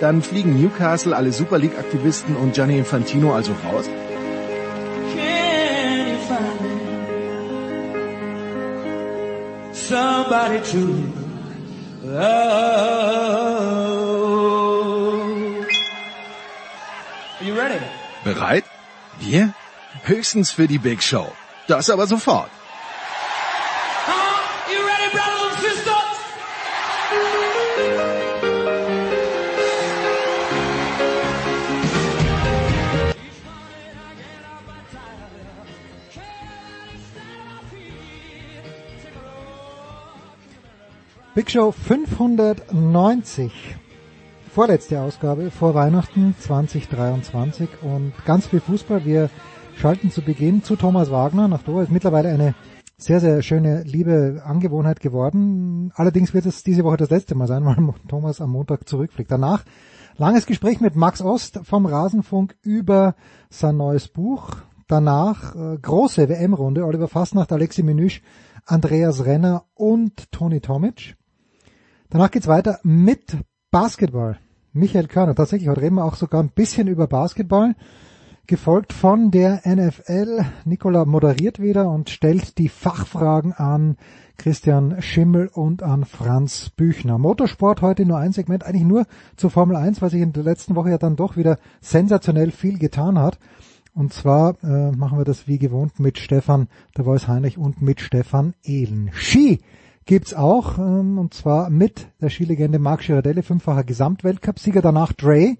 Dann fliegen Newcastle, alle Super League-Aktivisten und Gianni Infantino also raus? Somebody to Are you ready? Bereit? Wir? Höchstens für die Big Show. Das aber sofort. Big Show 590. Vorletzte Ausgabe vor Weihnachten 2023 und ganz viel Fußball. Wir schalten zu Beginn zu Thomas Wagner nach Doha. Ist mittlerweile eine sehr, sehr schöne, liebe Angewohnheit geworden. Allerdings wird es diese Woche das letzte Mal sein, weil Thomas am Montag zurückfliegt. Danach langes Gespräch mit Max Ost vom Rasenfunk über sein neues Buch. Danach äh, große WM-Runde. Oliver Fastnacht, Alexi Menüsch, Andreas Renner und Toni Tomic. Danach geht's weiter mit Basketball. Michael Körner. Tatsächlich, heute reden wir auch sogar ein bisschen über Basketball. Gefolgt von der NFL. Nikola moderiert wieder und stellt die Fachfragen an Christian Schimmel und an Franz Büchner. Motorsport heute nur ein Segment, eigentlich nur zur Formel 1, weil sich in der letzten Woche ja dann doch wieder sensationell viel getan hat. Und zwar äh, machen wir das wie gewohnt mit Stefan der Voice Heinrich und mit Stefan Ehlen. Ski gibt's auch, ähm, und zwar mit der Skilegende Marc Girardelli, fünffacher Gesamtweltcup-Sieger, danach Dre,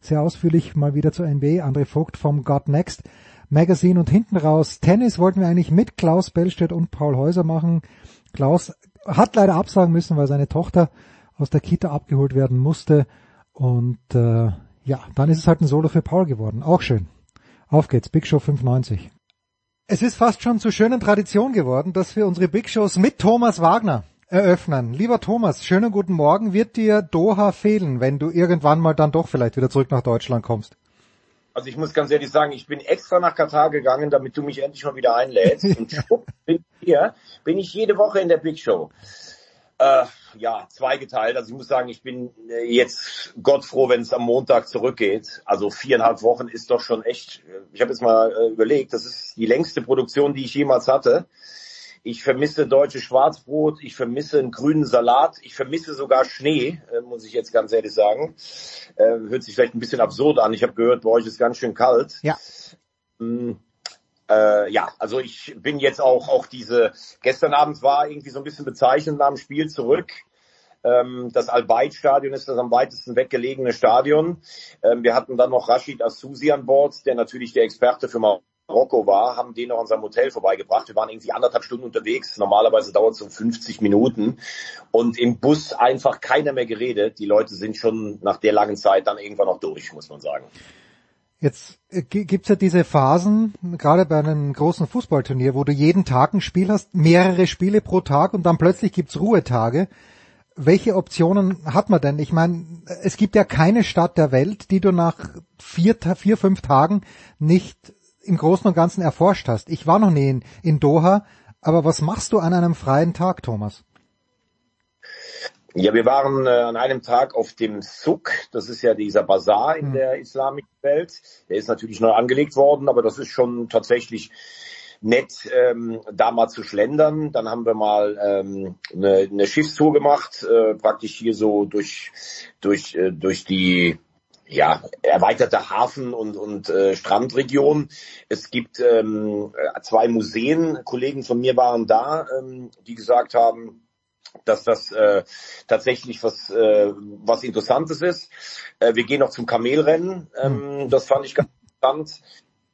sehr ausführlich mal wieder zur NBA, André Vogt vom God Next Magazine und hinten raus Tennis wollten wir eigentlich mit Klaus Bellstedt und Paul Häuser machen. Klaus hat leider absagen müssen, weil seine Tochter aus der Kita abgeholt werden musste und äh, ja, dann ist es halt ein Solo für Paul geworden. Auch schön. Auf geht's, Big Show 95. Es ist fast schon zur schönen Tradition geworden, dass wir unsere Big Shows mit Thomas Wagner eröffnen. Lieber Thomas, schönen guten Morgen. Wird dir Doha fehlen, wenn du irgendwann mal dann doch vielleicht wieder zurück nach Deutschland kommst? Also ich muss ganz ehrlich sagen, ich bin extra nach Katar gegangen, damit du mich endlich mal wieder einlädst. Und schwupp, bin hier, bin ich jede Woche in der Big Show. Äh, ja, zweigeteilt. Also ich muss sagen, ich bin äh, jetzt Gott froh, wenn es am Montag zurückgeht. Also viereinhalb Wochen ist doch schon echt, äh, ich habe jetzt mal äh, überlegt, das ist die längste Produktion, die ich jemals hatte. Ich vermisse deutsche Schwarzbrot, ich vermisse einen grünen Salat, ich vermisse sogar Schnee, äh, muss ich jetzt ganz ehrlich sagen. Hört sich vielleicht ein bisschen absurd an. Ich habe gehört, bei euch ist ganz schön kalt. Ja. Mm, äh, ja, also ich bin jetzt auch, auch diese, gestern Abend war irgendwie so ein bisschen bezeichnend nach dem Spiel zurück. Ähm, das Al-Bayt-Stadion ist das am weitesten weggelegene Stadion. Ähm, wir hatten dann noch Rashid Assouzi an Bord, der natürlich der Experte für Marokko war, haben den noch an seinem Hotel vorbeigebracht. Wir waren irgendwie anderthalb Stunden unterwegs. Normalerweise dauert es so 50 Minuten. Und im Bus einfach keiner mehr geredet. Die Leute sind schon nach der langen Zeit dann irgendwann noch durch, muss man sagen. Jetzt äh, gibt's ja diese Phasen, gerade bei einem großen Fußballturnier, wo du jeden Tag ein Spiel hast, mehrere Spiele pro Tag und dann plötzlich gibt's Ruhetage. Welche Optionen hat man denn? Ich meine, es gibt ja keine Stadt der Welt, die du nach vier, vier fünf Tagen nicht im Großen und Ganzen erforscht hast. Ich war noch nie in, in Doha, aber was machst du an einem freien Tag, Thomas? Ja, wir waren äh, an einem Tag auf dem Suk. Das ist ja dieser Bazar in mhm. der islamischen Welt. Der ist natürlich neu angelegt worden, aber das ist schon tatsächlich nett, ähm, da mal zu schlendern. Dann haben wir mal ähm, eine, eine Schiffstour gemacht, äh, praktisch hier so durch durch äh, durch die ja, erweiterte Hafen- und, und äh, Strandregion. Es gibt ähm, zwei Museen, Kollegen von mir waren da, ähm, die gesagt haben, dass das äh, tatsächlich was äh, was Interessantes ist. Äh, wir gehen noch zum Kamelrennen. Ähm, das fand ich ganz interessant.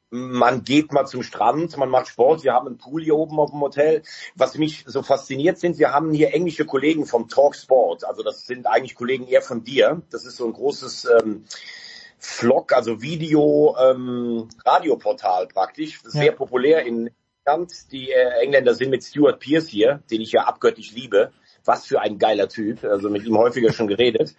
Man geht mal zum Strand, man macht Sport. Wir haben einen Pool hier oben auf dem Hotel. Was mich so fasziniert sind, wir haben hier englische Kollegen vom Talk Sport. Also das sind eigentlich Kollegen eher von dir. Das ist so ein großes ähm, Vlog, also Video, ähm, Radioportal praktisch. Sehr ja. populär in England. Die äh, Engländer sind mit Stuart Pierce hier, den ich ja abgöttisch liebe. Was für ein geiler Typ. Also mit ihm häufiger schon geredet.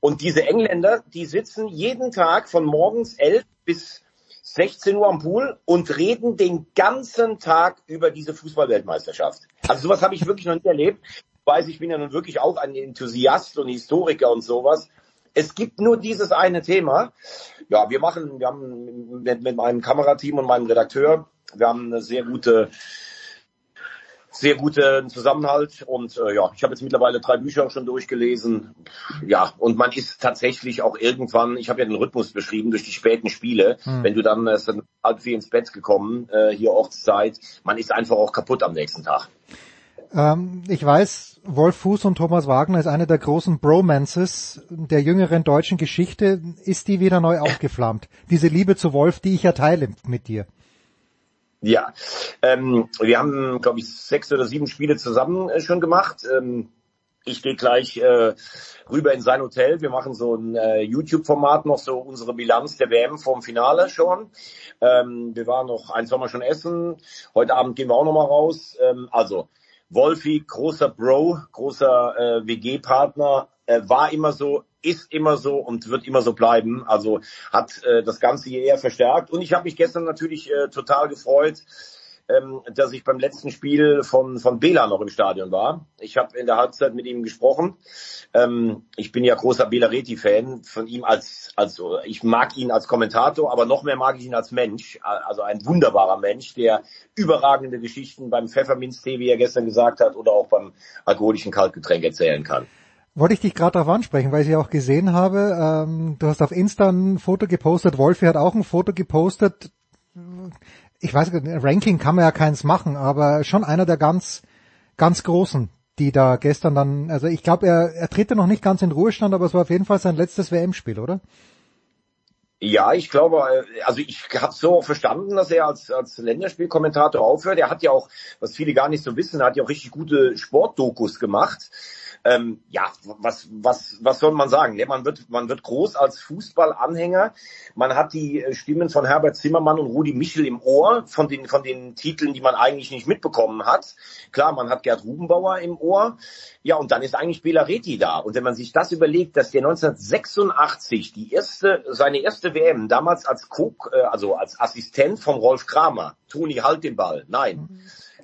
Und diese Engländer, die sitzen jeden Tag von morgens elf bis 16 Uhr am Pool und reden den ganzen Tag über diese Fußballweltmeisterschaft. Also sowas habe ich wirklich noch nie erlebt. Ich weiß, ich bin ja nun wirklich auch ein Enthusiast und Historiker und sowas. Es gibt nur dieses eine Thema. Ja, wir machen, wir haben mit, mit meinem Kamerateam und meinem Redakteur, wir haben eine sehr gute sehr guten Zusammenhalt und äh, ja, ich habe jetzt mittlerweile drei Bücher schon durchgelesen. Ja, und man ist tatsächlich auch irgendwann, ich habe ja den Rhythmus beschrieben durch die späten Spiele, hm. wenn du dann äh, halb vier ins Bett gekommen, äh, hier Ortszeit, man ist einfach auch kaputt am nächsten Tag. Ähm, ich weiß, Wolf Fuß und Thomas Wagner ist eine der großen Bromances der jüngeren deutschen Geschichte. Ist die wieder neu aufgeflammt? Diese Liebe zu Wolf, die ich ja teile mit dir. Ja, ähm, wir haben, glaube ich, sechs oder sieben Spiele zusammen äh, schon gemacht. Ähm, ich gehe gleich äh, rüber in sein Hotel. Wir machen so ein äh, YouTube-Format noch so unsere Bilanz der WM vom Finale schon. Ähm, wir waren noch ein, zwei Mal schon essen. Heute Abend gehen wir auch noch mal raus. Ähm, also Wolfi, großer Bro, großer äh, WG-Partner, äh, war immer so, ist immer so und wird immer so bleiben. Also hat äh, das Ganze hier eher verstärkt. Und ich habe mich gestern natürlich äh, total gefreut, ähm, dass ich beim letzten Spiel von, von Bela noch im Stadion war. Ich habe in der Halbzeit mit ihm gesprochen. Ähm, ich bin ja großer Belareti-Fan von ihm als, als, ich mag ihn als Kommentator, aber noch mehr mag ich ihn als Mensch. Also ein wunderbarer Mensch, der überragende Geschichten beim Pfefferminztee, wie er gestern gesagt hat, oder auch beim alkoholischen Kaltgetränk erzählen kann. Wollte ich dich gerade darauf ansprechen, weil ich ja auch gesehen habe, ähm, du hast auf Insta ein Foto gepostet, Wolfi hat auch ein Foto gepostet. Ich weiß, Ranking kann man ja keins machen, aber schon einer der ganz, ganz großen, die da gestern dann, also ich glaube, er, er tritt ja noch nicht ganz in Ruhestand, aber es war auf jeden Fall sein letztes WM-Spiel, oder? Ja, ich glaube, also ich habe so verstanden, dass er als, als Länderspielkommentator aufhört. Er hat ja auch, was viele gar nicht so wissen, er hat ja auch richtig gute Sportdokus gemacht ähm, ja, was, was, was soll man sagen? Man wird, man wird groß als Fußballanhänger. Man hat die äh, Stimmen von Herbert Zimmermann und Rudi Michel im Ohr von den, von den Titeln, die man eigentlich nicht mitbekommen hat. Klar, man hat Gerd Rubenbauer im Ohr. Ja, und dann ist eigentlich Bela Reti da. Und wenn man sich das überlegt, dass der 1986 die erste, seine erste WM damals als Co äh, also als Assistent von Rolf Kramer, Toni halt den Ball, nein,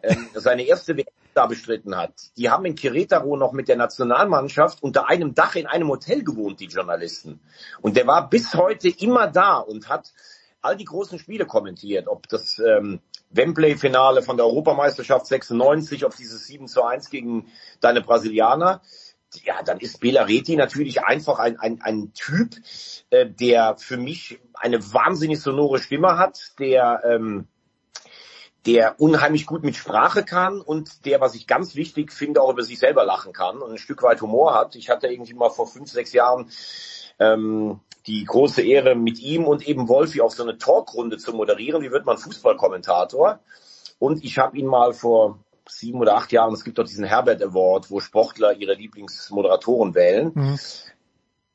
ähm, seine erste WM da bestritten hat. Die haben in Querétaro noch mit der Nationalmannschaft unter einem Dach in einem Hotel gewohnt, die Journalisten. Und der war bis heute immer da und hat all die großen Spiele kommentiert, ob das ähm, Wembley-Finale von der Europameisterschaft 96, ob dieses 7 zu 1 gegen deine Brasilianer. Ja, dann ist Bela Reti natürlich einfach ein, ein, ein Typ, äh, der für mich eine wahnsinnig sonore Stimme hat, der ähm, der unheimlich gut mit Sprache kann und der, was ich ganz wichtig finde, auch über sich selber lachen kann und ein Stück weit Humor hat. Ich hatte irgendwie mal vor fünf, sechs Jahren ähm, die große Ehre, mit ihm und eben Wolfi auf so eine Talkrunde zu moderieren. Wie wird man Fußballkommentator? Und ich habe ihn mal vor sieben oder acht Jahren, es gibt doch diesen Herbert Award, wo Sportler ihre Lieblingsmoderatoren wählen. Mhm.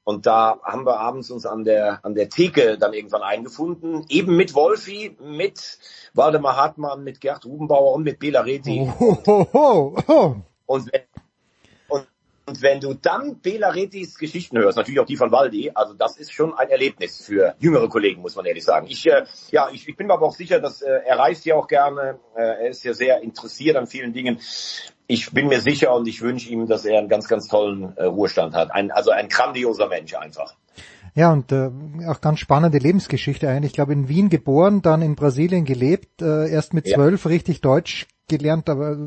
Und da haben wir abends uns an der, an der Theke dann irgendwann eingefunden, eben mit Wolfi, mit Waldemar Hartmann, mit Gerd Rubenbauer und mit Bela Reti. Oh, oh, oh, oh. Und, wenn, und, und wenn du dann Bela Retis Geschichten hörst, natürlich auch die von Waldi, also das ist schon ein Erlebnis für jüngere Kollegen, muss man ehrlich sagen. Ich, äh, ja, ich, ich bin mir aber auch sicher, dass äh, er reist ja auch gerne, äh, er ist ja sehr interessiert an vielen Dingen ich bin mir sicher und ich wünsche ihm, dass er einen ganz, ganz tollen äh, Ruhestand hat. Ein, also ein grandioser Mensch einfach. Ja, und äh, auch ganz spannende Lebensgeschichte eigentlich. Ich glaube, in Wien geboren, dann in Brasilien gelebt, äh, erst mit zwölf ja. richtig Deutsch gelernt, aber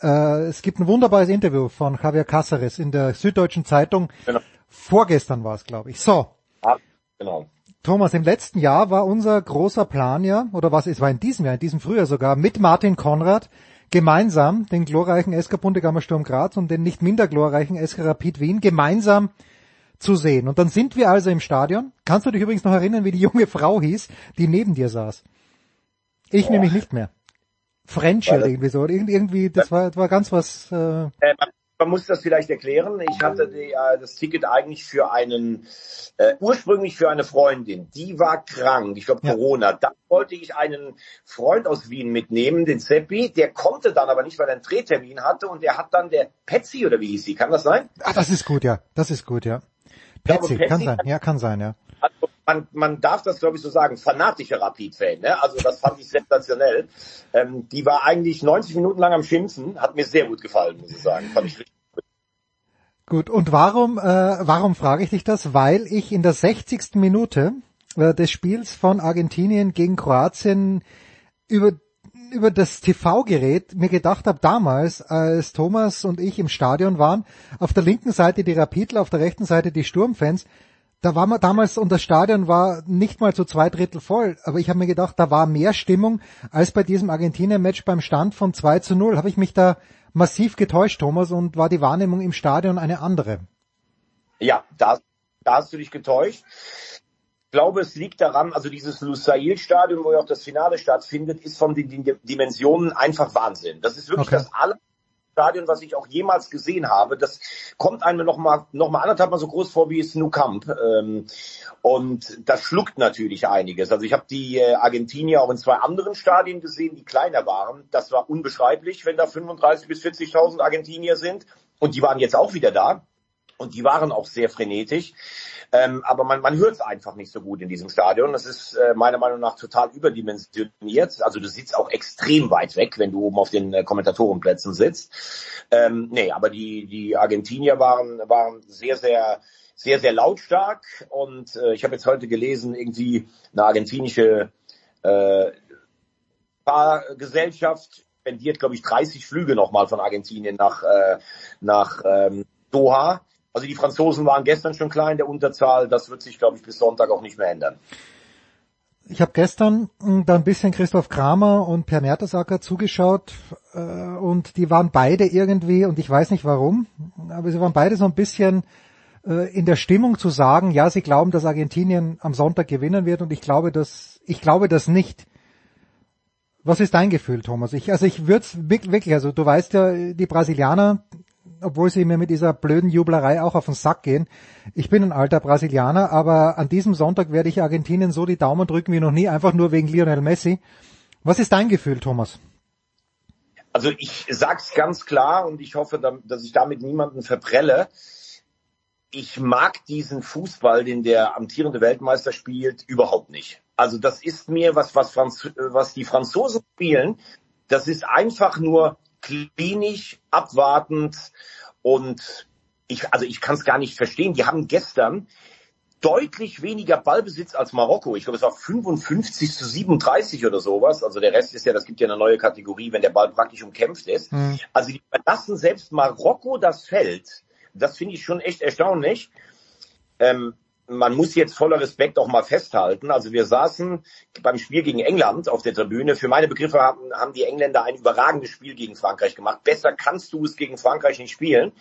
äh, es gibt ein wunderbares Interview von Javier Cáceres in der Süddeutschen Zeitung. Genau. Vorgestern war es, glaube ich. So. Ja, Genau. Thomas, im letzten Jahr war unser großer Plan ja, oder was, es war in diesem Jahr, in diesem Frühjahr sogar, mit Martin Konrad gemeinsam den glorreichen SK Bundegammer Sturm Graz und den nicht minder glorreichen SK Rapid Wien gemeinsam zu sehen. Und dann sind wir also im Stadion. Kannst du dich übrigens noch erinnern, wie die junge Frau hieß, die neben dir saß? Ich nämlich nicht mehr. Oder irgendwie so. Irgendwie, das war, das war ganz was. Äh, äh man muss das vielleicht erklären. Ich hatte die, äh, das Ticket eigentlich für einen, äh, ursprünglich für eine Freundin. Die war krank, ich glaube ja. Corona. Dann wollte ich einen Freund aus Wien mitnehmen, den Seppi. Der konnte dann aber nicht, weil er einen Drehtermin hatte. Und der hat dann der Petsy oder wie hieß sie? Kann das sein? Ah, das ist gut, ja. Das ist gut, ja. Petsy, kann sein. Ja, kann sein, ja. Also man, man darf das glaube ich so sagen, fanatischer Rapid-Fan. Ne? Also das fand ich sensationell. Ähm, die war eigentlich 90 Minuten lang am Schimpfen, hat mir sehr gut gefallen, muss ich sagen. Fand ich richtig gut. Gut, und warum, äh, warum frage ich dich das? Weil ich in der 60. Minute äh, des Spiels von Argentinien gegen Kroatien über über das TV-Gerät mir gedacht habe damals, als Thomas und ich im Stadion waren, auf der linken Seite die Rapidler, auf der rechten Seite die Sturmfans, da war man damals und das Stadion war nicht mal zu zwei Drittel voll, aber ich habe mir gedacht, da war mehr Stimmung als bei diesem Argentinien-Match beim Stand von 2 zu 0. Habe ich mich da massiv getäuscht, Thomas, und war die Wahrnehmung im Stadion eine andere? Ja, da, da hast du dich getäuscht. Ich glaube, es liegt daran, also dieses Lusail-Stadion, wo ja auch das Finale stattfindet, ist von den Dimensionen einfach Wahnsinn. Das ist wirklich okay. das aller Stadion, was ich auch jemals gesehen habe. Das kommt einem noch mal, noch mal anderthalb Mal so groß vor wie es Nou Camp. Ähm, und das schluckt natürlich einiges. Also ich habe die äh, Argentinier auch in zwei anderen Stadien gesehen, die kleiner waren. Das war unbeschreiblich, wenn da 35 bis 40.000 Argentinier sind. Und die waren jetzt auch wieder da. Und die waren auch sehr frenetisch. Ähm, aber man, man hört es einfach nicht so gut in diesem Stadion. Das ist äh, meiner Meinung nach total überdimensioniert. Also du sitzt auch extrem weit weg, wenn du oben auf den äh, Kommentatorenplätzen sitzt. Ähm, nee, aber die, die Argentinier waren, waren sehr, sehr sehr, sehr lautstark und äh, ich habe jetzt heute gelesen, irgendwie eine argentinische äh, Fahrgesellschaft spendiert, glaube ich, 30 Flüge nochmal von Argentinien nach, äh, nach ähm, Doha also die Franzosen waren gestern schon klar in der Unterzahl. Das wird sich, glaube ich, bis Sonntag auch nicht mehr ändern. Ich habe gestern hm, da ein bisschen Christoph Kramer und Per Mertesacker zugeschaut äh, und die waren beide irgendwie, und ich weiß nicht warum, aber sie waren beide so ein bisschen äh, in der Stimmung zu sagen, ja, sie glauben, dass Argentinien am Sonntag gewinnen wird und ich glaube das, ich glaube das nicht. Was ist dein Gefühl, Thomas? Ich, also ich würde wirklich, also du weißt ja, die Brasilianer, obwohl sie mir mit dieser blöden Jublerei auch auf den Sack gehen. Ich bin ein alter Brasilianer, aber an diesem Sonntag werde ich Argentinien so die Daumen drücken wie noch nie, einfach nur wegen Lionel Messi. Was ist dein Gefühl, Thomas? Also ich sag's ganz klar und ich hoffe, dass ich damit niemanden verprelle. Ich mag diesen Fußball, den der amtierende Weltmeister spielt, überhaupt nicht. Also das ist mir was, was, Franz was die Franzosen spielen. Das ist einfach nur klinisch, abwartend und ich, also ich kann es gar nicht verstehen. Die haben gestern deutlich weniger Ballbesitz als Marokko. Ich glaube, es war 55 zu 37 oder sowas. Also der Rest ist ja, das gibt ja eine neue Kategorie, wenn der Ball praktisch umkämpft ist. Mhm. Also die verlassen selbst Marokko das Feld. Das finde ich schon echt erstaunlich. Ähm, man muss jetzt voller Respekt auch mal festhalten. Also wir saßen beim Spiel gegen England auf der Tribüne. Für meine Begriffe haben, haben die Engländer ein überragendes Spiel gegen Frankreich gemacht. Besser kannst du es gegen Frankreich nicht spielen.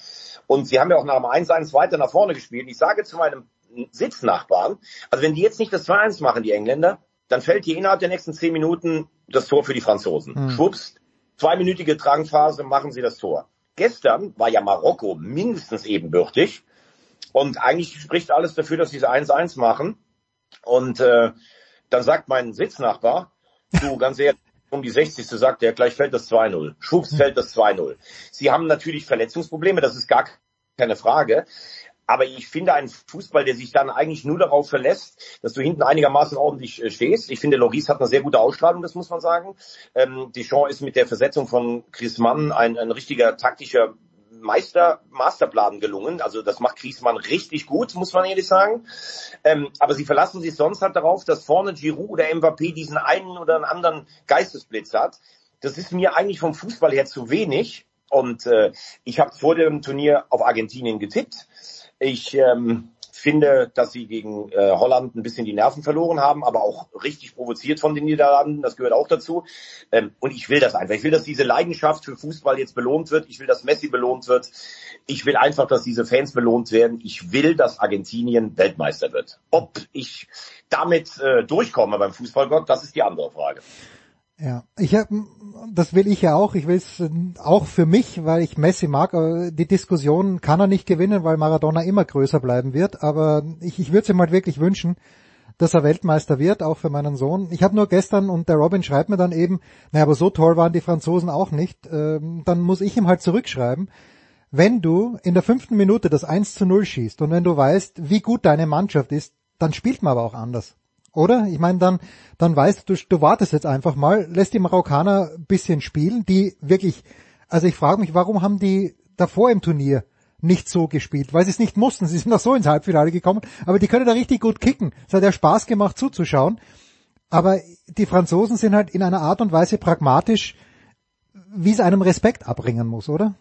Und sie haben ja auch nach dem 1-1 weiter nach vorne gespielt. Ich sage zu meinem Sitznachbarn, also wenn die jetzt nicht das 2-1 machen, die Engländer, dann fällt hier innerhalb der nächsten zehn Minuten das Tor für die Franzosen. Mhm. Schwupps, zweiminütige Tragphase, machen sie das Tor. Gestern war ja Marokko mindestens ebenbürtig. Und eigentlich spricht alles dafür, dass sie es 1-1 machen. Und äh, dann sagt mein Sitznachbar, du ganz ehrlich, um die 60. sagt er, gleich fällt das 2-0. Schwupps fällt das 2-0. Sie haben natürlich Verletzungsprobleme, das ist gar keine Frage. Aber ich finde einen Fußball, der sich dann eigentlich nur darauf verlässt, dass du hinten einigermaßen ordentlich äh, stehst. Ich finde, Loris hat eine sehr gute Ausstrahlung, das muss man sagen. Ähm, Deschamps ist mit der Versetzung von Chris Mann ein, ein richtiger taktischer Meister, Masterplan gelungen. Also das macht Griezmann richtig gut, muss man ehrlich sagen. Ähm, aber sie verlassen sich sonst halt darauf, dass vorne Giroud oder Mbappé diesen einen oder anderen Geistesblitz hat. Das ist mir eigentlich vom Fußball her zu wenig. Und äh, ich habe vor dem Turnier auf Argentinien getippt. Ich ähm, finde, dass sie gegen äh, Holland ein bisschen die Nerven verloren haben, aber auch richtig provoziert von den Niederlanden. Das gehört auch dazu. Ähm, und ich will das einfach. Ich will, dass diese Leidenschaft für Fußball jetzt belohnt wird. Ich will, dass Messi belohnt wird. Ich will einfach, dass diese Fans belohnt werden. Ich will, dass Argentinien Weltmeister wird. Ob ich damit äh, durchkomme beim Fußballgott, das ist die andere Frage. Ja, ich hab, das will ich ja auch. Ich will es äh, auch für mich, weil ich Messi mag. Die Diskussion kann er nicht gewinnen, weil Maradona immer größer bleiben wird. Aber ich, ich würde es ihm halt wirklich wünschen, dass er Weltmeister wird, auch für meinen Sohn. Ich habe nur gestern und der Robin schreibt mir dann eben, naja, aber so toll waren die Franzosen auch nicht. Ähm, dann muss ich ihm halt zurückschreiben. Wenn du in der fünften Minute das 1 zu 0 schießt und wenn du weißt, wie gut deine Mannschaft ist, dann spielt man aber auch anders. Oder? Ich meine, dann, dann weißt du, du wartest jetzt einfach mal, lässt die Marokkaner bisschen spielen, die wirklich, also ich frage mich, warum haben die davor im Turnier nicht so gespielt, weil sie es nicht mussten. Sie sind noch so ins Halbfinale gekommen, aber die können da richtig gut kicken. Es hat ja Spaß gemacht zuzuschauen. Aber die Franzosen sind halt in einer Art und Weise pragmatisch, wie es einem Respekt abbringen muss, oder?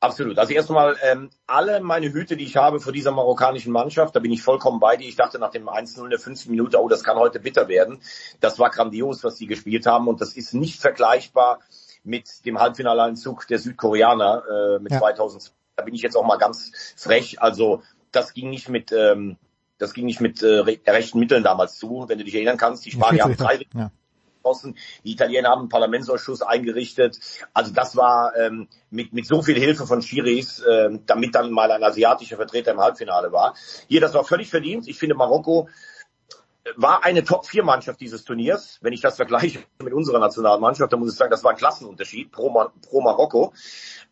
Absolut. Also erstmal ähm, alle meine Hüte, die ich habe vor dieser marokkanischen Mannschaft, da bin ich vollkommen bei dir. Ich dachte nach dem 1-0 in der fünften Minute, oh, das kann heute bitter werden. Das war grandios, was die gespielt haben und das ist nicht vergleichbar mit dem Halbfinaleinzug der Südkoreaner äh, mit ja. 2000. Da bin ich jetzt auch mal ganz frech. Also das ging nicht mit ähm, das ging nicht mit äh, rechten Mitteln damals zu, wenn du dich erinnern kannst. Die Spanier haben drei ja geschossen. Die Italiener haben einen Parlamentsausschuss eingerichtet. Also das war ähm, mit, mit so viel Hilfe von Schiris, äh, damit dann mal ein asiatischer Vertreter im Halbfinale war. Hier, das war völlig verdient. Ich finde Marokko war eine Top-4-Mannschaft dieses Turniers. Wenn ich das vergleiche mit unserer Nationalmannschaft, dann muss ich sagen, das war ein Klassenunterschied pro, pro Marokko.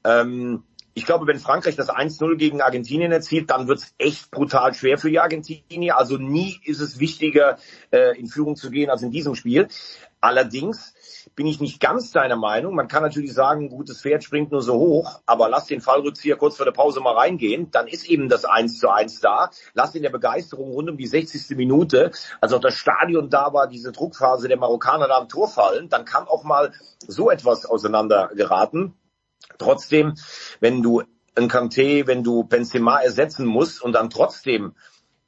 Ähm, ich glaube, wenn Frankreich das 1-0 gegen Argentinien erzielt, dann wird es echt brutal schwer für die Argentinier. Also nie ist es wichtiger, äh, in Führung zu gehen als in diesem Spiel. Allerdings bin ich nicht ganz deiner Meinung. Man kann natürlich sagen, gutes Pferd springt nur so hoch, aber lass den Fallrückzieher kurz vor der Pause mal reingehen, dann ist eben das 1 zu 1 da. Lass in der Begeisterung rund um die 60. Minute, als auch das Stadion da war, diese Druckphase der Marokkaner da am Tor fallen, dann kann auch mal so etwas auseinander geraten. Trotzdem, wenn du ein Kanté, wenn du Benzema ersetzen musst und dann trotzdem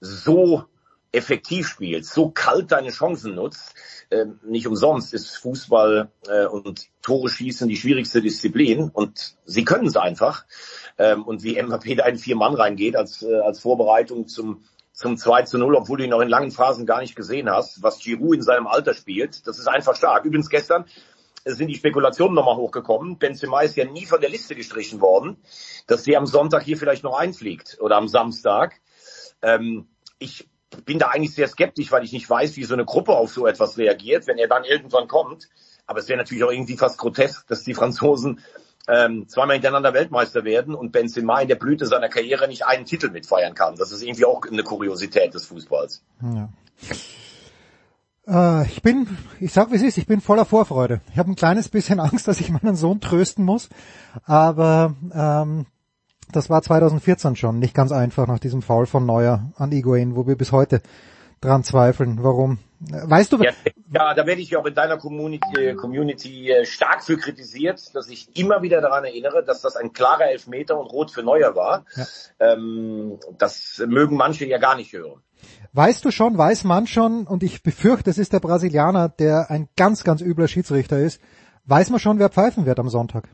so effektiv spielst, so kalt deine Chancen nutzt, äh, nicht umsonst ist Fußball äh, und Tore schießen die schwierigste Disziplin und sie können es einfach. Ähm, und wie Mbappé da in vier Mann reingeht als, äh, als Vorbereitung zum zum 2 zu 0, obwohl du ihn noch in langen Phasen gar nicht gesehen hast, was Giroud in seinem Alter spielt, das ist einfach stark. Übrigens gestern sind die Spekulationen nochmal hochgekommen. Benzema ist ja nie von der Liste gestrichen worden, dass der am Sonntag hier vielleicht noch einfliegt oder am Samstag. Ähm, ich bin da eigentlich sehr skeptisch, weil ich nicht weiß, wie so eine Gruppe auf so etwas reagiert, wenn er dann irgendwann kommt. Aber es wäre natürlich auch irgendwie fast grotesk, dass die Franzosen ähm, zweimal hintereinander Weltmeister werden und Benzema in der Blüte seiner Karriere nicht einen Titel mitfeiern kann. Das ist irgendwie auch eine Kuriosität des Fußballs. Ja. Äh, ich bin, ich sag wie es ist, ich bin voller Vorfreude. Ich habe ein kleines bisschen Angst, dass ich meinen Sohn trösten muss, aber ähm, das war 2014 schon nicht ganz einfach nach diesem Foul von Neuer an Iguain, wo wir bis heute dran zweifeln. Warum? Weißt du? Ja, ja da werde ich auch in deiner Community, Community äh, stark für kritisiert, dass ich immer wieder daran erinnere, dass das ein klarer Elfmeter und Rot für Neuer war. Ja. Ähm, das mögen manche ja gar nicht hören. Weißt du schon, weiß man schon, und ich befürchte, es ist der Brasilianer, der ein ganz, ganz übler Schiedsrichter ist, weiß man schon, wer pfeifen wird am Sonntag?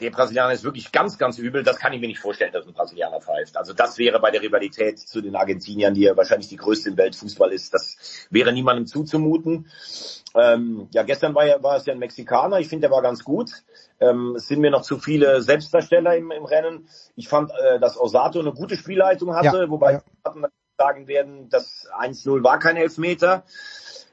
der Brasilianer ist wirklich ganz, ganz übel. Das kann ich mir nicht vorstellen, dass ein Brasilianer pfeift. Also das wäre bei der Rivalität zu den Argentiniern, die ja wahrscheinlich die größte im Weltfußball ist, das wäre niemandem zuzumuten. Ähm, ja, gestern war, ja, war es ja ein Mexikaner. Ich finde, der war ganz gut. Ähm, es sind mir noch zu viele Selbstdarsteller im, im Rennen. Ich fand, äh, dass Osato eine gute Spielleitung hatte, ja, wobei ja. Sagen werden, das 1-0 war kein Elfmeter.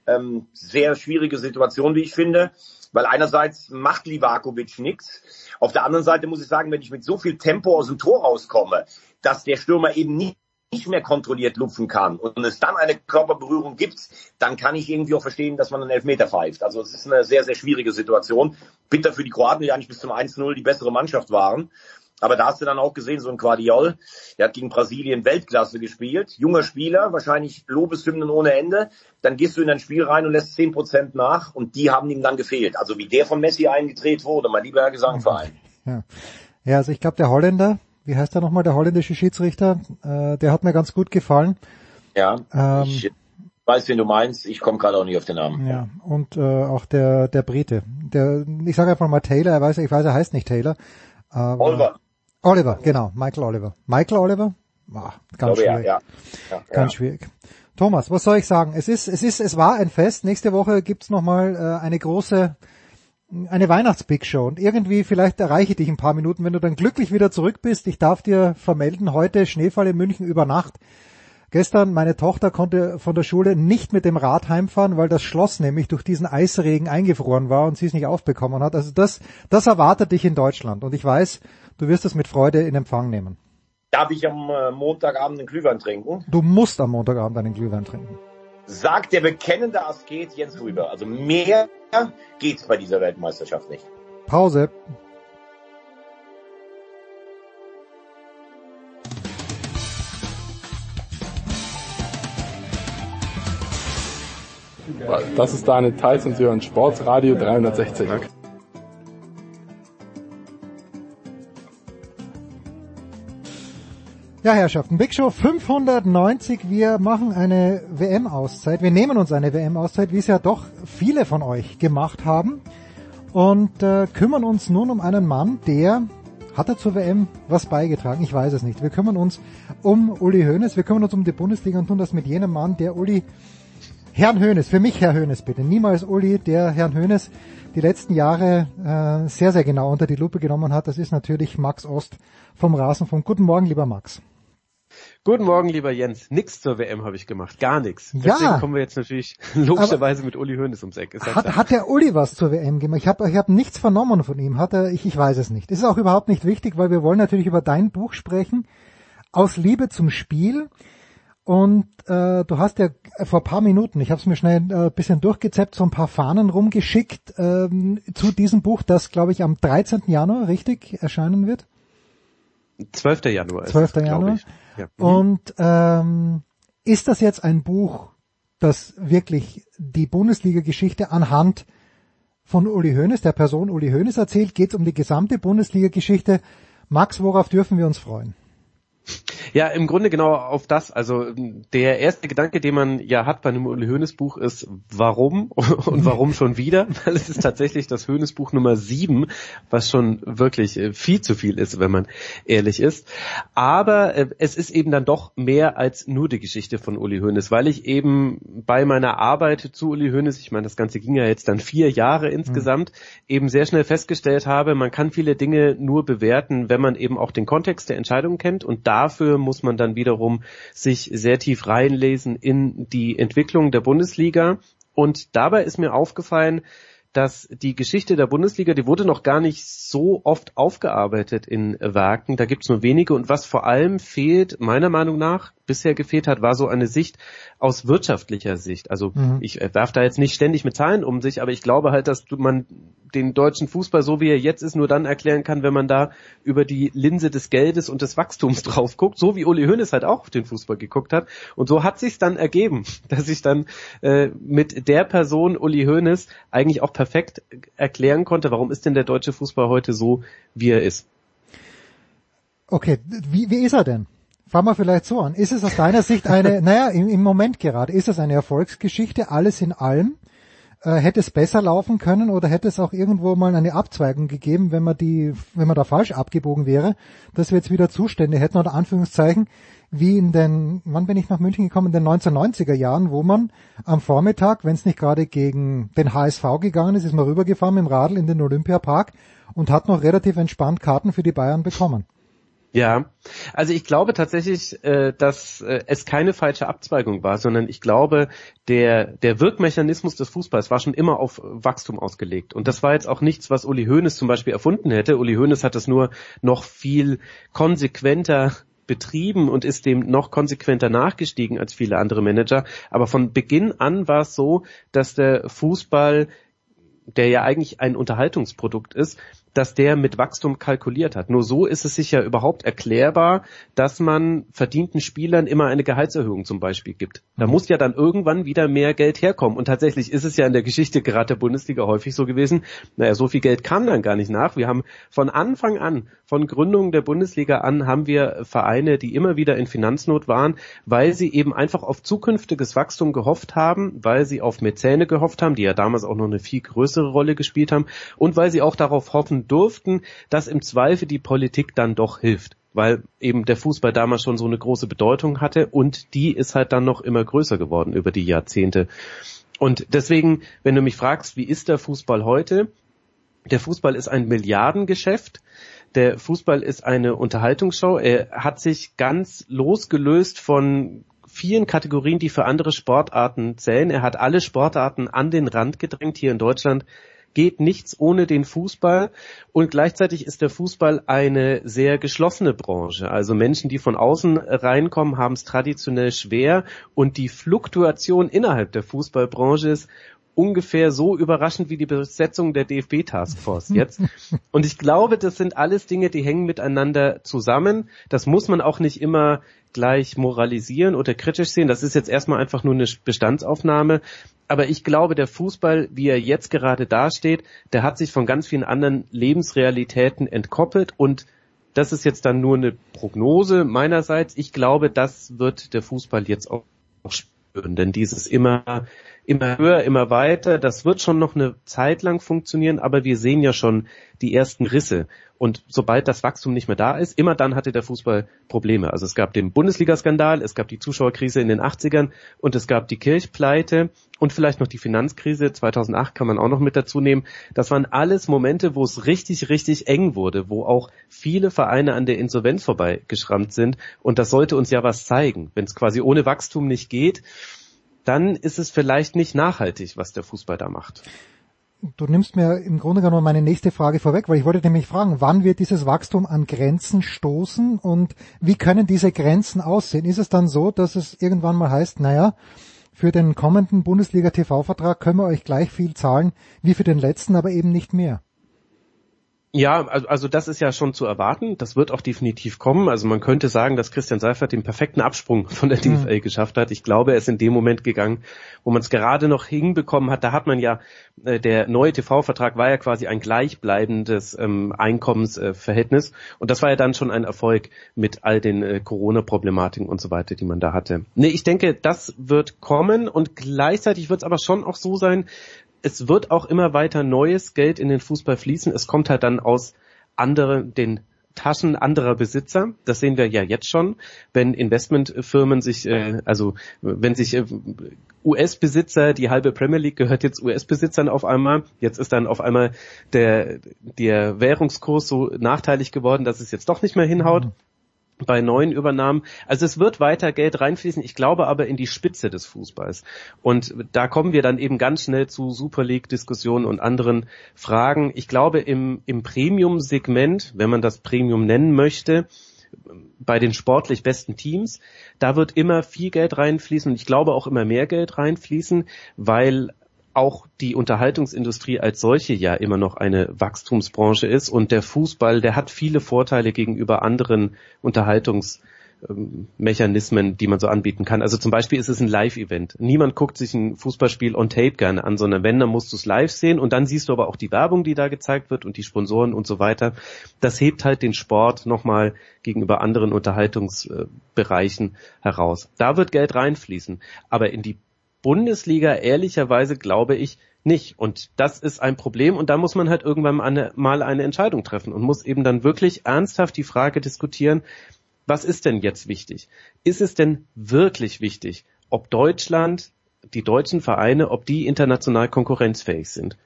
Ähm, sehr schwierige Situation, wie ich finde. Weil einerseits macht Livakovic nichts. Auf der anderen Seite muss ich sagen, wenn ich mit so viel Tempo aus dem Tor rauskomme, dass der Stürmer eben nicht nicht mehr kontrolliert lupfen kann und es dann eine Körperberührung gibt, dann kann ich irgendwie auch verstehen, dass man einen Elfmeter pfeift. Also es ist eine sehr, sehr schwierige Situation. Bitter für die Kroaten, die eigentlich bis zum 1-0 die bessere Mannschaft waren. Aber da hast du dann auch gesehen, so ein Guardiol, der hat gegen Brasilien Weltklasse gespielt, junger Spieler, wahrscheinlich Lobeshymnen ohne Ende. Dann gehst du in ein Spiel rein und lässt zehn Prozent nach und die haben ihm dann gefehlt. Also wie der von Messi eingedreht wurde, mein lieber Herr Gesangverein. Ja, ja also ich glaube, der Holländer, wie heißt der nochmal, der holländische Schiedsrichter, äh, der hat mir ganz gut gefallen. Ja, ähm, ich weiß, wen du meinst, ich komme gerade auch nicht auf den Namen. Ja, und äh, auch der der Brite, der, ich sage einfach mal Taylor, er weiß, ich weiß, er heißt nicht Taylor. Aber Oliver. Oliver, genau, Michael Oliver. Michael Oliver? Ah, ganz schwierig. Ja, ja. ganz schwierig. Thomas, was soll ich sagen? Es ist, es ist, es war ein Fest. Nächste Woche gibt's noch mal äh, eine große eine Weihnachts-Big Show und irgendwie vielleicht erreiche ich dich ein paar Minuten, wenn du dann glücklich wieder zurück bist. Ich darf dir vermelden, heute Schneefall in München über Nacht. Gestern meine Tochter konnte von der Schule nicht mit dem Rad heimfahren, weil das Schloss nämlich durch diesen Eisregen eingefroren war und sie es nicht aufbekommen hat. Also das, das erwartet dich in Deutschland und ich weiß, du wirst es mit Freude in Empfang nehmen. Darf ich am äh, Montagabend einen Glühwein trinken? Du musst am Montagabend einen Glühwein trinken sagt der bekennende Asket Jens Rüber. Also mehr geht's bei dieser Weltmeisterschaft nicht. Pause. Das ist Daniel Theiss und Sie hören Sportsradio 360. Ja, Herrschaften, Big Show 590. Wir machen eine WM-Auszeit. Wir nehmen uns eine WM-Auszeit, wie es ja doch viele von euch gemacht haben. Und äh, kümmern uns nun um einen Mann, der hat er zur WM was beigetragen? Ich weiß es nicht. Wir kümmern uns um Uli Hoeneß. Wir kümmern uns um die Bundesliga und tun das mit jenem Mann, der Uli Herrn Hoeneß, für mich Herr Hoeneß bitte, niemals Uli, der Herrn Hoeneß die letzten Jahre äh, sehr, sehr genau unter die Lupe genommen hat. Das ist natürlich Max Ost vom Rasenfunk. Guten Morgen, lieber Max. Guten Morgen, lieber Jens. Nix zur WM habe ich gemacht, gar nichts. Ja, Deswegen kommen wir jetzt natürlich logischerweise mit Uli Hoeneß ums Eck. Hat, hat der Uli was zur WM gemacht? Ich habe ich hab nichts vernommen von ihm. Hat er? Ich, ich weiß es nicht. Das ist auch überhaupt nicht wichtig, weil wir wollen natürlich über dein Buch sprechen. Aus Liebe zum Spiel. Und äh, du hast ja vor paar Minuten, ich habe es mir schnell ein äh, bisschen durchgezeppt, so ein paar Fahnen rumgeschickt ähm, zu diesem Buch, das, glaube ich, am 13. Januar richtig erscheinen wird. 12. Januar. 12. Januar. Ja. Mhm. Und ähm, ist das jetzt ein Buch, das wirklich die Bundesliga-Geschichte anhand von Uli Hoeneß, der Person Uli Hoeneß erzählt? Geht es um die gesamte Bundesliga-Geschichte? Max, worauf dürfen wir uns freuen? Ja, im Grunde genau auf das. Also der erste Gedanke, den man ja hat bei einem Uli Hoeneß Buch ist, warum und warum schon wieder? Weil es ist tatsächlich das Hoeneß Buch Nummer sieben, was schon wirklich äh, viel zu viel ist, wenn man ehrlich ist. Aber äh, es ist eben dann doch mehr als nur die Geschichte von Uli Hoeneß, weil ich eben bei meiner Arbeit zu Uli Hoeneß, ich meine, das Ganze ging ja jetzt dann vier Jahre insgesamt, mhm. eben sehr schnell festgestellt habe, man kann viele Dinge nur bewerten, wenn man eben auch den Kontext der Entscheidung kennt und dafür muss man dann wiederum sich sehr tief reinlesen in die Entwicklung der Bundesliga. Und dabei ist mir aufgefallen, dass die Geschichte der Bundesliga, die wurde noch gar nicht so oft aufgearbeitet in Werken. Da gibt's nur wenige. Und was vor allem fehlt, meiner Meinung nach, bisher gefehlt hat, war so eine Sicht aus wirtschaftlicher Sicht. Also mhm. ich werfe da jetzt nicht ständig mit Zahlen um sich, aber ich glaube halt, dass man den deutschen Fußball so wie er jetzt ist nur dann erklären kann, wenn man da über die Linse des Geldes und des Wachstums drauf guckt, so wie Uli Hoeneß halt auch auf den Fußball geguckt hat. Und so hat sich dann ergeben, dass ich dann äh, mit der Person Uli Hoeneß eigentlich auch perfekt erklären konnte, warum ist denn der deutsche Fußball heute so, wie er ist. Okay, wie, wie ist er denn? Fangen wir vielleicht so an. Ist es aus deiner Sicht eine, naja, im, im Moment gerade, ist es eine Erfolgsgeschichte, alles in allem? Äh, hätte es besser laufen können oder hätte es auch irgendwo mal eine Abzweigung gegeben, wenn man die, wenn man da falsch abgebogen wäre, dass wir jetzt wieder Zustände hätten oder Anführungszeichen, wie in den, wann bin ich nach München gekommen, in den 1990er Jahren, wo man am Vormittag, wenn es nicht gerade gegen den HSV gegangen ist, ist man rübergefahren dem Radl in den Olympiapark und hat noch relativ entspannt Karten für die Bayern bekommen. Ja, also ich glaube tatsächlich, äh, dass äh, es keine falsche Abzweigung war, sondern ich glaube, der, der Wirkmechanismus des Fußballs war schon immer auf Wachstum ausgelegt. Und das war jetzt auch nichts, was Uli Hoeneß zum Beispiel erfunden hätte. Uli Hoeneß hat es nur noch viel konsequenter betrieben und ist dem noch konsequenter nachgestiegen als viele andere Manager. Aber von Beginn an war es so, dass der Fußball, der ja eigentlich ein Unterhaltungsprodukt ist, dass der mit Wachstum kalkuliert hat. Nur so ist es sicher überhaupt erklärbar, dass man verdienten Spielern immer eine Gehaltserhöhung zum Beispiel gibt. Da mhm. muss ja dann irgendwann wieder mehr Geld herkommen. Und tatsächlich ist es ja in der Geschichte gerade der Bundesliga häufig so gewesen. Naja, so viel Geld kam dann gar nicht nach. Wir haben von Anfang an, von Gründung der Bundesliga an, haben wir Vereine, die immer wieder in Finanznot waren, weil sie eben einfach auf zukünftiges Wachstum gehofft haben, weil sie auf Mäzene gehofft haben, die ja damals auch noch eine viel größere Rolle gespielt haben und weil sie auch darauf hoffen durften, dass im Zweifel die Politik dann doch hilft weil eben der Fußball damals schon so eine große Bedeutung hatte und die ist halt dann noch immer größer geworden über die Jahrzehnte. Und deswegen, wenn du mich fragst, wie ist der Fußball heute? Der Fußball ist ein Milliardengeschäft. Der Fußball ist eine Unterhaltungsshow. Er hat sich ganz losgelöst von vielen Kategorien, die für andere Sportarten zählen. Er hat alle Sportarten an den Rand gedrängt hier in Deutschland geht nichts ohne den Fußball und gleichzeitig ist der Fußball eine sehr geschlossene Branche. Also Menschen, die von außen reinkommen, haben es traditionell schwer und die Fluktuation innerhalb der Fußballbranche ist ungefähr so überraschend wie die Besetzung der DFB Taskforce jetzt. Und ich glaube, das sind alles Dinge, die hängen miteinander zusammen. Das muss man auch nicht immer gleich moralisieren oder kritisch sehen. Das ist jetzt erstmal einfach nur eine Bestandsaufnahme. Aber ich glaube, der Fußball, wie er jetzt gerade dasteht, der hat sich von ganz vielen anderen Lebensrealitäten entkoppelt und das ist jetzt dann nur eine Prognose meinerseits. Ich glaube, das wird der Fußball jetzt auch spüren, denn dieses immer immer höher, immer weiter. Das wird schon noch eine Zeit lang funktionieren, aber wir sehen ja schon die ersten Risse. Und sobald das Wachstum nicht mehr da ist, immer dann hatte der Fußball Probleme. Also es gab den Bundesliga-Skandal, es gab die Zuschauerkrise in den 80ern und es gab die Kirchpleite und vielleicht noch die Finanzkrise 2008 kann man auch noch mit dazu nehmen. Das waren alles Momente, wo es richtig, richtig eng wurde, wo auch viele Vereine an der Insolvenz vorbeigeschrammt sind. Und das sollte uns ja was zeigen. Wenn es quasi ohne Wachstum nicht geht, dann ist es vielleicht nicht nachhaltig, was der Fußball da macht. Du nimmst mir im Grunde genommen meine nächste Frage vorweg, weil ich wollte nämlich fragen, wann wird dieses Wachstum an Grenzen stoßen und wie können diese Grenzen aussehen? Ist es dann so, dass es irgendwann mal heißt, naja, für den kommenden Bundesliga TV-Vertrag können wir euch gleich viel zahlen wie für den letzten, aber eben nicht mehr? Ja, also, das ist ja schon zu erwarten. Das wird auch definitiv kommen. Also man könnte sagen, dass Christian Seifert den perfekten Absprung von der DFL mhm. geschafft hat. Ich glaube, er ist in dem Moment gegangen, wo man es gerade noch hinbekommen hat. Da hat man ja, äh, der neue TV-Vertrag war ja quasi ein gleichbleibendes ähm, Einkommensverhältnis. Äh, und das war ja dann schon ein Erfolg mit all den äh, Corona-Problematiken und so weiter, die man da hatte. Nee, ich denke, das wird kommen und gleichzeitig wird es aber schon auch so sein, es wird auch immer weiter neues Geld in den Fußball fließen. Es kommt halt dann aus anderen, den Taschen anderer Besitzer. Das sehen wir ja jetzt schon, wenn Investmentfirmen sich, äh, also wenn sich äh, US-Besitzer, die halbe Premier League gehört jetzt US-Besitzern auf einmal. Jetzt ist dann auf einmal der, der Währungskurs so nachteilig geworden, dass es jetzt doch nicht mehr hinhaut. Mhm bei neuen Übernahmen. Also es wird weiter Geld reinfließen. Ich glaube aber in die Spitze des Fußballs. Und da kommen wir dann eben ganz schnell zu Super League-Diskussionen und anderen Fragen. Ich glaube im, im Premium-Segment, wenn man das Premium nennen möchte, bei den sportlich besten Teams, da wird immer viel Geld reinfließen und ich glaube auch immer mehr Geld reinfließen, weil auch die Unterhaltungsindustrie als solche ja immer noch eine Wachstumsbranche ist und der Fußball, der hat viele Vorteile gegenüber anderen Unterhaltungsmechanismen, die man so anbieten kann. Also zum Beispiel ist es ein Live-Event. Niemand guckt sich ein Fußballspiel on Tape gerne an, sondern wenn, dann musst du es live sehen und dann siehst du aber auch die Werbung, die da gezeigt wird und die Sponsoren und so weiter. Das hebt halt den Sport nochmal gegenüber anderen Unterhaltungsbereichen heraus. Da wird Geld reinfließen. Aber in die Bundesliga ehrlicherweise glaube ich nicht. Und das ist ein Problem und da muss man halt irgendwann eine, mal eine Entscheidung treffen und muss eben dann wirklich ernsthaft die Frage diskutieren, was ist denn jetzt wichtig? Ist es denn wirklich wichtig, ob Deutschland, die deutschen Vereine, ob die international konkurrenzfähig sind?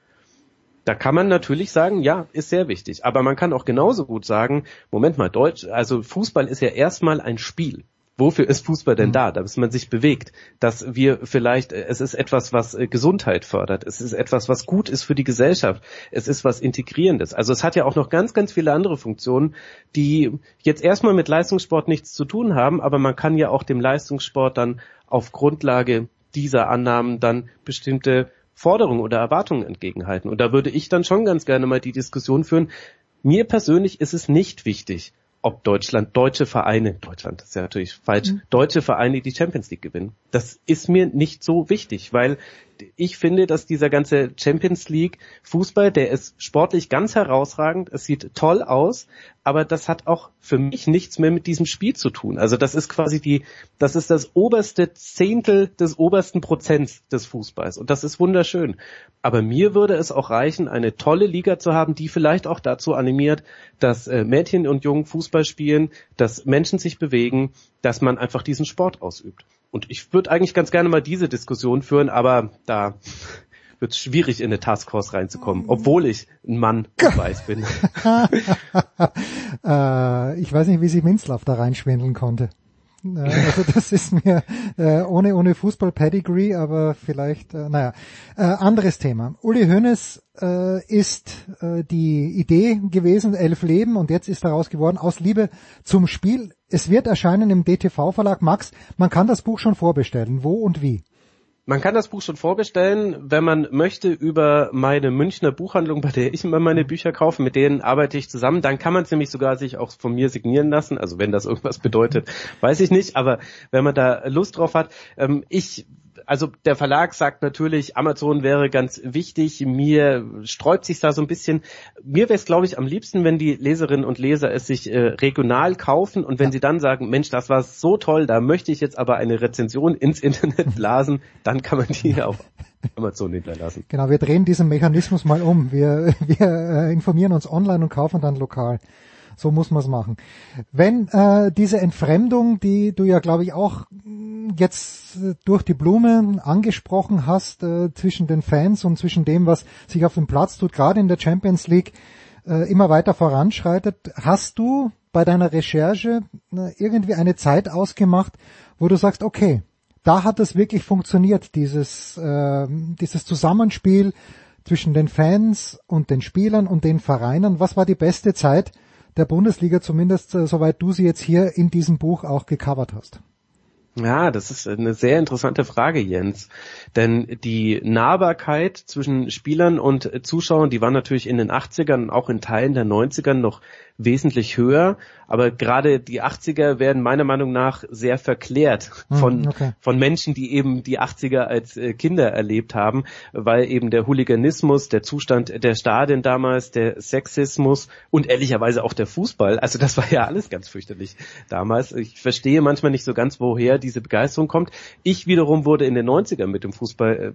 Da kann man natürlich sagen, ja, ist sehr wichtig. Aber man kann auch genauso gut sagen, Moment mal, Deutsch, also Fußball ist ja erstmal ein Spiel. Wofür ist Fußball denn mhm. da? Dass man sich bewegt, dass wir vielleicht, äh, es ist etwas, was äh, Gesundheit fördert, es ist etwas, was gut ist für die Gesellschaft, es ist was Integrierendes. Also es hat ja auch noch ganz, ganz viele andere Funktionen, die jetzt erstmal mit Leistungssport nichts zu tun haben, aber man kann ja auch dem Leistungssport dann auf Grundlage dieser Annahmen dann bestimmte Forderungen oder Erwartungen entgegenhalten. Und da würde ich dann schon ganz gerne mal die Diskussion führen, Mir persönlich ist es nicht wichtig, ob Deutschland, deutsche Vereine, Deutschland ist ja natürlich falsch, mhm. deutsche Vereine die Champions League gewinnen. Das ist mir nicht so wichtig, weil ich finde, dass dieser ganze Champions League Fußball, der ist sportlich ganz herausragend, es sieht toll aus, aber das hat auch für mich nichts mehr mit diesem Spiel zu tun. Also das ist quasi die, das ist das oberste Zehntel des obersten Prozents des Fußballs und das ist wunderschön. Aber mir würde es auch reichen, eine tolle Liga zu haben, die vielleicht auch dazu animiert, dass äh, Mädchen und Jungen Fußball spielen, dass Menschen sich bewegen, dass man einfach diesen Sport ausübt. Und ich würde eigentlich ganz gerne mal diese Diskussion führen, aber da wird es schwierig in eine Taskforce reinzukommen, obwohl ich ein Mann weiß bin. äh, ich weiß nicht, wie sich Minzlaff da reinschwindeln konnte. Also das ist mir äh, ohne ohne Fußball Pedigree, aber vielleicht äh, naja äh, anderes Thema. Uli Hoeneß äh, ist äh, die Idee gewesen, elf Leben und jetzt ist daraus geworden aus Liebe zum Spiel. Es wird erscheinen im DTV Verlag. Max, man kann das Buch schon vorbestellen. Wo und wie? Man kann das Buch schon vorbestellen, wenn man möchte, über meine Münchner Buchhandlung, bei der ich immer meine Bücher kaufe, mit denen arbeite ich zusammen. Dann kann man es nämlich sogar sich auch von mir signieren lassen. Also wenn das irgendwas bedeutet, weiß ich nicht. Aber wenn man da Lust drauf hat, ähm, ich also der Verlag sagt natürlich, Amazon wäre ganz wichtig. Mir sträubt sich da so ein bisschen. Mir wäre es, glaube ich, am liebsten, wenn die Leserinnen und Leser es sich äh, regional kaufen und wenn ja. sie dann sagen, Mensch, das war so toll, da möchte ich jetzt aber eine Rezension ins Internet blasen, dann kann man die auf Amazon hinterlassen. Genau, wir drehen diesen Mechanismus mal um. Wir, wir äh, informieren uns online und kaufen dann lokal. So muss man es machen. Wenn äh, diese Entfremdung, die du ja, glaube ich, auch jetzt durch die Blume angesprochen hast, äh, zwischen den Fans und zwischen dem, was sich auf dem Platz tut, gerade in der Champions League, äh, immer weiter voranschreitet, hast du bei deiner Recherche äh, irgendwie eine Zeit ausgemacht, wo du sagst, okay, da hat es wirklich funktioniert, dieses, äh, dieses Zusammenspiel zwischen den Fans und den Spielern und den Vereinen. Was war die beste Zeit der Bundesliga, zumindest äh, soweit du sie jetzt hier in diesem Buch auch gecovert hast? Ja, das ist eine sehr interessante Frage, Jens. Denn die Nahbarkeit zwischen Spielern und Zuschauern, die war natürlich in den 80ern und auch in Teilen der 90ern noch wesentlich höher. Aber gerade die 80er werden meiner Meinung nach sehr verklärt hm, von, okay. von Menschen, die eben die 80er als äh, Kinder erlebt haben, weil eben der Hooliganismus, der Zustand der Stadien damals, der Sexismus und ehrlicherweise auch der Fußball, also das war ja alles ganz fürchterlich damals. Ich verstehe manchmal nicht so ganz, woher diese Begeisterung kommt. Ich wiederum wurde in den 90ern mit dem Fußball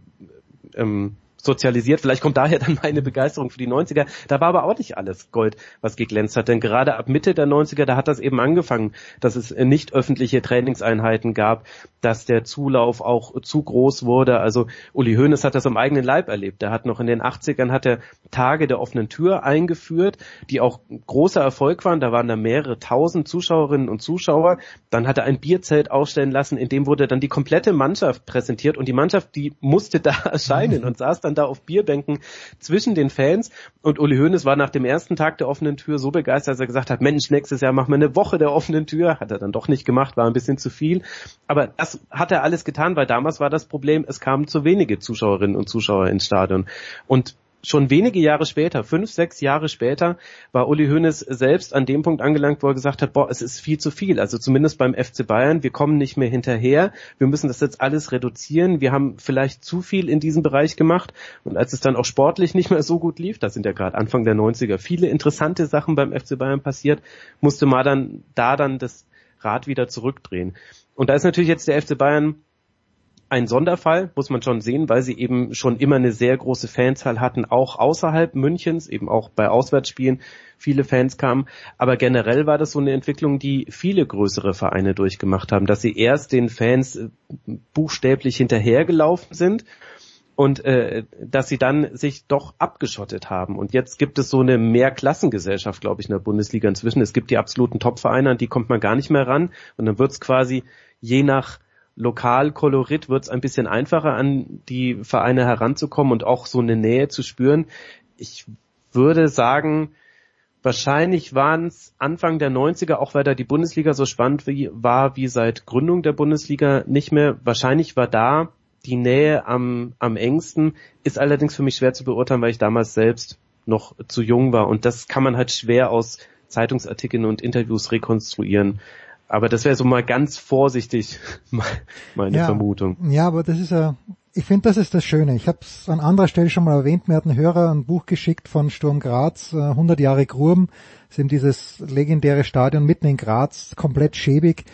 äh, ähm, sozialisiert. Vielleicht kommt daher dann meine Begeisterung für die 90er. Da war aber auch nicht alles Gold, was geglänzt hat. Denn gerade ab Mitte der 90er, da hat das eben angefangen, dass es nicht öffentliche Trainingseinheiten gab, dass der Zulauf auch zu groß wurde. Also Uli Hoeneß hat das am eigenen Leib erlebt. Er hat noch in den 80ern hat er Tage der offenen Tür eingeführt, die auch großer Erfolg waren. Da waren da mehrere tausend Zuschauerinnen und Zuschauer. Dann hat er ein Bierzelt aufstellen lassen, in dem wurde dann die komplette Mannschaft präsentiert und die Mannschaft, die musste da erscheinen und saß dann da auf Bierbänken zwischen den Fans und Uli Hoeneß war nach dem ersten Tag der offenen Tür so begeistert, dass er gesagt hat, Mensch, nächstes Jahr machen wir eine Woche der offenen Tür. Hat er dann doch nicht gemacht, war ein bisschen zu viel. Aber das hat er alles getan, weil damals war das Problem, es kamen zu wenige Zuschauerinnen und Zuschauer ins Stadion. Und schon wenige Jahre später, fünf, sechs Jahre später, war Uli Hoeneß selbst an dem Punkt angelangt, wo er gesagt hat, boah, es ist viel zu viel. Also zumindest beim FC Bayern, wir kommen nicht mehr hinterher. Wir müssen das jetzt alles reduzieren. Wir haben vielleicht zu viel in diesem Bereich gemacht. Und als es dann auch sportlich nicht mehr so gut lief, das sind ja gerade Anfang der 90er viele interessante Sachen beim FC Bayern passiert, musste man dann da dann das Rad wieder zurückdrehen. Und da ist natürlich jetzt der FC Bayern ein Sonderfall, muss man schon sehen, weil sie eben schon immer eine sehr große Fanzahl hatten, auch außerhalb Münchens, eben auch bei Auswärtsspielen viele Fans kamen. Aber generell war das so eine Entwicklung, die viele größere Vereine durchgemacht haben, dass sie erst den Fans äh, buchstäblich hinterhergelaufen sind und äh, dass sie dann sich doch abgeschottet haben. Und jetzt gibt es so eine Mehrklassengesellschaft, glaube ich, in der Bundesliga inzwischen. Es gibt die absoluten Top-Vereine, an die kommt man gar nicht mehr ran. Und dann wird es quasi je nach Lokalkolorit wird es ein bisschen einfacher, an die Vereine heranzukommen und auch so eine Nähe zu spüren. Ich würde sagen, wahrscheinlich waren es Anfang der 90er, auch weil da die Bundesliga so spannend wie, war wie seit Gründung der Bundesliga nicht mehr. Wahrscheinlich war da die Nähe am, am engsten, ist allerdings für mich schwer zu beurteilen, weil ich damals selbst noch zu jung war. Und das kann man halt schwer aus Zeitungsartikeln und Interviews rekonstruieren. Aber das wäre so mal ganz vorsichtig meine ja, Vermutung. Ja, aber das ist ja, ich finde, das ist das Schöne. Ich habe es an anderer Stelle schon mal erwähnt. Mir hat ein Hörer ein Buch geschickt von Sturm Graz, 100 äh, Jahre Grum. Das ist eben dieses legendäre Stadion mitten in Graz, komplett schäbig.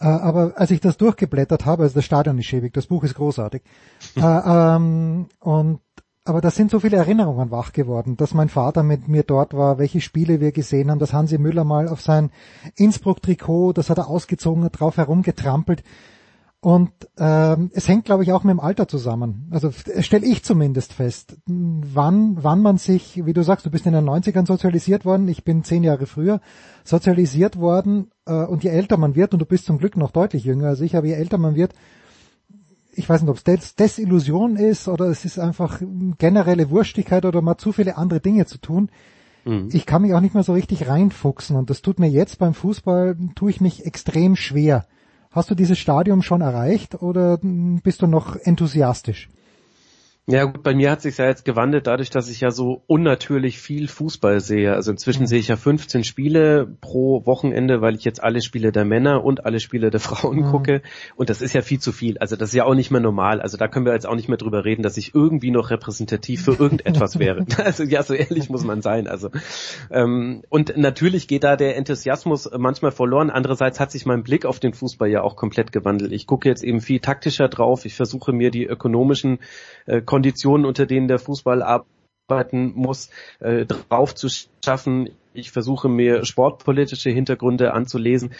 Äh, aber als ich das durchgeblättert habe, also das Stadion ist schäbig, das Buch ist großartig. äh, ähm, und aber da sind so viele Erinnerungen wach geworden, dass mein Vater mit mir dort war, welche Spiele wir gesehen haben, dass Hansi Müller mal auf sein Innsbruck-Trikot, das hat er ausgezogen, drauf herumgetrampelt. Und ähm, es hängt, glaube ich, auch mit dem Alter zusammen. Also stelle ich zumindest fest, wann, wann man sich, wie du sagst, du bist in den 90ern sozialisiert worden, ich bin zehn Jahre früher sozialisiert worden äh, und je älter man wird, und du bist zum Glück noch deutlich jünger als ich, aber je älter man wird, ich weiß nicht, ob es Des Desillusion ist oder es ist einfach generelle Wurstigkeit oder mal zu viele andere Dinge zu tun. Mhm. Ich kann mich auch nicht mehr so richtig reinfuchsen und das tut mir jetzt beim Fußball, tue ich mich extrem schwer. Hast du dieses Stadium schon erreicht oder bist du noch enthusiastisch? Ja gut, bei mir hat sich ja jetzt gewandelt, dadurch, dass ich ja so unnatürlich viel Fußball sehe. Also inzwischen mhm. sehe ich ja 15 Spiele pro Wochenende, weil ich jetzt alle Spiele der Männer und alle Spiele der Frauen mhm. gucke. Und das ist ja viel zu viel. Also das ist ja auch nicht mehr normal. Also da können wir jetzt auch nicht mehr drüber reden, dass ich irgendwie noch repräsentativ für irgendetwas wäre. Also ja, so ehrlich muss man sein. Also ähm, und natürlich geht da der Enthusiasmus manchmal verloren. Andererseits hat sich mein Blick auf den Fußball ja auch komplett gewandelt. Ich gucke jetzt eben viel taktischer drauf. Ich versuche mir die ökonomischen äh, Konditionen, unter denen der Fußball arbeiten muss, äh, drauf zu schaffen. Ich versuche mir sportpolitische Hintergründe anzulesen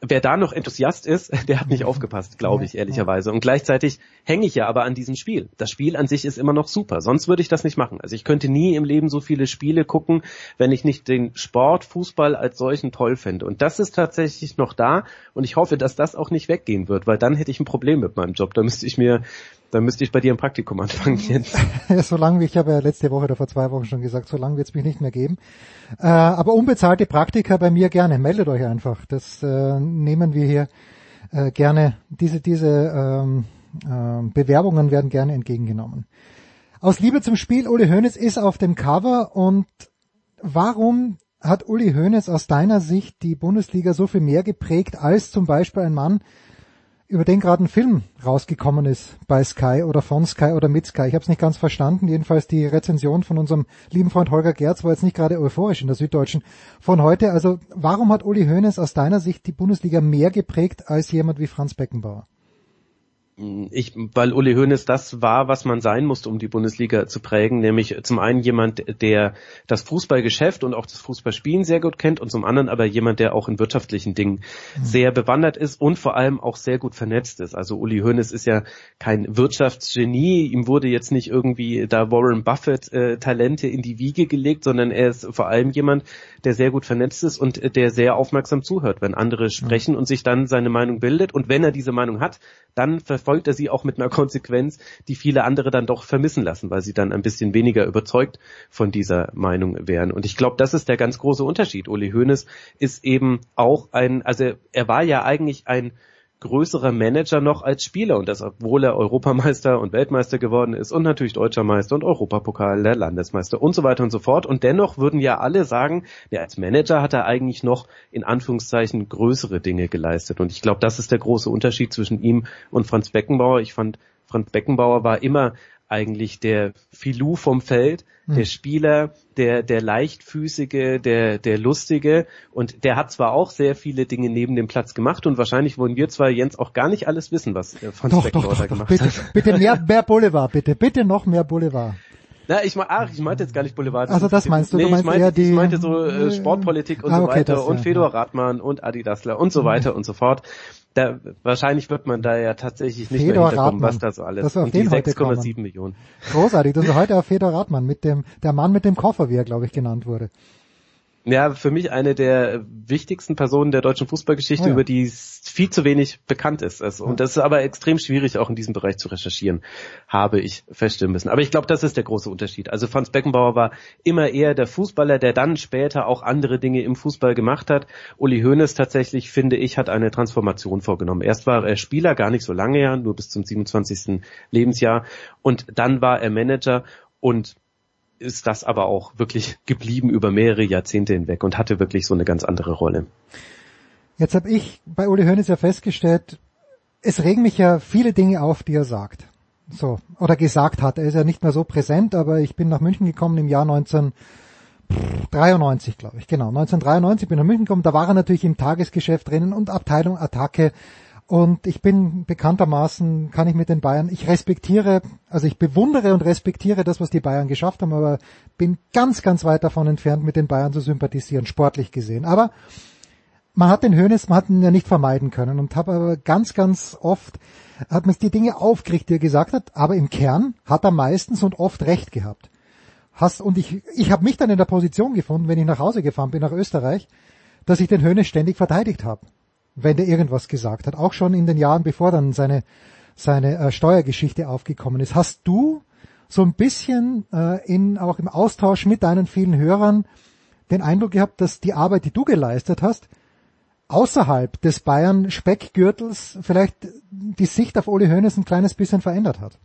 wer da noch Enthusiast ist, der hat nicht aufgepasst, glaube ich, ehrlicherweise. Und gleichzeitig hänge ich ja aber an diesem Spiel. Das Spiel an sich ist immer noch super. Sonst würde ich das nicht machen. Also ich könnte nie im Leben so viele Spiele gucken, wenn ich nicht den Sport, Fußball als solchen toll fände. Und das ist tatsächlich noch da. Und ich hoffe, dass das auch nicht weggehen wird, weil dann hätte ich ein Problem mit meinem Job. Da müsste ich mir dann müsste ich bei dir ein Praktikum anfangen jetzt. solange, ich habe ja letzte Woche oder vor zwei Wochen schon gesagt, solange wird es mich nicht mehr geben. Äh, aber unbezahlte Praktika bei mir gerne. Meldet euch einfach. Das äh, nehmen wir hier äh, gerne. Diese, diese ähm, äh, Bewerbungen werden gerne entgegengenommen. Aus Liebe zum Spiel, Uli Hoeneß ist auf dem Cover und warum hat Uli Hoeneß aus deiner Sicht die Bundesliga so viel mehr geprägt als zum Beispiel ein Mann, über den gerade ein Film rausgekommen ist bei Sky oder von Sky oder mit Sky. Ich habe es nicht ganz verstanden. Jedenfalls die Rezension von unserem lieben Freund Holger Gerz war jetzt nicht gerade euphorisch in der Süddeutschen von heute. Also warum hat Uli Hoeneß aus deiner Sicht die Bundesliga mehr geprägt als jemand wie Franz Beckenbauer? Ich, weil Uli Hoeneß das war, was man sein musste, um die Bundesliga zu prägen, nämlich zum einen jemand, der das Fußballgeschäft und auch das Fußballspielen sehr gut kennt und zum anderen aber jemand, der auch in wirtschaftlichen Dingen mhm. sehr bewandert ist und vor allem auch sehr gut vernetzt ist. Also Uli Hoeneß ist ja kein Wirtschaftsgenie, ihm wurde jetzt nicht irgendwie da Warren Buffett äh, Talente in die Wiege gelegt, sondern er ist vor allem jemand, der sehr gut vernetzt ist und der sehr aufmerksam zuhört, wenn andere sprechen und sich dann seine Meinung bildet und wenn er diese Meinung hat, dann verfolgt er sie auch mit einer Konsequenz, die viele andere dann doch vermissen lassen, weil sie dann ein bisschen weniger überzeugt von dieser Meinung wären. Und ich glaube, das ist der ganz große Unterschied. Uli Hoeneß ist eben auch ein, also er war ja eigentlich ein größerer Manager noch als Spieler. Und das obwohl er Europameister und Weltmeister geworden ist und natürlich Deutscher Meister und Europapokal der Landesmeister und so weiter und so fort. Und dennoch würden ja alle sagen, ja, als Manager hat er eigentlich noch in Anführungszeichen größere Dinge geleistet. Und ich glaube, das ist der große Unterschied zwischen ihm und Franz Beckenbauer. Ich fand Franz Beckenbauer war immer eigentlich der Filou vom Feld, hm. der Spieler, der, der leichtfüßige, der, der lustige und der hat zwar auch sehr viele Dinge neben dem Platz gemacht und wahrscheinlich wollen wir zwar Jens auch gar nicht alles wissen, was äh, Franz doch, Beckenbauer doch, da gemacht bitte, hat. Bitte mehr, mehr Boulevard, bitte, bitte noch mehr Boulevard. Na, ich, ach, ich meinte jetzt gar nicht Boulevard. Also das meinst du? Nee, du meinst ich, meinte, eher die, ich meinte so äh, Sportpolitik und ah, so okay, weiter das, und ja, Fedor. Radmann und Adidasler und so weiter und so fort. Da, wahrscheinlich wird man da ja tatsächlich nicht Fedor mehr hinterkommen, Radmann. was da so alles und die den heute 6,7 Millionen. Großartig, das war heute auf Fedor Radmann mit dem, der Mann mit dem Koffer, wie er glaube ich genannt wurde. Ja, für mich eine der wichtigsten Personen der deutschen Fußballgeschichte, Oh ja. über die es viel zu wenig bekannt ist. Also. Und das ist aber extrem schwierig, auch in diesem Bereich zu recherchieren, habe ich feststellen müssen. Aber ich glaube, das ist der große Unterschied. Also Franz Beckenbauer war immer eher der Fußballer, der dann später auch andere Dinge im Fußball gemacht hat. Uli Hoeneß tatsächlich, finde ich, hat eine Transformation vorgenommen. Erst war er Spieler, gar nicht so lange ja, nur bis zum 27. Lebensjahr. Und dann war er Manager und ist das aber auch wirklich geblieben über mehrere Jahrzehnte hinweg und hatte wirklich so eine ganz andere Rolle. Jetzt habe ich bei Uli Hoeneß ja festgestellt, es regen mich ja viele Dinge auf, die er sagt. So, oder gesagt hat. Er ist ja nicht mehr so präsent, aber ich bin nach München gekommen im Jahr 1993, glaube ich. Genau, 1993 bin ich nach München gekommen. Da war er natürlich im Tagesgeschäft drinnen und Abteilung Attacke. Und ich bin bekanntermaßen, kann ich mit den Bayern, ich respektiere, also ich bewundere und respektiere das, was die Bayern geschafft haben, aber bin ganz, ganz weit davon entfernt, mit den Bayern zu sympathisieren, sportlich gesehen. Aber man hat den Hönes, man hat ihn ja nicht vermeiden können und habe aber ganz, ganz oft, hat mich die Dinge aufgeregt, die er gesagt hat, aber im Kern hat er meistens und oft recht gehabt. Hast, und ich, ich habe mich dann in der Position gefunden, wenn ich nach Hause gefahren bin, nach Österreich, dass ich den Hönes ständig verteidigt habe, wenn der irgendwas gesagt hat. Auch schon in den Jahren, bevor dann seine, seine äh, Steuergeschichte aufgekommen ist. Hast du so ein bisschen äh, in, auch im Austausch mit deinen vielen Hörern den Eindruck gehabt, dass die Arbeit, die du geleistet hast, außerhalb des Bayern Speckgürtels vielleicht die Sicht auf Uli Hoeneß ein kleines bisschen verändert hat?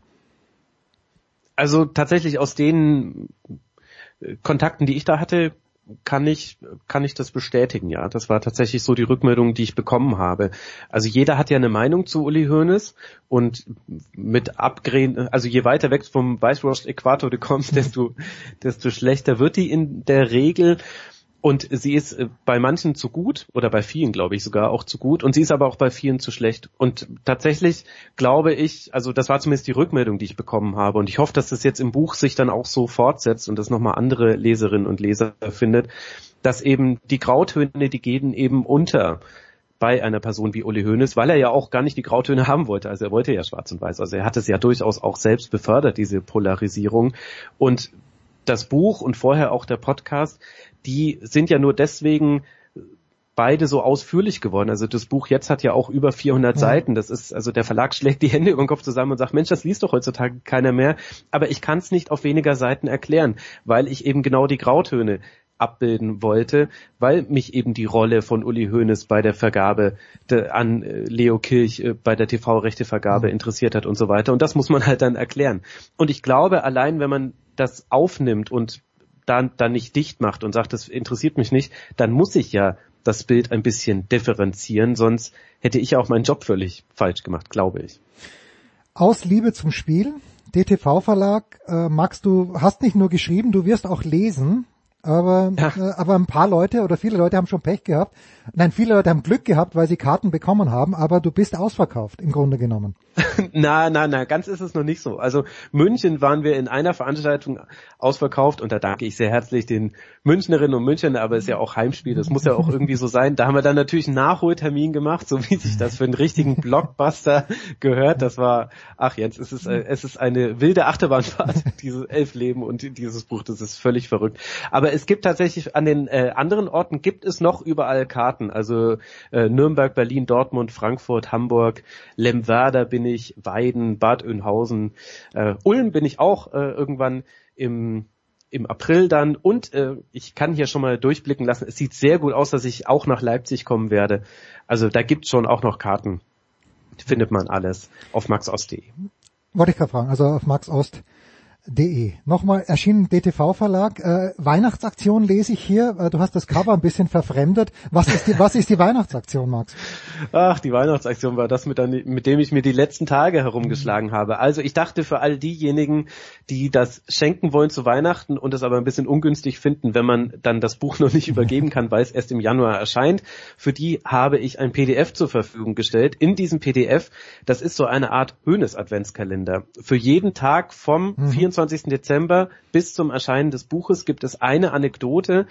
Also tatsächlich aus den äh, Kontakten, die ich da hatte, kann ich, kann ich das bestätigen, ja. Das war tatsächlich so die Rückmeldung, die ich bekommen habe. Also jeder hat ja eine Meinung zu Uli Hoeneß und mit Abgren, also je weiter weg vom Weißwurst-Äquator du kommst, desto, desto schlechter wird die in der Regel. Und sie ist äh, bei manchen zu gut oder bei vielen, glaube ich, sogar auch zu gut. Und sie ist aber auch bei vielen zu schlecht. Und tatsächlich glaube ich, also das war zumindest die Rückmeldung, die ich bekommen habe. Und ich hoffe, dass das jetzt im Buch sich dann auch so fortsetzt und das nochmal andere Leserinnen und Leser findet, dass eben die Grautöne, die gehen eben unter bei einer Person wie Uli Hoeneß, weil er ja auch gar nicht die Grautöne haben wollte. Also er wollte ja schwarz und weiß. Also er hat es ja durchaus auch selbst befördert, diese Polarisierung. Und das Buch und vorher auch der Podcast, die sind ja nur deswegen beide so ausführlich geworden. Also das Buch jetzt hat ja auch über 400 ja. Seiten. Das ist also der Verlag schlägt die Hände über den Kopf zusammen und sagt, Mensch, das liest doch heutzutage keiner mehr. Aber ich kann es nicht auf weniger Seiten erklären, weil ich eben genau die Grautöne abbilden wollte, weil mich eben die Rolle von Uli Hoeneß bei der Vergabe an äh, Leo Kirch äh, bei der TV-Rechtevergabe mhm. interessiert hat und so weiter. Und das muss man halt dann erklären. Und ich glaube, allein wenn man das aufnimmt und dann, dann nicht dicht macht und sagt, das interessiert mich nicht, dann muss ich ja das Bild ein bisschen differenzieren, sonst hätte ich auch meinen Job völlig falsch gemacht, glaube ich. Aus Liebe zum Spiel, DTV Verlag, äh, Max, du hast nicht nur geschrieben, du wirst auch lesen aber, ja. äh, aber ein paar Leute oder viele Leute haben schon Pech gehabt. Nein, viele Leute haben Glück gehabt, weil sie Karten bekommen haben, aber du bist ausverkauft im Grunde genommen. na, na, na, ganz ist es noch nicht so. Also München waren wir in einer Veranstaltung ausverkauft und da danke ich sehr herzlich den Münchnerinnen und Münchnern, aber es ist ja auch Heimspiel, das muss ja auch irgendwie so sein. Da haben wir dann natürlich einen Nachholtermin gemacht, so wie sich das für einen richtigen Blockbuster gehört. Das war, ach Jens, es ist, äh, es ist eine wilde Achterbahnfahrt, dieses Elfleben und dieses Buch, das ist völlig verrückt. Aber es gibt tatsächlich an den äh, anderen Orten gibt es noch überall Karten. Also äh, Nürnberg, Berlin, Dortmund, Frankfurt, Hamburg, Lemwerder bin ich, Weiden, Bad Oeynhausen, äh, Ulm bin ich auch äh, irgendwann im im April dann und äh, ich kann hier schon mal durchblicken lassen, es sieht sehr gut aus, dass ich auch nach Leipzig kommen werde. Also da gibt schon auch noch Karten. Findet man alles auf maxost.de. Wollte ich gerade fragen, also auf maxost.de De. Nochmal erschienen DTV Verlag. Äh, Weihnachtsaktion lese ich hier. Äh, du hast das Cover ein bisschen verfremdet. Was ist die, was ist die Weihnachtsaktion, Max? Ach, die Weihnachtsaktion war das, mit, mit dem ich mir die letzten Tage herumgeschlagen mhm. habe. Also ich dachte für all diejenigen, die das schenken wollen zu Weihnachten und es aber ein bisschen ungünstig finden, wenn man dann das Buch noch nicht übergeben kann, weil es erst im Januar erscheint, für die habe ich ein PDF zur Verfügung gestellt. In diesem PDF, das ist so eine Art Höhnes Adventskalender. Für jeden Tag vom mhm. 24. Dezember bis zum Erscheinen des Buches gibt es eine Anekdote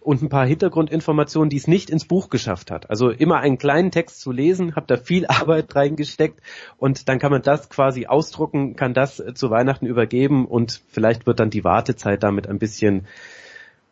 und ein paar Hintergrundinformationen, die es nicht ins Buch geschafft hat. Also immer einen kleinen Text zu lesen, habe da viel Arbeit reingesteckt und dann kann man das quasi ausdrucken, kann das zu Weihnachten übergeben und vielleicht wird dann die Wartezeit damit ein bisschen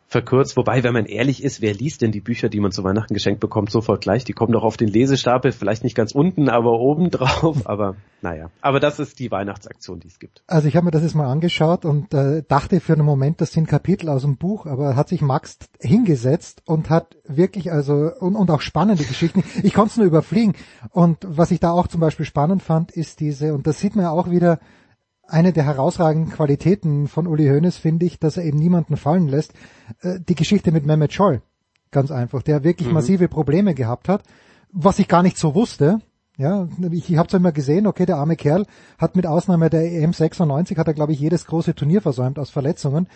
verkürzt. Wobei, wenn man ehrlich ist, wer liest denn die Bücher, die man zu Weihnachten geschenkt bekommt, sofort gleich? Die kommen doch auf den Lesestapel, vielleicht nicht ganz unten, aber oben drauf. Aber naja, aber das ist die Weihnachtsaktion, die es gibt. Also ich habe mir das jetzt mal angeschaut und äh, dachte für einen Moment, das sind Kapitel aus dem Buch, aber hat sich Max hingesetzt und hat wirklich also und, und auch spannende Geschichten. Ich konnte es nur überfliegen. Und was ich da auch zum Beispiel spannend fand, ist diese, und das sieht man ja auch wieder, eine der herausragenden Qualitäten von Uli Hoeneß finde ich, dass er eben niemanden fallen lässt. Äh, die Geschichte mit Mehmet Scholl, ganz einfach, der wirklich mhm. massive Probleme gehabt hat, was ich gar nicht so wusste. Ja, ich, ich habe es immer gesehen, okay, der arme Kerl hat mit Ausnahme der EM 96 hat er glaube ich jedes große Turnier versäumt aus Verletzungen.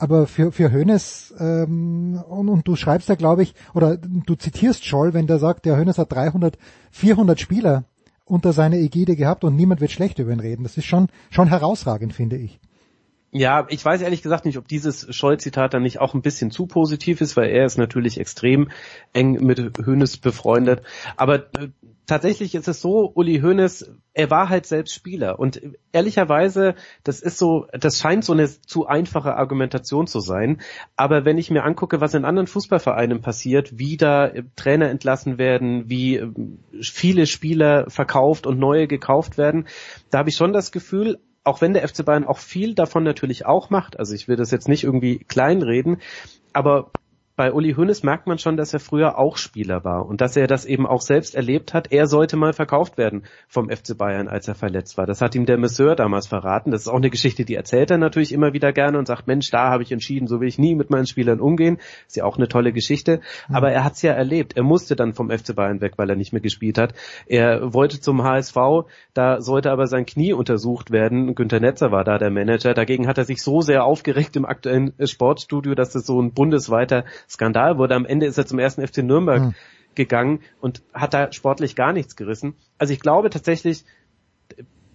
Aber für, für Hönes, ähm, und, und du schreibst ja, glaube ich, oder du zitierst Scholl, wenn der sagt, der Hönes hat 300, 400 Spieler unter seiner Ägide gehabt und niemand wird schlecht über ihn reden. Das ist schon, schon herausragend, finde ich. Ja, ich weiß ehrlich gesagt nicht, ob dieses Scholl-Zitat dann nicht auch ein bisschen zu positiv ist, weil er ist natürlich extrem eng mit Hönes befreundet. Aber äh, tatsächlich ist es so, Uli Hoeneß, er war halt selbst Spieler und ehrlicherweise, das ist so, das scheint so eine zu einfache Argumentation zu sein, aber wenn ich mir angucke, was in anderen Fußballvereinen passiert, wie da Trainer entlassen werden, wie ähm, viele Spieler verkauft und neue gekauft werden, da habe ich schon das Gefühl, auch wenn der FC Bayern auch viel davon natürlich auch macht, also ich will das jetzt nicht irgendwie kleinreden, aber bei Uli Hoeneß merkt man schon, dass er früher auch Spieler war und dass er das eben auch selbst erlebt hat. Er sollte mal verkauft werden vom FC Bayern, als er verletzt war. Das hat ihm der Masseur damals verraten. Das ist auch eine Geschichte, die erzählt er natürlich immer wieder gerne und sagt, Mensch, da habe ich entschieden, so will ich nie mit meinen Spielern umgehen. Ist ja auch eine tolle Geschichte. Mhm. Aber er hat es ja erlebt. Er musste dann vom FC Bayern weg, weil er nicht mehr gespielt hat. Er wollte zum HSV, da sollte aber sein Knie untersucht werden. Günter Netzer war da der Manager. Dagegen hat er sich so sehr aufgeregt im aktuellen Sportstudio, dass es so ein bundesweiter Skandal wurde. Am Ende ist er zum ersten FC Nürnberg mhm. gegangen und hat da sportlich gar nichts gerissen. Also ich glaube tatsächlich,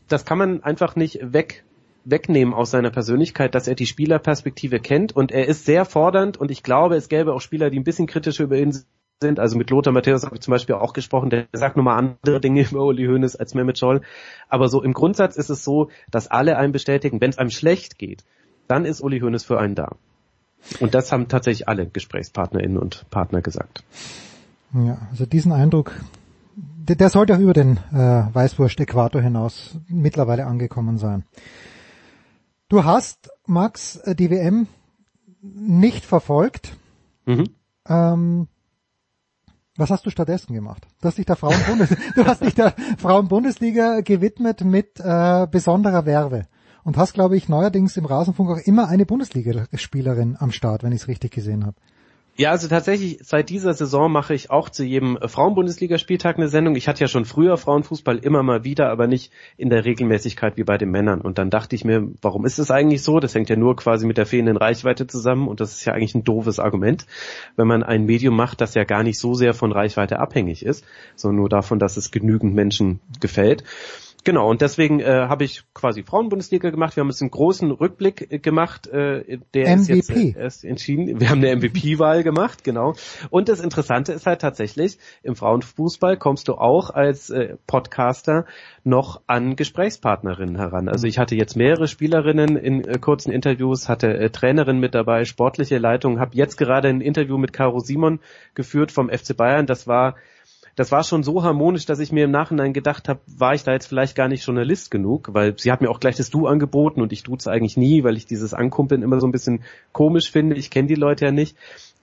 das kann man einfach nicht weg wegnehmen aus seiner Persönlichkeit, dass er die Spielerperspektive kennt und er ist sehr fordernd und ich glaube, es gäbe auch Spieler, die ein bisschen kritischer über ihn sind. Also mit Lothar Matthäus habe ich zum Beispiel auch gesprochen, der sagt nochmal andere Dinge über Uli Hoeneß als Mehmet Scholl. Aber so im Grundsatz ist es so, dass alle einen bestätigen, wenn es einem schlecht geht, dann ist Uli Hoeneß für einen da. Und das haben tatsächlich alle GesprächspartnerInnen und Partner gesagt. Ja, also diesen Eindruck, der, der sollte auch über den äh, Weißwurst-Äquator hinaus mittlerweile angekommen sein. Du hast, Max, äh, die WM nicht verfolgt. Mhm. Ähm, was hast du stattdessen gemacht? Du hast dich der Frauenbundesliga, du hast dich der Frauenbundesliga gewidmet mit äh, besonderer Werbe und hast, glaube ich, neuerdings im Rasenfunk auch immer eine Bundesligaspielerin am Start, wenn ich es richtig gesehen habe. Ja, also tatsächlich seit dieser Saison mache ich auch zu jedem Frauenbundesligaspieltag eine Sendung. Ich hatte ja schon früher Frauenfußball immer mal wieder, aber nicht in der Regelmäßigkeit wie bei den Männern. Und dann dachte ich mir, warum ist es eigentlich so? Das hängt ja nur quasi mit der fehlenden Reichweite zusammen und das ist ja eigentlich ein doofes Argument, wenn man ein Medium macht, das ja gar nicht so sehr von Reichweite abhängig ist, sondern nur davon, dass es genügend Menschen gefällt. Genau, und deswegen äh, habe ich quasi Frauenbundesliga gemacht. Wir haben jetzt einen großen Rückblick äh, gemacht. Äh, der MVP. ist jetzt äh, erst entschieden. Wir haben eine MVP-Wahl gemacht, genau. Und das Interessante ist halt tatsächlich, im Frauenfußball kommst du auch als äh, Podcaster noch an Gesprächspartnerinnen heran. Also ich hatte jetzt mehrere Spielerinnen in äh, kurzen Interviews, hatte äh, Trainerinnen mit dabei, sportliche Leitung, habe jetzt gerade ein Interview mit Caro Simon geführt vom FC Bayern. Das war das war schon so harmonisch, dass ich mir im Nachhinein gedacht habe, war ich da jetzt vielleicht gar nicht Journalist genug, weil sie hat mir auch gleich das Du angeboten und ich duze eigentlich nie, weil ich dieses Ankumpeln immer so ein bisschen komisch finde. Ich kenne die Leute ja nicht.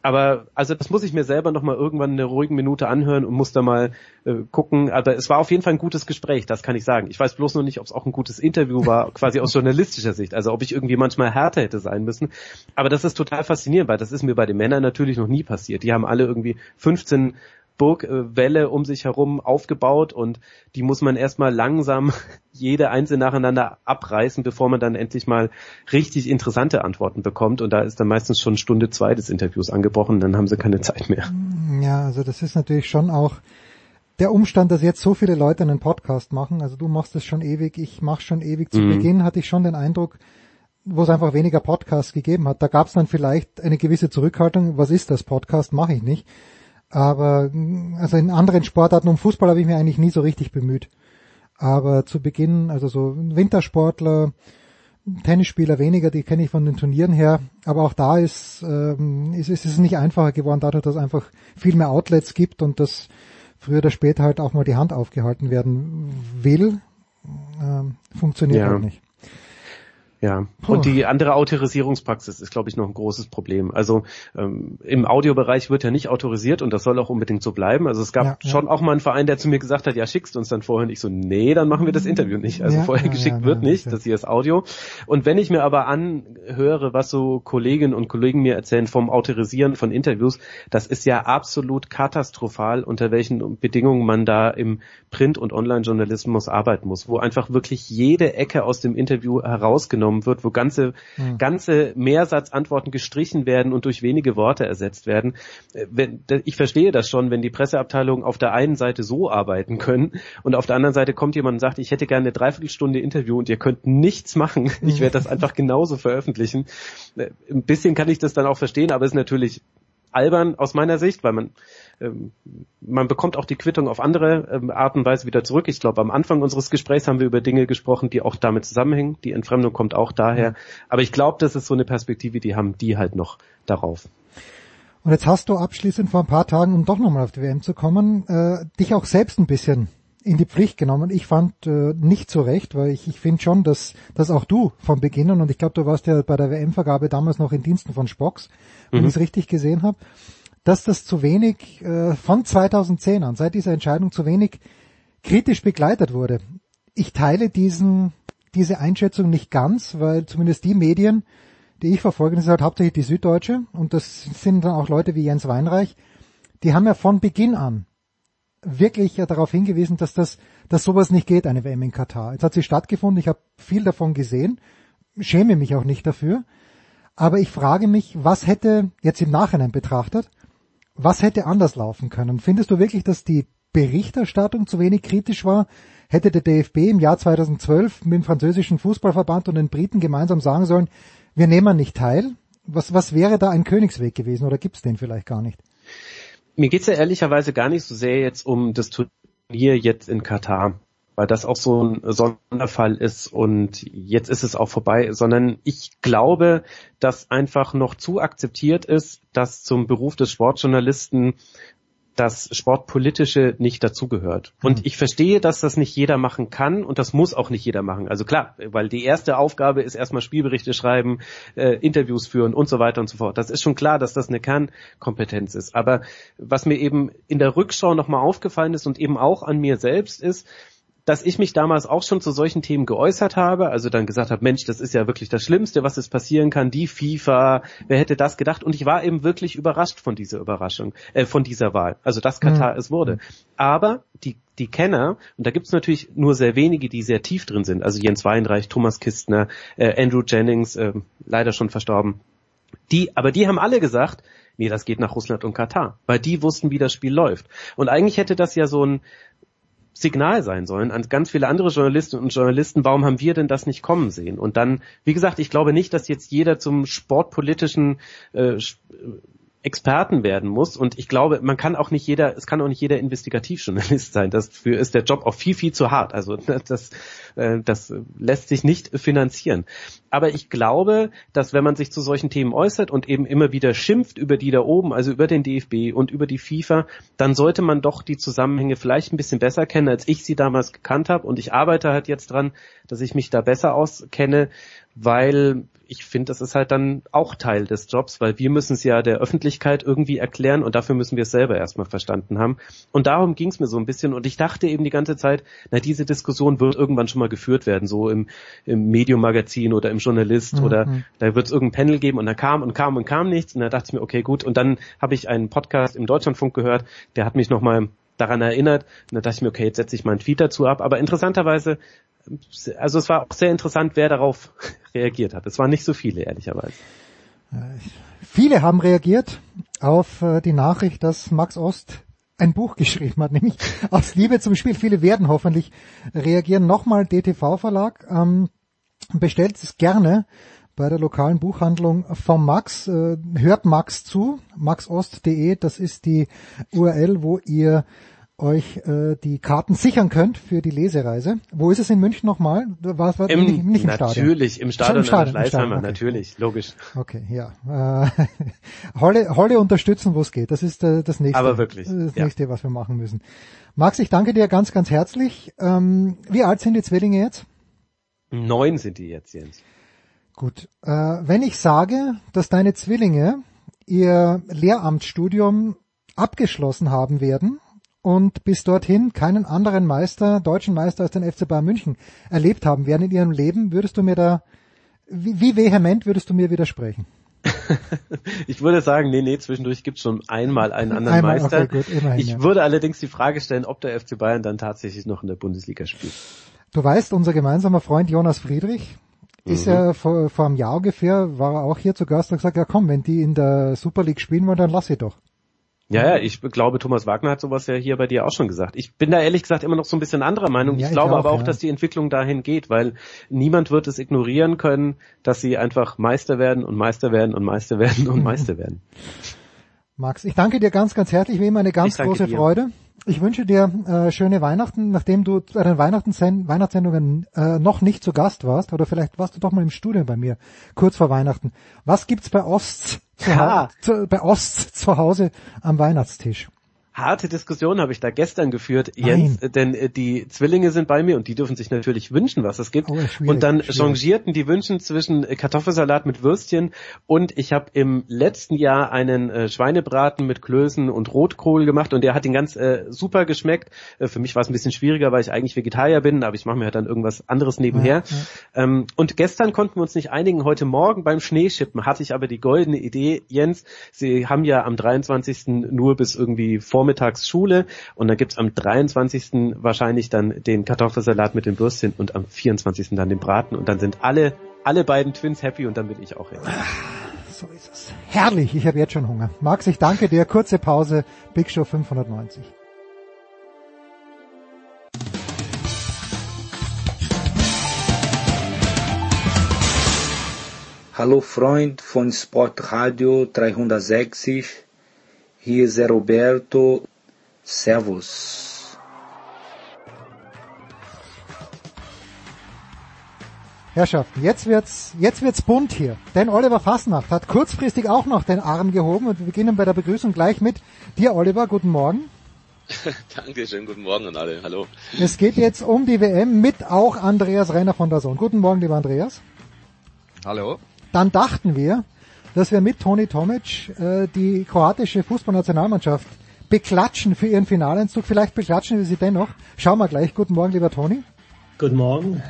Aber also das muss ich mir selber nochmal irgendwann in einer ruhigen Minute anhören und muss da mal äh, gucken. Aber es war auf jeden Fall ein gutes Gespräch, das kann ich sagen. Ich weiß bloß noch nicht, ob es auch ein gutes Interview war, quasi aus journalistischer Sicht. Also ob ich irgendwie manchmal härter hätte sein müssen. Aber das ist total faszinierend, weil das ist mir bei den Männern natürlich noch nie passiert. Die haben alle irgendwie 15 Burgwelle um sich herum aufgebaut und die muss man erstmal langsam jede einzelne nacheinander abreißen, bevor man dann endlich mal richtig interessante Antworten bekommt. Und da ist dann meistens schon Stunde zwei des Interviews angebrochen, dann haben sie keine Zeit mehr. Ja, also das ist natürlich schon auch der Umstand, dass jetzt so viele Leute einen Podcast machen. Also du machst es schon ewig, ich mache schon ewig. Zu mhm. Beginn hatte ich schon den Eindruck, wo es einfach weniger Podcasts gegeben hat. Da gab es dann vielleicht eine gewisse Zurückhaltung. Was ist das Podcast? Mache ich nicht. Aber also in anderen Sportarten um Fußball habe ich mir eigentlich nie so richtig bemüht. Aber zu Beginn, also so Wintersportler, Tennisspieler weniger, die kenne ich von den Turnieren her. Aber auch da ist, ähm, ist, ist es nicht einfacher geworden, dadurch, dass es einfach viel mehr Outlets gibt und dass früher oder später halt auch mal die Hand aufgehalten werden will. Ähm, funktioniert ja. halt nicht. Ja, und die andere Autorisierungspraxis ist, glaube ich, noch ein großes Problem. Also ähm, im Audiobereich wird ja nicht autorisiert und das soll auch unbedingt so bleiben. Also es gab ja, schon ja. auch mal einen Verein, der zu mir gesagt hat, ja, schickst uns dann vorher. Und ich so, nee, dann machen wir das Interview nicht. Also ja, vorher geschickt wird nicht, das hier ist Audio. Und wenn ich mir aber anhöre, was so Kolleginnen und Kollegen mir erzählen vom Autorisieren von Interviews, das ist ja absolut katastrophal, unter welchen Bedingungen man da im Print- und Online-Journalismus arbeiten muss, wo einfach wirklich jede Ecke aus dem Interview herausgenommen genommen wird, wo ganze, hm. ganze Mehrsatzantworten gestrichen werden und durch wenige Worte ersetzt werden. Äh, ich verstehe das schon, wenn die Presseabteilungen auf der einen Seite so arbeiten können und auf der anderen Seite kommt jemand und sagt, ich hätte gerne eine Dreiviertelstunde Interview und ihr könnt nichts machen. Ich werde das einfach genauso veröffentlichen. Äh, ein bisschen kann ich das dann auch verstehen, aber es ist natürlich albern aus meiner Sicht, weil man ähm, man bekommt auch die Quittung auf andere ähm, Art und Weise wieder zurück. Ich glaube, am Anfang unseres Gesprächs haben wir über Dinge gesprochen, die auch damit zusammenhängen. Die Entfremdung kommt auch daher. Aber ich glaube, das ist so eine Perspektive, die haben die halt noch darauf. Und jetzt hast du abschließend vor ein paar Tagen, um doch nochmal auf die WM zu kommen, äh, dich auch selbst ein bisschen in die Pflicht genommen. Ich fand äh, nicht so recht, weil ich, ich finde schon, dass, dass auch du von Beginn an, und ich glaube, du warst ja bei der WM-Vergabe damals noch in Diensten von Spocks, wenn mhm. ich es richtig gesehen habe, dass das zu wenig äh, von 2010 an, seit dieser Entscheidung zu wenig kritisch begleitet wurde. Ich teile diesen, diese Einschätzung nicht ganz, weil zumindest die Medien, die ich verfolge, das ist halt hauptsächlich die Süddeutsche und das sind dann auch Leute wie Jens Weinreich, die haben ja von Beginn an wirklich ja darauf hingewiesen, dass das, dass sowas nicht geht, eine WM in Katar. Jetzt hat sie stattgefunden, ich habe viel davon gesehen, schäme mich auch nicht dafür, aber ich frage mich, was hätte jetzt im Nachhinein betrachtet, was hätte anders laufen können? Findest du wirklich, dass die Berichterstattung zu wenig kritisch war? Hätte der DFB im Jahr 2012 mit dem französischen Fußballverband und den Briten gemeinsam sagen sollen, wir nehmen nicht teil? Was, was wäre da ein Königsweg gewesen oder gibt es den vielleicht gar nicht? Mir geht's ja ehrlicherweise gar nicht so sehr jetzt um das Turnier jetzt in Katar weil das auch so ein Sonderfall ist und jetzt ist es auch vorbei, sondern ich glaube, dass einfach noch zu akzeptiert ist, dass zum Beruf des Sportjournalisten das Sportpolitische nicht dazugehört. Und mhm. ich verstehe, dass das nicht jeder machen kann und das muss auch nicht jeder machen. Also klar, weil die erste Aufgabe ist erstmal Spielberichte schreiben, äh, Interviews führen und so weiter und so fort. Das ist schon klar, dass das eine Kernkompetenz ist. Aber was mir eben in der Rückschau nochmal aufgefallen ist und eben auch an mir selbst ist, dass ich mich damals auch schon zu solchen Themen geäußert habe, also dann gesagt habe, Mensch, das ist ja wirklich das Schlimmste, was es passieren kann, die FIFA, wer hätte das gedacht? Und ich war eben wirklich überrascht von dieser Überraschung, äh, von dieser Wahl, also dass Katar mhm. es wurde. Aber die die Kenner, und da gibt's natürlich nur sehr wenige, die sehr tief drin sind, also Jens Weinreich, Thomas Kistner, äh, Andrew Jennings, äh, leider schon verstorben, die, aber die haben alle gesagt, nee, das geht nach Russland und Katar, weil die wussten, wie das Spiel läuft. Und eigentlich hätte das ja so ein, Signal sein sollen an ganz viele andere Journalistinnen und Journalisten, warum haben wir denn das nicht kommen sehen? Und dann, wie gesagt, ich glaube nicht, dass jetzt jeder zum sportpolitischen äh, Experten werden muss. Und ich glaube, man kann auch nicht jeder, es kann auch nicht jeder Investigativjournalist sein. Dafür ist der Job auch viel, viel zu hart. Also das, äh, das lässt sich nicht finanzieren. Aber ich glaube, dass wenn man sich zu solchen Themen äußert und eben immer wieder schimpft über die da oben, also über den DFB und über die FIFA, dann sollte man doch die Zusammenhänge vielleicht ein bisschen besser kennen, als ich sie damals gekannt habe. Und ich arbeite halt jetzt dran, dass ich mich da besser auskenne, weil ich finde, das ist halt dann auch Teil des Jobs, weil wir müssen es ja der Öffentlichkeit irgendwie erklären und dafür müssen wir es selber erstmal verstanden haben. Und darum ging es mir so ein bisschen und ich dachte eben die ganze Zeit, na diese Diskussion wird irgendwann schon mal geführt werden, so im, im Medium-Magazin oder im Journalist mhm. oder da wird es irgendein Panel geben und dann kam und kam und kam nichts und da dachte ich mir, okay gut und dann habe ich einen Podcast im Deutschlandfunk gehört, der hat mich nochmal daran erinnert. Und da dachte ich mir, okay, jetzt setze ich meinen Tweet dazu ab. Aber interessanterweise also es war auch sehr interessant, wer darauf reagiert hat. Es waren nicht so viele, ehrlicherweise. Viele haben reagiert auf äh, die Nachricht, dass Max Ost ein Buch geschrieben hat, nämlich aus Liebe zum Spiel. Viele werden hoffentlich reagieren. Nochmal DTV Verlag. Ähm, bestellt es gerne bei der lokalen Buchhandlung von Max. Äh, hört Max zu, maxost.de, das ist die URL, wo ihr euch äh, die Karten sichern könnt für die Lesereise. Wo ist es in München nochmal? War, war Im, nicht, nicht im Stadion? Natürlich, im Stadion, im Stadion, im Stadion okay. natürlich, logisch. Okay, ja. Äh, Holle, Holle unterstützen, wo es geht. Das ist äh, das nächste. Aber wirklich. Das nächste, ja. was wir machen müssen. Max, ich danke dir ganz, ganz herzlich. Ähm, wie alt sind die Zwillinge jetzt? Neun sind die jetzt, Jens. Gut. Äh, wenn ich sage, dass deine Zwillinge ihr Lehramtsstudium abgeschlossen haben werden und bis dorthin keinen anderen Meister, deutschen Meister als den FC Bayern München erlebt haben werden in ihrem Leben, würdest du mir da, wie, wie vehement würdest du mir widersprechen? ich würde sagen, nee, nee, zwischendurch gibt es schon einmal einen anderen einmal, Meister. Okay, gut, immerhin, ich ja. würde allerdings die Frage stellen, ob der FC Bayern dann tatsächlich noch in der Bundesliga spielt. Du weißt, unser gemeinsamer Freund Jonas Friedrich ist mhm. ja vor, vor einem Jahr ungefähr, war er auch hier zu Gast und gesagt, ja komm, wenn die in der Super League spielen wollen, dann lass sie doch. Ja, ja, ich glaube, Thomas Wagner hat sowas ja hier bei dir auch schon gesagt. Ich bin da ehrlich gesagt immer noch so ein bisschen anderer Meinung. Ja, ich, ich glaube auch, aber auch, ja. dass die Entwicklung dahin geht, weil niemand wird es ignorieren können, dass sie einfach Meister werden und Meister werden und Meister werden und Meister werden. Max, ich danke dir ganz, ganz herzlich. Wie immer eine ganz große dir. Freude. Ich wünsche dir äh, schöne Weihnachten, nachdem du bei den Weihnachten Weihnachtssendungen äh, noch nicht zu Gast warst, oder vielleicht warst du doch mal im Studio bei mir, kurz vor Weihnachten. Was gibt's bei Osts zu, ja. zu, bei Osts zu Hause am Weihnachtstisch? Harte Diskussion habe ich da gestern geführt, Jens, Nein. denn äh, die Zwillinge sind bei mir und die dürfen sich natürlich wünschen, was es gibt. Oh, und dann changierten die Wünschen zwischen äh, Kartoffelsalat mit Würstchen und ich habe im letzten Jahr einen äh, Schweinebraten mit Klößen und Rotkohl gemacht und der hat den ganz äh, super geschmeckt. Für mich war es ein bisschen schwieriger, weil ich eigentlich Vegetarier bin, aber ich mache mir halt dann irgendwas anderes nebenher. Ja, ja. Ähm, und gestern konnten wir uns nicht einigen. Heute Morgen beim Schneeschippen hatte ich aber die goldene Idee, Jens, Sie haben ja am 23. nur bis irgendwie vor vormittags Schule und dann gibt's am 23. wahrscheinlich dann den Kartoffelsalat mit den Würstchen und am 24. dann den Braten und dann sind alle, alle beiden Twins happy und dann bin ich auch happy. So ist es. Herrlich, ich habe jetzt schon Hunger. Max, ich danke dir. Kurze Pause, Big Show 590. Hallo Freund von Sportradio 360. Hier ist Roberto. Servus. Herrschaften, jetzt wird's, jetzt wird's bunt hier. Denn Oliver Fassnacht hat kurzfristig auch noch den Arm gehoben und wir beginnen bei der Begrüßung gleich mit dir, Oliver. Guten Morgen. Dankeschön, guten Morgen an alle. Hallo. Es geht jetzt um die WM mit auch Andreas Renner von der Sohn. Guten Morgen, lieber Andreas. Hallo. Dann dachten wir, dass wir mit Toni Tomic äh, die kroatische Fußballnationalmannschaft beklatschen für ihren Finaleinzug. Vielleicht beklatschen wir sie dennoch. Schauen wir gleich. Guten Morgen, lieber Toni. Guten Morgen.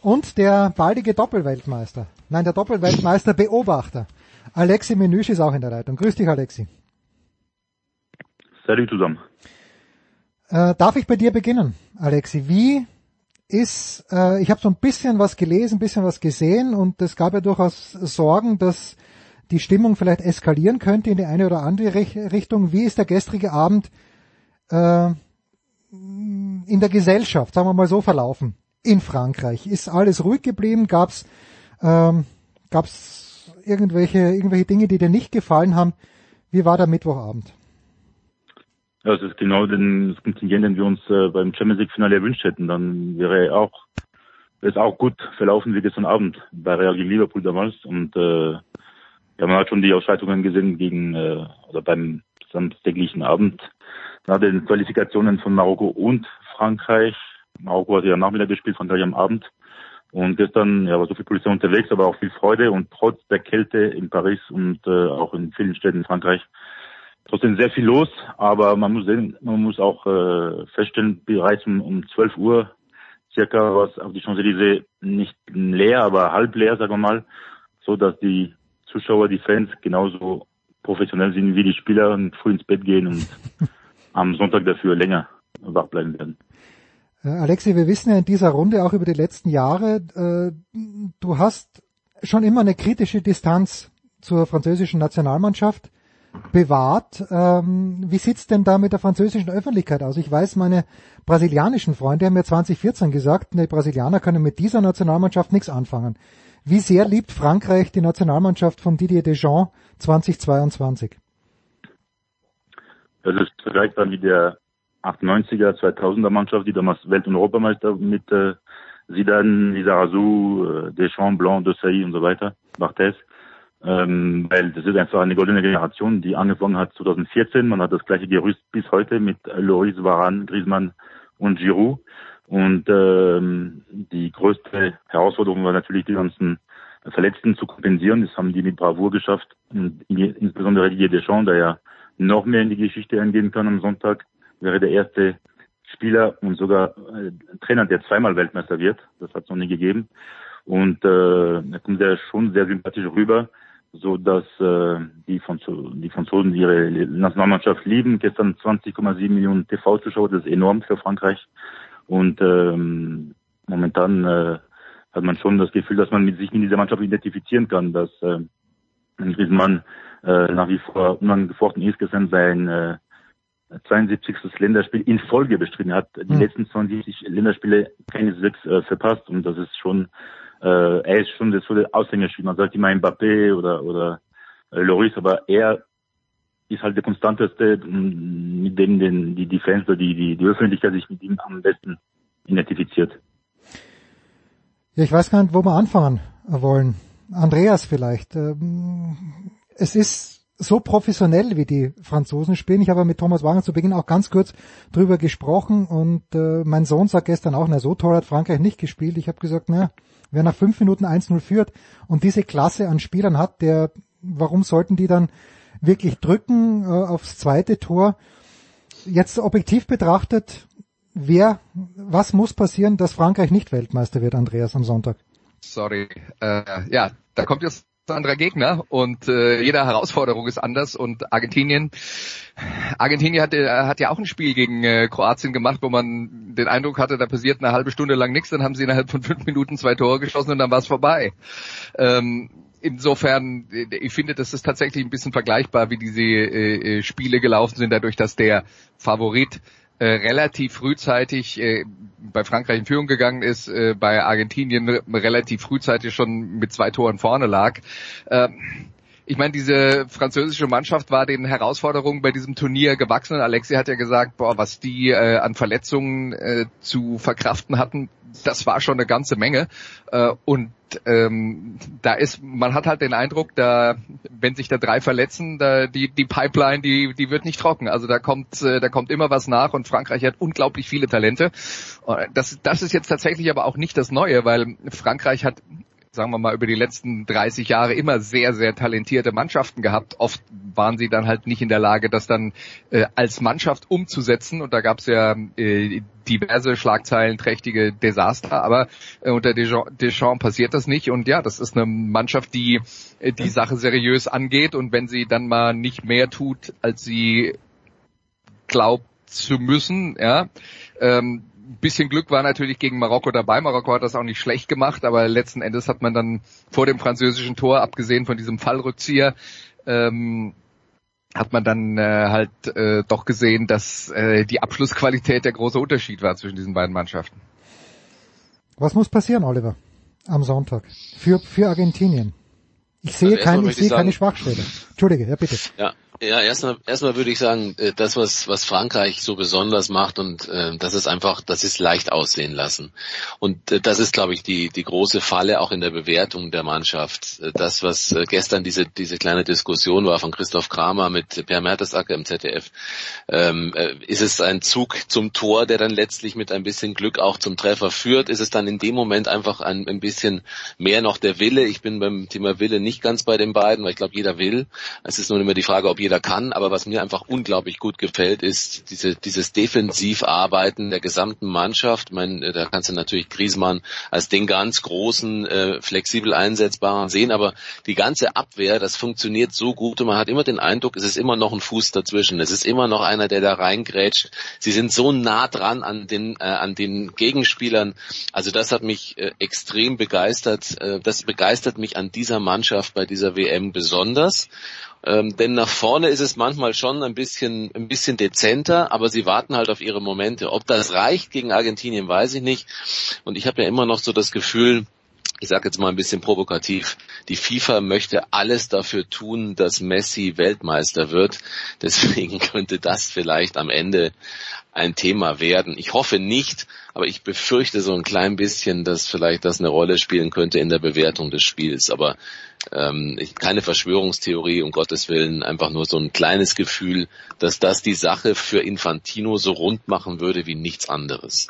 Und der baldige Doppelweltmeister. Nein, der Doppelweltmeister Beobachter. Alexi Menüsch ist auch in der Leitung. Grüß dich, Alexi. Salut zusammen. Äh, darf ich bei dir beginnen, Alexi? Wie ist, äh, ich habe so ein bisschen was gelesen, ein bisschen was gesehen und es gab ja durchaus Sorgen, dass die Stimmung vielleicht eskalieren könnte in die eine oder andere Richtung. Wie ist der gestrige Abend äh, in der Gesellschaft, sagen wir mal so, verlaufen in Frankreich? Ist alles ruhig geblieben? Gab's ähm, gab's irgendwelche irgendwelche Dinge, die dir nicht gefallen haben? Wie war der Mittwochabend? Ja, es ist genau den, das Kontingent, den wir uns äh, beim Champions League Finale erwünscht hätten. Dann wäre auch ist auch gut verlaufen wie gestern Abend bei Real gegen Liverpool damals und äh, ja, man hat schon die Ausschreitungen gesehen gegen, äh, oder beim samstäglichen Abend nach den Qualifikationen von Marokko und Frankreich. Marokko hat ja Nachmittag gespielt, Frankreich am Abend. Und gestern ja, war so viel Polizei unterwegs, aber auch viel Freude und trotz der Kälte in Paris und äh, auch in vielen Städten in Frankreich trotzdem sehr viel los. Aber man muss sehen, man muss auch äh, feststellen, bereits um, um 12 Uhr circa war es auf die Champs-Élysées nicht leer, aber halb leer, sagen wir mal, so dass die Zuschauer, die Fans genauso professionell sind wie die Spieler und früh ins Bett gehen und am Sonntag dafür länger wach bleiben werden. Äh, Alexi, wir wissen ja in dieser Runde auch über die letzten Jahre, äh, du hast schon immer eine kritische Distanz zur französischen Nationalmannschaft bewahrt. Ähm, wie sieht's denn da mit der französischen Öffentlichkeit aus? Ich weiß, meine brasilianischen Freunde haben mir 2014 gesagt, die Brasilianer können mit dieser Nationalmannschaft nichts anfangen. Wie sehr liebt Frankreich die Nationalmannschaft von Didier Deschamps 2022? Das ist vergleichbar mit der 98er, 2000er Mannschaft, die damals Welt- und Europameister mit äh, Zidane, Lizarazu, äh, Deschamps, Blanc, Desailly und so weiter, Barthez. Ähm, weil das ist einfach eine goldene Generation, die angefangen hat 2014. Man hat das gleiche Gerüst bis heute mit Loris, Varane, Griezmann und Giroud. Und ähm, die größte Herausforderung war natürlich die ganzen Verletzten zu kompensieren. Das haben die mit Bravour geschafft. Und insbesondere Didier Deschamps, der ja noch mehr in die Geschichte eingehen kann am Sonntag, wäre der erste Spieler und sogar äh, Trainer, der zweimal Weltmeister wird. Das hat es noch nie gegeben. Und äh, da kommt er schon sehr sympathisch rüber, so dass äh, die, Franzosen, die Franzosen ihre Nationalmannschaft lieben. Gestern 20,7 Millionen TV-Zuschauer, das ist enorm für Frankreich. Und ähm, momentan äh, hat man schon das Gefühl, dass man mit sich in dieser Mannschaft identifizieren kann, dass äh, Griezmann äh, nach wie vor unangefochten ist, gestern sein äh, 72. Länderspiel in Folge bestritten hat. Die hm. letzten 72 Länderspiele keineswegs äh, verpasst und das ist schon, äh, er ist schon das so der Aushängerspiel. Man sagt immer Mbappé oder oder äh, Loris, aber er ist halt der konstanteste, mit dem den, die, die Fans oder die, die, die Öffentlichkeit sich mit ihm am besten identifiziert. Ja, ich weiß gar nicht, wo wir anfangen wollen. Andreas vielleicht. Ähm, es ist so professionell, wie die Franzosen spielen. Ich habe mit Thomas Wagner zu Beginn auch ganz kurz drüber gesprochen und äh, mein Sohn sagt gestern auch, na so toll hat Frankreich nicht gespielt. Ich habe gesagt, na, wer nach fünf Minuten 1-0 führt und diese Klasse an Spielern hat, der, warum sollten die dann wirklich drücken äh, aufs zweite Tor? Jetzt objektiv betrachtet, wer, was muss passieren, dass Frankreich nicht Weltmeister wird, Andreas, am Sonntag? Sorry. Äh, ja, da kommt jetzt ein anderer Gegner und äh, jede Herausforderung ist anders und Argentinien Argentinien hat, äh, hat ja auch ein Spiel gegen äh, Kroatien gemacht, wo man den Eindruck hatte, da passiert eine halbe Stunde lang nichts, dann haben sie innerhalb von fünf Minuten zwei Tore geschossen und dann war es vorbei. Ähm, insofern, äh, ich finde, das ist tatsächlich ein bisschen vergleichbar, wie diese äh, äh Spiele gelaufen sind, dadurch, dass der Favorit äh, relativ frühzeitig äh, bei Frankreich in Führung gegangen ist, äh, bei Argentinien relativ frühzeitig schon mit zwei Toren vorne lag. Äh, ich meine, diese französische Mannschaft war den Herausforderungen bei diesem Turnier gewachsen. Alexi hat ja gesagt, boah, was die äh, an Verletzungen äh, zu verkraften hatten, das war schon eine ganze Menge. Äh, und ähm, da ist, man hat halt den Eindruck, da, wenn sich da drei verletzen, da die die Pipeline, die die wird nicht trocken. Also da kommt äh, da kommt immer was nach und Frankreich hat unglaublich viele Talente. Äh, das das ist jetzt tatsächlich aber auch nicht das Neue, weil Frankreich hat sagen wir mal, über die letzten 30 Jahre immer sehr, sehr talentierte Mannschaften gehabt. Oft waren sie dann halt nicht in der Lage, das dann äh, als Mannschaft umzusetzen. Und da gab es ja äh, diverse schlagzeilenträchtige Desaster. Aber äh, unter Deschamps passiert das nicht. Und ja, das ist eine Mannschaft, die äh, die Sache seriös angeht. Und wenn sie dann mal nicht mehr tut, als sie glaubt zu müssen, ja, ähm, bisschen Glück war natürlich gegen Marokko dabei. Marokko hat das auch nicht schlecht gemacht, aber letzten Endes hat man dann vor dem französischen Tor, abgesehen von diesem Fallrückzieher, ähm, hat man dann äh, halt äh, doch gesehen, dass äh, die Abschlussqualität der große Unterschied war zwischen diesen beiden Mannschaften. Was muss passieren, Oliver, am Sonntag für, für Argentinien? Ich sehe, also kein, ich sehe keine Schwachstelle. Entschuldige, ja bitte. Ja, ja, erstmal erstmal würde ich sagen, äh, das was was Frankreich so besonders macht und äh, das ist einfach, das ist leicht aussehen lassen. Und äh, das ist, glaube ich, die die große Falle auch in der Bewertung der Mannschaft. Äh, das, was äh, gestern diese diese kleine Diskussion war von Christoph Kramer mit Per Mertesacker im ZDF, ähm, äh, ist es ein Zug zum Tor, der dann letztlich mit ein bisschen Glück auch zum Treffer führt? Ist es dann in dem Moment einfach ein, ein bisschen mehr noch der Wille? Ich bin beim Thema Wille nicht ganz bei den beiden, weil ich glaube, jeder will. Es ist nur immer die Frage, ob jeder jeder kann, aber was mir einfach unglaublich gut gefällt, ist diese, dieses Defensivarbeiten der gesamten Mannschaft. Ich meine, da kannst du natürlich Griezmann als den ganz großen, äh, flexibel einsetzbaren sehen, aber die ganze Abwehr, das funktioniert so gut und man hat immer den Eindruck, es ist immer noch ein Fuß dazwischen. Es ist immer noch einer, der da reingrätscht. Sie sind so nah dran an den, äh, an den Gegenspielern. Also das hat mich äh, extrem begeistert. Äh, das begeistert mich an dieser Mannschaft bei dieser WM besonders. Ähm, denn nach vorne ist es manchmal schon ein bisschen, ein bisschen dezenter, aber sie warten halt auf ihre Momente. Ob das reicht gegen Argentinien, weiß ich nicht. Und ich habe ja immer noch so das Gefühl, ich sage jetzt mal ein bisschen provokativ, die FIFA möchte alles dafür tun, dass Messi Weltmeister wird. Deswegen könnte das vielleicht am Ende ein Thema werden. Ich hoffe nicht, aber ich befürchte so ein klein bisschen, dass vielleicht das eine Rolle spielen könnte in der Bewertung des Spiels. Aber ähm, keine Verschwörungstheorie, um Gottes Willen, einfach nur so ein kleines Gefühl, dass das die Sache für Infantino so rund machen würde wie nichts anderes.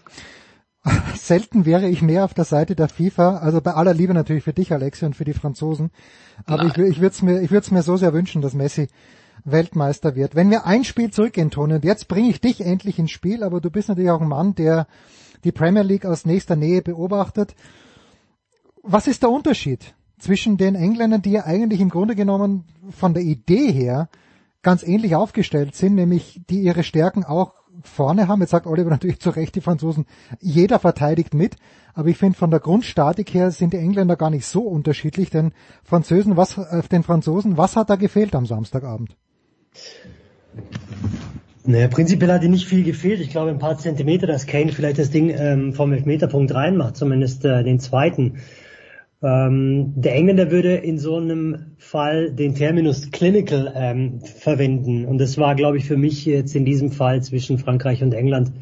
selten wäre ich mehr auf der Seite der FIFA, also bei aller Liebe natürlich für dich, Alexi, und für die Franzosen. Aber Nein. ich, ich würde es mir, ich würde es mir so sehr wünschen, dass Messi Weltmeister wird. Wenn wir ein Spiel zurückgehen, Toni, und jetzt bringe ich dich endlich ins Spiel, aber du bist natürlich auch ein Mann, der die Premier League aus nächster Nähe beobachtet. Was ist der Unterschied zwischen den Engländern, die ja eigentlich im Grunde genommen von der Idee her ganz ähnlich aufgestellt sind, nämlich die ihre Stärken auch vorne haben. Jetzt sagt Oliver natürlich zu Recht, die Franzosen, jeder verteidigt mit. Aber ich finde, von der Grundstatik her sind die Engländer gar nicht so unterschiedlich. Den Franzosen, was, äh, den Franzosen, was hat da gefehlt am Samstagabend? Naja, prinzipiell hat ihm nicht viel gefehlt. Ich glaube ein paar Zentimeter, dass Kane vielleicht das Ding ähm, vom Elfmeterpunkt reinmacht, zumindest äh, den zweiten. Ähm, der Engländer würde in so einem Fall den Terminus clinical ähm, verwenden. Und das war, glaube ich, für mich jetzt in diesem Fall zwischen Frankreich und England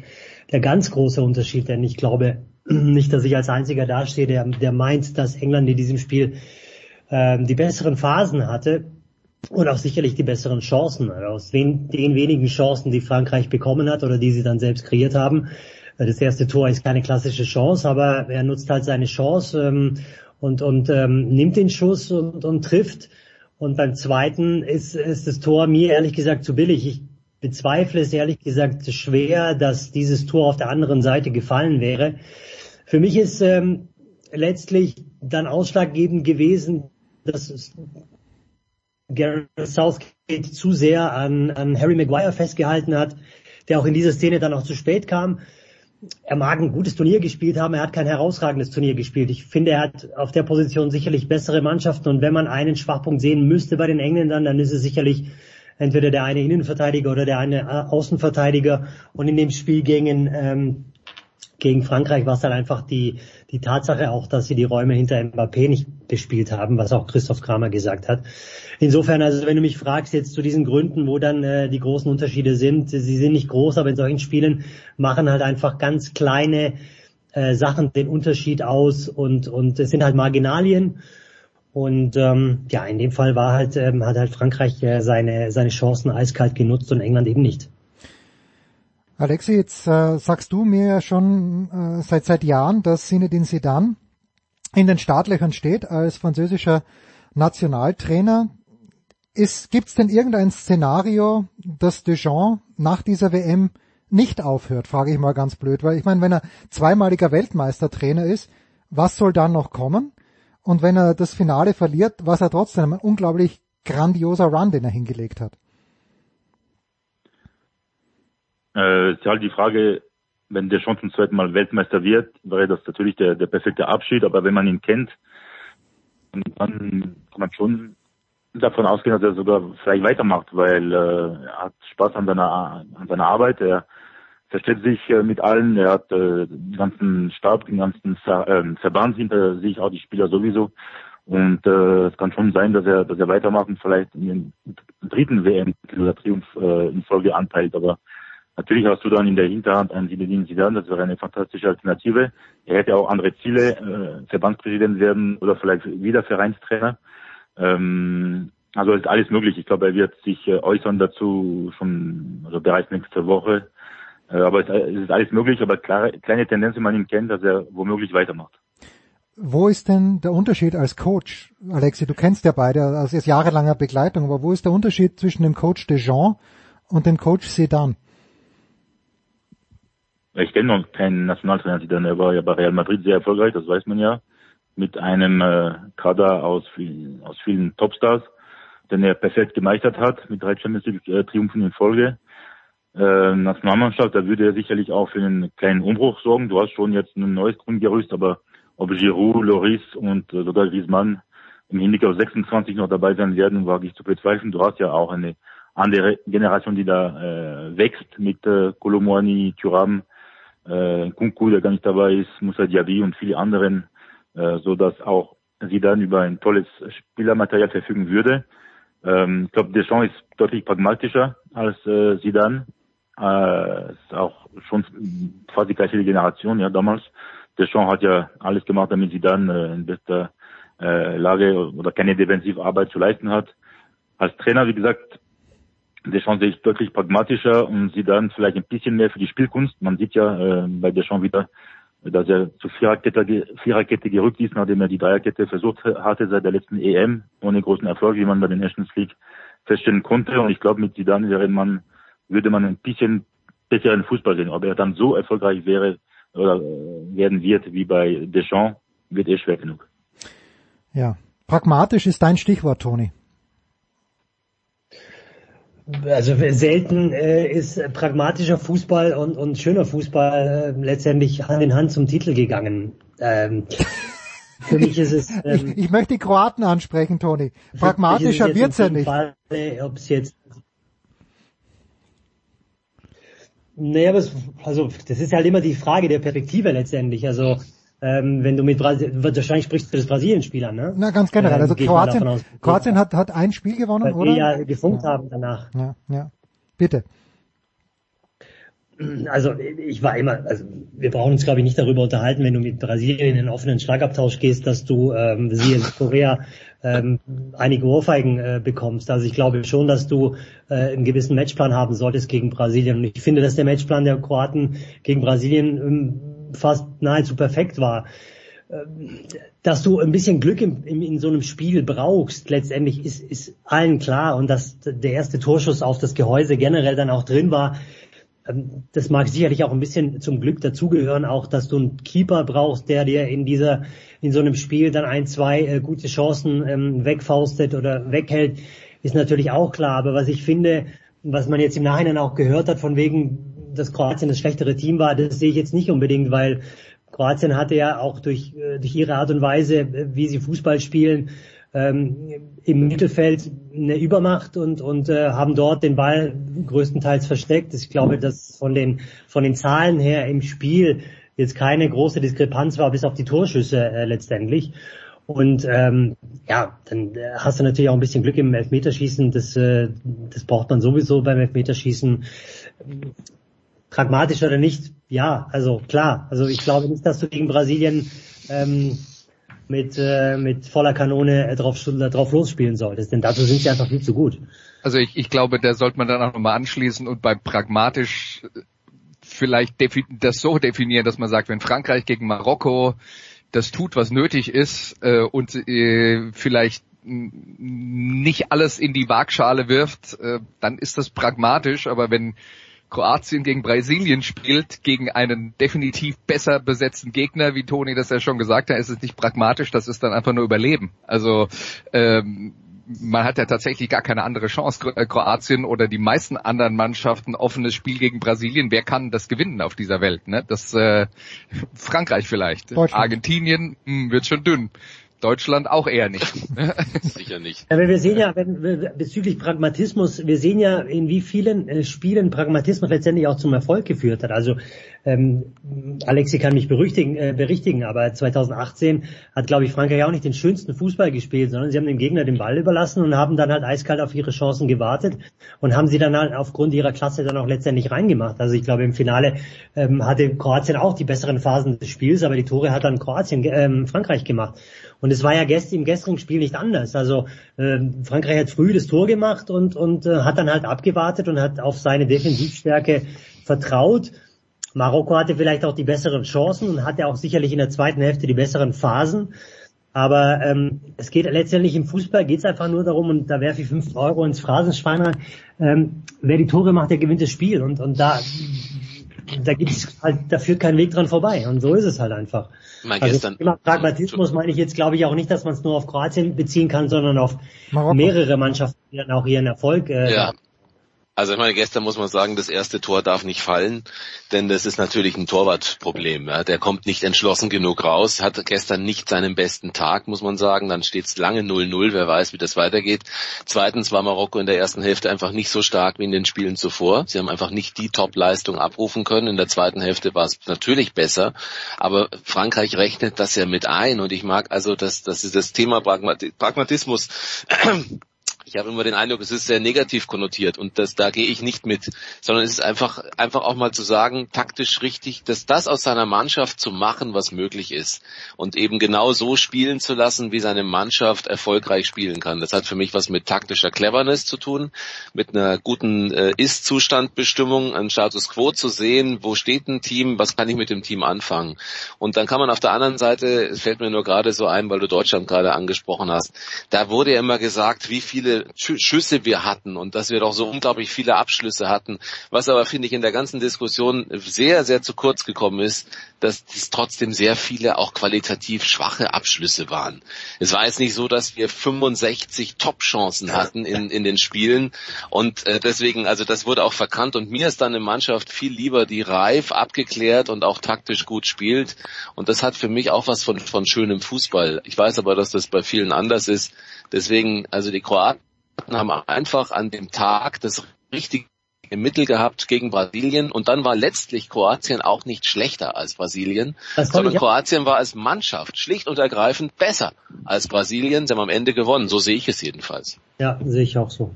der ganz große Unterschied. Denn ich glaube nicht, dass ich als einziger dastehe, der, der meint, dass England in diesem Spiel ähm, die besseren Phasen hatte und auch sicherlich die besseren Chancen. Aus den, den wenigen Chancen, die Frankreich bekommen hat oder die sie dann selbst kreiert haben. Das erste Tor ist keine klassische Chance, aber er nutzt halt seine Chance ähm, und, und ähm, nimmt den Schuss und, und trifft. Und beim zweiten ist, ist das Tor mir ehrlich gesagt zu billig. Ich bezweifle es ehrlich gesagt schwer, dass dieses Tor auf der anderen Seite gefallen wäre. Für mich ist ähm, letztlich dann ausschlaggebend gewesen, dass Gareth Southgate zu sehr an, an Harry Maguire festgehalten hat, der auch in dieser Szene dann auch zu spät kam er mag ein gutes Turnier gespielt haben, er hat kein herausragendes Turnier gespielt. Ich finde, er hat auf der Position sicherlich bessere Mannschaften und wenn man einen Schwachpunkt sehen müsste bei den Engländern, dann ist es sicherlich entweder der eine Innenverteidiger oder der eine Außenverteidiger und in dem Spiel gegen ähm, gegen Frankreich war es dann einfach die, die Tatsache auch, dass sie die Räume hinter Mbappé nicht bespielt haben, was auch Christoph Kramer gesagt hat. Insofern, also wenn du mich fragst jetzt zu diesen Gründen, wo dann äh, die großen Unterschiede sind, sie sind nicht groß, aber in solchen Spielen machen halt einfach ganz kleine äh, Sachen den Unterschied aus und, und es sind halt Marginalien. Und ähm, ja, in dem Fall war halt, ähm, hat halt Frankreich äh, seine, seine Chancen eiskalt genutzt und England eben nicht. Alexi, jetzt äh, sagst du mir ja schon äh, seit seit Jahren, dass Zinedine Zidane in den Startlöchern steht als französischer Nationaltrainer. Gibt es denn irgendein Szenario, dass Deschamps nach dieser WM nicht aufhört, frage ich mal ganz blöd, weil ich meine, wenn er zweimaliger Weltmeistertrainer ist, was soll dann noch kommen? Und wenn er das Finale verliert, was er trotzdem ein unglaublich grandioser Run, den er hingelegt hat. Äh, ist halt die Frage, wenn der schon zum zweiten Mal Weltmeister wird, wäre das natürlich der, der perfekte Abschied. Aber wenn man ihn kennt, dann kann man schon davon ausgehen, dass er sogar vielleicht weitermacht, weil äh, er hat Spaß an seiner an seiner Arbeit. Er versteht sich äh, mit allen. Er hat äh, den ganzen Stab, den ganzen Ver, äh, Verband hinter sich, auch die Spieler sowieso. Und äh, es kann schon sein, dass er, dass er weitermacht und vielleicht in den dritten WM oder Triumph äh, in Folge anteilt. Aber Natürlich hast du dann in der Hinterhand einen Zinedine Zidane, das wäre eine fantastische Alternative. Er hätte auch andere Ziele, äh, Verbandspräsident werden oder vielleicht wieder Vereinstrainer. Ähm, also ist alles möglich. Ich glaube, er wird sich äh, äußern dazu schon also bereits nächste Woche. Äh, aber es, ist alles möglich, aber klare, kleine Tendenz, wenn man ihn kennt, dass er womöglich weitermacht. Wo ist denn der Unterschied als Coach? Alexi, du kennst ja beide aus also jahrelanger Begleitung, aber wo ist der Unterschied zwischen dem Coach Dejean und dem Coach Sedan? Ich kenne noch keinen Nationaltrainer, der war ja bei Real Madrid sehr erfolgreich, das weiß man ja, mit einem äh, Kader aus, vielen, aus vielen Topstars, den er perfekt gemeistert hat, mit drei Champions League äh, in Folge. Äh, Nationalmannschaft, da würde er sicherlich auch für einen kleinen Umbruch sorgen. Du hast schon jetzt ein neues Grundgerüst, aber ob Giroud, Loris und äh, sogar Griezmann im Hinblick auf 26 noch dabei sein werden, wage ich zu bezweifeln. Du hast ja auch eine andere Generation, die da äh, wächst mit äh, Kolomwani, Thuram, äh, Kunku, der gar nicht dabei ist, Musa Diaby und viele anderen, äh, so dass auch sie dann über ein tolles Spielermaterial verfügen würde. Ähm, ich glaube, Deschamps ist deutlich pragmatischer als äh, Zidane. Äh, ist auch schon fast die gleiche Generation, ja, damals. Deschamps hat ja alles gemacht, damit Zidane äh, in bester äh, Lage oder keine Defensivarbeit zu leisten hat. Als Trainer, wie gesagt, Deschamps ich deutlich pragmatischer und sie dann vielleicht ein bisschen mehr für die Spielkunst. Man sieht ja äh, bei Deschamps wieder, dass er zu Viererkette, Viererkette gerückt ist, nachdem er die Dreierkette versucht hatte seit der letzten EM, ohne großen Erfolg, wie man bei den Nations League feststellen konnte. Und ich glaube, mit Zidane wäre man, würde man ein bisschen besseren Fußball sehen. Ob er dann so erfolgreich wäre oder äh, werden wird wie bei Deschamps, wird eh schwer genug. Ja, pragmatisch ist dein Stichwort, Toni. Also selten äh, ist pragmatischer Fußball und, und schöner Fußball äh, letztendlich Hand in Hand zum Titel gegangen. Ähm, für mich ist es. Ähm, ich, ich möchte die Kroaten ansprechen, Toni. Pragmatischer wird's ja nicht. Fall, ob es jetzt Naja, aber es, also das ist halt immer die Frage der Perspektive letztendlich. Also ähm, wenn du mit Brasilien, wahrscheinlich sprichst du das Brasilien-Spiel an, ne? Na, ganz generell. Also ähm, Kroatien, aus, Kroatien hat, hat ein Spiel gewonnen, weil oder? Die ja gefunkt ja. haben danach. Ja, ja. Bitte. Also ich war immer, also wir brauchen uns glaube ich nicht darüber unterhalten, wenn du mit Brasilien in einen offenen Schlagabtausch gehst, dass du ähm, sie in Korea ähm, einige Ohrfeigen äh, bekommst. Also ich glaube schon, dass du äh, einen gewissen Matchplan haben solltest gegen Brasilien. Und ich finde, dass der Matchplan der Kroaten gegen Brasilien ähm, fast nahezu perfekt war. Ähm, dass du ein bisschen Glück in, in, in, so einem Spiel brauchst, letztendlich ist, ist allen klar. Und dass der erste Torschuss auf das Gehäuse generell dann auch drin war, ähm, das mag sicherlich auch ein bisschen zum Glück dazugehören, auch dass du einen Keeper brauchst, der dir in dieser, in so einem Spiel dann ein, zwei äh, gute Chancen ähm, wegfaustet oder weghält, ist natürlich auch klar. Aber was ich finde, was man jetzt im Nachhinein auch gehört hat, von wegen, dass Kroatien das schlechtere Team war, das sehe ich jetzt nicht unbedingt, weil Kroatien hatte ja auch durch, äh, durch ihre Art und Weise, äh, wie sie Fußball spielen, ähm, im Mittelfeld eine Übermacht und, und äh, haben dort den Ball größtenteils versteckt. Ich glaube, dass von den, von den Zahlen her im Spiel jetzt keine große Diskrepanz war, bis auf die Torschüsse äh, letztendlich. Und ähm, ja, dann äh, hast du natürlich auch ein bisschen Glück im Elfmeterschießen. Das, äh, das braucht man sowieso beim Elfmeterschießen. Pragmatisch oder nicht? Ja, also klar. Also ich glaube nicht, dass du gegen Brasilien ähm, mit, äh, mit voller Kanone äh, drauf, drauf losspielen solltest, denn dazu sind sie einfach viel zu gut. Also ich, ich glaube, da sollte man dann auch nochmal anschließen und bei pragmatisch äh, vielleicht das so definieren, dass man sagt, wenn Frankreich gegen Marokko das tut, was nötig ist äh, und äh, vielleicht nicht alles in die Waagschale wirft, äh, dann ist das pragmatisch, aber wenn Kroatien gegen Brasilien spielt, gegen einen definitiv besser besetzten Gegner, wie Toni das ja schon gesagt hat, ist es nicht pragmatisch, das ist dann einfach nur Überleben. Also ähm, man hat ja tatsächlich gar keine andere Chance. Äh, Kroatien oder die meisten anderen Mannschaften offenes Spiel gegen Brasilien. Wer kann das gewinnen auf dieser Welt? Ne? Das äh, Frankreich vielleicht. Argentinien mh, hm, wird schon dünn. Deutschland auch eher nicht. Sicher nicht. Aber wir sehen ja, wenn, bezüglich Pragmatismus, wir sehen ja, in wie vielen äh, Spielen Pragmatismus letztendlich auch zum Erfolg geführt hat. Also ähm, Alexi kann mich berichtigen, äh, berichtigen, aber 2018 hat, glaube ich, Frankreich auch nicht den schönsten Fußball gespielt, sondern sie haben dem Gegner den Ball überlassen und haben dann halt eiskalt auf ihre Chancen gewartet und haben sie dann halt aufgrund ihrer Klasse dann auch letztendlich reingemacht. Also ich glaube, im Finale ähm, hatte Kroatien auch die besseren Phasen des Spiels, aber die Tore hat dann Kroatien, ähm, Frankreich gemacht. Und es war ja gest im gestrigen Spiel nicht anders. Also äh, Frankreich hat früh das Tor gemacht und, und äh, hat dann halt abgewartet und hat auf seine Defensivstärke vertraut. Marokko hatte vielleicht auch die besseren Chancen und hatte auch sicherlich in der zweiten Hälfte die besseren Phasen. Aber ähm, es geht letztendlich im Fußball geht es einfach nur darum, und da werfe ich fünf Euro ins Phrasenschwein rein, ähm, wer die Tore macht, der gewinnt das Spiel. Und, und da, da gibt's halt, da führt kein Weg dran vorbei. Und so ist es halt einfach. Mein also gestern, Thema Pragmatismus meine ich jetzt, glaube ich, auch nicht, dass man es nur auf Kroatien beziehen kann, sondern auf Marokko. mehrere Mannschaften, die dann auch ihren Erfolg äh, ja. Also ich meine, gestern muss man sagen, das erste Tor darf nicht fallen, denn das ist natürlich ein Torwartproblem. Ja. Der kommt nicht entschlossen genug raus, hat gestern nicht seinen besten Tag, muss man sagen. Dann steht es lange 0-0, wer weiß, wie das weitergeht. Zweitens war Marokko in der ersten Hälfte einfach nicht so stark wie in den Spielen zuvor. Sie haben einfach nicht die Top-Leistung abrufen können. In der zweiten Hälfte war es natürlich besser, aber Frankreich rechnet das ja mit ein und ich mag also, dass das ist das Thema Pragmatismus ich habe immer den Eindruck, es ist sehr negativ konnotiert und das, da gehe ich nicht mit, sondern es ist einfach, einfach auch mal zu sagen, taktisch richtig, dass das aus seiner Mannschaft zu machen, was möglich ist und eben genau so spielen zu lassen, wie seine Mannschaft erfolgreich spielen kann. Das hat für mich was mit taktischer Cleverness zu tun, mit einer guten äh, Ist-Zustandbestimmung, einen Status Quo zu sehen, wo steht ein Team, was kann ich mit dem Team anfangen. Und dann kann man auf der anderen Seite, es fällt mir nur gerade so ein, weil du Deutschland gerade angesprochen hast, da wurde ja immer gesagt, wie viele Schüsse wir hatten und dass wir doch so unglaublich viele Abschlüsse hatten. Was aber, finde ich, in der ganzen Diskussion sehr, sehr zu kurz gekommen ist, dass es trotzdem sehr viele auch qualitativ schwache Abschlüsse waren. Es war jetzt nicht so, dass wir 65 Top-Chancen hatten in, in den Spielen und äh, deswegen, also das wurde auch verkannt und mir ist dann eine Mannschaft viel lieber, die reif, abgeklärt und auch taktisch gut spielt und das hat für mich auch was von, von schönem Fußball. Ich weiß aber, dass das bei vielen anders ist. Deswegen, also die Kroaten haben einfach an dem Tag das richtige Mittel gehabt gegen Brasilien und dann war letztlich Kroatien auch nicht schlechter als Brasilien, sondern Kroatien war als Mannschaft schlicht und ergreifend besser als Brasilien. Sie haben am Ende gewonnen, so sehe ich es jedenfalls. Ja, sehe ich auch so.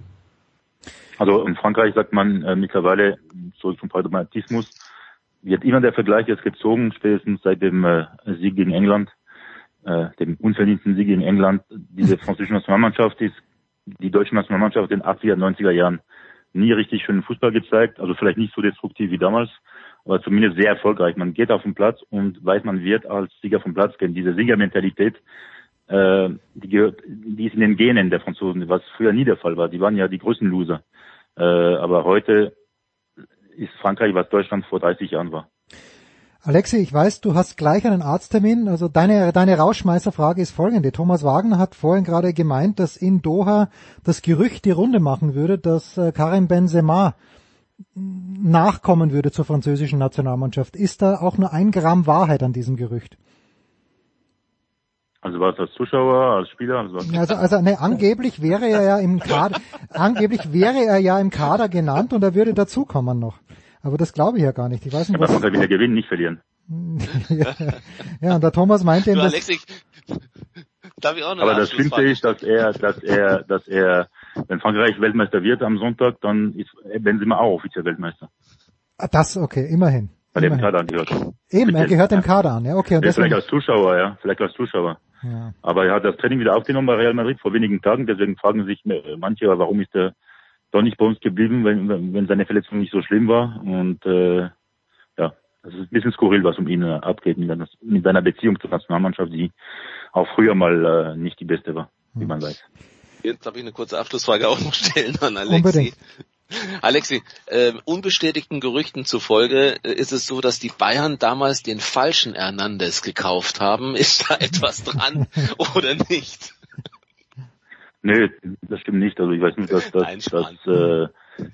Also in Frankreich sagt man äh, mittlerweile, zurück zum Pragmatismus, wird immer der Vergleich jetzt gezogen, spätestens seit dem äh, Sieg gegen England, äh, dem unverdienten Sieg gegen England. Diese französische Nationalmannschaft ist die deutsche Nationalmannschaft in den 80er, 90er Jahren nie richtig schönen Fußball gezeigt, also vielleicht nicht so destruktiv wie damals, aber zumindest sehr erfolgreich. Man geht auf den Platz und weiß, man wird als Sieger vom Platz gehen. Diese Siegermentalität, äh, die, gehört, die ist in den Genen der Franzosen, was früher nie der Fall war. Die waren ja die größten Loser. Äh, aber heute ist Frankreich, was Deutschland vor 30 Jahren war. Alexi, ich weiß, du hast gleich einen Arzttermin. Also deine, deine Rauschmeißerfrage ist folgende. Thomas Wagner hat vorhin gerade gemeint, dass in Doha das Gerücht die Runde machen würde, dass äh, Karim Benzema nachkommen würde zur französischen Nationalmannschaft. Ist da auch nur ein Gramm Wahrheit an diesem Gerücht? Also war es als Zuschauer, als Spieler? Also, also, also ne, angeblich wäre er ja im Kader, angeblich wäre er ja im Kader genannt und er würde dazukommen noch. Aber das glaube ich ja gar nicht. Ich weiß nicht, was. Aber wieder gewinnen, nicht verlieren. ja, ja, und der Thomas meinte eben, dass, Darf ich auch noch Aber das Schlimmste ist, dass er, dass er, dass er, wenn Frankreich Weltmeister wird am Sonntag, dann ist Benzema auch offiziell Weltmeister. Ah, das, okay, immerhin. Weil er im Kader angehört. Eben, er gehört dem Kader an, ja, okay. Und deswegen, vielleicht als Zuschauer, ja, vielleicht als Zuschauer. Ja. Aber er hat das Training wieder aufgenommen bei Real Madrid vor wenigen Tagen, deswegen fragen sich manche, warum ist er doch nicht bei uns geblieben, wenn, wenn seine Verletzung nicht so schlimm war. Und äh, ja, das ist ein bisschen skurril, was um ihn äh, abgeht mit, mit seiner Beziehung zur Nationalmannschaft, die auch früher mal äh, nicht die beste war, wie man weiß. Jetzt habe ich eine kurze Abschlussfrage auch noch stellen an Alexi. Unbedingt. Alexi, äh, unbestätigten Gerüchten zufolge äh, ist es so, dass die Bayern damals den falschen Hernandez gekauft haben. Ist da etwas dran oder nicht? Nee, das stimmt nicht. Also ich weiß nicht, dass, dass, dass, äh,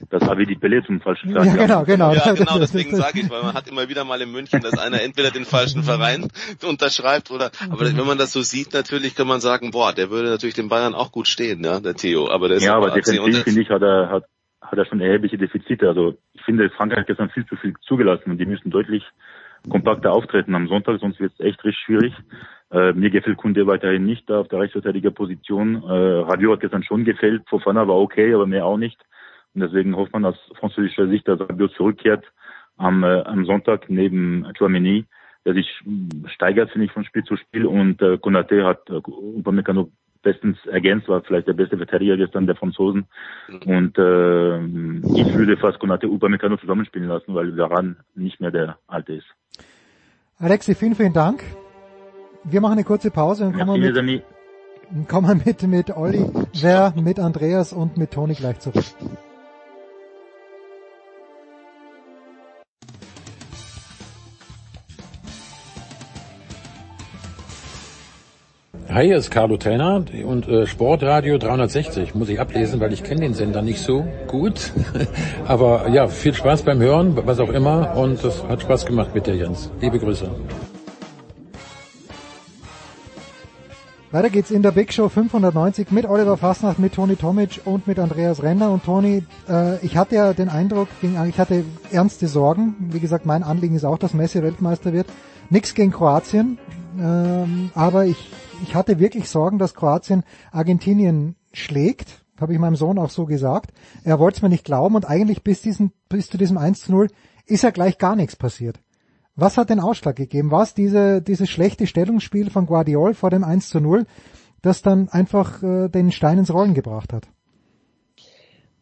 dass Avi Pelé zum falschen Verein Ja, genau, genau. Ja, genau, deswegen sage ich, weil man hat immer wieder mal in München, dass einer entweder den falschen Verein unterschreibt oder, aber wenn man das so sieht, natürlich kann man sagen, boah, der würde natürlich den Bayern auch gut stehen, ja, der Theo. Aber der ist ja, aber definitiv finde ich, hat er, hat, hat er schon erhebliche Defizite. Also ich finde, Frankreich hat gestern viel zu viel zugelassen und die müssen deutlich kompakter auftreten am Sonntag, sonst wird es echt richtig schwierig. Äh, mir gefällt Kunde weiterhin nicht da auf der Rechtsverteidigerposition. Äh, Radio hat gestern schon gefällt, Fofana war okay, aber mehr auch nicht. Und deswegen hofft man aus französischer Sicht, dass Radio zurückkehrt am, äh, am Sonntag neben Chouameni, der sich steigert, finde ich, von Spiel zu Spiel. Und äh, Konate hat äh, Upamecano bestens ergänzt, war vielleicht der beste Verteidiger gestern der Franzosen. Und äh, ich würde fast Konate Upamecano zusammenspielen lassen, weil daran nicht mehr der Alte ist. Alexi, vielen, vielen Dank. Wir machen eine kurze Pause und kommen, ja, mit, kommen mit, mit Olli, Wer, mit Andreas und mit Toni gleich zurück. Hi, hier ist Carlo Trainer und äh, Sportradio 360 muss ich ablesen, weil ich kenne den Sender nicht so gut. Aber ja, viel Spaß beim Hören, was auch immer und das hat Spaß gemacht mit dir, Jens. Liebe Grüße. Weiter geht's in der Big Show 590 mit Oliver Fasnacht, mit Toni Tomic und mit Andreas Renner. Und Toni, äh, ich hatte ja den Eindruck, ich hatte ernste Sorgen. Wie gesagt, mein Anliegen ist auch, dass Messi Weltmeister wird. Nix gegen Kroatien, ähm, aber ich, ich hatte wirklich Sorgen, dass Kroatien Argentinien schlägt. habe ich meinem Sohn auch so gesagt. Er wollte es mir nicht glauben und eigentlich bis, diesen, bis zu diesem 1 zu 0 ist ja gleich gar nichts passiert. Was hat den Ausschlag gegeben? War es diese, dieses schlechte Stellungsspiel von Guardiol vor dem 1 zu 0, das dann einfach äh, den Stein ins Rollen gebracht hat?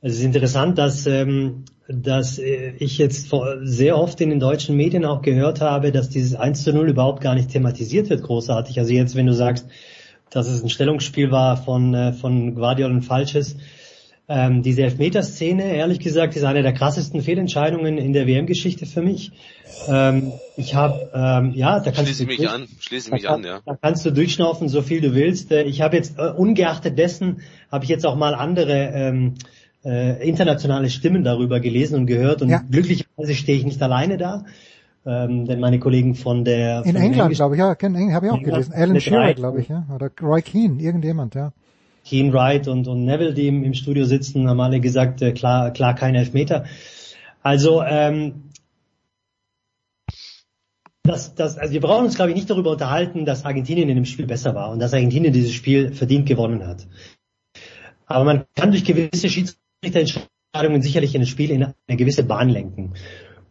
Es ist interessant, dass, ähm, dass äh, ich jetzt sehr oft in den deutschen Medien auch gehört habe, dass dieses 1 zu 0 überhaupt gar nicht thematisiert wird, großartig. Also jetzt, wenn du sagst, dass es ein Stellungsspiel war von, äh, von Guardiol und Falsches, ähm, diese Elfmeterszene, ehrlich gesagt, ist eine der krassesten Fehlentscheidungen in der WM-Geschichte für mich. Ähm, ich habe, ähm, ja, da kannst schließe du mich an, schließe mich da, an, ja. Da kannst du durchschnaufen, so viel du willst. Äh, ich habe jetzt, äh, ungeachtet dessen, habe ich jetzt auch mal andere ähm, äh, internationale Stimmen darüber gelesen und gehört und Ja. glücklicherweise stehe ich nicht alleine da. Ähm, denn meine Kollegen von der In von England, glaube ich, ja, habe ich auch gelesen. Alan Shearer, glaube ich, ja. Oder Roy Keane, irgendjemand, ja. Keen Wright und, und Neville, die im, im Studio sitzen, haben alle gesagt, äh, klar, klar kein Elfmeter. Also ähm, das, das, also wir brauchen uns, glaube ich, nicht darüber unterhalten, dass Argentinien in dem Spiel besser war und dass Argentinien dieses Spiel verdient gewonnen hat. Aber man kann durch gewisse Schiedsrichterentscheidungen sicherlich in das Spiel in eine gewisse Bahn lenken.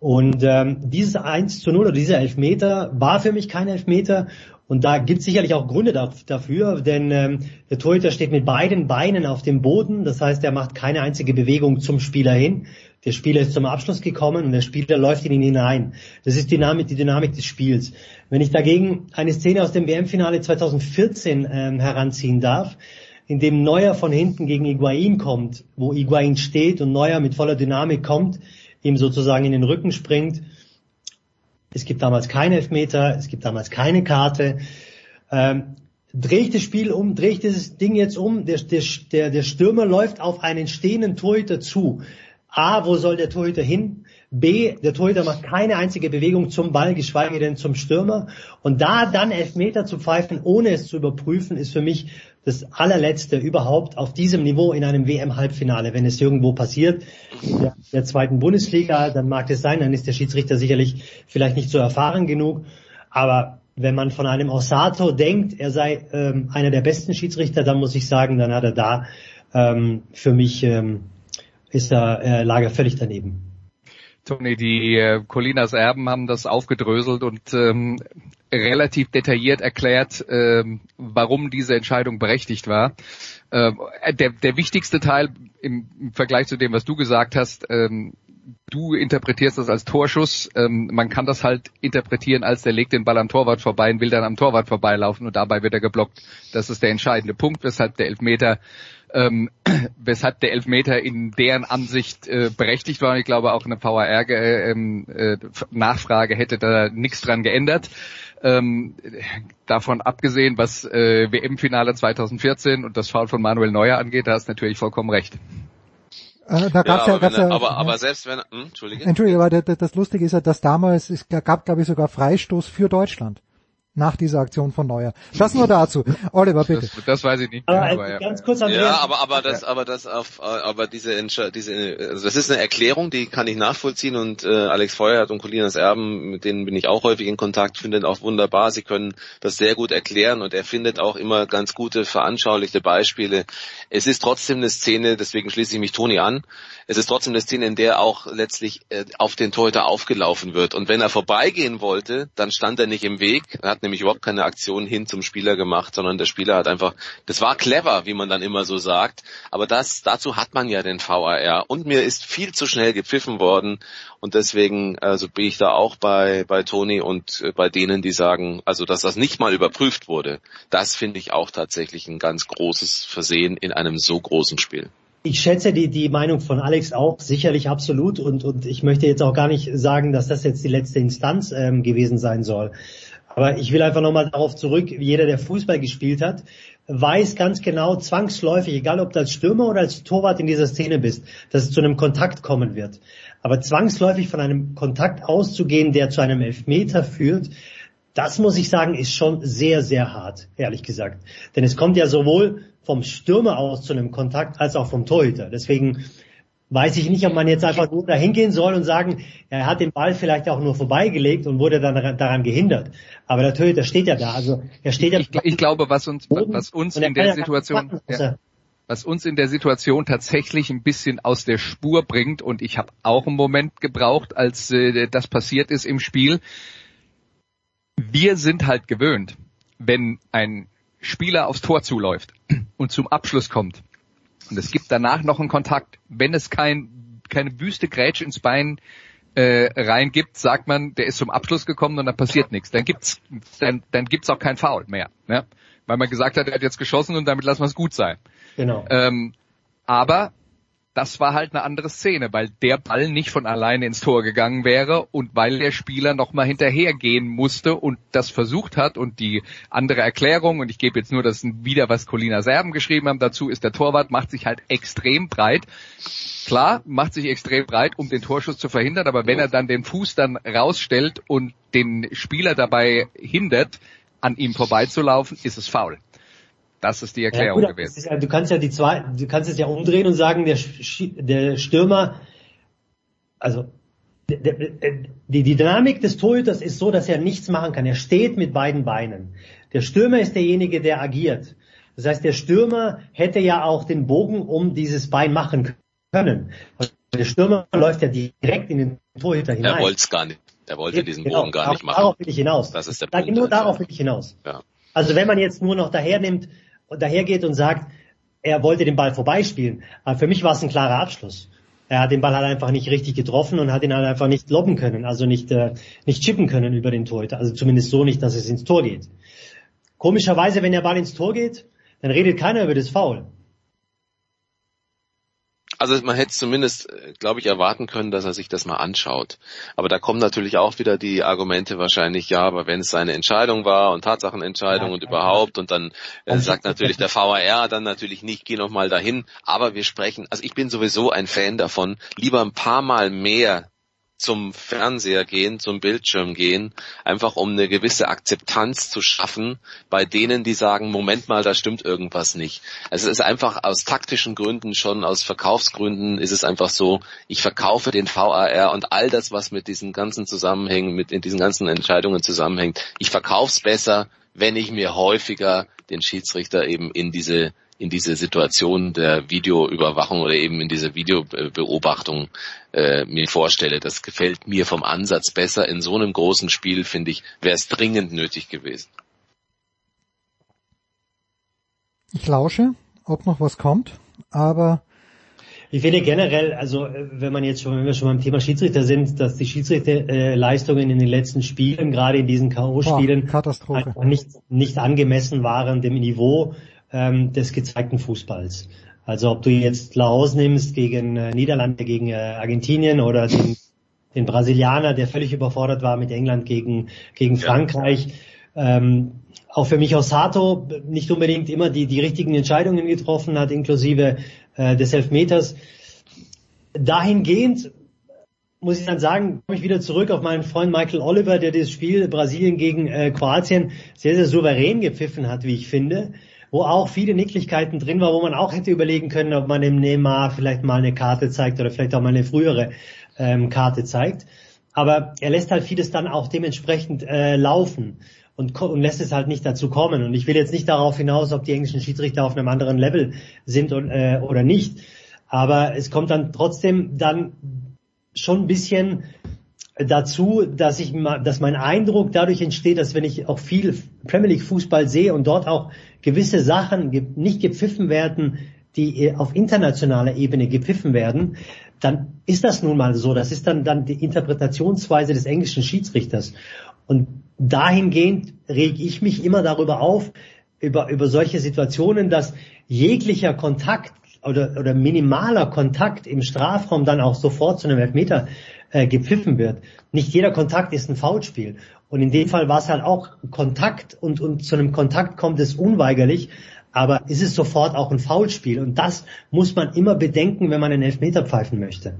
Und ähm, dieses 1 zu 0 oder dieser Elfmeter war für mich kein Elfmeter. Und da gibt es sicherlich auch Gründe da- dafür, denn ähm, der Torhüter steht mit beiden Beinen auf dem Boden. Das heißt, er macht keine einzige Bewegung zum Spieler hin. Der Spieler ist zum Abschluss gekommen und der Spieler läuft in ihn hinein. Das ist Dynamik, die Dynamik des Spiels. Wenn ich dagegen eine Szene aus dem WM-Finale 2014 ähm, heranziehen darf, in dem Neuer von hinten gegen Higuain kommt, wo Higuain steht und Neuer mit voller Dynamik kommt, ihm sozusagen in den Rücken springt. Es gibt damals keine Elfmeter, es gibt damals keine Karte. Ähm, drehe ich das Spiel um, drehe ich dieses Ding jetzt um, der, der, der Stürmer läuft auf einen stehenden Torhüter zu. A, wo soll der Torhüter hin? B, der Torhüter macht keine einzige Bewegung zum Ball, geschweige denn zum Stürmer. Und da dann Elfmeter zu pfeifen, ohne es zu überprüfen, ist für mich das allerletzte überhaupt auf diesem Niveau in einem WM-Halbfinale. Wenn es irgendwo passiert, in der, der zweiten Bundesliga, dann mag es sein, dann ist der Schiedsrichter sicherlich vielleicht nicht so erfahren genug. Aber wenn man von einem Osato denkt, er sei ähm, einer der besten Schiedsrichter, dann muss ich sagen, dann hat er da ähm, für mich ähm, ist er, äh, lag er völlig daneben. Tony, die äh, Colinas Erben haben das aufgedröselt und ähm, relativ detailliert erklärt, ähm, warum diese Entscheidung berechtigt war. Ähm, der, der wichtigste Teil im, im Vergleich zu dem, was du gesagt hast, ähm, du interpretierst das als Torschuss. Ähm, man kann das halt interpretieren als der legt den Ball am Torwart vorbei und will dann am Torwart vorbeilaufen und dabei wird er geblockt. Das ist der entscheidende Punkt, weshalb der Elfmeter ähm, weshalb der Elfmeter in deren Ansicht äh, berechtigt war. Ich glaube auch eine VAR äh, ähm, äh, hätte da nichts dran geändert. Ähm, davon abgesehen, was äh, WM-Finale 2014 und das Foul von Manuel Neuer angeht, da hast du natürlich vollkommen recht. Äh, da gab's ja, aber, gab's wenn ja, aber, ja. aber selbst wenn hm, Entschuldige. Entschuldige, aber das, das Lustige ist ja, dass damals, es gab glaube ich sogar Freistoß für Deutschland. Nach dieser Aktion von Neuer. Das nur dazu. Oliver, bitte. Das, das weiß ich nicht. Aber, mehr, also aber ja. ganz kurz, Andreas, Ja, aber aber das aber das auf aber diese diese also das ist eine Erklärung, die kann ich nachvollziehen und äh, Alex Feuerhardt und Colinas Erben, mit denen bin ich auch häufig in Kontakt, finden auch wunderbar. Sie können das sehr gut erklären und er findet auch immer ganz gute veranschaulichte Beispiele. Es ist trotzdem eine Szene, deswegen schließe ich mich Toni an. Es ist trotzdem eine Szene, in der auch letztlich äh, auf den Torhüter aufgelaufen wird. Und wenn er vorbeigehen wollte, dann stand er nicht im Weg. Er hat nämlich überhaupt keine Aktion hin zum Spieler gemacht, sondern der Spieler hat einfach, das war clever, wie man dann immer so sagt. Aber das, dazu hat man ja den VAR. Und mir ist viel zu schnell gepfiffen worden. Und deswegen, also bin ich da auch bei, bei Toni und äh, bei denen, die sagen, also, dass das nicht mal überprüft wurde. Das finde ich auch tatsächlich ein ganz großes Versehen in einem so großen Spiel. Ich schätze die, die Meinung von Alex auch sicherlich absolut und, und ich möchte jetzt auch gar nicht sagen, dass das jetzt die letzte Instanz ähm, gewesen sein soll. Aber ich will einfach nochmal darauf zurück, jeder, der Fußball gespielt hat, weiß ganz genau zwangsläufig, egal ob du als Stürmer oder als Torwart in dieser Szene bist, dass es zu einem Kontakt kommen wird. Aber zwangsläufig von einem Kontakt auszugehen, der zu einem Elfmeter führt, das muss ich sagen, ist schon sehr, sehr hart, ehrlich gesagt. Denn es kommt ja sowohl vom Stürmer aus zu einem Kontakt als auch vom Torhüter. Deswegen weiß ich nicht, ob man jetzt einfach nur dahin gehen soll und sagen, er hat den Ball vielleicht auch nur vorbeigelegt und wurde dann daran gehindert. Aber der Torhüter steht ja da. Also er steht ja. Ich, ich glaube, was uns, was uns in der Situation, ja, was uns in der Situation tatsächlich ein bisschen aus der Spur bringt und ich habe auch einen Moment gebraucht, als äh, das passiert ist im Spiel. Wir sind halt gewöhnt, wenn ein Spieler aufs Tor zuläuft und zum Abschluss kommt und es gibt danach noch einen Kontakt, wenn es kein, keine wüste Grätsche ins Bein äh, rein gibt, sagt man, der ist zum Abschluss gekommen und dann passiert nichts. Dann gibt's dann, dann gibt's auch kein Foul mehr, ne? weil man gesagt hat, er hat jetzt geschossen und damit lassen wir es gut sein. Genau. Ähm, aber das war halt eine andere Szene, weil der Ball nicht von alleine ins Tor gegangen wäre und weil der Spieler nochmal hinterhergehen musste und das versucht hat und die andere Erklärung, und ich gebe jetzt nur das wieder, was Colina Serben geschrieben haben, dazu ist der Torwart, macht sich halt extrem breit. Klar, macht sich extrem breit, um den Torschuss zu verhindern, aber wenn er dann den Fuß dann rausstellt und den Spieler dabei hindert, an ihm vorbeizulaufen, ist es faul. Das ist die Erklärung ja, gut, gewesen. Ist, du kannst ja die zwei, du kannst es ja umdrehen und sagen, der, der Stürmer, also die, die Dynamik des Torhüters ist so, dass er nichts machen kann. Er steht mit beiden Beinen. Der Stürmer ist derjenige, der agiert. Das heißt, der Stürmer hätte ja auch den Bogen um dieses Bein machen können. Der Stürmer läuft ja direkt in den Torhüter hinein. Er wollte es gar nicht. Er wollte diesen genau, Bogen gar nicht machen. Darauf will ich hinaus. Das ist der da, Punkt. Nur darauf will ich hinaus. Ja. Also wenn man jetzt nur noch dahernimmt, und dahergeht und sagt, er wollte den Ball vorbeispielen. Aber für mich war es ein klarer Abschluss. Er hat den Ball halt einfach nicht richtig getroffen und hat ihn halt einfach nicht lobben können, also nicht, äh, nicht chippen können über den Torhüter. Also zumindest so nicht, dass es ins Tor geht. Komischerweise, wenn der Ball ins Tor geht, dann redet keiner über das Foul. Also man hätte zumindest, äh, glaube ich, erwarten können, dass er sich das mal anschaut. Aber da kommen natürlich auch wieder die Argumente wahrscheinlich, ja, aber wenn es seine Entscheidung war und Tatsachenentscheidung ja, und überhaupt und dann äh, sagt natürlich der VAR dann natürlich nicht, geh noch mal dahin. Aber wir sprechen, also ich bin sowieso ein Fan davon, lieber ein paar Mal mehr zum Fernseher gehen, zum Bildschirm gehen, einfach um eine gewisse Akzeptanz zu schaffen bei denen, die sagen, Moment mal, da stimmt irgendwas nicht. Also es ist einfach aus taktischen Gründen schon, aus Verkaufsgründen ist es einfach so, ich verkaufe den VAR und all das, was mit diesen ganzen Zusammenhängen, mit diesen ganzen Entscheidungen zusammenhängt, ich verkaufe es besser, wenn ich mir häufiger den Schiedsrichter eben in diese in diese Situation der Videoüberwachung oder eben in diese Videobeobachtung äh, mir vorstelle. Das gefällt mir vom Ansatz besser. In so einem großen Spiel, finde ich, wäre es dringend nötig gewesen. Ich lausche, ob noch was kommt, aber ich finde generell, also wenn man jetzt schon, wenn wir schon beim Thema Schiedsrichter sind, dass die Schiedsrichterleistungen in den letzten Spielen, gerade in diesen K.O.-Spielen, nicht, nicht angemessen waren dem Niveau ähm, des gezeigten Fußballs. Also ob du jetzt Laos nimmst gegen äh, Niederlande, gegen äh, Argentinien oder den, den Brasilianer, der völlig überfordert war mit England gegen, gegen Frankreich. Ähm, auch für mich Osato nicht unbedingt immer die, die richtigen Entscheidungen getroffen hat, inklusive äh, des Elfmeters. Dahingehend muss ich dann sagen, komme ich wieder zurück auf meinen Freund Michael Oliver, der das Spiel Brasilien gegen äh, Kroatien sehr, sehr souverän gepfiffen hat, wie ich finde wo auch viele Nicklichkeiten drin war, wo man auch hätte überlegen können, ob man dem Neymar vielleicht mal eine Karte zeigt oder vielleicht auch mal eine frühere ähm, Karte zeigt. Aber er lässt halt vieles dann auch dementsprechend äh, laufen und, und lässt es halt nicht dazu kommen. Und ich will jetzt nicht darauf hinaus, ob die englischen Schiedsrichter auf einem anderen Level sind und, äh, oder nicht. Aber es kommt dann trotzdem dann schon ein bisschen dazu, dass ich dass mein Eindruck dadurch entsteht, dass wenn ich auch viel Premier League Fußball sehe und dort auch gewisse Sachen nicht gepfiffen werden, die auf internationaler Ebene gepfiffen werden, dann ist das nun mal so. Das ist dann, dann die Interpretationsweise des englischen Schiedsrichters. Und dahingehend reg ich mich immer darüber auf, über, über solche Situationen, dass jeglicher Kontakt oder, oder minimaler Kontakt im Strafraum dann auch sofort zu einem Elfmeter äh, gepfiffen wird. Nicht jeder Kontakt ist ein Foulspiel. Und in dem Fall war es halt auch Kontakt und, und zu einem Kontakt kommt es unweigerlich, aber ist es sofort auch ein Foulspiel. Und das muss man immer bedenken, wenn man einen Elfmeter pfeifen möchte.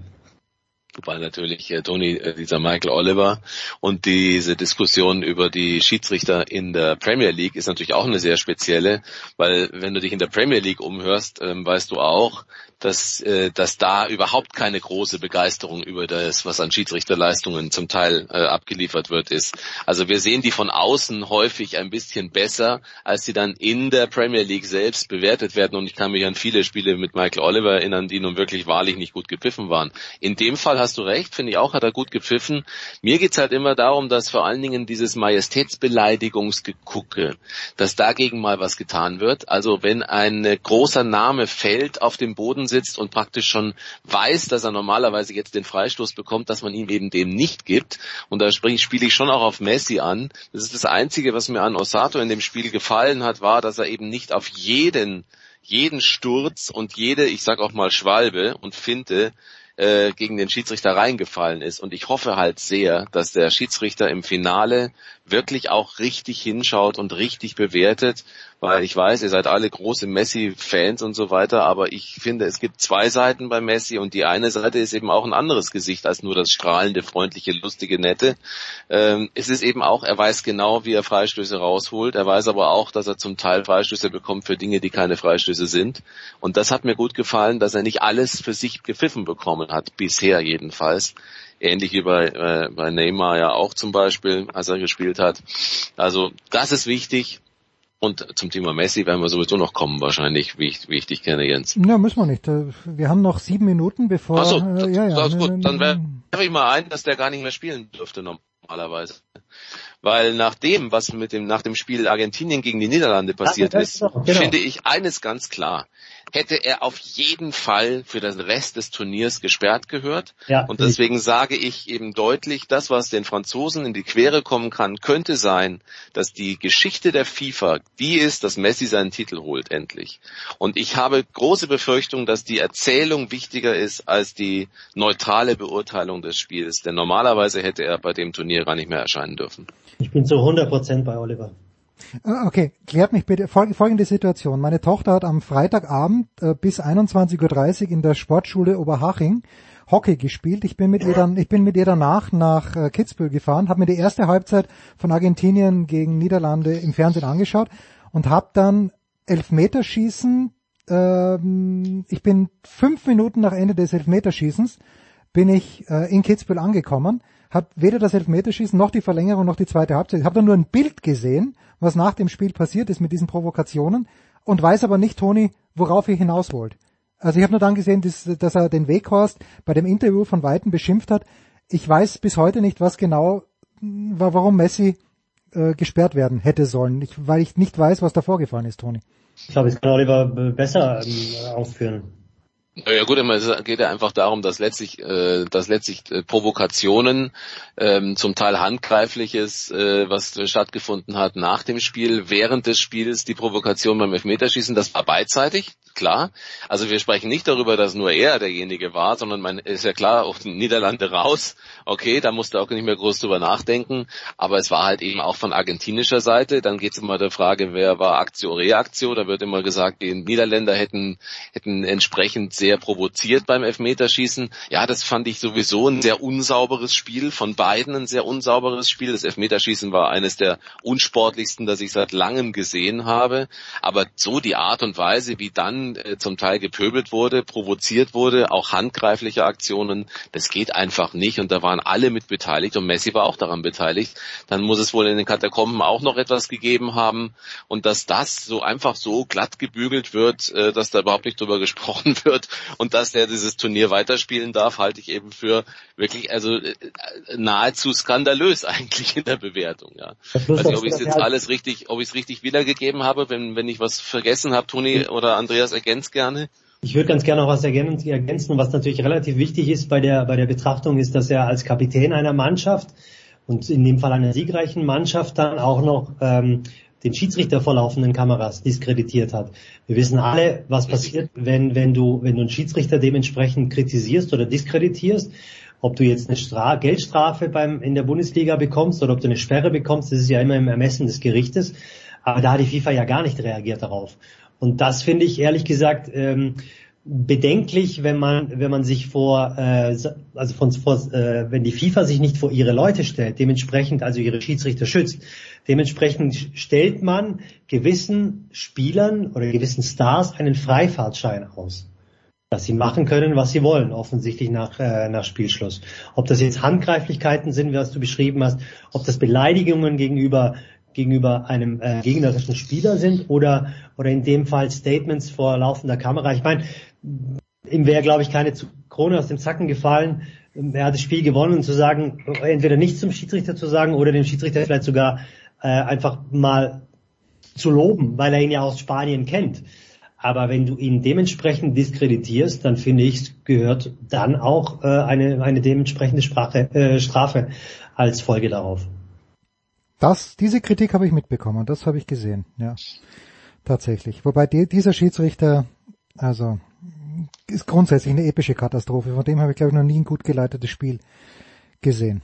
Wobei natürlich äh, Tony, äh, dieser Michael Oliver und diese Diskussion über die Schiedsrichter in der Premier League ist natürlich auch eine sehr spezielle, weil wenn du dich in der Premier League umhörst, ähm, weißt du auch, dass, äh, dass da überhaupt keine große Begeisterung über das, was an Schiedsrichterleistungen zum Teil äh, abgeliefert wird, ist. Also wir sehen die von außen häufig ein bisschen besser, als sie dann in der Premier League selbst bewertet werden. Und ich kann mich an viele Spiele mit Michael Oliver erinnern, die nun wirklich wahrlich nicht gut gepfiffen waren. In dem Fall hast du recht, finde ich auch, hat er gut gepfiffen. Mir geht's halt immer darum, dass vor allen Dingen dieses Majestätsbeleidigungsgegucke, dass dagegen mal was getan wird. Also wenn ein großer Name fällt auf dem Boden sitzt und praktisch schon weiß, dass er normalerweise jetzt den Freistoß bekommt, dass man ihm eben dem nicht gibt. Und da spiele ich schon auch auf Messi an. Das ist das Einzige, was mir an Osato in dem Spiel gefallen hat, war, dass er eben nicht auf jeden jeden Sturz und jede, ich sag auch mal Schwalbe und Finte äh, gegen den Schiedsrichter reingefallen ist. Und ich hoffe halt sehr, dass der Schiedsrichter im Finale wirklich auch richtig hinschaut und richtig bewertet, weil ich weiß, ihr seid alle große Messi-Fans und so weiter, aber ich finde, es gibt zwei Seiten bei Messi und die eine Seite ist eben auch ein anderes Gesicht als nur das strahlende, freundliche, lustige, nette. Ähm, es ist eben auch, er weiß genau, wie er Freistöße rausholt, er weiß aber auch, dass er zum Teil Freistöße bekommt für Dinge, die keine Freistöße sind. Und das hat mir gut gefallen, dass er nicht alles für sich gepfiffen bekommen hat, bisher jedenfalls ähnlich wie bei, äh, bei Neymar ja auch zum Beispiel, als er gespielt hat. Also das ist wichtig. Und zum Thema Messi werden wir sowieso noch kommen, wahrscheinlich, wie ich, wie ich dich kenne, Jens. Ja, müssen wir nicht. Wir haben noch sieben Minuten, bevor... Ach so, äh, ja, ja, das, gut, dann werfe ich mal ein, dass der gar nicht mehr spielen dürfte normalerweise. Weil nach dem, was mit dem, nach dem Spiel Argentinien gegen die Niederlande passiert ist, genau. finde ich eines ganz klar hätte er auf jeden Fall für den Rest des Turniers gesperrt gehört. Ja, und deswegen sage ich eben deutlich, das, was den Franzosen in die Quere kommen kann, könnte sein, dass die Geschichte der FIFA die ist, dass Messi seinen Titel holt, endlich. Und ich habe große Befürchtung, dass die Erzählung wichtiger ist als die neutrale Beurteilung des Spiels. Denn normalerweise hätte er bei dem Turnier gar nicht mehr erscheinen dürfen. Ich bin zu 100 Prozent bei Oliver. Ah, okay, klärt mich bitte folgende Situation. Meine Tochter hat am Freitagabend äh, bis 21.30 Uhr in der Sportschule Oberhaching Hockey gespielt. Ich bin mit ihr dann, ich bin mit ihr danach nach äh, Kitzbühel gefahren, habe mir die erste Halbzeit von Argentinien gegen Niederlande im Fernsehen angeschaut und habe dann Elfmeterschießen. Ähm, ich bin fünf Minuten nach Ende des Elfmeterschießens bin ich äh, in Kitzbühel angekommen, habe weder das Elfmeterschießen noch die Verlängerung noch die zweite Halbzeit. Ich habe nur ein Bild gesehen was nach dem Spiel passiert ist mit diesen Provokationen und weiß aber nicht, Toni, worauf ihr hinaus wollt. Also ich habe nur dann gesehen, dass, dass er den Weghorst bei dem Interview von Weitem beschimpft hat. Ich weiß bis heute nicht, was genau war, warum Messi äh, gesperrt werden hätte sollen, ich, weil ich nicht weiß, was da vorgefallen ist, Toni. Ich glaube, es kann Oliver besser ähm, ausführen. Ja gut, es geht ja einfach darum, dass letztlich, äh, dass letztlich äh, Provokationen, ähm, zum Teil handgreifliches, äh, was stattgefunden hat nach dem Spiel, während des Spiels, die Provokation beim Elfmeterschießen, das war beidseitig, klar. Also wir sprechen nicht darüber, dass nur er derjenige war, sondern man ist ja klar, auf die Niederlande raus, okay, da musste auch nicht mehr groß drüber nachdenken, aber es war halt eben auch von argentinischer Seite, dann geht es immer der Frage, wer war Aktio, Reaktio, da wird immer gesagt, die Niederländer hätten, hätten entsprechend sehr provoziert beim Elfmeterschießen. Ja, das fand ich sowieso ein sehr unsauberes Spiel, von beiden ein sehr unsauberes Spiel. Das Elfmeterschießen war eines der unsportlichsten, das ich seit langem gesehen habe, aber so die Art und Weise, wie dann äh, zum Teil gepöbelt wurde, provoziert wurde, auch handgreifliche Aktionen, das geht einfach nicht und da waren alle mit beteiligt und Messi war auch daran beteiligt. Dann muss es wohl in den Katakomben auch noch etwas gegeben haben und dass das so einfach so glatt gebügelt wird, äh, dass da überhaupt nicht drüber gesprochen wird und dass er dieses Turnier weiterspielen darf, halte ich eben für wirklich also äh, nahezu skandalös eigentlich in der Bewertung. Ja. Ich weiß nicht, ob ich es jetzt alles richtig, ob ich es richtig wiedergegeben habe, wenn wenn ich was vergessen habe, Toni oder Andreas ergänzt gerne. Ich würde ganz gerne noch was ergänzen. Was natürlich relativ wichtig ist bei der, bei der Betrachtung ist, dass er als Kapitän einer Mannschaft und in dem Fall einer siegreichen Mannschaft dann auch noch ähm, den Schiedsrichter vor laufenden Kameras diskreditiert hat. Wir wissen alle, was passiert, wenn, wenn du, wenn du einen Schiedsrichter dementsprechend kritisierst oder diskreditierst. Ob du jetzt eine Stra Geldstrafe beim, in der Bundesliga bekommst oder ob du eine Sperre bekommst, das ist ja immer im Ermessen des Gerichtes. Aber da hat die FIFA ja gar nicht reagiert darauf. Und das finde ich ehrlich gesagt, ähm, bedenklich, wenn man wenn man sich vor äh, also von vor, äh, wenn die FIFA sich nicht vor ihre Leute stellt, dementsprechend also ihre Schiedsrichter schützt. Dementsprechend stellt man gewissen Spielern oder gewissen Stars einen Freifahrtschein aus, dass sie machen können, was sie wollen, offensichtlich nach äh, nach Spielschluss. Ob das jetzt Handgreiflichkeiten sind, was du beschrieben hast, ob das Beleidigungen gegenüber gegenüber einem äh, gegnerischen Spieler sind oder oder in dem Fall Statements vor laufender Kamera. Ich meine, ihm wäre, glaube ich, keine Krone aus dem Zacken gefallen. Er hat das Spiel gewonnen und zu sagen, entweder nicht zum Schiedsrichter zu sagen oder den Schiedsrichter vielleicht sogar äh, einfach mal zu loben, weil er ihn ja aus Spanien kennt. Aber wenn du ihn dementsprechend diskreditierst, dann finde ich, gehört dann auch äh, eine, eine dementsprechende Sprache, äh, Strafe als Folge darauf. Das, diese Kritik habe ich mitbekommen, das habe ich gesehen, ja. Tatsächlich. Wobei die, dieser Schiedsrichter, also ist grundsätzlich eine epische Katastrophe. Von dem habe ich, glaube ich, noch nie ein gut geleitetes Spiel gesehen.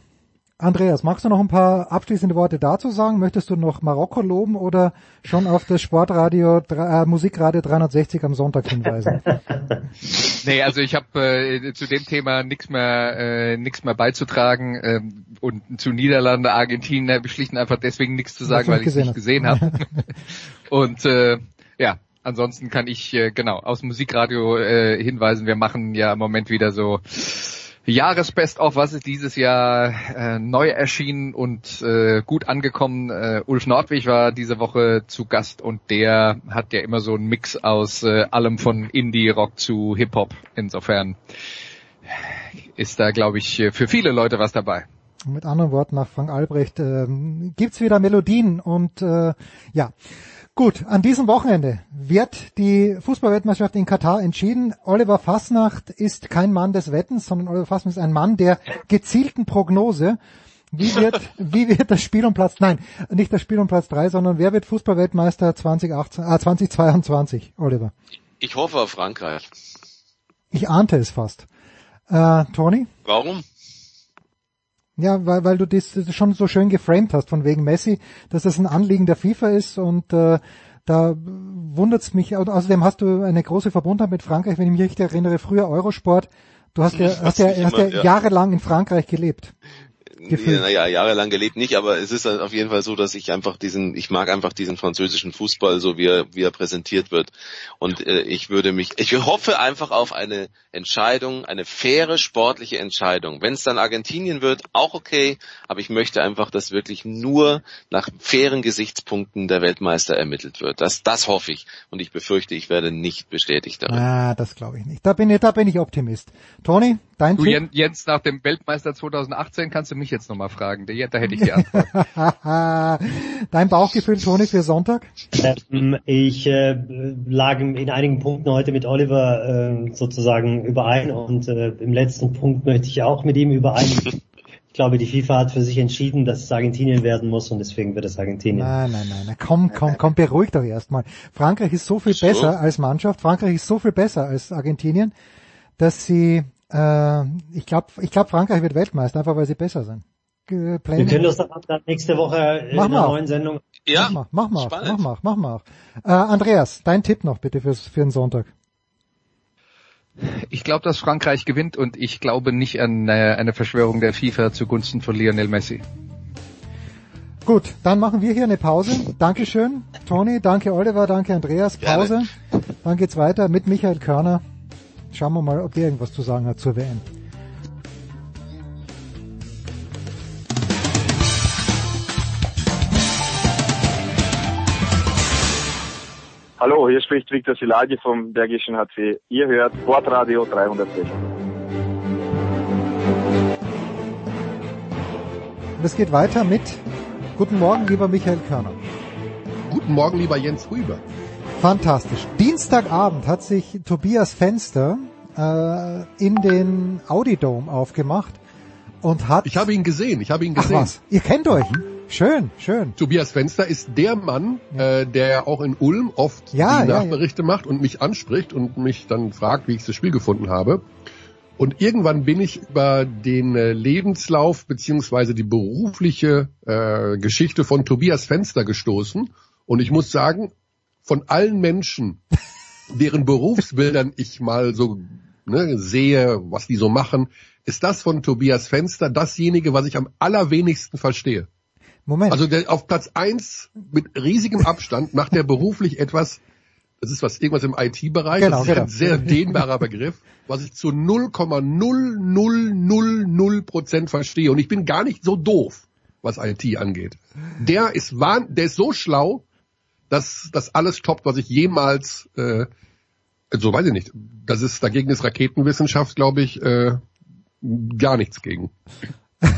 Andreas, magst du noch ein paar abschließende Worte dazu sagen? Möchtest du noch Marokko loben oder schon auf das Sportradio, äh, Musikradio 360 am Sonntag hinweisen? nee, also ich habe äh, zu dem Thema nichts mehr, äh, nichts mehr beizutragen ähm, und zu Niederlande, Argentinien habe ich schlicht und einfach deswegen nichts zu sagen, weil ich es nicht gesehen habe. und äh, ja, ansonsten kann ich äh, genau aus Musikradio äh, hinweisen. Wir machen ja im Moment wieder so Jahresbest-of, was ist dieses Jahr äh, neu erschienen und äh, gut angekommen. Äh, Ulf Nordwig war diese Woche zu Gast und der hat ja immer so einen Mix aus äh, allem von Indie-Rock zu Hip-Hop. Insofern ist da, glaube ich, für viele Leute was dabei. Mit anderen Worten, nach Frank Albrecht äh, gibt's wieder Melodien und äh, ja. Gut, an diesem Wochenende wird die Fußballweltmeisterschaft in Katar entschieden. Oliver Fasnacht ist kein Mann des Wettens, sondern Oliver Fasnacht ist ein Mann der gezielten Prognose. Wie wird, wie wird das Spiel um Platz, nein, nicht das Spiel um Platz drei, sondern wer wird Fußballweltmeister 2018, äh, 2022, Oliver? Ich hoffe auf Frankreich. Ich ahnte es fast. Äh, Tony? Warum? Ja, weil, weil du das, schon so schön geframed hast von wegen Messi, dass das ein Anliegen der FIFA ist und äh, da wundert's mich. Außerdem hast du eine große Verbundenheit mit Frankreich, wenn ich mich richtig erinnere, früher Eurosport. Du hast ja, hast ja, hast ja, ja jahrelang in Frankreich gelebt gefühlt. Naja, jahrelang gelebt nicht, aber es ist auf jeden Fall so, dass ich einfach diesen, ich mag einfach diesen französischen Fußball, so wie er, wie er präsentiert wird. Und äh, ich würde mich, ich hoffe einfach auf eine Entscheidung, eine faire sportliche Entscheidung. Wenn es dann Argentinien wird, auch okay, aber ich möchte einfach, dass wirklich nur nach fairen Gesichtspunkten der Weltmeister ermittelt wird. Das, das hoffe ich. Und ich befürchte, ich werde nicht bestätigt darin. Ah, das glaube ich nicht. Da bin ich, da bin ich Optimist. Tony, dein du, Tipp? Jens, nach dem Weltmeister 2018 kannst du mich jetzt nochmal fragen. Da, da hätte ich die Antwort. Dein Bauchgefühl, Toni, für Sonntag? Ähm, ich äh, lag in einigen Punkten heute mit Oliver äh, sozusagen überein und äh, im letzten Punkt möchte ich auch mit ihm überein. Ich glaube, die FIFA hat für sich entschieden, dass es Argentinien werden muss und deswegen wird es Argentinien. Nein, nein, nein, nein. komm, komm, komm, beruhigt doch erstmal. Frankreich ist so viel so. besser als Mannschaft, Frankreich ist so viel besser als Argentinien, dass sie äh, ich glaube, ich glaub, Frankreich wird Weltmeister, einfach weil sie besser sind. Äh, Wir können das dann nächste Woche mach in der neuen Sendung. Ja, mach mal, mach mal, mach mal, mach mal. Äh, Andreas, dein Tipp noch bitte fürs, für den Sonntag. Ich glaube, dass Frankreich gewinnt und ich glaube nicht an äh, eine Verschwörung der FIFA zugunsten von Lionel Messi. Gut, dann machen wir hier eine Pause. Dankeschön, Toni, danke Oliver, danke Andreas. Pause. Gerne. Dann geht's weiter mit Michael Körner. Schauen wir mal, ob der irgendwas zu sagen hat zur WM. Hallo, hier spricht Viktor Silagi vom Bergischen HC. Ihr hört Sportradio 360. Und es geht weiter mit Guten Morgen, lieber Michael Körner. Guten Morgen, lieber Jens Rüber. Fantastisch. Dienstagabend hat sich Tobias Fenster äh, in den Audi Dome aufgemacht und hat. Ich habe ihn gesehen. Ich habe ihn gesehen. Ach was? Ihr kennt euch? Schön, schön. Tobias Fenster ist der Mann, ja. äh, der auch in Ulm oft ja, die Nachberichte ja, macht und mich anspricht und mich dann fragt, wie ich das Spiel gefunden habe. Und irgendwann bin ich über den äh, Lebenslauf beziehungsweise die berufliche äh, Geschichte von Tobias Fenster gestoßen. Und ich muss sagen, von allen Menschen, deren Berufsbildern ich mal so ne, sehe, was die so machen, ist das von Tobias Fenster dasjenige, was ich am allerwenigsten verstehe. Moment. Also der auf Platz eins mit riesigem Abstand macht er beruflich etwas, das ist was irgendwas im IT-Bereich, Genau, das ist genau. ein sehr dehnbarer Begriff, was ich zu 0,0000 Prozent verstehe. Und ich bin gar nicht so doof, was IT angeht. Der ist wahn, der ist so schlau, dass das alles toppt, was ich jemals, äh, so weiß ich nicht. Das ist dagegen ist Raketenwissenschaft, glaube ich, äh, gar nichts gegen.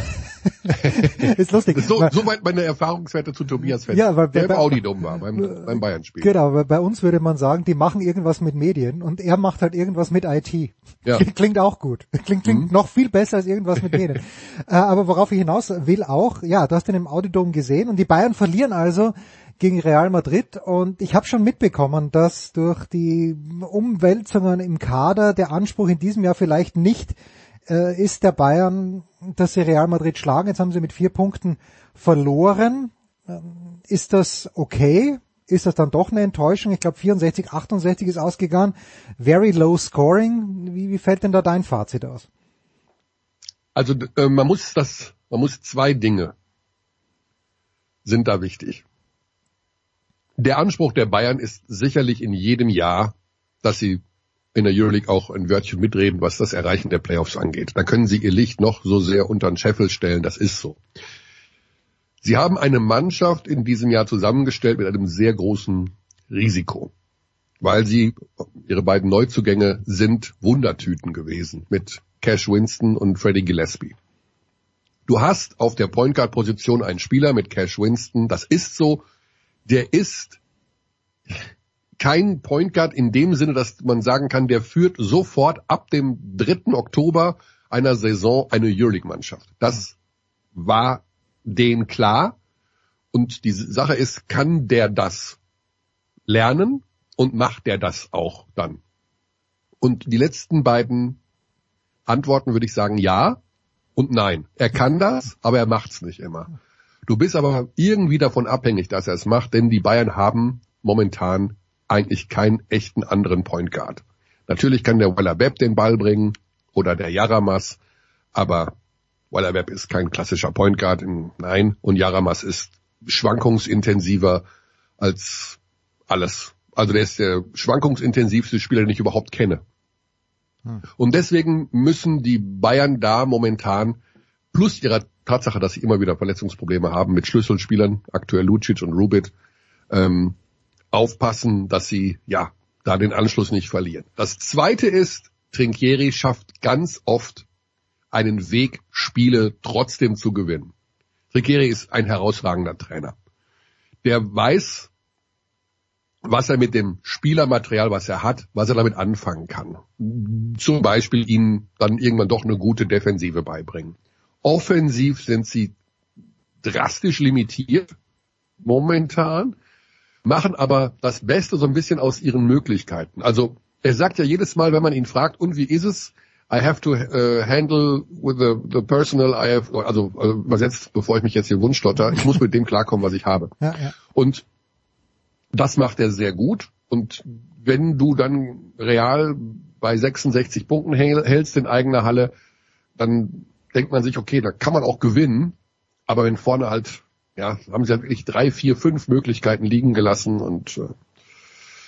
ist lustig. So, weil- soweit meine Erfahrungswerte zu Tobias Fenster, Ja, weil- der im bei- Audidom war, beim, beim Bayern-Spiel. Genau, weil bei uns würde man sagen, die machen irgendwas mit Medien und er macht halt irgendwas mit IT. Ja. Klingt, auch gut. Klingt, klingt noch viel besser als irgendwas mit Medien. äh, aber worauf ich hinaus will auch, ja, du hast den im Audidom gesehen und die Bayern verlieren also gegen Real Madrid und ich habe schon mitbekommen, dass durch die Umwälzungen im Kader der Anspruch in diesem Jahr vielleicht nicht äh, ist der Bayern, dass sie Real Madrid schlagen. Jetzt haben sie mit vier Punkten verloren. Ähm, Ist das okay? Ist das dann doch eine Enttäuschung? Ich glaube 64, 68 ist ausgegangen. Very low scoring. Wie, wie fällt denn da dein Fazit aus? Also äh, man muss das, man muss zwei Dinge sind da wichtig. Der Anspruch der Bayern ist sicherlich in jedem Jahr, dass sie in der Euroleague auch ein Wörtchen mitreden, was das Erreichen der Playoffs angeht. Da können sie ihr Licht noch so sehr unter den Scheffel stellen, das ist so. Sie haben eine Mannschaft in diesem Jahr zusammengestellt mit einem sehr großen Risiko, weil sie, ihre beiden Neuzugänge sind Wundertüten gewesen mit Cash Winston und Freddie Gillespie. Du hast auf der Point Guard Position einen Spieler mit Cash Winston, das ist so, der ist kein Point Guard in dem Sinne, dass man sagen kann, der führt sofort ab dem 3. Oktober einer Saison eine Euroleague-Mannschaft. Das war denen klar. Und die Sache ist, kann der das lernen und macht der das auch dann? Und die letzten beiden Antworten würde ich sagen ja und nein. Er kann das, aber er macht's nicht immer. Du bist aber irgendwie davon abhängig, dass er es macht, denn die Bayern haben momentan eigentlich keinen echten anderen Point Guard. Natürlich kann der Waller Webb den Ball bringen oder der Jaramas, aber Waller Webb ist kein klassischer Point Guard, in, nein, und Jaramas ist schwankungsintensiver als alles. Also der ist der schwankungsintensivste Spieler, den ich überhaupt kenne. Und deswegen müssen die Bayern da momentan plus ihrer Tatsache, dass sie immer wieder Verletzungsprobleme haben mit Schlüsselspielern, aktuell Lucic und Rubit, ähm, aufpassen, dass sie ja da den Anschluss nicht verlieren. Das zweite ist, Trinkieri schafft ganz oft einen Weg, Spiele trotzdem zu gewinnen. Trinkieri ist ein herausragender Trainer. Der weiß, was er mit dem Spielermaterial, was er hat, was er damit anfangen kann. Zum Beispiel ihnen dann irgendwann doch eine gute Defensive beibringen. Offensiv sind sie drastisch limitiert momentan, machen aber das Beste so ein bisschen aus ihren Möglichkeiten. Also er sagt ja jedes Mal, wenn man ihn fragt, und wie ist es? I have to uh, handle with the, the personal, I have, also äh, übersetzt, bevor ich mich jetzt hier wundstotter, ich muss mit dem klarkommen, was ich habe. Ja, ja. Und das macht er sehr gut. Und wenn du dann real bei 66 Punkten häl- hältst in eigener Halle, dann denkt man sich, okay, da kann man auch gewinnen. Aber wenn vorne halt, ja, haben sie halt wirklich drei, vier, fünf Möglichkeiten liegen gelassen und äh,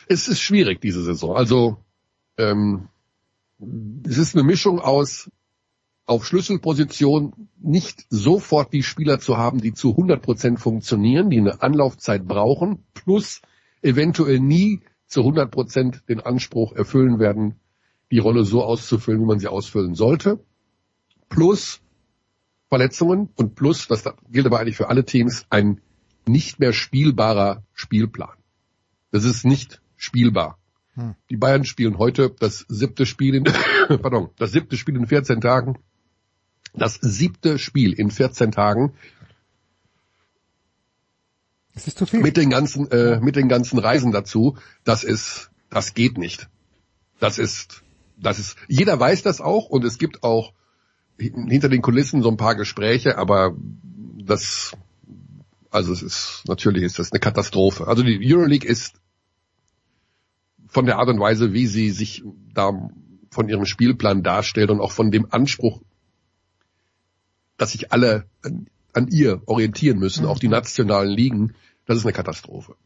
es ist schwierig diese Saison. Also ähm, es ist eine Mischung aus auf Schlüsselposition nicht sofort die Spieler zu haben, die zu 100 Prozent funktionieren, die eine Anlaufzeit brauchen, plus eventuell nie zu 100 Prozent den Anspruch erfüllen werden, die Rolle so auszufüllen, wie man sie ausfüllen sollte, plus Verletzungen und plus, das gilt aber eigentlich für alle Teams, ein nicht mehr spielbarer Spielplan. Das ist nicht spielbar. Hm. Die Bayern spielen heute das siebte Spiel in, pardon, das siebte Spiel in 14 Tagen. Das siebte Spiel in 14 Tagen Das ist zu viel. mit den ganzen, äh, mit den ganzen Reisen dazu. Das ist, das geht nicht. Das ist, das ist, jeder weiß das auch und es gibt auch hinter den Kulissen so ein paar Gespräche, aber das, also es ist, natürlich ist das eine Katastrophe. Also die Euroleague ist von der Art und Weise, wie sie sich da von ihrem Spielplan darstellt und auch von dem Anspruch, dass sich alle an, an ihr orientieren müssen, auch die nationalen Ligen, das ist eine Katastrophe.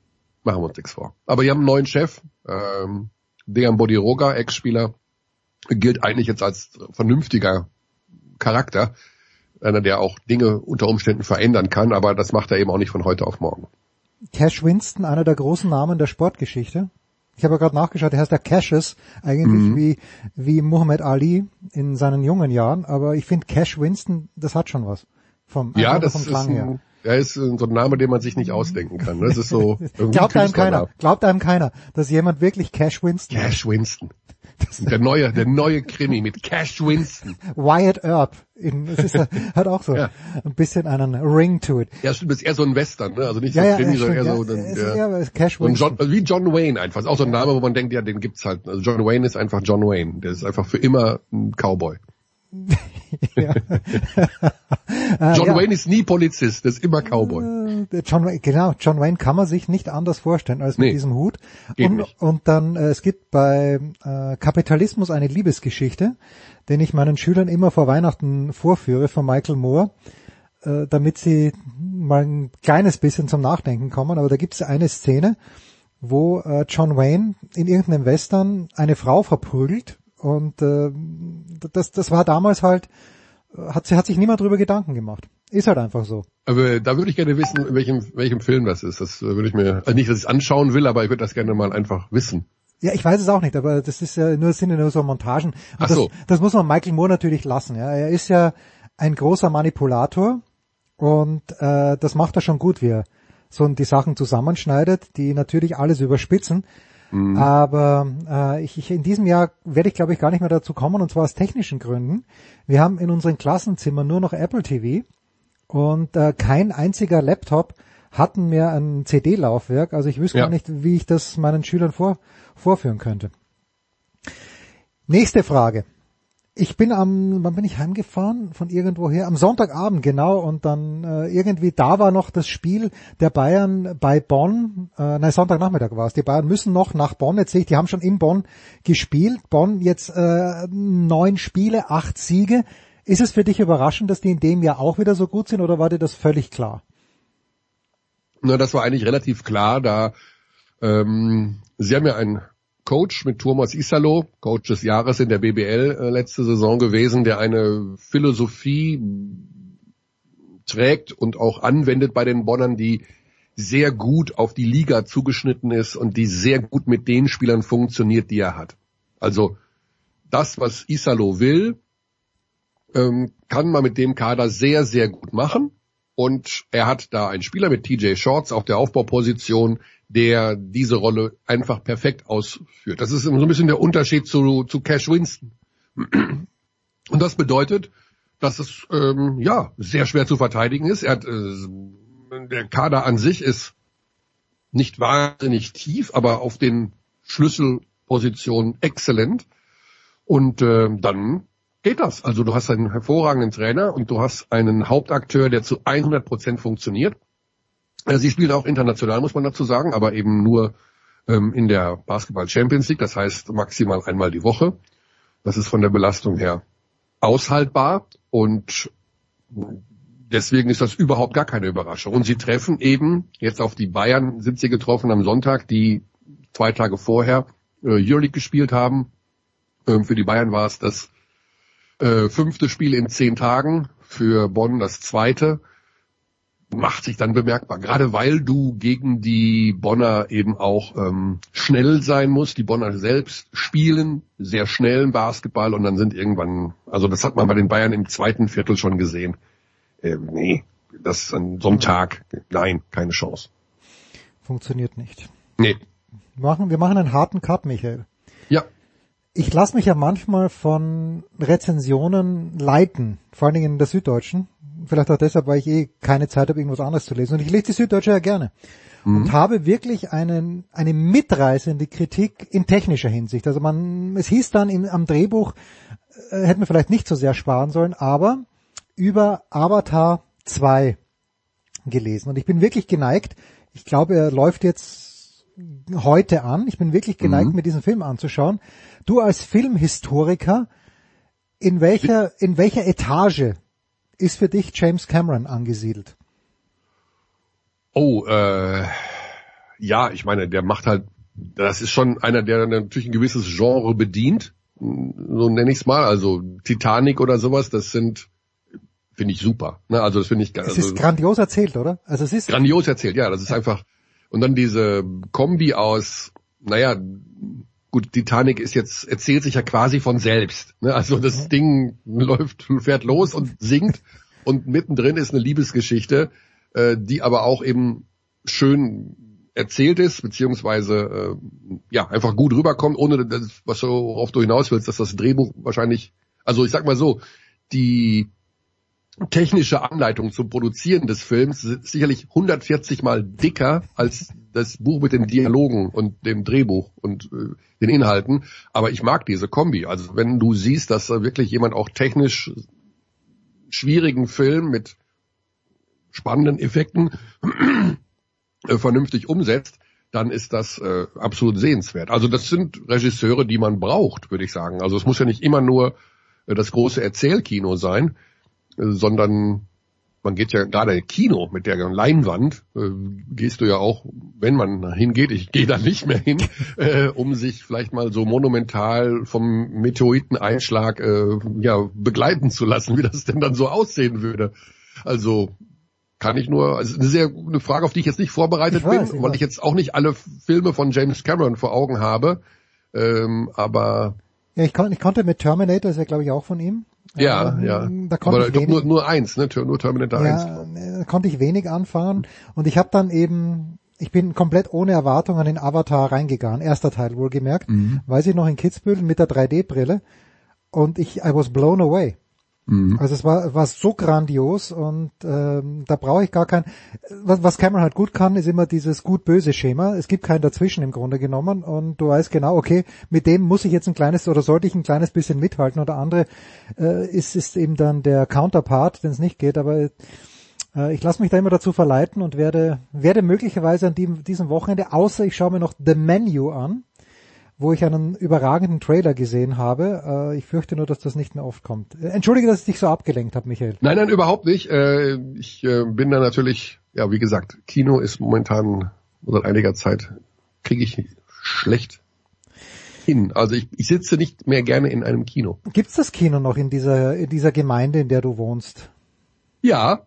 Machen wir uns nichts vor. Aber wir haben einen neuen Chef, ähm, Dejan Bodiroga, Ex-Spieler, gilt eigentlich jetzt als vernünftiger Charakter, einer, der auch Dinge unter Umständen verändern kann, aber das macht er eben auch nicht von heute auf morgen. Cash Winston, einer der großen Namen der Sportgeschichte. Ich habe ja gerade nachgeschaut, er heißt der Cashes, eigentlich Mhm. wie, wie Muhammad Ali in seinen jungen Jahren, aber ich finde Cash Winston, das hat schon was. Vom, Ja, das vom ist Klang her. Ein, er ist so ein Name, den man sich nicht ausdenken kann. Das ist so irgendwie Glaubt einem keiner, glaubt einem keiner, dass jemand wirklich Cash Winston Cash Winston. Der neue, der neue Krimi mit Cash Winston. Wyatt Earp. In, es ist, hat auch so Ja. ein bisschen einen Ring to it. Ja, stimmt, ist eher so ein Western, ne? Also nicht Ja, so ja, Krimi, ja, sondern eher so ja. ist eher Cash ein Winston. John, also wie John Wayne einfach. Ist auch so ein Name, wo man denkt, ja, den gibt's halt. Also John Wayne ist einfach John Wayne. Der ist einfach für immer ein Cowboy. Ah, John ja. Wayne ist nie Polizist, der ist immer Cowboy. Äh, John Wayne, genau, John Wayne kann man sich nicht anders vorstellen als mit Nee, diesem Hut. Und, und dann, äh, es gibt bei äh, Kapitalismus eine Liebesgeschichte, den ich meinen Schülern immer vor Weihnachten vorführe von Michael Moore, äh, damit sie mal ein kleines bisschen zum Nachdenken kommen. Aber da gibt es eine Szene, wo äh, John Wayne in irgendeinem Western eine Frau verprügelt und äh, das, das war damals halt, äh, hat, hat sich niemand drüber Gedanken gemacht. Ist halt einfach so. Aber da würde ich gerne wissen, in welchem, welchem Film das ist. Das äh, würde ich mir, also nicht, dass ich es anschauen will, aber ich würde das gerne mal einfach wissen. Ja, ich weiß es auch nicht, aber das ist ja nur, sind ja nur so Montagen. Und Ach das, so. das muss man Michael Moore natürlich lassen. Ja. Er ist ja ein großer Manipulator und äh, das macht er schon gut, wie er so die Sachen zusammenschneidet, die natürlich alles überspitzen. Mhm. Aber äh, ich, ich, in diesem Jahr werde ich, glaube ich, gar nicht mehr dazu kommen, und zwar aus technischen Gründen. Wir haben in unseren Klassenzimmern nur noch Apple TV und äh, kein einziger Laptop hatten mehr ein CD-Laufwerk. Also ich wüsste Ja. gar nicht, wie ich das meinen Schülern vor, vorführen könnte. Nächste Frage. Ich bin am, wann bin ich heimgefahren? Von irgendwoher? Am Sonntagabend, genau. Und dann äh, irgendwie, da war noch das Spiel der Bayern bei Bonn. Äh, nein, Sonntagnachmittag war es. Die Bayern müssen noch nach Bonn. Jetzt sehe ich, die haben schon in Bonn gespielt. Bonn jetzt äh, neun Spiele, acht Siege. Ist es für dich überraschend, dass die in dem Jahr auch wieder so gut sind oder war dir das völlig klar? Na, das war eigentlich relativ klar, da ähm, sie haben ja einen Coach mit Thomas Isalo, Coach des Jahres in der BBL äh, letzte Saison gewesen, der eine Philosophie trägt und auch anwendet bei den Bonnern, die sehr gut auf die Liga zugeschnitten ist und die sehr gut mit den Spielern funktioniert, die er hat. Also das, was Isalo will, ähm, kann man mit dem Kader sehr, sehr gut machen. Und er hat da einen Spieler mit TJ Shorts auf der Aufbauposition, der diese Rolle einfach perfekt ausführt. Das ist so ein bisschen der Unterschied zu, zu Cash Winston. Und das bedeutet, dass es ähm, ja sehr schwer zu verteidigen ist. Er hat, äh, der Kader an sich ist nicht wahnsinnig tief, aber auf den Schlüsselpositionen exzellent. Und äh, dann geht das. Also du hast einen hervorragenden Trainer und du hast einen Hauptakteur, der zu 100 Prozent funktioniert. Äh, Sie spielt auch international, muss man dazu sagen, aber eben nur ähm, in der Basketball Champions League. Das heißt maximal einmal die Woche. Das ist von der Belastung her aushaltbar und deswegen ist das überhaupt gar keine Überraschung. Und sie treffen eben jetzt auf die Bayern, sind sie getroffen am Sonntag, die zwei Tage vorher äh, Euroleague gespielt haben. Ähm, für die Bayern war es das äh, fünfte Spiel in zehn Tagen, für Bonn das zweite. Macht sich dann bemerkbar, gerade weil du gegen die Bonner eben auch ähm, schnell sein musst. Die Bonner selbst spielen sehr schnellen Basketball und dann sind irgendwann, also das hat man bei den Bayern im zweiten Viertel schon gesehen. Äh, nee, das an so einem Tag, nein, keine Chance. Funktioniert nicht. Nee. Wir machen, wir machen einen harten Cut, Michael. Ja. Ich lasse mich ja manchmal von Rezensionen leiten, vor allen Dingen in der Süddeutschen. Vielleicht auch deshalb, weil ich eh keine Zeit habe, irgendwas anderes zu lesen. Und ich lese die Süddeutsche ja gerne. Und habe wirklich einen, eine mitreißende Kritik in technischer Hinsicht. Also man, es hieß dann im, am Drehbuch, äh, hätten wir vielleicht nicht so sehr sparen sollen, aber über Avatar 2 gelesen. Und ich bin wirklich geneigt. Ich glaube, er läuft jetzt heute an. Ich bin wirklich geneigt, Mhm. mir diesen Film anzuschauen. Du als Filmhistoriker, in welcher, in welcher Etage ist für dich James Cameron angesiedelt? Oh, äh, ja, ich meine, der macht halt, das ist schon einer, der natürlich ein gewisses Genre bedient, so nenne ich es mal. Also Titanic oder sowas, das sind, finde ich super. Ne? Also das finde ich Es also, ist grandios erzählt, oder? Also es ist grandios erzählt, ja, das ist einfach. Und dann diese Kombi aus, naja, gut, Titanic ist jetzt, erzählt sich ja quasi von selbst. Ne? Also das Ding läuft, fährt los und singt und mittendrin ist eine Liebesgeschichte, äh, die aber auch eben schön erzählt ist, beziehungsweise äh, ja, einfach gut rüberkommt, ohne das, was du, worauf du hinaus willst, dass das Drehbuch wahrscheinlich, also ich sag mal so, die technische Anleitung zum Produzieren des Films sicherlich 140 mal dicker als das Buch mit den Dialogen und dem Drehbuch und äh, den Inhalten. Aber ich mag diese Kombi. Also wenn du siehst, dass da wirklich jemand auch technisch schwierigen Film mit spannenden Effekten äh, vernünftig umsetzt, dann ist das äh, absolut sehenswert. Also das sind Regisseure, die man braucht, würde ich sagen. Also es muss ja nicht immer nur äh, das große Erzählkino sein, sondern man geht ja gerade Kino mit der Leinwand, äh, gehst du ja auch, wenn man hingeht, ich gehe da nicht mehr hin, äh, um sich vielleicht mal so monumental vom Meteoriteneinschlag äh, ja begleiten zu lassen, wie das denn dann so aussehen würde. Also kann ich nur, also eine sehr eine Frage, auf die ich jetzt nicht vorbereitet Ich weiß, bin, ich weil ich jetzt auch nicht alle Filme von James Cameron vor Augen habe. Ähm, aber Ja, ich, kon, ich konnte mit Terminator, ist ja glaube ich auch von ihm. ja, Ähm, ja. Da konnte aber ich wenig, nur, nur eins, ne? Nur Terminator 1. ja, äh, konnte ich wenig anfangen. Und ich habe dann eben, ich bin komplett ohne Erwartung an den Avatar reingegangen. Erster Teil wohlgemerkt. Mhm. Weiß ich noch in Kitzbühel mit der 3D-Brille. Und ich, I was blown away. Mhm. Also es war, war so grandios und ähm, da brauche ich gar kein. Was, was Cameron halt gut kann, ist immer dieses gut-böse Schema. Es gibt keinen dazwischen im Grunde genommen und du weißt genau, okay, mit dem muss ich jetzt ein kleines oder sollte ich ein kleines bisschen mithalten oder andere äh, ist ist eben dann der Counterpart, wenn es nicht geht. Aber äh, ich lasse mich da immer dazu verleiten und werde werde möglicherweise an dem, diesem Wochenende, außer ich schaue mir noch The Menu an wo ich einen überragenden Trailer gesehen habe. Äh, ich fürchte nur, dass das nicht mehr oft kommt. Äh, Entschuldige, dass ich dich so abgelenkt habe, Michael. Nein, nein, überhaupt nicht. Äh, ich bin da natürlich, ja, wie gesagt, Kino ist momentan seit einiger Zeit kriege ich schlecht hin. Also ich, ich sitze nicht mehr gerne in einem Kino. Gibt's das Kino noch in dieser, in dieser Gemeinde, in der du wohnst? Ja,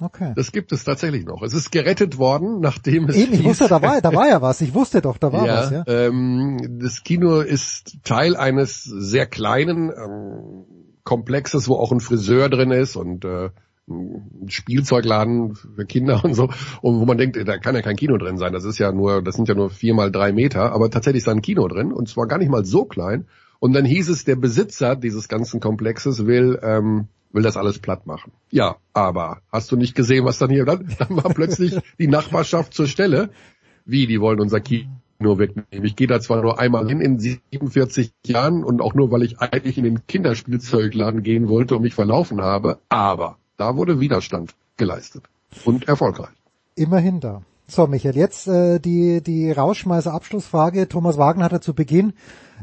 Okay. das gibt es tatsächlich noch. Es ist gerettet worden, nachdem es Eben, ich hieß- wusste, da war, da war ja was. Ich wusste doch, da war ja, was, ja. Ähm, das Kino ist Teil eines sehr kleinen ähm, Komplexes, wo auch ein Friseur drin ist und äh, ein Spielzeugladen für Kinder und so, und wo man denkt, da kann ja kein Kino drin sein. Das ist ja nur, das sind ja nur vier mal drei Meter, aber tatsächlich ist da ein Kino drin und zwar gar nicht mal so klein. Und dann hieß es, der Besitzer dieses ganzen Komplexes will ähm, will das alles platt machen. Ja, aber hast du nicht gesehen, was dann hier dann, dann war plötzlich die Nachbarschaft zur Stelle. Wie, die wollen unser Kino wegnehmen. Ich gehe da zwar nur einmal hin in 47 Jahren und auch nur, weil ich eigentlich in den Kinderspielzeugladen gehen wollte und mich verlaufen habe, aber da wurde Widerstand geleistet und erfolgreich. Immerhin da. So, Michael, jetzt äh, die, die Rauschmeißer-Abschlussfrage. Thomas Wagner hat ja zu Beginn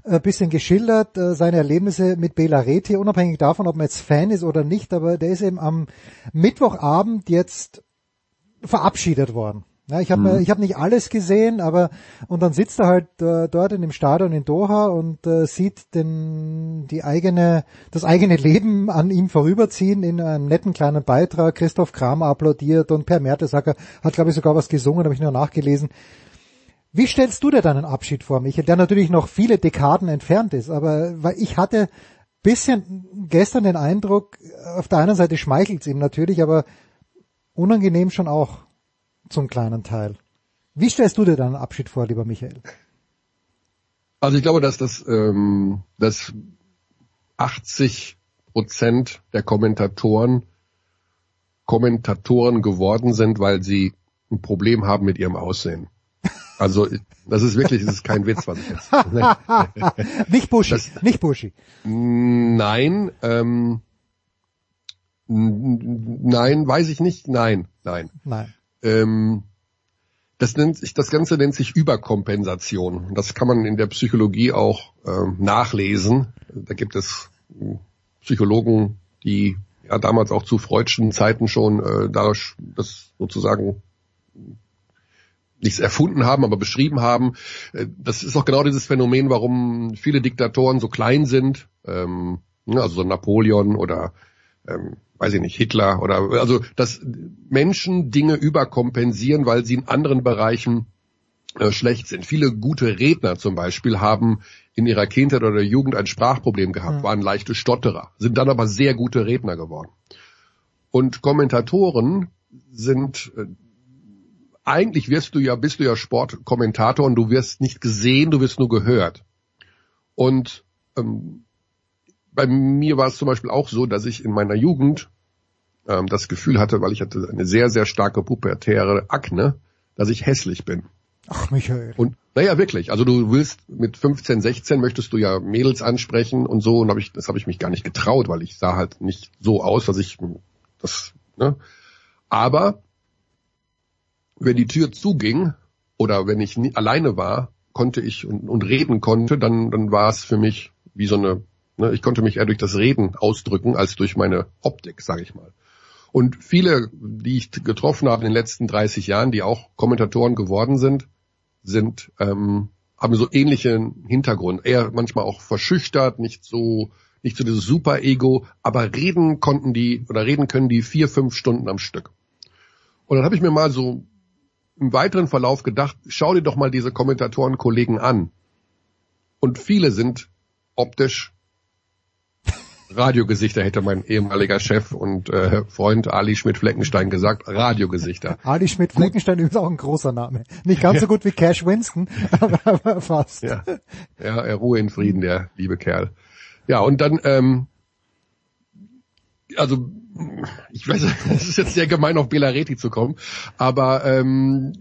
ein bisschen geschildert, äh, seine Erlebnisse mit Bela Reti, unabhängig davon, ob man jetzt Fan ist oder nicht, aber der ist eben am Mittwochabend jetzt verabschiedet worden. Ja, ich habe Mhm. ich hab nicht alles gesehen, aber und dann sitzt er halt äh, dort in dem Stadion in Doha und äh, sieht den die eigene das eigene Leben an ihm vorüberziehen in einem netten kleinen Beitrag. Christoph Kramer applaudiert und Per Mertesacker hat glaube ich sogar was gesungen, habe ich nur nachgelesen. Wie stellst du dir deinen Abschied vor, Michael, der natürlich noch viele Dekaden entfernt ist, aber weil ich hatte bisschen gestern den Eindruck, auf der einen Seite schmeichelt es ihm natürlich, aber unangenehm schon auch zum kleinen Teil. Wie stellst du dir deinen Abschied vor, lieber Michael? Also ich glaube, dass das, ähm, dass 80 Prozent der Kommentatoren Kommentatoren geworden sind, weil sie ein Problem haben mit ihrem Aussehen. Also das ist wirklich, das ist kein Witz, was ich jetzt. nicht Buschi, nicht Buschi. Nein, ähm, nein, weiß ich nicht. Nein, nein. Nein. Ähm, Das nennt sich, das Ganze nennt sich Überkompensation. Das kann man in der Psychologie auch ähm, nachlesen. Da gibt es äh, Psychologen, die ja damals auch zu freudschen Zeiten schon äh, dadurch das sozusagen nichts erfunden haben, aber beschrieben haben. Äh, das ist auch genau dieses Phänomen, warum viele Diktatoren so klein sind. Ähm, ne, also so Napoleon oder ähm, weiß ich nicht, Hitler oder also dass Menschen Dinge überkompensieren, weil sie in anderen Bereichen äh, schlecht sind. Viele gute Redner zum Beispiel haben in ihrer Kindheit oder Jugend ein Sprachproblem gehabt, mhm. waren leichte Stotterer, sind dann aber sehr gute Redner geworden. Und Kommentatoren sind äh, eigentlich wirst du ja, bist du ja Sportkommentator und du wirst nicht gesehen, du wirst nur gehört. Und ähm, bei mir war es zum Beispiel auch so, dass ich in meiner Jugend ähm, das Gefühl hatte, weil ich hatte eine sehr, sehr starke pubertäre Akne, dass ich hässlich bin. Ach, Michael. Und naja, wirklich. Also du willst mit 15, 16 möchtest du ja Mädels ansprechen und so, und hab ich, das habe ich mich gar nicht getraut, weil ich sah halt nicht so aus, dass ich das, ne? Aber wenn die Tür zuging oder wenn ich nie, alleine war, konnte ich und, und reden konnte, dann, dann war es für mich wie so eine Ne, ich konnte mich eher durch das Reden ausdrücken als durch meine Optik, sage ich mal. Und viele, die ich getroffen habe in den letzten 30 Jahren, die auch Kommentatoren geworden sind, sind ähm, haben so ähnlichen Hintergrund. Eher manchmal auch verschüchtert, nicht so nicht so dieses Super-Ego, aber reden konnten die oder reden können die vier, fünf Stunden am Stück. Und dann habe ich mir mal so im weiteren Verlauf gedacht, schau dir doch mal diese Kommentatoren-Kollegen an. Und viele sind optisch Radiogesichter hätte mein ehemaliger Chef und äh, Freund Ali Schmidt-Fleckenstein gesagt. Radiogesichter. Ali Schmidt-Fleckenstein ist auch ein großer Name. Nicht ganz so gut wie Cash Winston, aber, aber fast. Ja. ja, er ruhe in Frieden, der liebe Kerl. Ja, und dann, ähm, also ich weiß, es ist jetzt sehr gemein, auf Belareti zu kommen, aber ähm,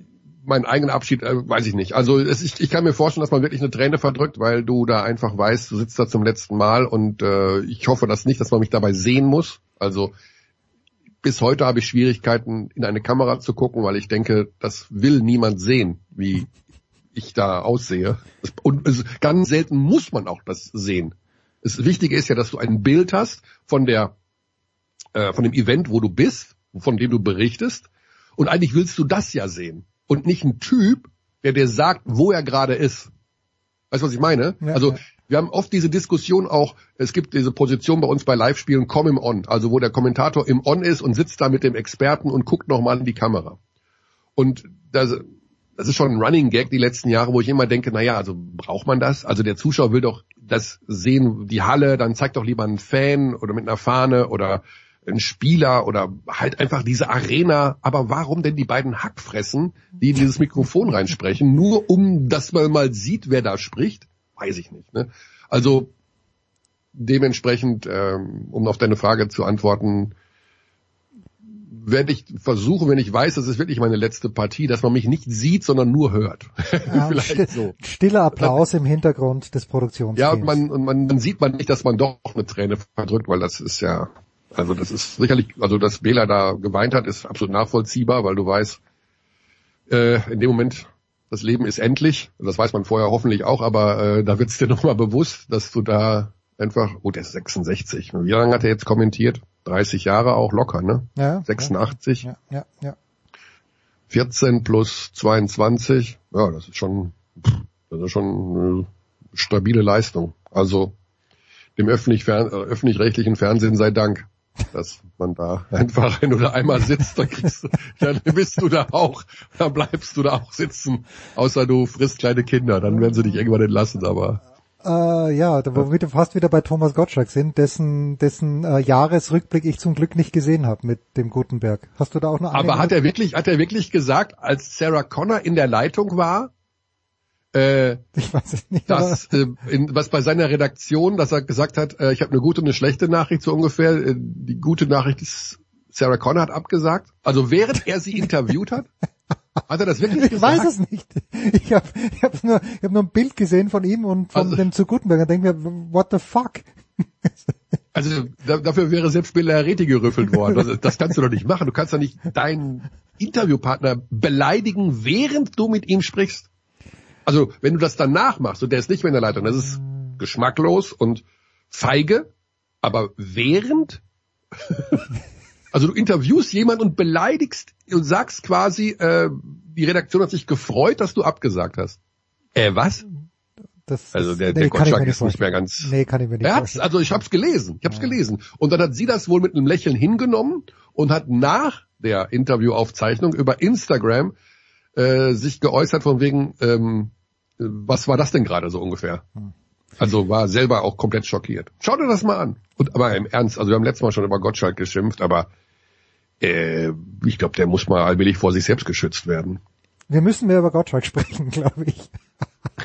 meinen eigenen Abschied, äh, weiß ich nicht. Also es, ich, ich kann mir vorstellen, dass man wirklich eine Träne verdrückt, weil du da einfach weißt, du sitzt da zum letzten Mal und äh, ich hoffe das nicht, dass man mich dabei sehen muss. Also bis heute habe ich Schwierigkeiten, in eine Kamera zu gucken, weil ich denke, das will niemand sehen, wie ich da aussehe. Und es, ganz selten muss man auch das sehen. Das Wichtige ist ja, dass du ein Bild hast von der, äh, von dem Event, wo du bist, von dem du berichtest. Und eigentlich willst du das ja sehen und nicht ein Typ, der dir sagt, wo er gerade ist. Weißt du, was ich meine? Ja, also wir haben oft diese Diskussion auch, es gibt diese Position bei uns bei Live-Spielen, komm im On, also wo der Kommentator im On ist und sitzt da mit dem Experten und guckt nochmal in die Kamera. Und das, das ist schon ein Running Gag die letzten Jahre, wo ich immer denke, naja, also braucht man das? Also der Zuschauer will doch das sehen, die Halle, dann zeigt doch lieber einen Fan oder mit einer Fahne oder ein Spieler oder halt einfach diese Arena. Aber warum denn die beiden Hackfressen, die in dieses Mikrofon reinsprechen, nur um, dass man mal sieht, wer da spricht? Weiß ich nicht. Ne? Also dementsprechend, ähm, um auf deine Frage zu antworten, werde ich versuchen, wenn ich weiß, das ist wirklich meine letzte Partie, dass man mich nicht sieht, sondern nur hört. Ja, Vielleicht so. Stiller Applaus im Hintergrund des Produktions. Ja, und man, und man, dann sieht man nicht, dass man doch eine Träne verdrückt, weil das ist ja, also das ist sicherlich, also dass Bela da geweint hat, ist absolut nachvollziehbar, weil du weißt, äh, in dem Moment, das Leben ist endlich. Das weiß man vorher hoffentlich auch, aber äh, da wird es dir nochmal bewusst, dass du da einfach, oh, der ist 66. Wie lange hat er jetzt kommentiert? 30 Jahre auch locker, ne? Ja. 86. Ja, ja, ja. 14 plus 22, ja, das ist schon, das ist schon eine stabile Leistung. Also dem öffentlich-rechtlichen öffentlich Fernsehen sei Dank dass man da einfach, wenn du da einmal sitzt, dann kriegst du, dann bist du da auch, dann bleibst du da auch sitzen, außer du frisst kleine Kinder, dann werden sie dich irgendwann entlassen, aber. Äh, ja, da wo wir fast wieder bei Thomas Gottschalk sind, dessen, dessen äh, Jahresrückblick ich zum Glück nicht gesehen habe mit dem Gutenberg. Hast du da auch noch Aber hat er wirklich, hat er wirklich gesagt, als Sarah Connor in der Leitung war, äh, ich weiß es nicht. Das, äh, in, was bei seiner Redaktion, dass er gesagt hat, äh, ich habe eine gute und eine schlechte Nachricht so ungefähr. Äh, die gute Nachricht ist, Sarah Connor hat abgesagt. Also während er sie interviewt hat, hat er das wirklich ich gesagt? Ich weiß es nicht. Ich habe ich hab nur, ich hab nur ein Bild gesehen von ihm und von also, dem zu Gutenberg und denke mir, what the fuck? Also da, dafür wäre selbst Bella Reti gerüffelt worden. Das, das kannst du doch nicht machen. Du kannst doch nicht deinen Interviewpartner beleidigen, während du mit ihm sprichst? Also, wenn du das danach machst und der ist nicht mehr in der Leitung, das ist geschmacklos und feige, aber während? also du interviewst jemanden und beleidigst und sagst quasi, äh, die Redaktion hat sich gefreut, dass du abgesagt hast. Äh, was? Das, Also der, nee, der nicht ist nicht mehr ganz. Nee, kann ich mir nicht Er hat's, vorstellen. also ich hab's gelesen, ich hab's gelesen. Und dann hat sie das wohl mit einem Lächeln hingenommen und hat nach der Interviewaufzeichnung über Instagram äh, sich geäußert von wegen, ähm, äh, was war das denn gerade so ungefähr? Hm. Also war selber auch komplett schockiert. Schau dir das mal an. Und aber im Ernst, also wir haben letztes Mal schon über Gottschalk geschimpft, aber äh, ich glaube, der muss mal allmählich vor sich selbst geschützt werden. Wir müssen mehr über Gottschalk sprechen, glaube ich.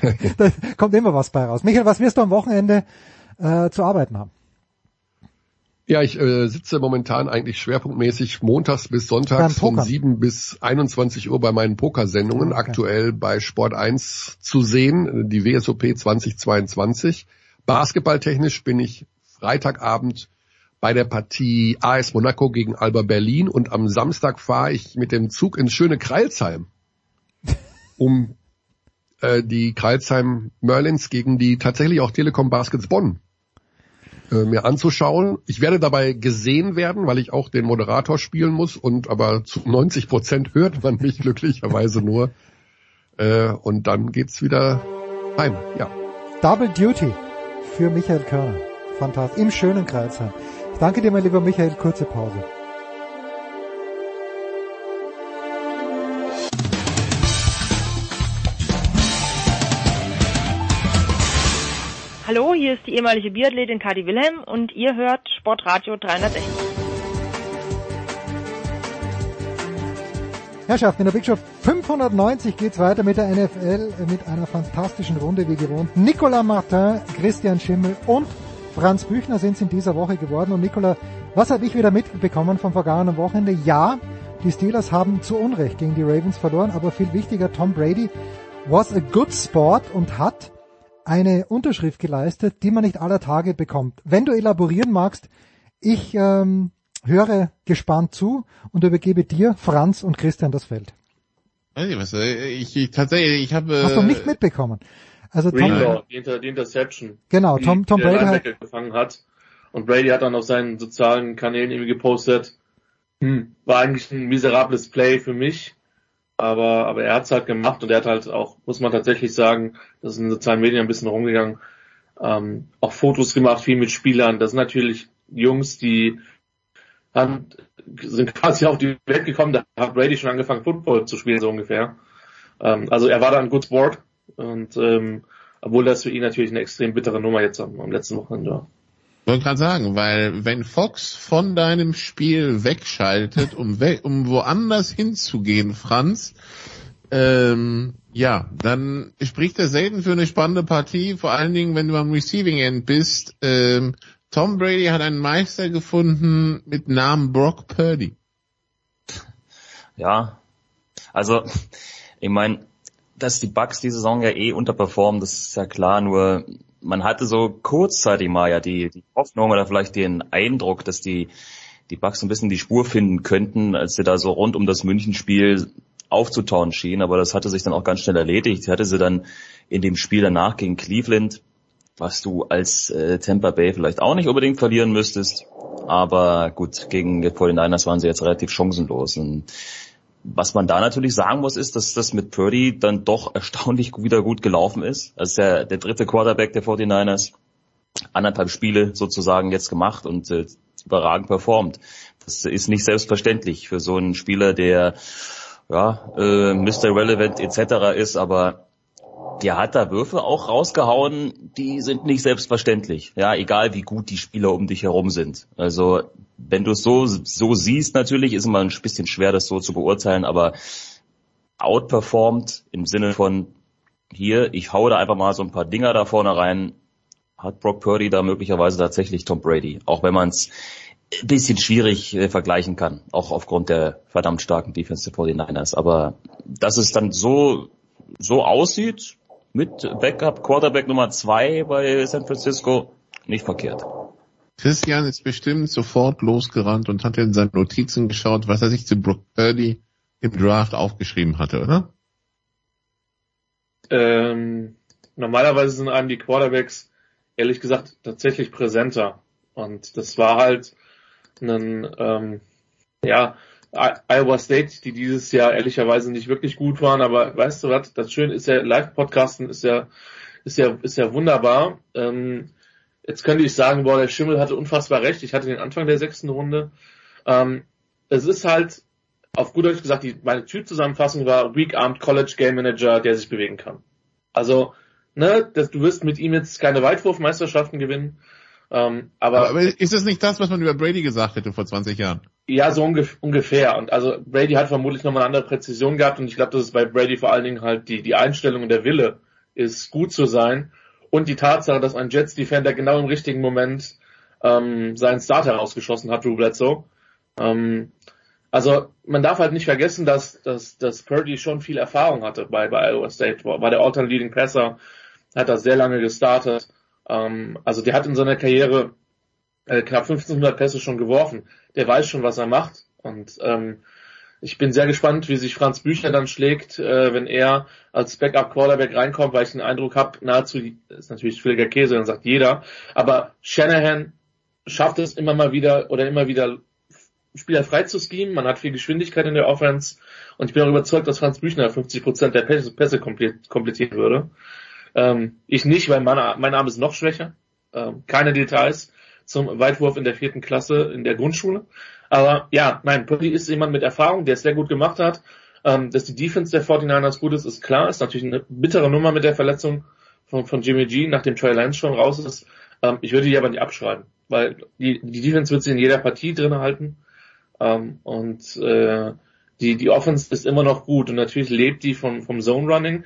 da kommt immer was bei raus. Michael, was wirst du am Wochenende äh, zu arbeiten haben? Ja, ich äh, sitze momentan eigentlich schwerpunktmäßig montags bis sonntags von Pokern. 7 bis 21 Uhr bei meinen Pokersendungen, Okay. aktuell bei Sport 1 zu sehen, die WSOP 2022. Basketballtechnisch bin ich Freitagabend bei der Partie AS Monaco gegen Alba Berlin und am Samstag fahre ich mit dem Zug ins schöne Kreilsheim, um äh, die Kreilsheim Merlins gegen die tatsächlich auch Telekom Baskets Bonn äh, mir anzuschauen. Ich werde dabei gesehen werden, weil ich auch den Moderator spielen muss und aber zu 90 Prozent hört man mich glücklicherweise nur. Äh, und dann geht's wieder heim. Ja. Double Duty für Michael Körner. Fantastisch. Im schönen Kreisheim. Ich danke dir, mein lieber Michael. Kurze Pause. Hallo, hier ist die ehemalige Biathletin Kadi Wilhelm und ihr hört Sportradio 360. Herrschaften, in der Big Show 590 geht's weiter mit der NFL mit einer fantastischen Runde wie gewohnt. Nicolas Martin, Christian Schimmel und Franz Büchner sind es in dieser Woche geworden. Und Nicolas, was habe ich wieder mitbekommen vom vergangenen Wochenende? Ja, die Steelers haben zu Unrecht gegen die Ravens verloren, aber viel wichtiger, Tom Brady was a good sport und hat eine Unterschrift geleistet, die man nicht aller Tage bekommt. Wenn du elaborieren magst, ich ähm, höre gespannt zu und übergebe dir, Franz und Christian das Feld. Weiß ich was, äh, ich, ich tatsächlich, ich habe Hast du nicht mitbekommen? Also Tom, Greenlaw, die, Inter, die Interception. Genau, Tom- Tom Brady hat- gefangen hat. Und Brady hat dann auf seinen sozialen Kanälen irgendwie gepostet, hm, war eigentlich ein miserables Play für mich. Aber, aber er hat's halt gemacht und er hat halt auch, muss man tatsächlich sagen, das ist in den sozialen Medien ein bisschen rumgegangen, ähm, auch Fotos gemacht, viel mit Spielern. Das sind natürlich Jungs, die haben, sind quasi auf die Welt gekommen, da hat Brady schon angefangen, Football zu spielen, so ungefähr. Ähm, also er war da ein good Sport und ähm, obwohl das für ihn natürlich eine extrem bittere Nummer jetzt am, am letzten Wochenende war. Ich wollte gerade sagen, weil wenn Fox von deinem Spiel wegschaltet, um, we um woanders hinzugehen, Franz, ähm, ja, dann spricht er selten für eine spannende Partie, vor allen Dingen, wenn du am Receiving End bist. Ähm, Tom Brady hat einen Meister gefunden mit Namen Brock Purdy. Ja, also ich meine, dass die Bucks die Saison ja eh unterperformen, das ist ja klar, nur man hatte so kurzzeitig mal ja die, die Hoffnung oder vielleicht den Eindruck, dass die, die Bucks ein bisschen die Spur finden könnten, als sie da so rund um das Münchenspiel aufzutauen schienen, aber das hatte sich dann auch ganz schnell erledigt. Sie hatte sie dann in dem Spiel danach gegen Cleveland, was du als äh, Tampa Bay vielleicht auch nicht unbedingt verlieren müsstest, aber gut, gegen die 49ers waren sie jetzt relativ chancenlos. Und was man da natürlich sagen muss, ist, dass das mit Purdy dann doch erstaunlich wieder gut gelaufen ist. Das ist ja der dritte Quarterback der 49ers. Anderthalb Spiele sozusagen jetzt gemacht und äh, überragend performt. Das ist nicht selbstverständlich für so einen Spieler, der ja, äh, Mr. Relevant etc. ist, aber der hat da Würfe auch rausgehauen, die sind nicht selbstverständlich. Ja, egal wie gut die Spieler um dich herum sind. Also wenn du es so, so siehst, natürlich ist immer ein bisschen schwer, das so zu beurteilen, aber outperformed im Sinne von hier, ich hau da einfach mal so ein paar Dinger da vorne rein, hat Brock Purdy da möglicherweise tatsächlich Tom Brady. Auch wenn man es ein bisschen schwierig äh, vergleichen kann, auch aufgrund der verdammt starken Defense der 49ers. Aber dass es dann so, so aussieht, mit Backup Quarterback Nummer zwei bei San Francisco, nicht verkehrt. Christian ist bestimmt sofort losgerannt und hat in seine Notizen geschaut, was er sich zu Brock Purdy im Draft aufgeschrieben hatte, oder? Ähm, normalerweise sind einem die Quarterbacks ehrlich gesagt tatsächlich präsenter. Und das war halt ein, ähm, ja, Iowa State, die dieses Jahr ehrlicherweise nicht wirklich gut waren, aber weißt du was, das Schöne ist ja, Live-Podcasten ist ja, ist ja, ist ja wunderbar. Ähm, jetzt könnte ich sagen, boah, der Schimmel hatte unfassbar recht. Ich hatte den Anfang der sechsten Runde. Ähm, es ist halt, auf gut Deutsch gesagt, die, meine Typzusammenfassung war Weak Armed College Game Manager, der sich bewegen kann. Also, ne, das, du wirst mit ihm jetzt keine Weitwurfmeisterschaften gewinnen. Ähm, aber, aber ist das nicht das, was man über Brady gesagt hätte vor 20 Jahren? Ja, so ungef ungefähr. Und also Brady hat vermutlich nochmal eine andere Präzision gehabt und ich glaube, dass es bei Brady vor allen Dingen halt die, die Einstellung und der Wille ist, gut zu sein. Und die Tatsache, dass ein Jets Defender genau im richtigen Moment ähm, seinen Starter rausgeschossen hat, Drew Bledsoe. Ähm, also man darf halt nicht vergessen, dass, dass, dass Purdy schon viel Erfahrung hatte bei, bei Iowa State, war der All-Time Leading Passer, hat das sehr lange gestartet. Ähm, also der hat in seiner Karriere äh, knapp 1500 Pässe schon geworfen. Der weiß schon, was er macht. Und ähm, ich bin sehr gespannt, wie sich Franz Büchner dann schlägt, äh, wenn er als Backup Quarterback reinkommt, weil ich den Eindruck habe, nahezu, ist natürlich völliger Käse, dann sagt jeder, aber Shanahan schafft es immer mal wieder oder immer wieder Spieler frei zu schemen. Man hat viel Geschwindigkeit in der Offense und ich bin auch überzeugt, dass Franz Büchner 50 Prozent der Pässe, Pässe komplettieren würde. Ähm, ich nicht, weil mein, mein Arm ist noch schwächer. Ähm, keine Details zum Weitwurf in der vierten Klasse in der Grundschule. Aber ja, nein, Purdy ist jemand mit Erfahrung, der es sehr gut gemacht hat. Ähm, dass die Defense der 49ers gut ist, ist klar. Ist natürlich eine bittere Nummer mit der Verletzung von, von Jimmy G, nachdem Trey Lance schon raus ist. Ähm, ich würde die aber nicht abschreiben, weil die, die Defense wird sie in jeder Partie drin halten. Ähm, und äh, die, die Offense ist immer noch gut und natürlich lebt die vom, vom Zone Running.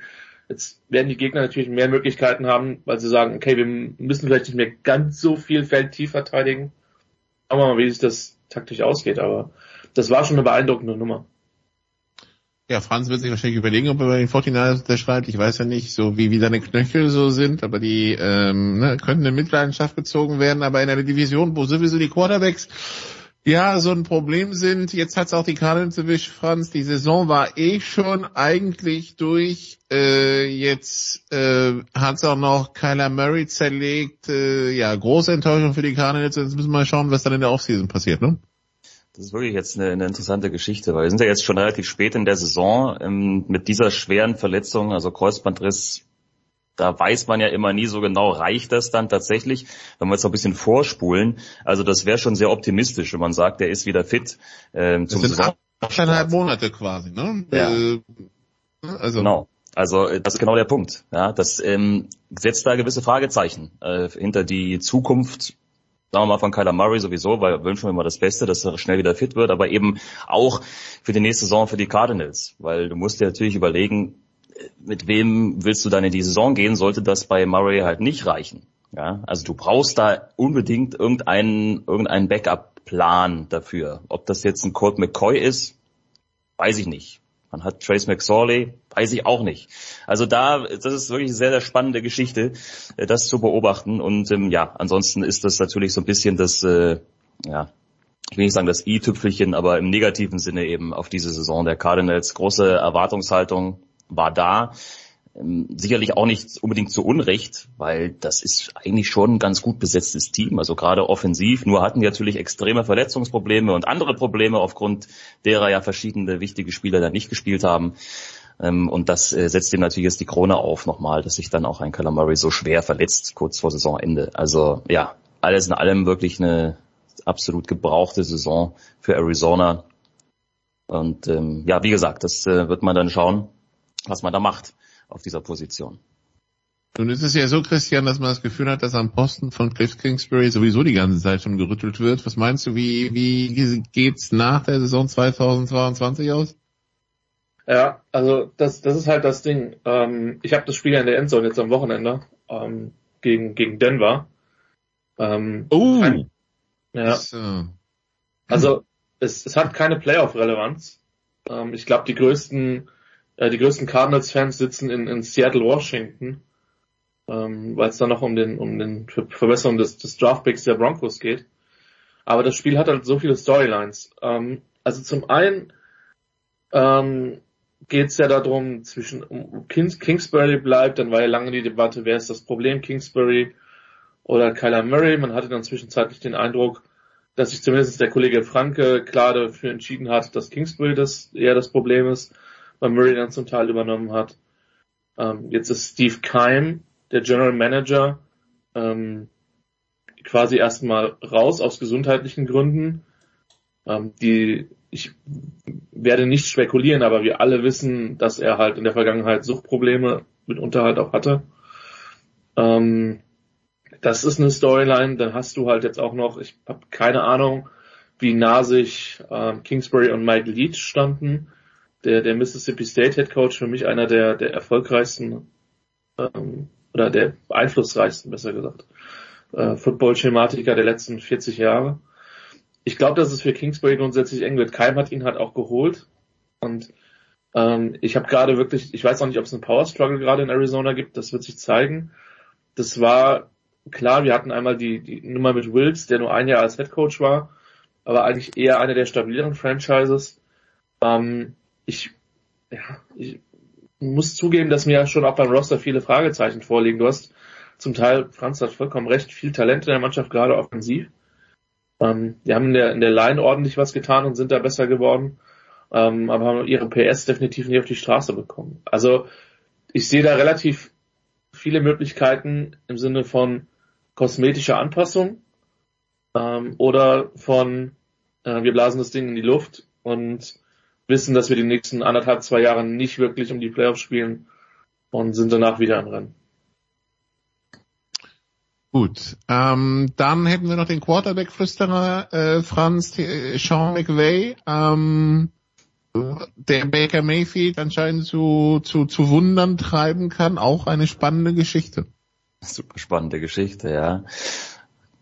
Jetzt werden die Gegner natürlich mehr Möglichkeiten haben, weil sie sagen, okay, wir müssen vielleicht nicht mehr ganz so viel Feld tief verteidigen. Schauen wir mal, wie sich das taktisch ausgeht, aber das war schon eine beeindruckende Nummer. Ja, Franz wird sich wahrscheinlich überlegen, ob er bei den 49ers unterschreibt. Ich weiß ja nicht, so wie, wie seine Knöchel so sind, aber die ähm, ne, könnten in Mitleidenschaft gezogen werden. Aber in einer Division, wo sowieso die Quarterbacks ja, so ein Problem sind, jetzt hat's auch die Cardinals erwischt, Franz, die Saison war eh schon eigentlich durch, äh, jetzt äh, hat's auch noch Kyler Murray zerlegt, äh, ja, große Enttäuschung für die Cardinals, jetzt müssen wir mal schauen, was dann in der Offseason passiert, ne? Das ist wirklich jetzt eine, eine interessante Geschichte, weil wir sind ja jetzt schon relativ spät in der Saison ähm, mit dieser schweren Verletzung, also Kreuzbandriss da weiß man ja immer nie so genau, reicht das dann tatsächlich, wenn wir jetzt noch ein bisschen vorspulen. Also das wäre schon sehr optimistisch, wenn man sagt, der ist wieder fit. Ähm, zum das sind achteinhalb Monate quasi, ne? Ja. Äh, also. Genau. Also äh, das ist genau der Punkt. Ja, das ähm, setzt da gewisse Fragezeichen äh, hinter die Zukunft sagen wir mal von Kyler Murray sowieso, weil wir wünschen wir immer das Beste, dass er schnell wieder fit wird, aber eben auch für die nächste Saison für die Cardinals, weil du musst dir natürlich überlegen, mit wem willst du dann in die Saison gehen, sollte das bei Murray halt nicht reichen. Ja, also du brauchst da unbedingt irgendeinen, irgendeinen Backup-Plan dafür. Ob das jetzt ein Colt McCoy ist, weiß ich nicht. Man hat Trace McSorley, weiß ich auch nicht. Also da, das ist wirklich eine sehr, sehr spannende Geschichte, äh, das zu beobachten. Und ähm, ja, ansonsten ist das natürlich so ein bisschen das, äh, ja, ich will nicht sagen das i-Tüpfelchen, aber im negativen Sinne eben auf diese Saison der Cardinals. Große Erwartungshaltung, war da. Ähm, sicherlich auch nicht unbedingt zu Unrecht, weil das ist eigentlich schon ein ganz gut besetztes Team, also gerade offensiv. Nur hatten die natürlich extreme Verletzungsprobleme und andere Probleme, aufgrund derer ja verschiedene wichtige Spieler dann nicht gespielt haben. Ähm, und das äh, setzt ihm natürlich jetzt die Krone auf nochmal, dass sich dann auch ein Murray so schwer verletzt, kurz vor Saisonende. Also ja, alles in allem wirklich eine absolut gebrauchte Saison für Arizona. Und ähm, ja, wie gesagt, das äh, wird man dann schauen, was man da macht auf dieser Position. Nun ist es ja so, Christian, dass man das Gefühl hat, dass am Posten von Cliff Kingsbury sowieso die ganze Zeit schon gerüttelt wird. Was meinst du, wie, wie geht's nach der Saison 2022 aus? Ja, also das, das ist halt das Ding. Ähm, ich habe das Spiel in der Endzone jetzt am Wochenende ähm, gegen, gegen Denver. Ähm, oh! Ein, ja. Äh, also es, es hat keine Playoff-Relevanz. Ähm, ich glaube, die größten die größten Cardinals-Fans sitzen in, in Seattle, Washington, ähm, weil es da noch um den um den Verbesserung des, des Draftpicks der Broncos geht. Aber das Spiel hat halt so viele Storylines. Ähm, also zum einen ähm, geht es ja darum, zwischen um Kings, Kingsbury bleibt, dann war ja lange die Debatte, wer ist das Problem, Kingsbury oder Kyler Murray. Man hatte dann zwischenzeitlich den Eindruck, dass sich zumindest der Kollege Franke klar dafür entschieden hat, dass Kingsbury das eher das Problem ist, weil Murray dann zum Teil übernommen hat. Ähm, jetzt ist Steve Keim, der General Manager, ähm, quasi erstmal raus aus gesundheitlichen Gründen. Ähm, die ich werde nicht spekulieren, aber wir alle wissen, dass er halt in der Vergangenheit Suchtprobleme mitunter halt auch hatte. Ähm, das ist eine Storyline. Dann hast du halt jetzt auch noch, ich habe keine Ahnung, wie nah sich ähm, Kingsbury und Mike Leach standen. Der, der Mississippi State Head Coach für mich einer der, der erfolgreichsten ähm, oder der einflussreichsten, besser gesagt, äh, Football-Schematiker der letzten 40 Jahre ich glaube, dass es für Kingsbury grundsätzlich eng wird. Keim hat ihn halt auch geholt. Und ähm, ich habe gerade wirklich, ich weiß auch nicht, ob es einen Power Struggle gerade in Arizona gibt, das wird sich zeigen. Das war klar, wir hatten einmal die, die Nummer mit Wills, der nur ein Jahr als Head Coach war, aber eigentlich eher eine der stabileren Franchises. Ähm, ich, ja, ich muss zugeben, dass mir schon auch beim Roster viele Fragezeichen vorliegen. Du hast zum Teil, Franz hat vollkommen recht, viel Talent in der Mannschaft, gerade offensiv. Ähm, die haben in der, in der Line ordentlich was getan und sind da besser geworden, ähm, aber haben ihre PS definitiv nicht auf die Straße bekommen. Also ich sehe da relativ viele Möglichkeiten im Sinne von kosmetischer Anpassung ähm, oder von äh, wir blasen das Ding in die Luft und wissen, dass wir die nächsten anderthalb, zwei Jahre nicht wirklich um die Playoffs spielen und sind danach wieder im Rennen. Gut, ähm, dann hätten wir noch den Quarterback-Flüsterer äh, Franz äh, Sean McVay, ähm, der Baker Mayfield anscheinend zu, zu, zu Wundern treiben kann. Auch eine spannende Geschichte. Super spannende Geschichte, ja.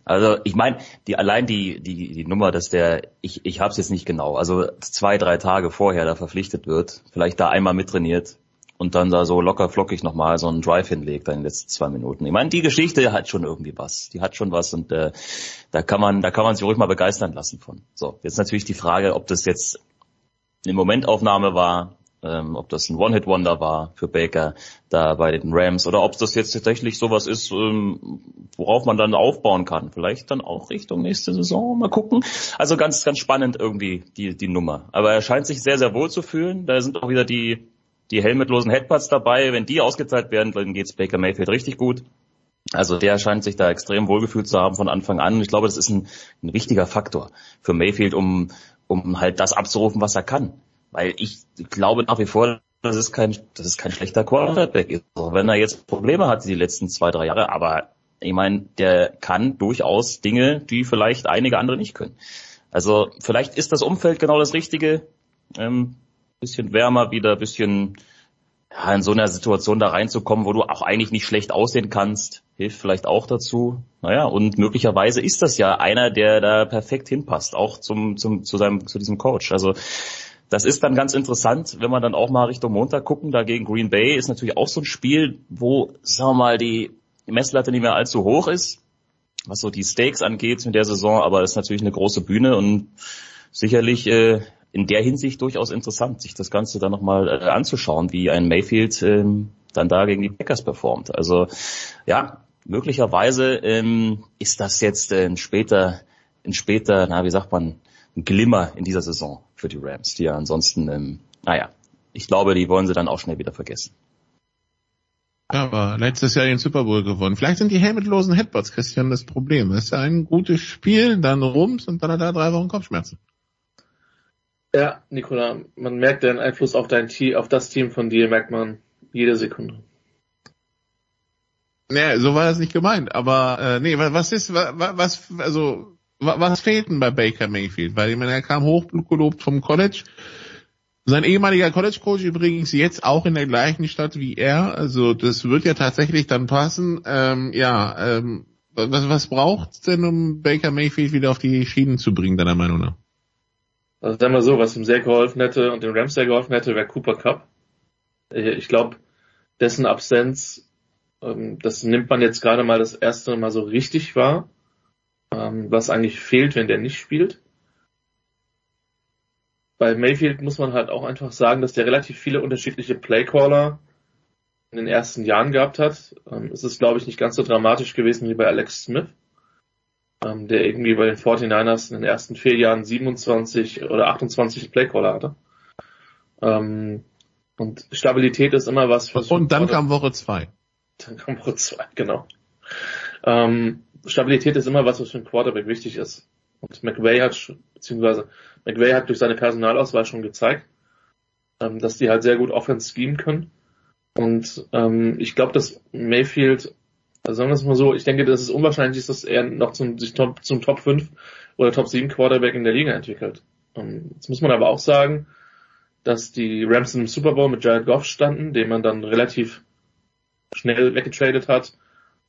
Also ich meine, die allein die die die Nummer, dass der ich ich habe es jetzt nicht genau, also zwei drei Tage vorher da verpflichtet wird, vielleicht da einmal mittrainiert, und dann da so locker flockig nochmal so einen Drive hinlegt in den letzten zwei Minuten. Ich meine, die Geschichte hat schon irgendwie was. Die hat schon was und äh, da kann man, da kann man sich ruhig mal begeistern lassen von. So, jetzt natürlich die Frage, ob das jetzt eine Momentaufnahme war, ähm, ob das ein One-Hit-Wonder war für Baker da bei den Rams oder ob das jetzt tatsächlich sowas ist, ähm, worauf man dann aufbauen kann. Vielleicht dann auch Richtung nächste Saison. Mal gucken. Also ganz, ganz spannend irgendwie die, die Nummer. Aber er scheint sich sehr, sehr wohl zu fühlen. Da sind auch wieder die die helmetlosen Headpads dabei. Wenn die ausgezahlt werden, dann geht's Baker Mayfield richtig gut. Also der scheint sich da extrem wohlgefühlt zu haben von Anfang an. Ich glaube, das ist ein, ein wichtiger Faktor für Mayfield, um, um halt das abzurufen, was er kann. Weil ich glaube nach wie vor, das ist kein, das ist kein schlechter Quarterback. Also wenn er jetzt Probleme hat die letzten zwei, drei Jahre, aber ich meine, der kann durchaus Dinge, die vielleicht einige andere nicht können. Also vielleicht ist das Umfeld genau das Richtige. Ähm, bisschen wärmer wieder, bisschen ja, in so einer Situation da reinzukommen, wo du auch eigentlich nicht schlecht aussehen kannst, hilft vielleicht auch dazu. Naja, und möglicherweise ist das ja einer, der da perfekt hinpasst, auch zum, zum, zu seinem, zu diesem Coach. Also, das ist dann ganz interessant, wenn wir dann auch mal Richtung Montag gucken. Dagegen Green Bay ist natürlich auch so ein Spiel, wo, sagen wir mal, die Messlatte nicht mehr allzu hoch ist, was so die Stakes angeht in der Saison, aber ist natürlich eine große Bühne und sicherlich äh, in der Hinsicht durchaus interessant, sich das Ganze dann nochmal äh, anzuschauen, wie ein Mayfield ähm, dann da gegen die Packers performt. Also ja, möglicherweise ähm, ist das jetzt äh, ein später, ein später, na wie sagt man, Glimmer in dieser Saison für die Rams, die ja ansonsten, ähm, naja, ich glaube, die wollen sie dann auch schnell wieder vergessen. Aber letztes Jahr den Super Bowl gewonnen. Vielleicht sind die helmetlosen Headbots, Christian, das Problem. Es ist ein gutes Spiel, dann Rums und dann hat er drei Wochen Kopfschmerzen. Ja, Nicola, man merkt den Einfluss auf dein Team, auf das Team von dir, merkt man jede Sekunde. Naja, so war das nicht gemeint, aber äh, nee, was ist, was, was also was fehlt denn bei Baker Mayfield? Weil ich meine, er kam hochgelobt vom College. Sein ehemaliger College-Coach übrigens jetzt auch in der gleichen Stadt wie er. Also das wird ja tatsächlich dann passen. Ähm, ja, ähm, was, was braucht's denn, um Baker Mayfield wieder auf die Schienen zu bringen, deiner Meinung nach? Also sagen wir so, was ihm sehr geholfen hätte und dem Rams sehr geholfen hätte, wäre Cooper Cup. Ich glaube, dessen Absenz, ähm, das nimmt man jetzt gerade mal das erste Mal so richtig wahr, ähm, was eigentlich fehlt, wenn der nicht spielt. bei Mayfield muss man halt auch einfach sagen, dass der relativ viele unterschiedliche Playcaller in den ersten Jahren gehabt hat. Ähm, es ist, glaube ich, nicht ganz so dramatisch gewesen wie bei Alex Smith, ähm, der irgendwie bei den 49ers in den ersten vier Jahren 27 oder 28 Playcaller hatte. Ähm, und Stabilität ist immer was, was Und dann kam Woche zwei. Dann kam Woche zwei, genau. Ähm, Stabilität ist immer was, was für einen Quarterback wichtig ist. Und McVay hat, beziehungsweise McVay hat durch seine Personalauswahl schon gezeigt, ähm, dass die halt sehr gut Offense schemen können. Und ähm, ich glaube, dass Mayfield, also sagen wir es mal so, ich denke, dass es unwahrscheinlich ist, dass er noch zum, sich top, zum Top 5 oder Top 7 Quarterback in der Liga entwickelt. Ähm, jetzt muss man aber auch sagen, dass die Rams im Super Bowl mit Jared Goff standen, den man dann relativ schnell weggetradet hat,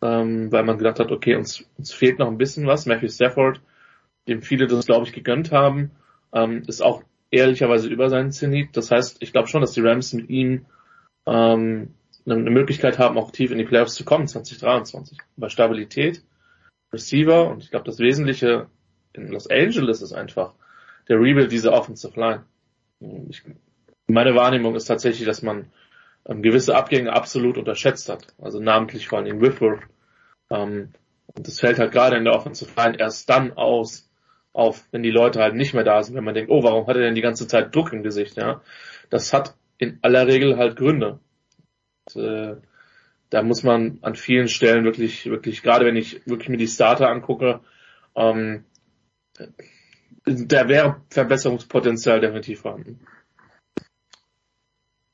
ähm, weil man gedacht hat, okay, uns, uns fehlt noch ein bisschen was. Matthew Stafford, dem viele das, glaube ich, gegönnt haben, ähm, ist auch ehrlicherweise über seinen Zenit. Das heißt, ich glaube schon, dass die Rams mit ihm ähm, eine Möglichkeit haben, auch tief in die Playoffs zu kommen 2023. Bei Stabilität, Receiver und ich glaube, das Wesentliche in Los Angeles ist einfach der Rebuild dieser Offensive Line. Ich, meine Wahrnehmung ist tatsächlich, dass man ähm, gewisse Abgänge absolut unterschätzt hat. Also namentlich vor allem Whitworth. Ähm, und das fällt halt gerade in der Offensive Line erst dann aus, auf, wenn die Leute halt nicht mehr da sind, wenn man denkt, oh, warum hat er denn die ganze Zeit Druck im Gesicht, ja? Das hat in aller Regel halt Gründe. Und, äh, da muss man an vielen Stellen wirklich, wirklich, gerade wenn ich wirklich mir die Starter angucke, ähm, da wäre Verbesserungspotenzial definitiv vorhanden.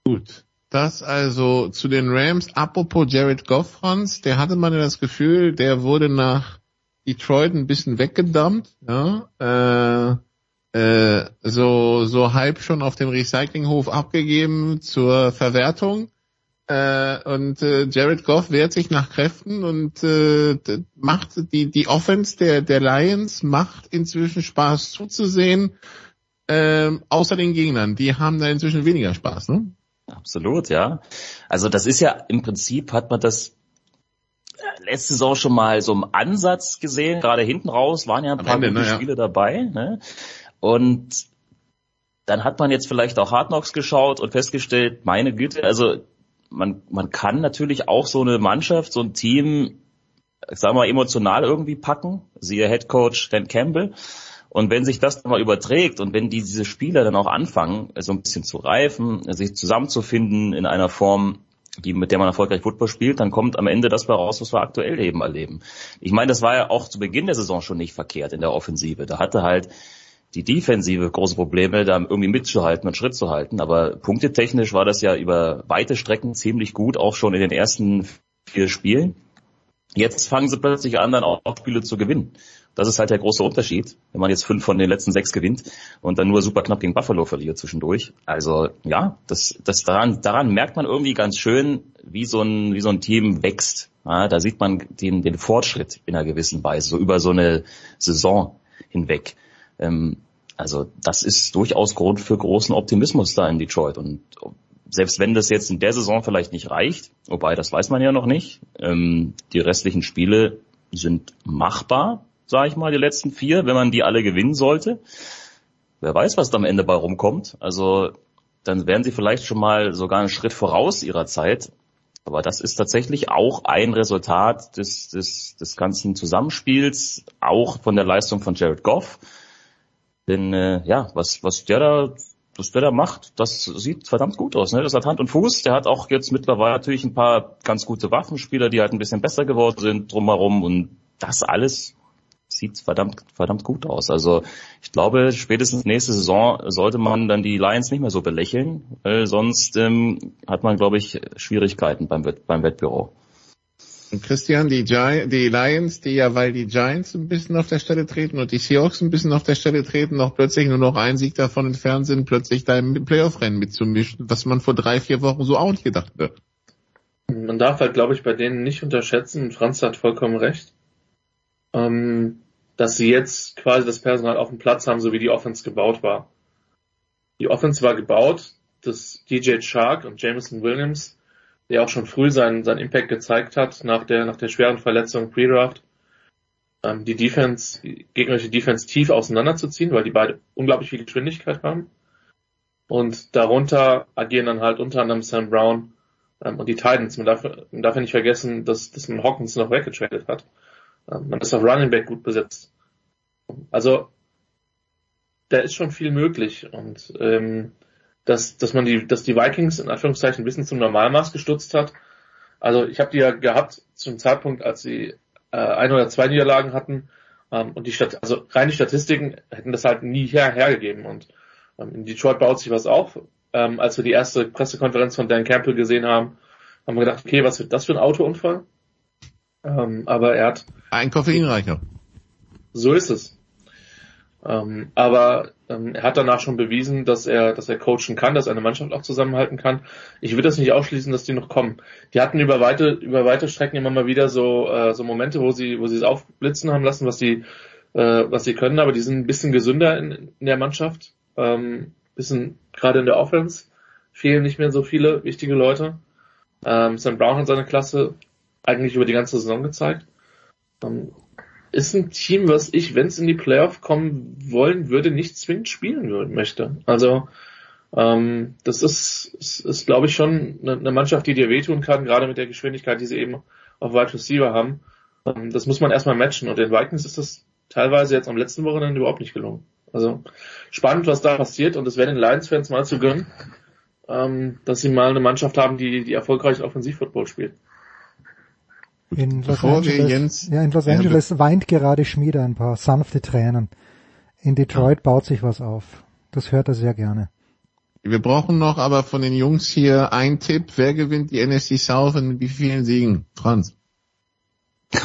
Gut. Das also zu den Rams. Apropos Jared Goff, Franz, der hatte man ja das Gefühl, der wurde nach Detroit ein bisschen weggedumpt, ja, äh, äh, so, so halb schon auf dem Recyclinghof abgegeben zur Verwertung. Äh, und äh, Jared Goff wehrt sich nach Kräften und äh, macht die die Offense der der Lions macht inzwischen Spaß zuzusehen. Äh, außer den Gegnern, die haben da inzwischen weniger Spaß, ne? Absolut, ja. Also das ist ja im Prinzip hat man das äh, letzte Saison schon mal so im Ansatz gesehen. Gerade hinten raus waren ja ein paar gute ne, ja. Spiele dabei. Ne? Und dann hat man jetzt vielleicht auch Hard Knocks geschaut und festgestellt, meine Güte, also man, man kann natürlich auch so eine Mannschaft, so ein Team, sagen wir mal, emotional irgendwie packen. Siehe Head Coach Dan Campbell. Und wenn sich das dann mal überträgt und wenn diese Spieler dann auch anfangen, so ein bisschen zu reifen, sich zusammenzufinden in einer Form, die, mit der man erfolgreich Football spielt, dann kommt am Ende das bei raus, was wir aktuell eben erleben. Ich meine, das war ja auch zu Beginn der Saison schon nicht verkehrt in der Offensive. Da hatte halt die Defensive große Probleme, da irgendwie mitzuhalten und Schritt zu halten. Aber punktetechnisch war das ja über weite Strecken ziemlich gut, auch schon in den ersten vier Spielen. Jetzt fangen sie plötzlich an, dann auch Spiele zu gewinnen. Das ist halt der große Unterschied, wenn man jetzt fünf von den letzten sechs gewinnt und dann nur super knapp gegen Buffalo verliert zwischendurch. Also ja, das, das daran, daran merkt man irgendwie ganz schön, wie so ein, wie so ein Team wächst. Ja, da sieht man den, den Fortschritt in einer gewissen Weise, so über so eine Saison hinweg. Ähm, also das ist durchaus Grund für großen Optimismus da in Detroit. Und selbst wenn das jetzt in der Saison vielleicht nicht reicht, wobei das weiß man ja noch nicht, ähm, die restlichen Spiele sind machbar, sage ich mal, die letzten vier, wenn man die alle gewinnen sollte. Wer weiß, was da am Ende bei rumkommt. Also dann wären sie vielleicht schon mal sogar einen Schritt voraus ihrer Zeit. Aber das ist tatsächlich auch ein Resultat des, des, des ganzen Zusammenspiels, auch von der Leistung von Jared Goff. Denn äh, ja, was, was der da was der da macht, das sieht verdammt gut aus. Ne? Das hat Hand und Fuß. Der hat auch jetzt mittlerweile natürlich ein paar ganz gute Waffenspieler, die halt ein bisschen besser geworden sind drumherum. Und das alles sieht verdammt, verdammt gut aus. Also ich glaube, spätestens nächste Saison sollte man dann die Lions nicht mehr so belächeln, weil sonst ähm, hat man, glaube ich, Schwierigkeiten beim, beim Wettbüro. Christian, die, Gi die Lions, die ja, weil die Giants ein bisschen auf der Stelle treten und die Seahawks ein bisschen auf der Stelle treten, noch plötzlich nur noch ein Sieg davon entfernt sind, plötzlich da im Playoff-Rennen mitzumischen, was man vor drei, vier Wochen so auch nicht gedacht hätte. Man darf halt, glaube ich, bei denen nicht unterschätzen, Franz hat vollkommen recht, ähm, dass sie jetzt quasi das Personal auf dem Platz haben, so wie die Offense gebaut war. Die Offense war gebaut, dass DJ Shark und Jameson Williams der auch schon früh seinen, seinen Impact gezeigt hat nach der, nach der schweren Verletzung Pre-Draft, ähm, die Defense, die gegnerische Defense tief auseinanderzuziehen, weil die beide unglaublich viel Geschwindigkeit haben. Und darunter agieren dann halt unter anderem Sam Brown ähm, und die Titans. Man darf, man darf ja nicht vergessen, dass, dass man Hawkins noch weggetradet hat. Ähm, man ist auf Running Back gut besetzt. Also da ist schon viel möglich und ähm, dass, dass man die, dass die Vikings in Anführungszeichen ein bisschen zum Normalmaß gestutzt hat. Also ich habe die ja gehabt zum Zeitpunkt, als sie äh, ein oder zwei Niederlagen hatten ähm, und die Stat also rein die Statistiken hätten das halt nie her hergegeben und ähm, in Detroit baut sich was auf. Ähm, als wir die erste Pressekonferenz von Dan Campbell gesehen haben, haben wir gedacht, okay, was wird das für ein Autounfall? Ähm, aber er hat ein Koffeinreicher. So ist es. Ähm, aber er hat danach schon bewiesen, dass er, dass er coachen kann, dass er eine Mannschaft auch zusammenhalten kann. Ich würde das nicht ausschließen, dass die noch kommen. Die hatten über weite, über weite Strecken immer mal wieder so, äh, so Momente, wo sie, wo sie es aufblitzen haben lassen, was sie, äh, was sie können, aber die sind ein bisschen gesünder in, in der Mannschaft. Ähm, bisschen gerade in der Offense fehlen nicht mehr so viele wichtige Leute. Ähm, Sam Brown hat seine Klasse eigentlich über die ganze Saison gezeigt. Ähm, ist ein Team, was ich, wenn es in die Playoff kommen wollen würde, nicht zwingend spielen möchte. Also ähm, das ist, ist, ist glaube ich, schon eine, eine, Mannschaft, die dir wehtun kann, gerade mit der Geschwindigkeit, die sie eben auf Wide Receiver haben. Ähm, das muss man erstmal matchen und den Vikings ist das teilweise jetzt am letzten Wochenende überhaupt nicht gelungen. Also spannend, was da passiert und es wäre den Lions-Fans mal zu gönnen, ähm, dass sie mal eine Mannschaft haben, die, die erfolgreich Offensivfootball spielt. In Los Bevor Angeles, Jens, ja, in Los Angeles ja, weint gerade Schmiede ein paar sanfte Tränen. In Detroit ja. baut sich was auf. Das hört er sehr gerne. Wir brauchen noch aber von den Jungs hier einen Tipp. Wer gewinnt die NSC South und mit wie vielen Siegen? Franz.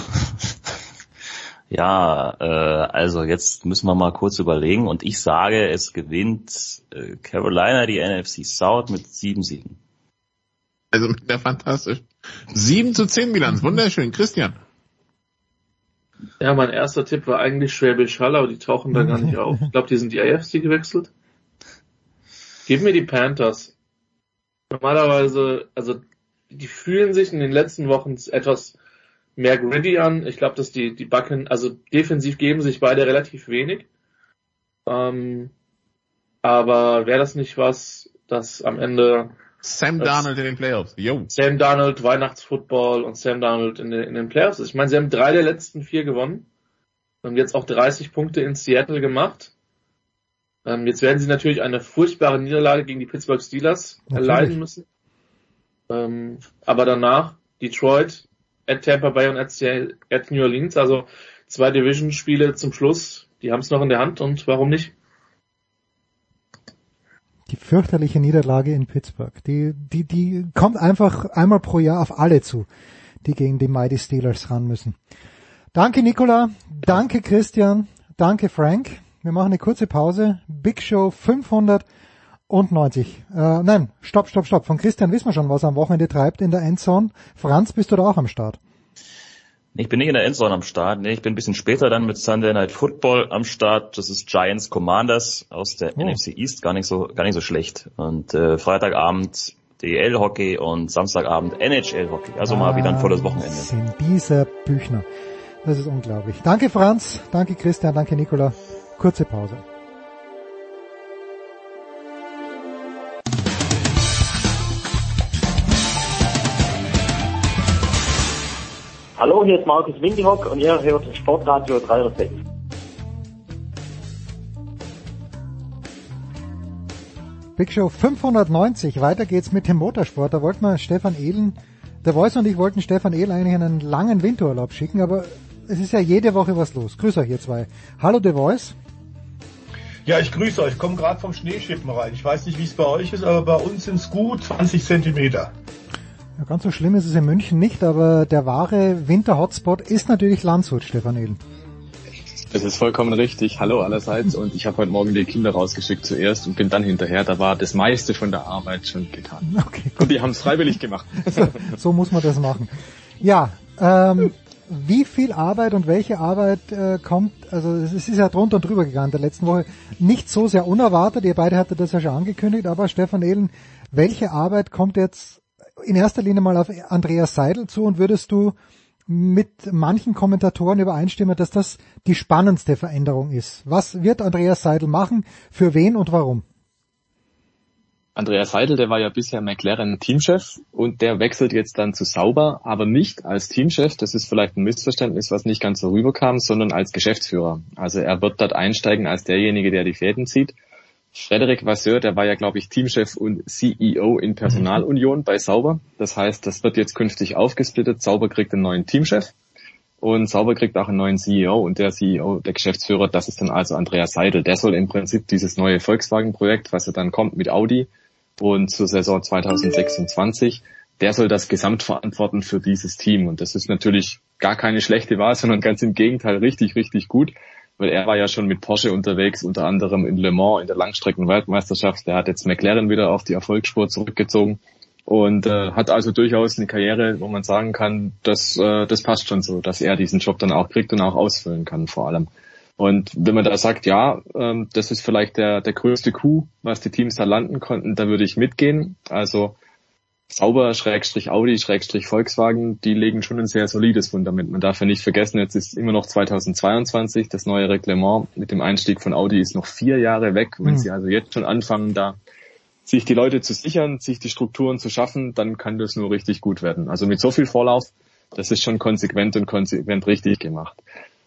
ja, äh, also jetzt müssen wir mal kurz überlegen und ich sage, es gewinnt äh, Carolina die NFC South mit sieben Siegen. Also mit der fantastischen 7 zu 10 Bilanz. Wunderschön. Christian. Ja, mein erster Tipp war eigentlich Schwäbisch Hall, aber die tauchen da gar nicht auf. Ich glaube, die sind die AFC gewechselt. Gib mir die Panthers. Normalerweise, also die fühlen sich in den letzten Wochen etwas mehr gritty an. Ich glaube, dass die, die Backen, also defensiv geben sich beide relativ wenig. Ähm, aber wäre das nicht was, das am Ende Sam Darnold in den Playoffs. Yo. Sam Darnold, Weihnachtsfootball und Sam Darnold in den, in den Playoffs. Ich meine, sie haben drei der letzten vier gewonnen und jetzt auch 30 Punkte in Seattle gemacht. Ähm, jetzt werden sie natürlich eine furchtbare Niederlage gegen die Pittsburgh Steelers natürlich. erleiden müssen. Ähm, aber danach Detroit, at Tampa Bay und at, at New Orleans, also zwei Division-Spiele zum Schluss, die haben es noch in der Hand und warum nicht? Die fürchterliche Niederlage in Pittsburgh. Die, die, die kommt einfach einmal pro Jahr auf alle zu, die gegen die Mighty Steelers ran müssen. Danke Nicola, danke Christian, danke Frank. Wir machen eine kurze Pause. Big Show 590. Äh, nein, stopp, stopp, stopp. Von Christian wissen wir schon, was er am Wochenende treibt in der Endzone. Franz, bist du da auch am Start? Ich bin nicht in der Endzone am Start. Nee, ich bin ein bisschen später dann mit Sunday Night Football am Start. Das ist Giants Commanders aus der oh. NFC East. Gar nicht so, gar nicht so schlecht. Und äh, Freitagabend DL Hockey und Samstagabend NHL Hockey. Also ah, mal wieder ein volles Wochenende. Sind dieser Büchner. Das ist unglaublich. Danke Franz, danke Christian, danke Nicola. Kurze Pause. Hallo, hier ist Markus Windihock und ihr hört Sportradio 306. Big Show 590, weiter geht's mit dem Motorsport. Da wollten wir Stefan Ehlen, der Voice und ich wollten Stefan Ehlen eigentlich einen langen Winterurlaub schicken, aber es ist ja jede Woche was los. Grüß euch ihr zwei. Hallo The Voice. Ja, ich grüße euch. Ich komme gerade vom Schneeschippen rein. Ich weiß nicht, wie es bei euch ist, aber bei uns sind es gut 20 Zentimeter. Ja, ganz so schlimm ist es in München nicht, aber der wahre Winter-Hotspot ist natürlich Landshut, Stefan Ehlen. Das ist vollkommen richtig. Hallo allerseits. Und ich habe heute Morgen die Kinder rausgeschickt zuerst und bin dann hinterher. Da war das meiste von der Arbeit schon getan. Okay, gut. Und die haben es freiwillig gemacht. So, so, muss man das machen. Ja, ähm, wie viel Arbeit und welche Arbeit äh, kommt, also es ist ja drunter und drüber gegangen der letzten Woche, nicht so sehr unerwartet, ihr beide hattet das ja schon angekündigt, aber Stefan Ehlen, welche Arbeit kommt jetzt in erster Linie mal auf Andreas Seidel zu und würdest du mit manchen Kommentatoren übereinstimmen, dass das die spannendste Veränderung ist. Was wird Andreas Seidel machen, für wen und warum? Andreas Seidel, der war ja bisher McLaren Teamchef und der wechselt jetzt dann zu Sauber, aber nicht als Teamchef. Das ist vielleicht ein Missverständnis, was nicht ganz so rüberkam, sondern als Geschäftsführer. Also er wird dort einsteigen als derjenige, der die Fäden zieht. Frederik Vasseur, der war ja, glaube ich, Teamchef und CEO in Personalunion bei Sauber. Das heißt, das wird jetzt künftig aufgesplittet. Sauber kriegt einen neuen Teamchef und Sauber kriegt auch einen neuen CEO und der CEO, der Geschäftsführer, das ist dann also Andreas Seidel. Der soll im Prinzip dieses neue Volkswagen-Projekt, was ja dann kommt mit Audi und zur Saison 2026, der soll das Gesamt verantworten für dieses Team. Und das ist natürlich gar keine schlechte Wahl, sondern ganz im Gegenteil richtig, richtig gut, weil er war ja schon mit Porsche unterwegs, unter anderem in Le Mans in der Langstrecken-Weltmeisterschaft. Der hat jetzt McLaren wieder auf die Erfolgsspur zurückgezogen und äh, hat also durchaus eine Karriere, wo man sagen kann, dass äh, das passt schon so, dass er diesen Job dann auch kriegt und auch ausfüllen kann vor allem. Und wenn man da sagt, ja, ähm, das ist vielleicht der, der größte Coup, was die Teams da landen konnten, da würde ich mitgehen. Also Sauber, Schrägstrich Audi, Schrägstrich Volkswagen, die legen schon ein sehr solides Fundament. Man darf ja nicht vergessen, jetzt ist immer noch 2022, das neue Reglement mit dem Einstieg von Audi ist noch vier Jahre weg. Wenn mhm. sie also jetzt schon anfangen, da sich die Leute zu sichern, sich die Strukturen zu schaffen, dann kann das nur richtig gut werden. Also mit so viel Vorlauf, das ist schon konsequent und konsequent richtig gemacht.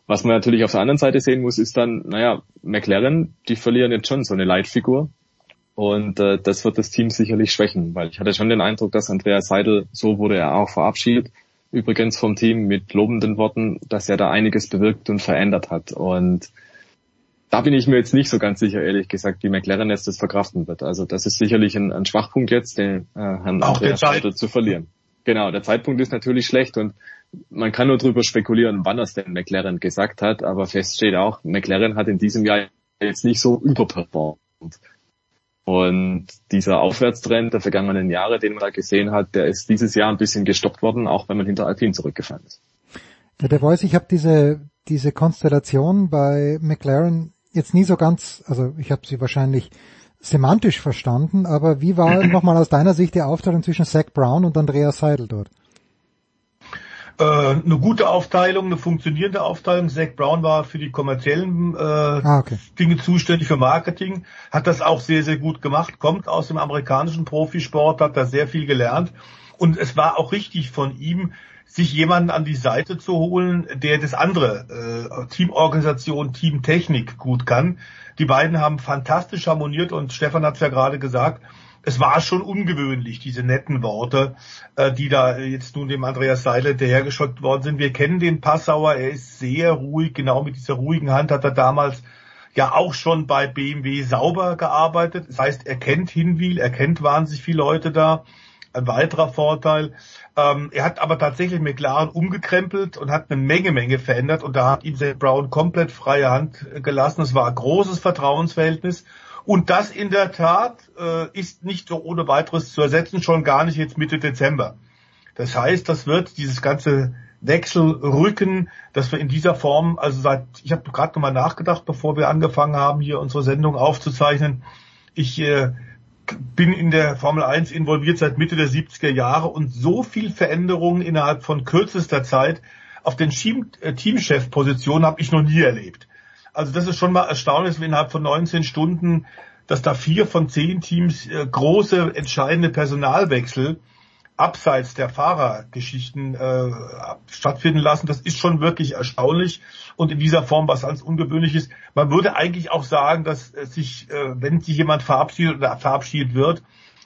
Was man natürlich auf der anderen Seite sehen muss, ist dann, naja, McLaren, die verlieren jetzt schon so eine Leitfigur. Und äh, das wird das Team sicherlich schwächen, weil ich hatte schon den Eindruck, dass Andreas Seidel, so wurde er auch verabschiedet, übrigens vom Team mit lobenden Worten, dass er da einiges bewirkt und verändert hat. Und da bin ich mir jetzt nicht so ganz sicher, ehrlich gesagt, wie McLaren jetzt das verkraften wird. Also das ist sicherlich ein, ein Schwachpunkt jetzt, den äh, Herrn Auch Andreas Seidel zu verlieren. Genau, der Zeitpunkt ist natürlich schlecht und man kann nur drüber spekulieren, wann es denn McLaren gesagt hat, aber fest steht auch, McLaren hat in diesem Jahr jetzt nicht so überperformt. Und dieser Aufwärtstrend der vergangenen Jahre, den man da gesehen hat, der ist dieses Jahr ein bisschen gestoppt worden, auch wenn man hinter Alpine zurückgefallen ist. Ja, der Voice, ich habe diese, diese Konstellation bei McLaren jetzt nie so ganz, also ich habe sie wahrscheinlich semantisch verstanden, aber wie war nochmal aus deiner Sicht die Aufteilung zwischen Zach Brown und Andreas Seidel dort? Äh, eine gute Aufteilung, eine funktionierende Aufteilung. Zach Brown war für die kommerziellen äh, ah, okay. Dinge zuständig, für Marketing, hat das auch sehr, sehr gut gemacht, kommt aus dem amerikanischen Profisport, hat da sehr viel gelernt. Und es war auch richtig von ihm, sich jemanden an die Seite zu holen, der das andere, äh, Teamorganisation, Teamtechnik gut kann. Die beiden haben fantastisch harmoniert und Stefan hat es ja gerade gesagt, es war schon ungewöhnlich, diese netten Worte, äh, die da jetzt nun dem Andreas Seidel hinterhergeschockt worden sind. Wir kennen den Passauer, er ist sehr ruhig, genau mit dieser ruhigen Hand hat er damals ja auch schon bei BMW sauber gearbeitet. Das heißt, er kennt Hinwil, er kennt wahnsinnig viele Leute da. Ein weiterer Vorteil. Ähm, er hat aber tatsächlich McLaren umgekrempelt und hat eine Menge, Menge verändert und da hat ihm Zach Brown komplett freie Hand gelassen. Es war ein großes Vertrauensverhältnis und das in der Tat äh, ist nicht so ohne weiteres zu ersetzen, schon gar nicht jetzt Mitte Dezember. Das heißt, das wird dieses ganze Wechselrücken, dass wir in dieser Form, also seit, ich habe gerade nochmal nachgedacht, bevor wir angefangen haben, hier unsere Sendung aufzuzeichnen. Ich äh, bin in der Formel 1 involviert seit Mitte der 70er Jahre und so viel Veränderungen innerhalb von kürzester Zeit auf den äh, Teamchef-Positionen habe ich noch nie erlebt. Also das ist schon mal erstaunlich, dass wir innerhalb von 19 Stunden, dass da vier von zehn Teams äh, große, entscheidende Personalwechsel abseits der Fahrergeschichten äh, stattfinden lassen. Das ist schon wirklich erstaunlich und in dieser Form was ganz Ungewöhnliches. Man würde eigentlich auch sagen, dass sich, äh, wenn sich jemand verabschiedet oder verabschiedet wird,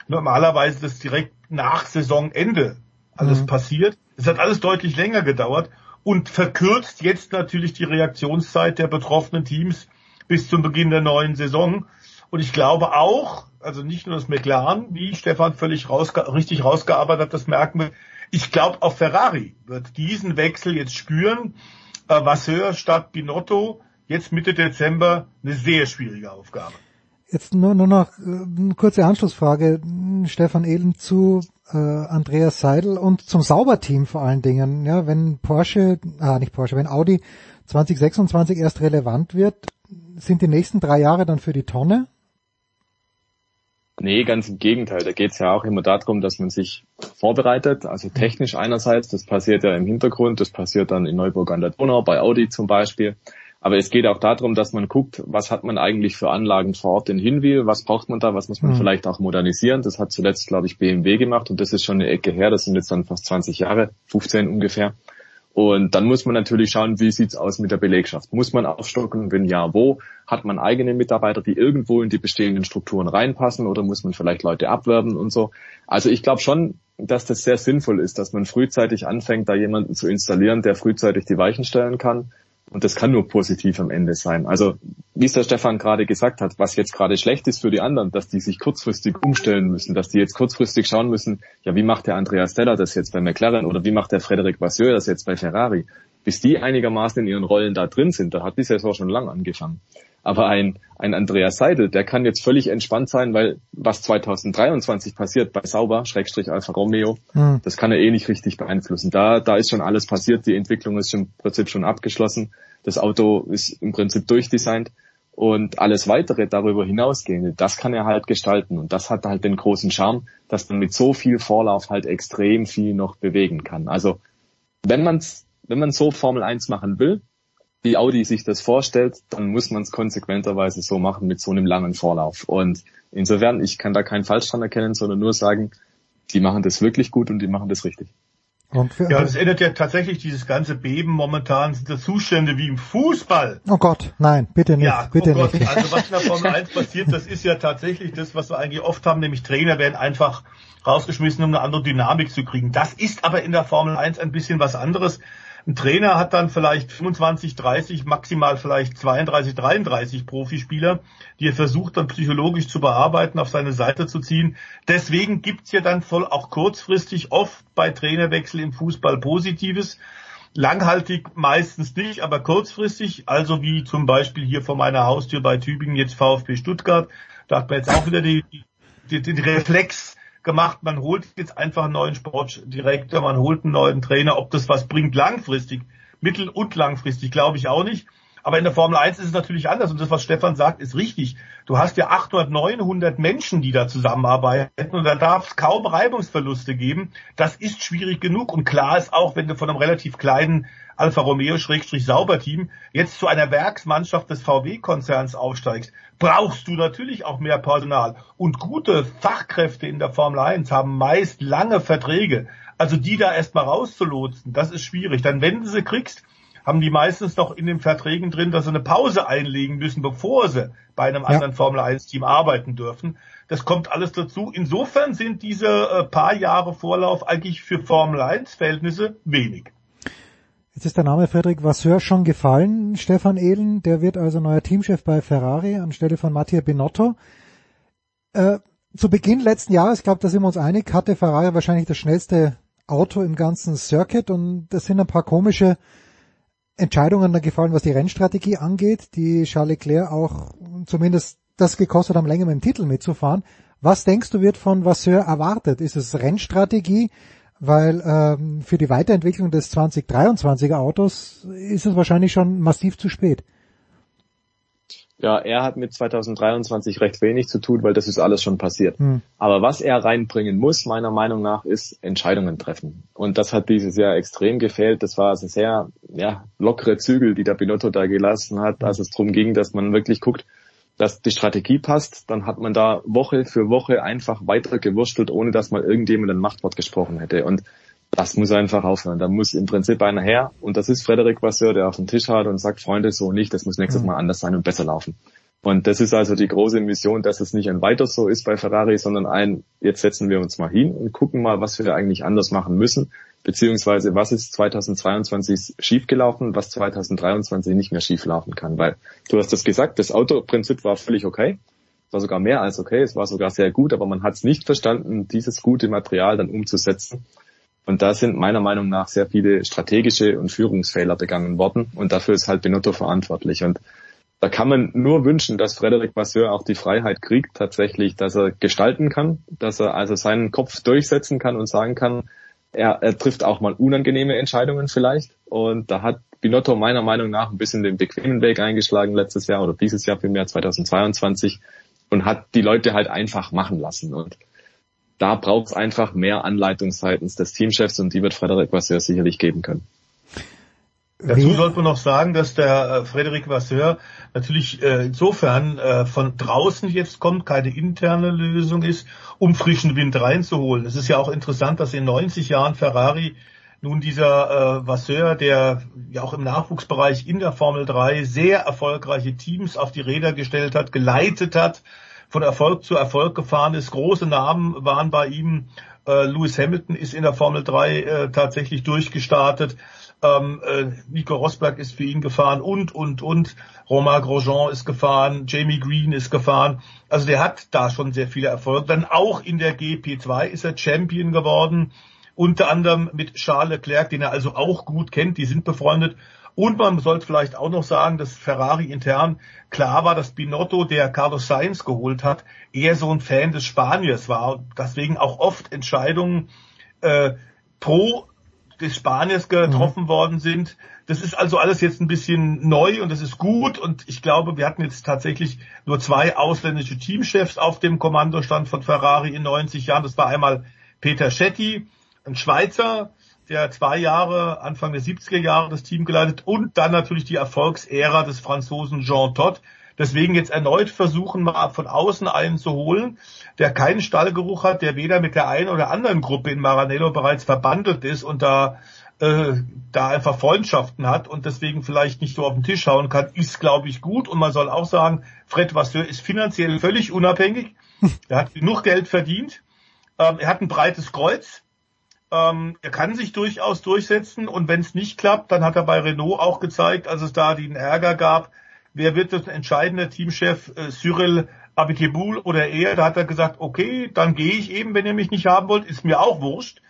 normalerweise das direkt nach Saisonende alles mhm. passiert. Es hat alles deutlich länger gedauert und verkürzt jetzt natürlich die Reaktionszeit der betroffenen Teams bis zum Beginn der neuen Saison. Und ich glaube auch, also nicht nur das McLaren, wie Stefan völlig rausge richtig rausgearbeitet hat, das merken wir. Ich glaube, auch Ferrari wird diesen Wechsel jetzt spüren. Äh, Vasseur statt Binotto, jetzt Mitte Dezember, eine sehr schwierige Aufgabe. Jetzt nur, nur noch äh, eine kurze Anschlussfrage, Stefan Ehlen, zu äh, Andreas Seidel und zum Sauberteam vor allen Dingen. Ja, wenn Porsche, ah nicht Porsche, wenn Audi 2026 erst relevant wird, sind die nächsten drei Jahre dann für die Tonne? Nee, ganz im Gegenteil. Da geht es ja auch immer darum, dass man sich vorbereitet. Also technisch einerseits, das passiert ja im Hintergrund, das passiert dann in Neuburg an der Donau, bei Audi zum Beispiel. Aber es geht auch darum, dass man guckt, was hat man eigentlich für Anlagen vor Ort in Hinwil, was braucht man da, was muss man mhm. vielleicht auch modernisieren. Das hat zuletzt, glaube ich, BMW gemacht und das ist schon eine Ecke her, das sind jetzt dann fast 20 Jahre, 15 ungefähr. Und dann muss man natürlich schauen, wie sieht's aus mit der Belegschaft. Muss man aufstocken? Wenn ja, wo? Hat man eigene Mitarbeiter, die irgendwo in die bestehenden Strukturen reinpassen oder muss man vielleicht Leute abwerben und so? Also ich glaube schon, dass das sehr sinnvoll ist, dass man frühzeitig anfängt, da jemanden zu installieren, der frühzeitig die Weichen stellen kann und das kann nur positiv am Ende sein. Also, wie es der Stefan gerade gesagt hat, was jetzt gerade schlecht ist für die anderen, dass die sich kurzfristig umstellen müssen, dass die jetzt kurzfristig schauen müssen, ja, wie macht der Andreas Stella das jetzt bei McLaren oder wie macht der Frederik Vasseur das jetzt bei Ferrari? Bis die einigermaßen in ihren Rollen da drin sind, da hat die Saison schon lang angefangen. Aber ein, ein Andreas Seidel, der kann jetzt völlig entspannt sein, weil was 2023 passiert bei Sauber, Schrägstrich Alfa Romeo, mhm. das kann er eh nicht richtig beeinflussen. Da, da ist schon alles passiert, die Entwicklung ist im Prinzip schon abgeschlossen, das Auto ist im Prinzip durchdesignt und alles weitere darüber hinausgehende, das kann er halt gestalten und das hat halt den großen Charme, dass man mit so viel Vorlauf halt extrem viel noch bewegen kann. Also wenn man's, wenn man so Formel 1 machen will, wie Audi sich das vorstellt, dann muss man es konsequenterweise so machen mit so einem langen Vorlauf. Und insofern, ich kann da keinen Falsch dran erkennen, sondern nur sagen, die machen das wirklich gut und die machen das richtig. ja, das ändert ja tatsächlich dieses ganze Beben momentan sind das Zustände wie im Fußball. Oh Gott, nein, bitte nicht, ja, bitte oh Gott, nicht. Also was in der Formel 1 passiert, das ist ja tatsächlich das, was wir eigentlich oft haben, nämlich Trainer werden einfach rausgeschmissen, um eine andere Dynamik zu kriegen. Das ist aber in der Formel 1 ein bisschen was anderes. Ein Trainer hat dann vielleicht 25, 30, maximal vielleicht 32, 33 Profispieler, die er versucht dann psychologisch zu bearbeiten, auf seine Seite zu ziehen. Deswegen gibt's ja dann voll auch kurzfristig oft bei Trainerwechsel im Fußball Positives. Langhaltig meistens nicht, aber kurzfristig, also wie zum Beispiel hier vor meiner Haustür bei Tübingen jetzt VfB Stuttgart, da hat man jetzt auch wieder die, die, den Reflex, gemacht. Man holt jetzt einfach einen neuen Sportdirektor, man holt einen neuen Trainer. Ob das was bringt langfristig, mittel- und langfristig, glaube ich auch nicht. Aber in der Formel 1 ist es natürlich anders und das, was Stefan sagt, ist richtig. Du hast ja 800, 900 Menschen, die da zusammenarbeiten und da darf es kaum Reibungsverluste geben. Das ist schwierig genug und klar ist auch, wenn du von einem relativ kleinen Alfa Romeo Schrägstrich Sauberteam jetzt zu einer Werksmannschaft des VW-Konzerns aufsteigst, brauchst du natürlich auch mehr Personal. Und gute Fachkräfte in der Formel 1 haben meist lange Verträge. Also die da erstmal rauszulotsen, das ist schwierig. Dann, wenn du sie kriegst, haben die meistens noch in den Verträgen drin, dass sie eine Pause einlegen müssen, bevor sie bei einem ja. anderen Formel 1 Team arbeiten dürfen. Das kommt alles dazu. Insofern sind diese äh, paar Jahre Vorlauf eigentlich für Formel 1 Verhältnisse wenig. Jetzt ist der Name Frederik Vasseur schon gefallen. Stefan Ehlen, der wird also neuer Teamchef bei Ferrari anstelle von Mattia Binotto. Äh, zu Beginn letzten Jahres, ich glaube, da sind wir uns einig, hatte Ferrari wahrscheinlich das schnellste Auto im ganzen Circuit und das sind ein paar komische Entscheidungen da gefallen, was die Rennstrategie angeht, die Charles Leclerc auch zumindest das gekostet haben, länger mit dem Titel mitzufahren. Was denkst du wird von Vasseur erwartet? Ist es Rennstrategie? weil ähm, für die Weiterentwicklung des 2023er Autos ist es wahrscheinlich schon massiv zu spät. Ja, er hat mit 2023 recht wenig zu tun, weil das ist alles schon passiert. Hm. Aber was er reinbringen muss, meiner Meinung nach, ist Entscheidungen treffen. Und das hat dieses Jahr extrem gefehlt. Das war also sehr ja, lockere Zügel, die der Binotto da gelassen hat, als es darum ging, dass man wirklich guckt, dass die Strategie passt, dann hat man da Woche für Woche einfach weiter gewurstelt, ohne dass mal irgendjemand ein Machtwort gesprochen hätte. Und das muss einfach aufhören. Da muss im Prinzip einer her, und das ist Frederik Vasseur, der auf den Tisch hat und sagt, Freunde, so nicht, das muss nächstes mhm. Mal anders sein und besser laufen. Und das ist also die große Mission, dass es nicht ein weiter so ist bei Ferrari, sondern ein, jetzt setzen wir uns mal hin und gucken mal, was wir eigentlich anders machen müssen, beziehungsweise was ist 2022 schiefgelaufen, was 2023 nicht mehr schieflaufen kann. Weil du hast das gesagt, das Autoprinzip war völlig okay. Es war sogar mehr als okay, es war sogar sehr gut, aber man hat es nicht verstanden, dieses gute Material dann umzusetzen. Und da sind meiner Meinung nach sehr viele strategische und Führungsfehler begangen worden. Und dafür ist halt Benotto verantwortlich. Und da kann man nur wünschen, dass Frederic Vasseur auch die Freiheit kriegt, tatsächlich, dass er gestalten kann, dass er also seinen Kopf durchsetzen kann und sagen kann, er, er trifft auch mal unangenehme Entscheidungen vielleicht. Und da hat Binotto meiner Meinung nach ein bisschen den bequemen Weg eingeschlagen letztes Jahr oder dieses Jahr vielmehr 2022 und hat die Leute halt einfach machen lassen. Und da braucht es einfach mehr Anleitung seitens des Teamchefs und die wird Frederik Vasseur sicherlich geben können. Dazu sollte man noch sagen, dass der äh, Frederic Vasseur natürlich äh, insofern äh, von draußen jetzt kommt, keine interne Lösung ist, um frischen Wind reinzuholen. Es ist ja auch interessant, dass in 90 Jahren Ferrari nun dieser äh, Vasseur, der ja auch im Nachwuchsbereich in der Formel 3 sehr erfolgreiche Teams auf die Räder gestellt hat, geleitet hat, von Erfolg zu Erfolg gefahren ist. Große Namen waren bei ihm. Äh, Lewis Hamilton ist in der Formel 3 äh, tatsächlich durchgestartet. Ähm, äh, Nico Rosberg ist für ihn gefahren und, und, und. Romain Grosjean ist gefahren, Jamie Green ist gefahren. Also der hat da schon sehr viele Erfolge. Dann auch in der GP2 ist er Champion geworden. Unter anderem mit Charles Leclerc, den er also auch gut kennt. Die sind befreundet. Und man sollte vielleicht auch noch sagen, dass Ferrari intern klar war, dass Binotto, der Carlos Sainz geholt hat, eher so ein Fan des Spaniers war und deswegen auch oft Entscheidungen äh, pro des Spaniers getroffen mhm. worden sind. Das ist also alles jetzt ein bisschen neu und das ist gut und ich glaube, wir hatten jetzt tatsächlich nur zwei ausländische Teamchefs auf dem Kommandostand von Ferrari in 90 Jahren. Das war einmal Peter Schetti, ein Schweizer, der zwei Jahre, Anfang der 70er Jahre das Team geleitet und dann natürlich die Erfolgsära des Franzosen Jean Todt. Deswegen jetzt erneut versuchen, mal von außen einen zu holen, der keinen Stallgeruch hat, der weder mit der einen oder anderen Gruppe in Maranello bereits verbandelt ist und da äh, da einfach Freundschaften hat und deswegen vielleicht nicht so auf den Tisch hauen kann, ist, glaube ich, gut. Und man soll auch sagen, Fred Vasseur ist finanziell völlig unabhängig. Er hat genug Geld verdient. Ähm, er hat ein breites Kreuz. Ähm, er kann sich durchaus durchsetzen und wenn es nicht klappt, dann hat er bei Renault auch gezeigt, als es da den Ärger gab, wer wird das entscheidende Teamchef äh, Cyril Abiteboul oder er, da hat er gesagt, okay, dann gehe ich eben, wenn ihr mich nicht haben wollt, ist mir auch wurscht.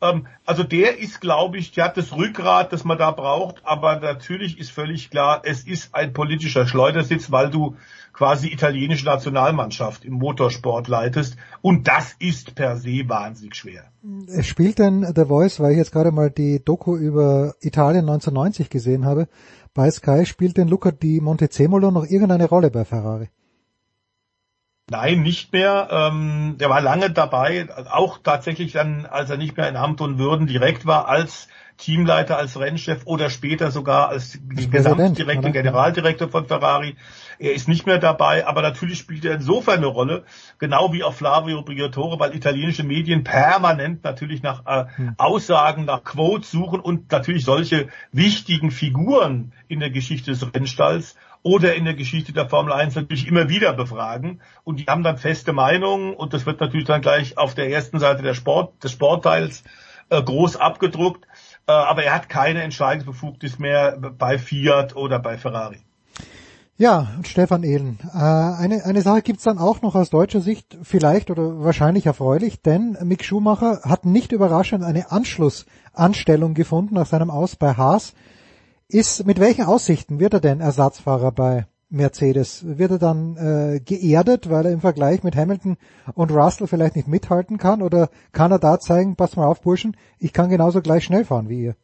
Ähm, also der ist, glaube ich, der hat das Rückgrat, das man da braucht, aber natürlich ist völlig klar, es ist ein politischer Schleudersitz, weil du quasi italienische Nationalmannschaft im Motorsport leitest und das ist per se wahnsinnig schwer. Spielt denn The Voice, weil ich jetzt gerade mal die Doku über Italien 1990 gesehen habe, bei Sky spielt denn Luca di Montezemolo noch irgendeine Rolle bei Ferrari? Nein, nicht mehr. Ähm, der war lange dabei, auch tatsächlich dann, als er nicht mehr in Amt und Würden direkt war, als Teamleiter, als Rennchef oder später sogar als Gesamtdirektor, Generaldirektor von Ferrari. Er ist nicht mehr dabei, aber natürlich spielt er insofern eine Rolle, genau wie auch Flavio Briatore, weil italienische Medien permanent natürlich nach äh, hm. Aussagen, nach Quotes suchen und natürlich solche wichtigen Figuren in der Geschichte des Rennstalls oder in der Geschichte der Formel 1 natürlich immer wieder befragen und die haben dann feste Meinungen und das wird natürlich dann gleich auf der ersten Seite der Sport, des Sportteils äh, groß abgedruckt, äh, aber er hat keine Entscheidungsbefugnis mehr bei Fiat oder bei Ferrari. Ja, Stefan Ehlen. Äh, eine, eine Sache gibt's dann auch noch aus deutscher Sicht, vielleicht oder wahrscheinlich erfreulich, denn Mick Schumacher hat nicht überraschend eine Anschlussanstellung gefunden nach seinem Aus bei Haas. Ist mit welchen Aussichten wird er denn Ersatzfahrer bei Mercedes? Wird er dann äh, geerdet, weil er im Vergleich mit Hamilton und Russell vielleicht nicht mithalten kann? Oder kann er da zeigen, passt mal auf, Burschen, ich kann genauso gleich schnell fahren wie ihr?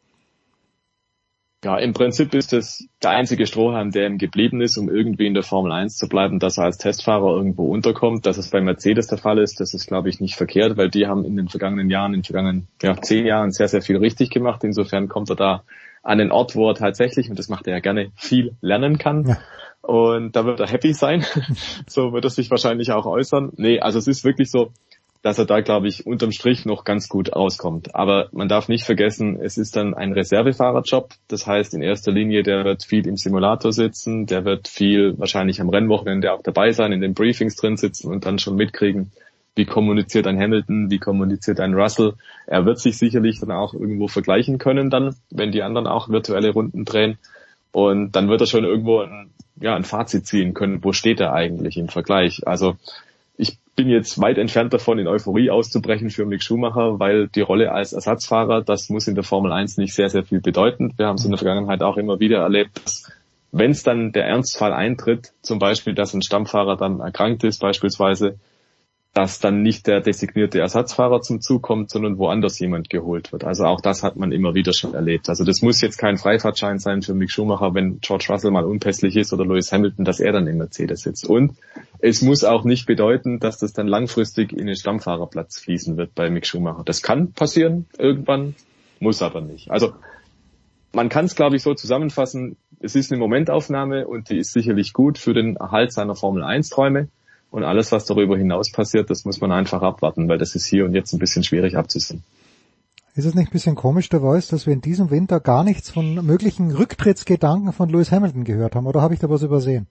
Ja, im Prinzip ist das der einzige Strohhalm, der ihm geblieben ist, um irgendwie in der Formel 1 zu bleiben, dass er als Testfahrer irgendwo unterkommt. Dass es bei Mercedes der Fall ist, das ist, glaube ich, nicht verkehrt, weil die haben in den vergangenen Jahren, in den vergangenen ja, zehn Jahren sehr, sehr viel richtig gemacht. Insofern kommt er da an den Ort, wo er tatsächlich, und das macht er ja gerne, viel lernen kann. Ja. Und da wird er happy sein. so wird er sich wahrscheinlich auch äußern. Nee, also es ist wirklich so, dass er da, glaube ich, unterm Strich noch ganz gut rauskommt. Aber man darf nicht vergessen, es ist dann ein Reservefahrerjob. Das heißt, in erster Linie, der wird viel im Simulator sitzen, der wird viel wahrscheinlich am Rennwochenende auch dabei sein, in den Briefings drin sitzen und dann schon mitkriegen, wie kommuniziert ein Hamilton, wie kommuniziert ein Russell. Er wird sich sicherlich dann auch irgendwo vergleichen können dann, wenn die anderen auch virtuelle Runden drehen. Und dann wird er schon irgendwo ein, ja, ein Fazit ziehen können, wo steht er eigentlich im Vergleich. Also bin jetzt weit entfernt davon, in Euphorie auszubrechen für Mick Schumacher, weil die Rolle als Ersatzfahrer, das muss in der Formel 1 nicht sehr, sehr viel bedeuten. Wir haben es in der Vergangenheit auch immer wieder erlebt, dass wenn es dann der Ernstfall eintritt, zum Beispiel, dass ein Stammfahrer dann erkrankt ist beispielsweise, dass dann nicht der designierte Ersatzfahrer zum Zug kommt, sondern woanders jemand geholt wird. Also auch das hat man immer wieder schon erlebt. Also das muss jetzt kein Freifahrtschein sein für Mick Schumacher, wenn George Russell mal unpässlich ist oder Lewis Hamilton, dass er dann im Mercedes sitzt. Und es muss auch nicht bedeuten, dass das dann langfristig in den man kann es, glaube ich, so zusammenfassen, es ist eine Momentaufnahme und die ist sicherlich gut für den Erhalt seiner Formel 1-Träume. Und alles, was darüber hinaus passiert, das muss man einfach abwarten, weil das ist hier und jetzt ein bisschen schwierig abzusehen. Ist es nicht ein bisschen komisch, der Voice, dass wir in diesem Winter gar nichts von möglichen Rücktrittsgedanken von Lewis Hamilton gehört haben? Oder habe ich da was übersehen?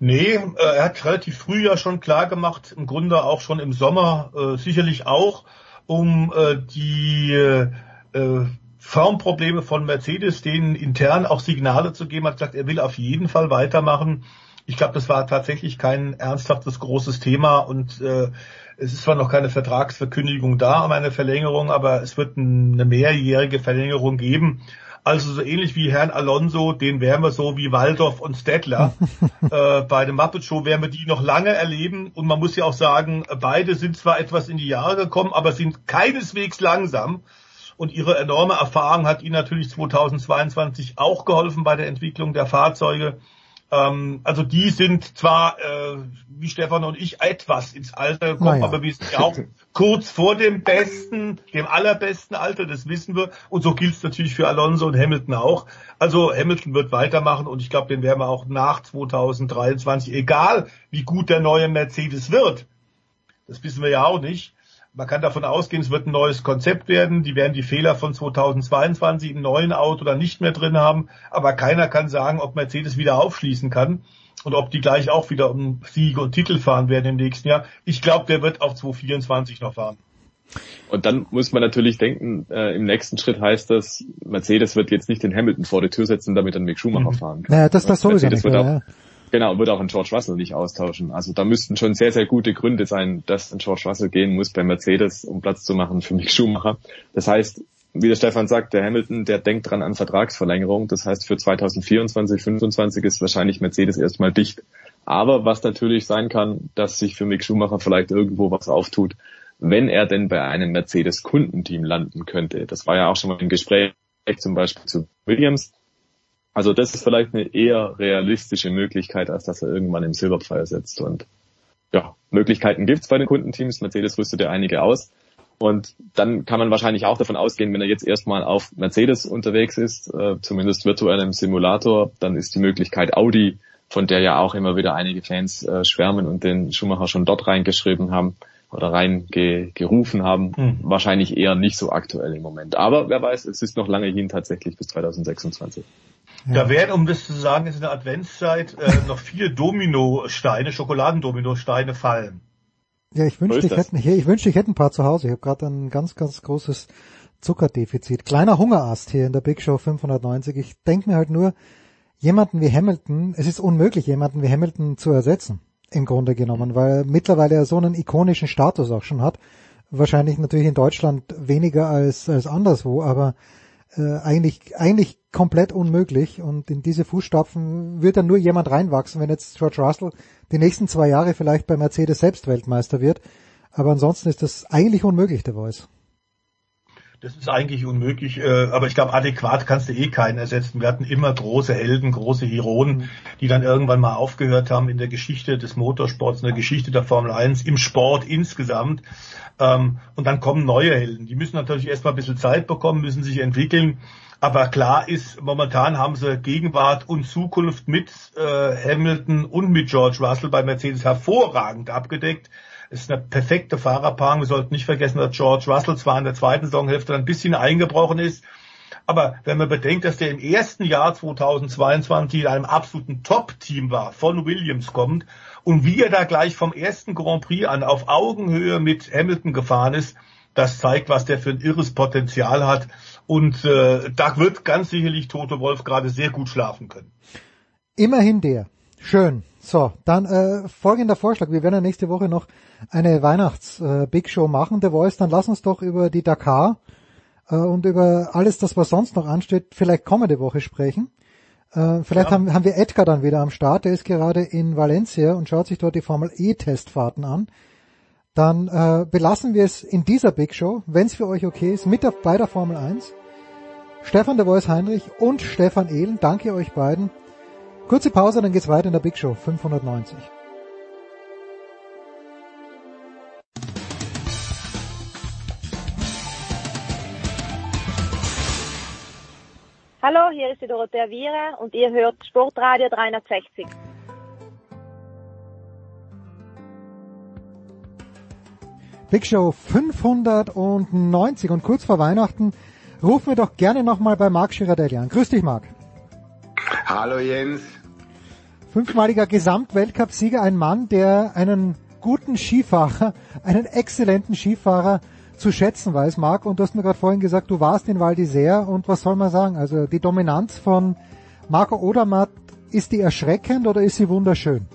Nee, äh, er hat relativ früh ja schon klar gemacht, im Grunde auch schon im Sommer äh, sicherlich auch, um äh, die äh, Formprobleme von Mercedes, denen intern auch Signale zu geben, hat gesagt, er will auf jeden Fall weitermachen. Ich glaube, das war tatsächlich kein ernsthaftes großes Thema und äh, es ist zwar noch keine Vertragsverkündigung da um eine Verlängerung, aber es wird eine mehrjährige Verlängerung geben. Also so ähnlich wie Herrn Alonso, den werden wir so wie Waldorf und Stettler. äh, bei der Muppet Show werden wir die noch lange erleben. Und man muss ja auch sagen, beide sind zwar etwas in die Jahre gekommen, aber sind keineswegs langsam. Und ihre enorme Erfahrung hat ihnen natürlich 2022 auch geholfen bei der Entwicklung der Fahrzeuge. Ähm, also die sind zwar, äh, wie Stefan und ich, etwas ins Alter gekommen, ja. aber wir sind ja auch kurz vor dem besten, dem allerbesten Alter, das wissen wir. Und so gilt es natürlich für Alonso und Hamilton auch. Also Hamilton wird weitermachen und ich glaube, den werden wir auch nach 2023, egal wie gut der neue Mercedes wird, das wissen wir ja auch nicht, man kann davon ausgehen, es wird ein neues Konzept werden. Die werden die Fehler von 2022 im neuen Auto dann nicht mehr drin haben. Aber keiner kann sagen, ob Mercedes wieder aufschließen kann und ob die gleich auch wieder um Siege und Titel fahren werden im nächsten Jahr. Ich glaube, der wird auf 2024 noch fahren. Und dann muss man natürlich denken, äh, im nächsten Schritt heißt das, Mercedes wird jetzt nicht den Hamilton vor die Tür setzen, damit dann Mick Schumacher mhm. fahren kann. Naja, das, das sowieso Mercedes nicht. Wird auch, ja. Genau, wird auch ein George Russell nicht austauschen. Also da müssten schon sehr, sehr gute Gründe sein, dass ein George Russell gehen muss bei Mercedes, um Platz zu machen für Mick Schumacher. Das heißt, wie der Stefan sagt, der Hamilton, der denkt dran an Vertragsverlängerung. Das heißt, für 2024, 2025 ist wahrscheinlich Mercedes erstmal dicht. Aber was natürlich sein kann, dass sich für Mick Schumacher vielleicht irgendwo was auftut, wenn er denn bei einem Mercedes-Kundenteam landen könnte. Das war ja auch schon mal ein Gespräch zum Beispiel zu Williams. Also das ist vielleicht eine eher realistische Möglichkeit, als dass er irgendwann im Silberpfeil setzt. Und ja, Möglichkeiten gibt's bei den Kundenteams. Mercedes rüstet ja einige aus. Und dann kann man wahrscheinlich auch davon ausgehen, wenn er jetzt erstmal auf Mercedes unterwegs ist, äh, zumindest virtuell im Simulator, dann ist die Möglichkeit Audi, von der ja auch immer wieder einige Fans äh, schwärmen und den Schumacher schon dort reingeschrieben haben oder reingerufen haben, hm. wahrscheinlich eher nicht so aktuell im Moment. Aber wer weiß, es ist noch lange hin tatsächlich bis 2026. Da werden, um das zu sagen, ist in der Adventszeit äh, noch viele Dominosteine, Schokoladendominosteine fallen. Ja, ich wünschte, ich hätte, ich wünschte, ich hätte ein paar zu Hause. Ich habe gerade ein ganz, ganz großes Zuckerdefizit. Kleiner Hungerast hier in der Big Show 590. Ich denke mir halt nur, jemanden wie Hamilton, es ist unmöglich, jemanden wie Hamilton zu ersetzen, im Grunde genommen, weil mittlerweile er so einen ikonischen Status auch schon hat. Wahrscheinlich natürlich in Deutschland weniger als, als anderswo, aber äh, eigentlich, eigentlich komplett unmöglich und in diese Fußstapfen wird dann nur jemand reinwachsen, wenn jetzt George Russell die nächsten zwei Jahre vielleicht bei Mercedes selbst Weltmeister wird. Aber ansonsten ist das eigentlich unmöglich, der Voice. Das ist eigentlich unmöglich, äh, aber ich glaube, adäquat kannst du eh keinen ersetzen. Wir hatten immer große Helden, große Heroen, mhm. die dann irgendwann mal aufgehört haben in der Geschichte des Motorsports, in der Geschichte der Formel 1, im Sport insgesamt. Ähm, und dann kommen neue Helden. Die müssen natürlich erstmal ein bisschen Zeit bekommen, müssen sich entwickeln. Aber klar ist, momentan haben sie Gegenwart und Zukunft mit äh, Hamilton und mit George Russell bei Mercedes hervorragend abgedeckt. Es ist eine perfekte Fahrerpaarung. Wir sollten nicht vergessen, dass George Russell zwar in der zweiten Saisonhälfte ein bisschen eingebrochen ist, aber wenn man bedenkt, dass der im ersten Jahr 2022 in einem absoluten Top-Team war, von Williams kommt und wie er da gleich vom ersten Grand Prix an auf Augenhöhe mit Hamilton gefahren ist, das zeigt, was der für ein irres Potenzial hat. Und äh, da wird ganz sicherlich Toto Wolf gerade sehr gut schlafen können. Immerhin der. Schön. So, dann äh, folgender Vorschlag. Wir werden ja nächste Woche noch eine Weihnachts-Big äh, Show machen. Der Voice, dann lass uns doch über die Dakar äh, und über alles das, was sonst noch ansteht, vielleicht kommende Woche sprechen. Äh, vielleicht ja. haben, haben wir Edgar dann wieder am Start. Der ist gerade in Valencia und schaut sich dort die Formel E-Testfahrten an. Dann äh, belassen wir es in dieser Big Show, wenn es für euch okay ist, mit der, bei der Formel 1. Stefan der Voice Heinrich und Stefan Ehlen, danke euch beiden. Kurze Pause, dann geht's weiter in der Big Show 590. Hallo, hier ist die Dorothea Viere und ihr hört Sportradio 360. Big Show 590 und kurz vor Weihnachten rufen wir doch gerne nochmal bei Marc Girardelli an. Grüß dich, Marc. Hallo Jens. Fünfmaliger Gesamtweltcup-Sieger, ein Mann, der einen guten Skifahrer, einen exzellenten Skifahrer zu schätzen weiß, Marc. Und du hast mir gerade vorhin gesagt, du warst in Val und was soll man sagen? Also die Dominanz von Marco Odermatt, ist die erschreckend oder ist sie wunderschön?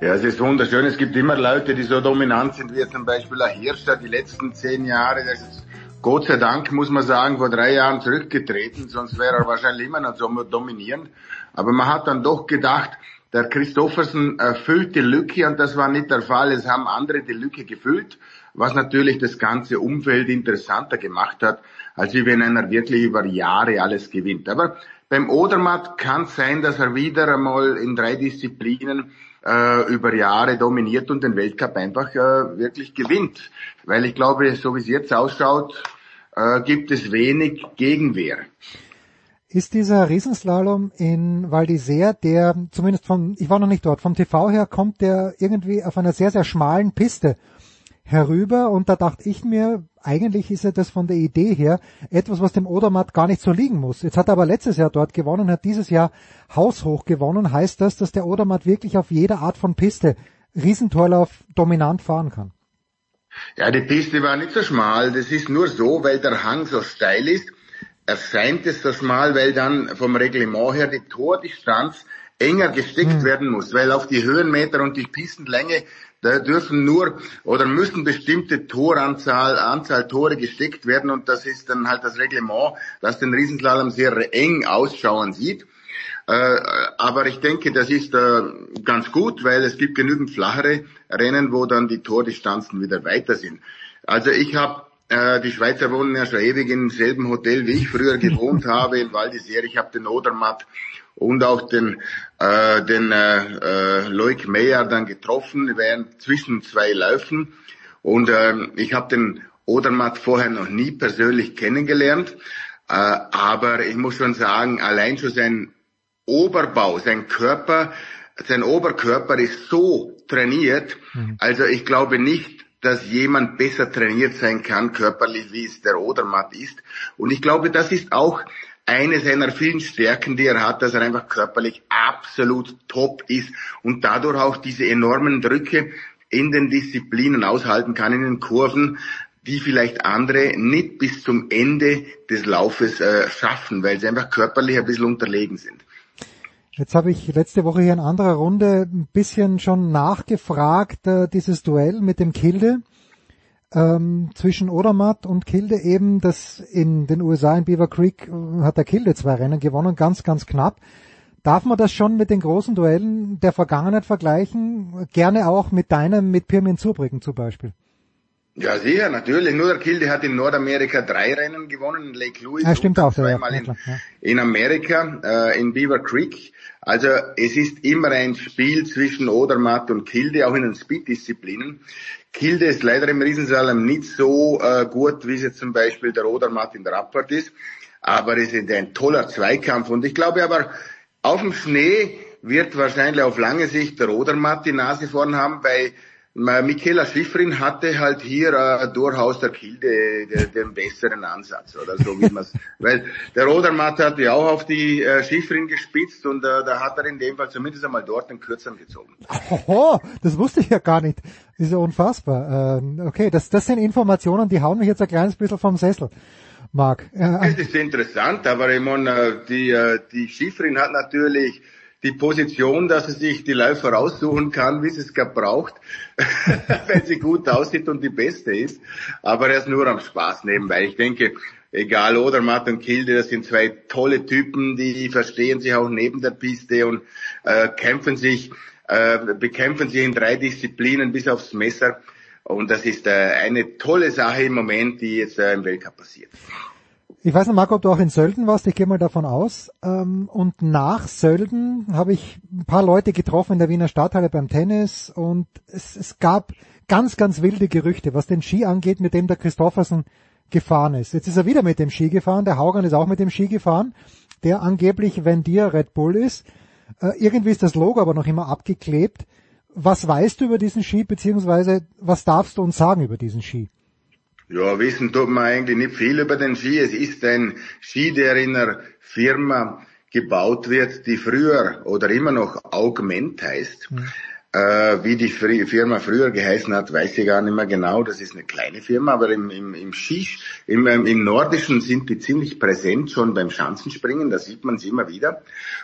Ja, es ist wunderschön. Es gibt immer Leute, die so dominant sind, wie zum Beispiel der Hirscher die letzten zehn Jahre. Das ist Gott sei Dank, muss man sagen, vor drei Jahren zurückgetreten, sonst wäre er wahrscheinlich immer noch so dominierend. Aber man hat dann doch gedacht, der Christoffersen erfüllt die Lücke und das war nicht der Fall. Es haben andere die Lücke gefüllt, was natürlich das ganze Umfeld interessanter gemacht hat, als wenn einer wirklich über Jahre alles gewinnt. Aber beim Odermatt kann es sein, dass er wieder einmal in drei Disziplinen äh, über Jahre dominiert und den Weltcup einfach äh, wirklich gewinnt. Weil ich glaube, so wie es jetzt ausschaut, äh, gibt es wenig Gegenwehr. Ist dieser Riesenslalom in Val d'Isère, der zumindest von, ich war noch nicht dort, vom TV her kommt der irgendwie auf einer sehr, sehr schmalen Piste herüber und da dachte ich mir, eigentlich ist ja das von der Idee her etwas, was dem Odermatt gar nicht so liegen muss. Jetzt hat er aber letztes Jahr dort gewonnen, hat dieses Jahr haushoch gewonnen. Heißt das, dass der Odermatt wirklich auf jeder Art von Piste Riesentorlauf dominant fahren kann? Ja, die Piste war nicht so schmal. Das ist nur so, weil der Hang so steil ist. Erscheint es so schmal, weil dann vom Reglement her die Tordistanz enger gesteckt hm. werden muss, weil auf die Höhenmeter und die Pistenlänge da dürfen nur oder müssen bestimmte Toranzahl, Anzahl Tore gesteckt werden und das ist dann halt das Reglement, das den Riesenslalom sehr eng ausschauen sieht. Äh, aber ich denke, das ist äh, ganz gut, weil es gibt genügend flachere Rennen, wo dann die Tordistanzen wieder weiter sind. Also ich habe äh, die Schweizer wohnen ja schon ewig im selben Hotel, wie ich früher gewohnt habe in Val d'Isère. Ich habe den Odermatt und auch den, äh, den äh, äh, Loic Meyer dann getroffen während zwischen zwei Läufen. Und äh, ich habe den Odermatt vorher noch nie persönlich kennengelernt. Äh, aber ich muss schon sagen, allein schon sein Oberbau, sein Körper, sein Oberkörper ist so trainiert. Mhm. Also ich glaube nicht, dass jemand besser trainiert sein kann körperlich, wie es der Odermatt ist. Und ich glaube, das ist auch eine seiner vielen Stärken, die er hat, dass er einfach körperlich absolut top ist und dadurch auch diese enormen Drücke in den Disziplinen aushalten kann, in den Kurven, die vielleicht andere nicht bis zum Ende des Laufes äh, schaffen, weil sie einfach körperlich ein bisschen unterlegen sind. Jetzt habe ich letzte Woche hier in anderer Runde ein bisschen schon nachgefragt, äh, dieses Duell mit dem Kilde ähm, zwischen Odermatt und Kilde eben, das in den USA in Beaver Creek äh, hat der Kilde zwei Rennen gewonnen, ganz, ganz knapp. Darf man das schon mit den großen Duellen der Vergangenheit vergleichen? Gerne auch mit deinem, mit Pirmin Zurbrücken zum Beispiel. Ja, sicher, natürlich. Nur der Kilde hat in Nordamerika drei Rennen gewonnen, in Lake Louise. Ja, stimmt auch. Zweimal ja, in, ja. in Amerika, äh, in Beaver Creek. Also es ist immer ein Spiel zwischen Odermatt und Kilde, auch in den Speed-Disziplinen. Kilde ist leider im Riesensalem nicht so äh, gut, wie es jetzt zum Beispiel der Odermatt in der Abfahrt ist. Aber es ist ein toller Zweikampf. Und ich glaube aber, auf dem Schnee wird wahrscheinlich auf lange Sicht der Odermatt die Nase vorn haben, weil Michaela Schifrin hatte halt hier äh, durchaus der Kilde den, den besseren Ansatz oder so wie man weil der Rodermatt hat ja auch auf die äh, Schifrin gespitzt und äh, da hat er in dem Fall zumindest einmal dort den Kürzeren gezogen. Oho, das wusste ich ja gar nicht. Das ist ja unfassbar. Ähm, okay, das, das sind Informationen, die hauen mich jetzt ein kleines bisschen vom Sessel. Marc. Äh, das ist interessant, aber ich meine, äh, die, äh, die Schifrin hat natürlich die Position, dass er sich die Läufer aussuchen kann, wie sie es gerade braucht, wenn sie gut aussieht und die beste ist. Aber er ist nur am Spaß nebenbei. Ich denke, egal Odermatt und Kilde, das sind zwei tolle Typen, die verstehen sich auch neben der Piste und äh, kämpfen sich, äh, bekämpfen sich in drei Disziplinen bis aufs Messer. Und das ist äh, eine tolle Sache im Moment, die jetzt äh, im Weltcup passiert. Ich weiß nicht, Marco, ob du auch in Sölden warst, ich gehe mal davon aus. Ähm, und nach Sölden habe ich ein paar Leute getroffen in der Wiener Stadthalle beim Tennis und es, es gab ganz, ganz wilde Gerüchte, was den Ski angeht, mit dem der Christoffersen gefahren ist. Jetzt ist er wieder mit dem Ski gefahren, der Haugan ist auch mit dem Ski gefahren, der angeblich, wenn dir Red Bull ist, äh, irgendwie ist das Logo aber noch immer abgeklebt. Was weißt du über diesen Ski, beziehungsweise was darfst du uns sagen über diesen Ski? Ja, wissen tut man eigentlich nicht viel über den Ski. Es ist ein Ski, der in einer Firma gebaut wird, die früher oder immer noch Augment heißt. Mhm. Äh, wie die Firma früher geheißen hat, weiß ich gar nicht mehr genau. Das ist eine kleine Firma, aber im, im, im Skisch, im, ähm, im Nordischen sind die ziemlich präsent schon beim Schanzenspringen. Da sieht man sie immer wieder.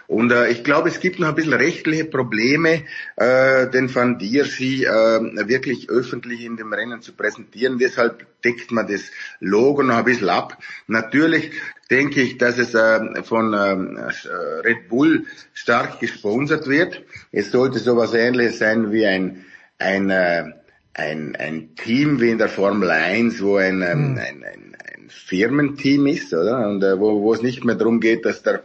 Und äh, ich glaube, es gibt noch ein bisschen rechtliche Probleme, äh, den Van Dier Ski äh, wirklich öffentlich in dem Rennen zu präsentieren. Deshalb deckt man das Logo noch ein bisschen ab. Natürlich denke ich, dass es äh, von ähm, äh, Red Bull stark gesponsert wird. Es sollte sowas ähnliches sein wie ein, ein, äh, ein, ein Team wie in der Formel 1, wo ein, ähm, mhm. ein, ein, ein Firmenteam ist, oder? Und äh, wo, wo es nicht mehr darum geht, dass der,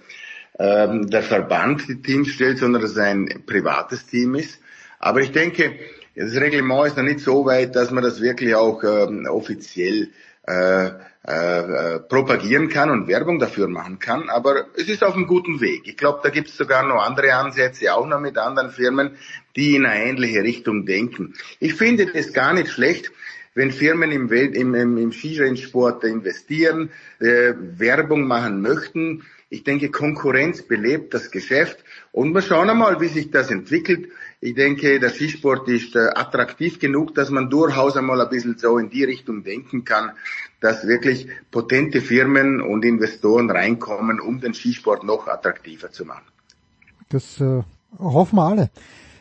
ähm, der Verband die Teams stellt, sondern dass es ein privates Team ist. Aber ich denke, das Reglement ist noch nicht so weit, dass man das wirklich auch ähm, offiziell äh, äh, propagieren kann und Werbung dafür machen kann, aber es ist auf einem guten Weg. Ich glaube, da gibt es sogar noch andere Ansätze, auch noch mit anderen Firmen, die in eine ähnliche Richtung denken. Ich finde das gar nicht schlecht, wenn Firmen im, Welt, im, im, im Skirennsport investieren, äh, Werbung machen möchten. Ich denke, Konkurrenz belebt das Geschäft und wir schauen einmal, wie sich das entwickelt. Ich denke, der Skisport ist äh, attraktiv genug, dass man durchaus einmal ein bisschen so in die Richtung denken kann, dass wirklich potente Firmen und Investoren reinkommen, um den Skisport noch attraktiver zu machen. Das äh, hoffen wir alle.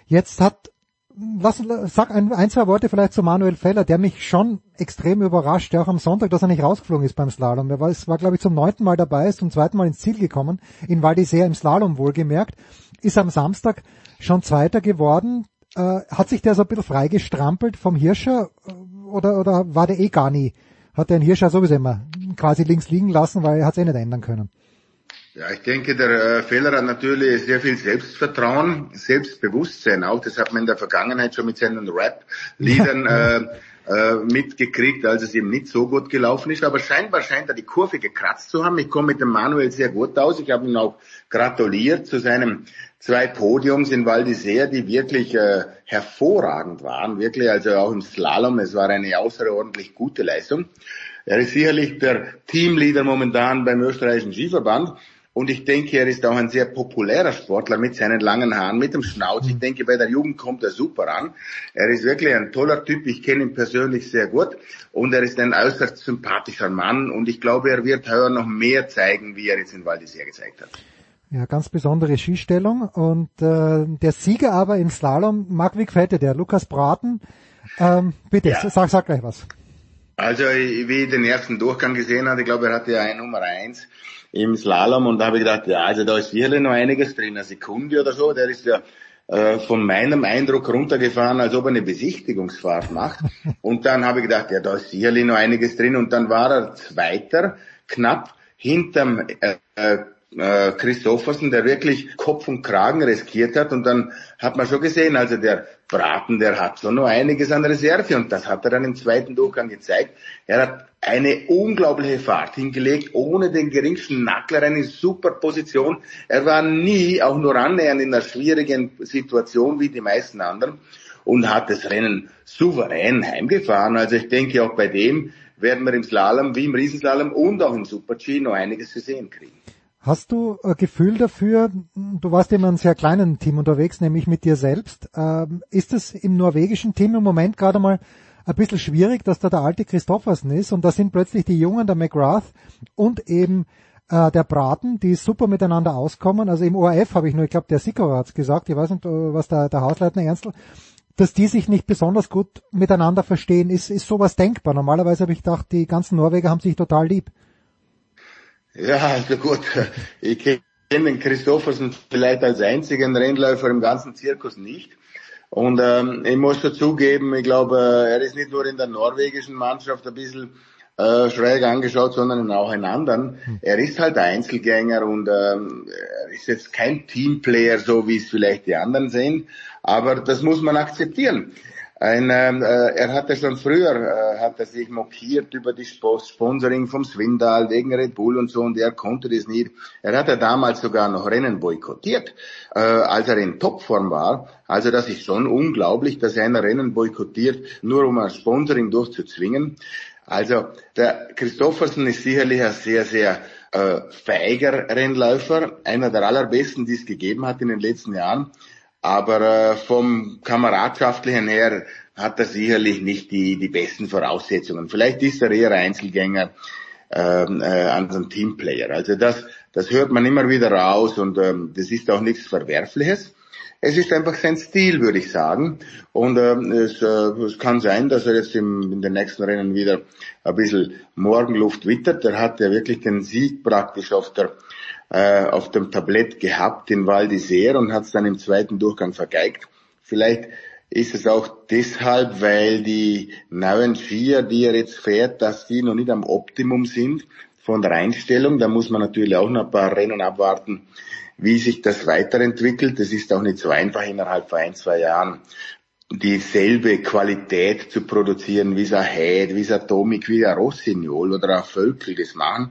Jetzt hat, lass, sag ein, ein, zwei Worte vielleicht zu Manuel Feller, der mich schon extrem überrascht, auch am Sonntag, dass er nicht rausgeflogen ist beim Slalom. Er war, war glaube ich, zum neunten Mal dabei, ist zum zweiten Mal ins Ziel gekommen, in Val d'Isère im Slalom wohlgemerkt, ist am Samstag schon Zweiter geworden. Äh, hat sich der so ein bisschen freigestrampelt vom Hirscher oder, oder war der eh gar nie? Hat den Hirscher sowieso immer quasi links liegen lassen, weil er hat es eh nicht ändern können. Ja, ich denke, der äh, Fehler hat natürlich sehr viel Selbstvertrauen, Selbstbewusstsein auch. Das hat man in der Vergangenheit schon mit seinen Rap-Liedern äh, äh, mitgekriegt, als es ihm nicht so gut gelaufen ist. Aber scheinbar scheint er die Kurve gekratzt zu haben. Ich komme mit dem Manuel sehr gut aus. Ich habe ihm auch gratuliert zu seinem zwei Podiums in Val d'Isère, die wirklich äh, hervorragend waren, wirklich, also auch im Slalom, es war eine außerordentlich gute Leistung. Er ist sicherlich der Teamleader momentan beim österreichischen Skiverband und ich denke, er ist auch ein sehr populärer Sportler mit seinen langen Haaren, mit dem Schnauz. Ich denke, bei der Jugend kommt er super an. Er ist wirklich ein toller Typ. Ich kenne ihn persönlich sehr gut. Und er ist ein äußerst sympathischer Mann. Und ich glaube, er wird heuer noch mehr zeigen, wie er jetzt in Val d'Isère gezeigt hat. Ja, ganz besondere Skistellung. Und äh, der Sieger aber im Slalom, Marc, wie gefällt dir der? Lukas Braten. Ähm, bitte, ja. sag, sag gleich was. Also, wie ich den ersten Durchgang gesehen habe, ich glaube, er hatte ja ein Nummer eins im Slalom und da habe ich gedacht, ja, also da ist wirklich noch einiges drin, eine Sekunde oder so, der ist ja äh, von meinem Eindruck runtergefahren, als ob er eine Besichtigungsfahrt macht. Und dann habe ich gedacht, ja, da ist sicherlich noch einiges drin. Und dann war er Zweiter, knapp hinterm äh, äh Christoffersen, der wirklich Kopf und Kragen riskiert hat. Und dann hat man schon gesehen, also der Braten, der hat schon noch einiges an Reserve. Und das hat er dann im zweiten Durchgang gezeigt. Er hat eine unglaubliche Fahrt hingelegt, ohne den geringsten Nackler, eine super Position. Er war nie auch nur annähernd in einer schwierigen Situation wie die meisten anderen und hat das Rennen souverän heimgefahren. Also ich denke auch bei dem werden wir im Slalom wie im Riesenslalom und auch im Super-G noch einiges zu sehen kriegen. Hast du ein Gefühl dafür, du warst immer in einem sehr kleinen Team unterwegs, nämlich mit dir selbst. Ähm, ist es im norwegischen Team im Moment gerade mal ein bisschen schwierig, dass da der alte Christoffersen ist und da sind plötzlich die Jungen, der McGrath und eben äh, der Braten, die super miteinander auskommen. Also im ORF habe ich nur, ich glaube, der Sikora hat's gesagt, ich weiß nicht, äh, was der, der Hausleitner Ernstl, dass die sich nicht besonders gut miteinander verstehen. Ist, ist sowas denkbar? Normalerweise habe ich gedacht, die ganzen Norweger haben sich total lieb. Ja, also gut, ich kenne den Christoffersen vielleicht als einzigen Rennläufer im ganzen Zirkus nicht. Und ähm, ich muss schon zugeben, ich glaube, er ist nicht nur in der norwegischen Mannschaft ein bisschen äh, schräg angeschaut, sondern auch in anderen. Hm. Er ist halt Einzelgänger und ähm, er ist jetzt kein Teamplayer, so wie es vielleicht die anderen sehen. Aber das muss man akzeptieren. Ein, ähm, äh, er hatte schon früher, äh, hat er sich mokiert über die Sponsoring vom Swindal wegen Red Bull und so und er konnte das nicht. Er hatte damals sogar noch Rennen boykottiert, äh, als er in Topform war. Also das ist schon unglaublich, dass er ein Rennen boykottiert, nur um ein Sponsoring durchzuzwingen. Also der Christoffersen ist sicherlich ein sehr, sehr äh, feiger Rennläufer, einer der allerbesten, die es gegeben hat in den letzten Jahren. Aber äh, vom Kameradschaftlichen her hat er sicherlich nicht die, die besten Voraussetzungen. Vielleicht ist er eher Einzelgänger ähm, äh, an so Teamplayer. Also das, das hört man immer wieder raus und ähm, das ist auch nichts Verwerfliches. Es ist einfach sein Stil, würde ich sagen. Und ähm, es, äh, es kann sein, dass er jetzt im, in den nächsten Rennen wieder ein bisschen Morgenluft wittert. Er hat ja wirklich den Sieg praktisch auf der äh, auf dem Tablett gehabt in Val d'Isère und hat es dann im zweiten Durchgang vergeigt. Vielleicht ist es auch deshalb, weil die neuen Skier, die er jetzt fährt, dass die noch nicht am Optimum sind von der Einstellung. Da muss man natürlich auch noch ein paar Rennen abwarten, wie sich das weiterentwickelt. Das ist auch nicht so einfach innerhalb von ein, zwei Jahren dieselbe Qualität zu produzieren, wie Sahed, wie Atomic, wie der Rossignol oder auch Völkel das machen,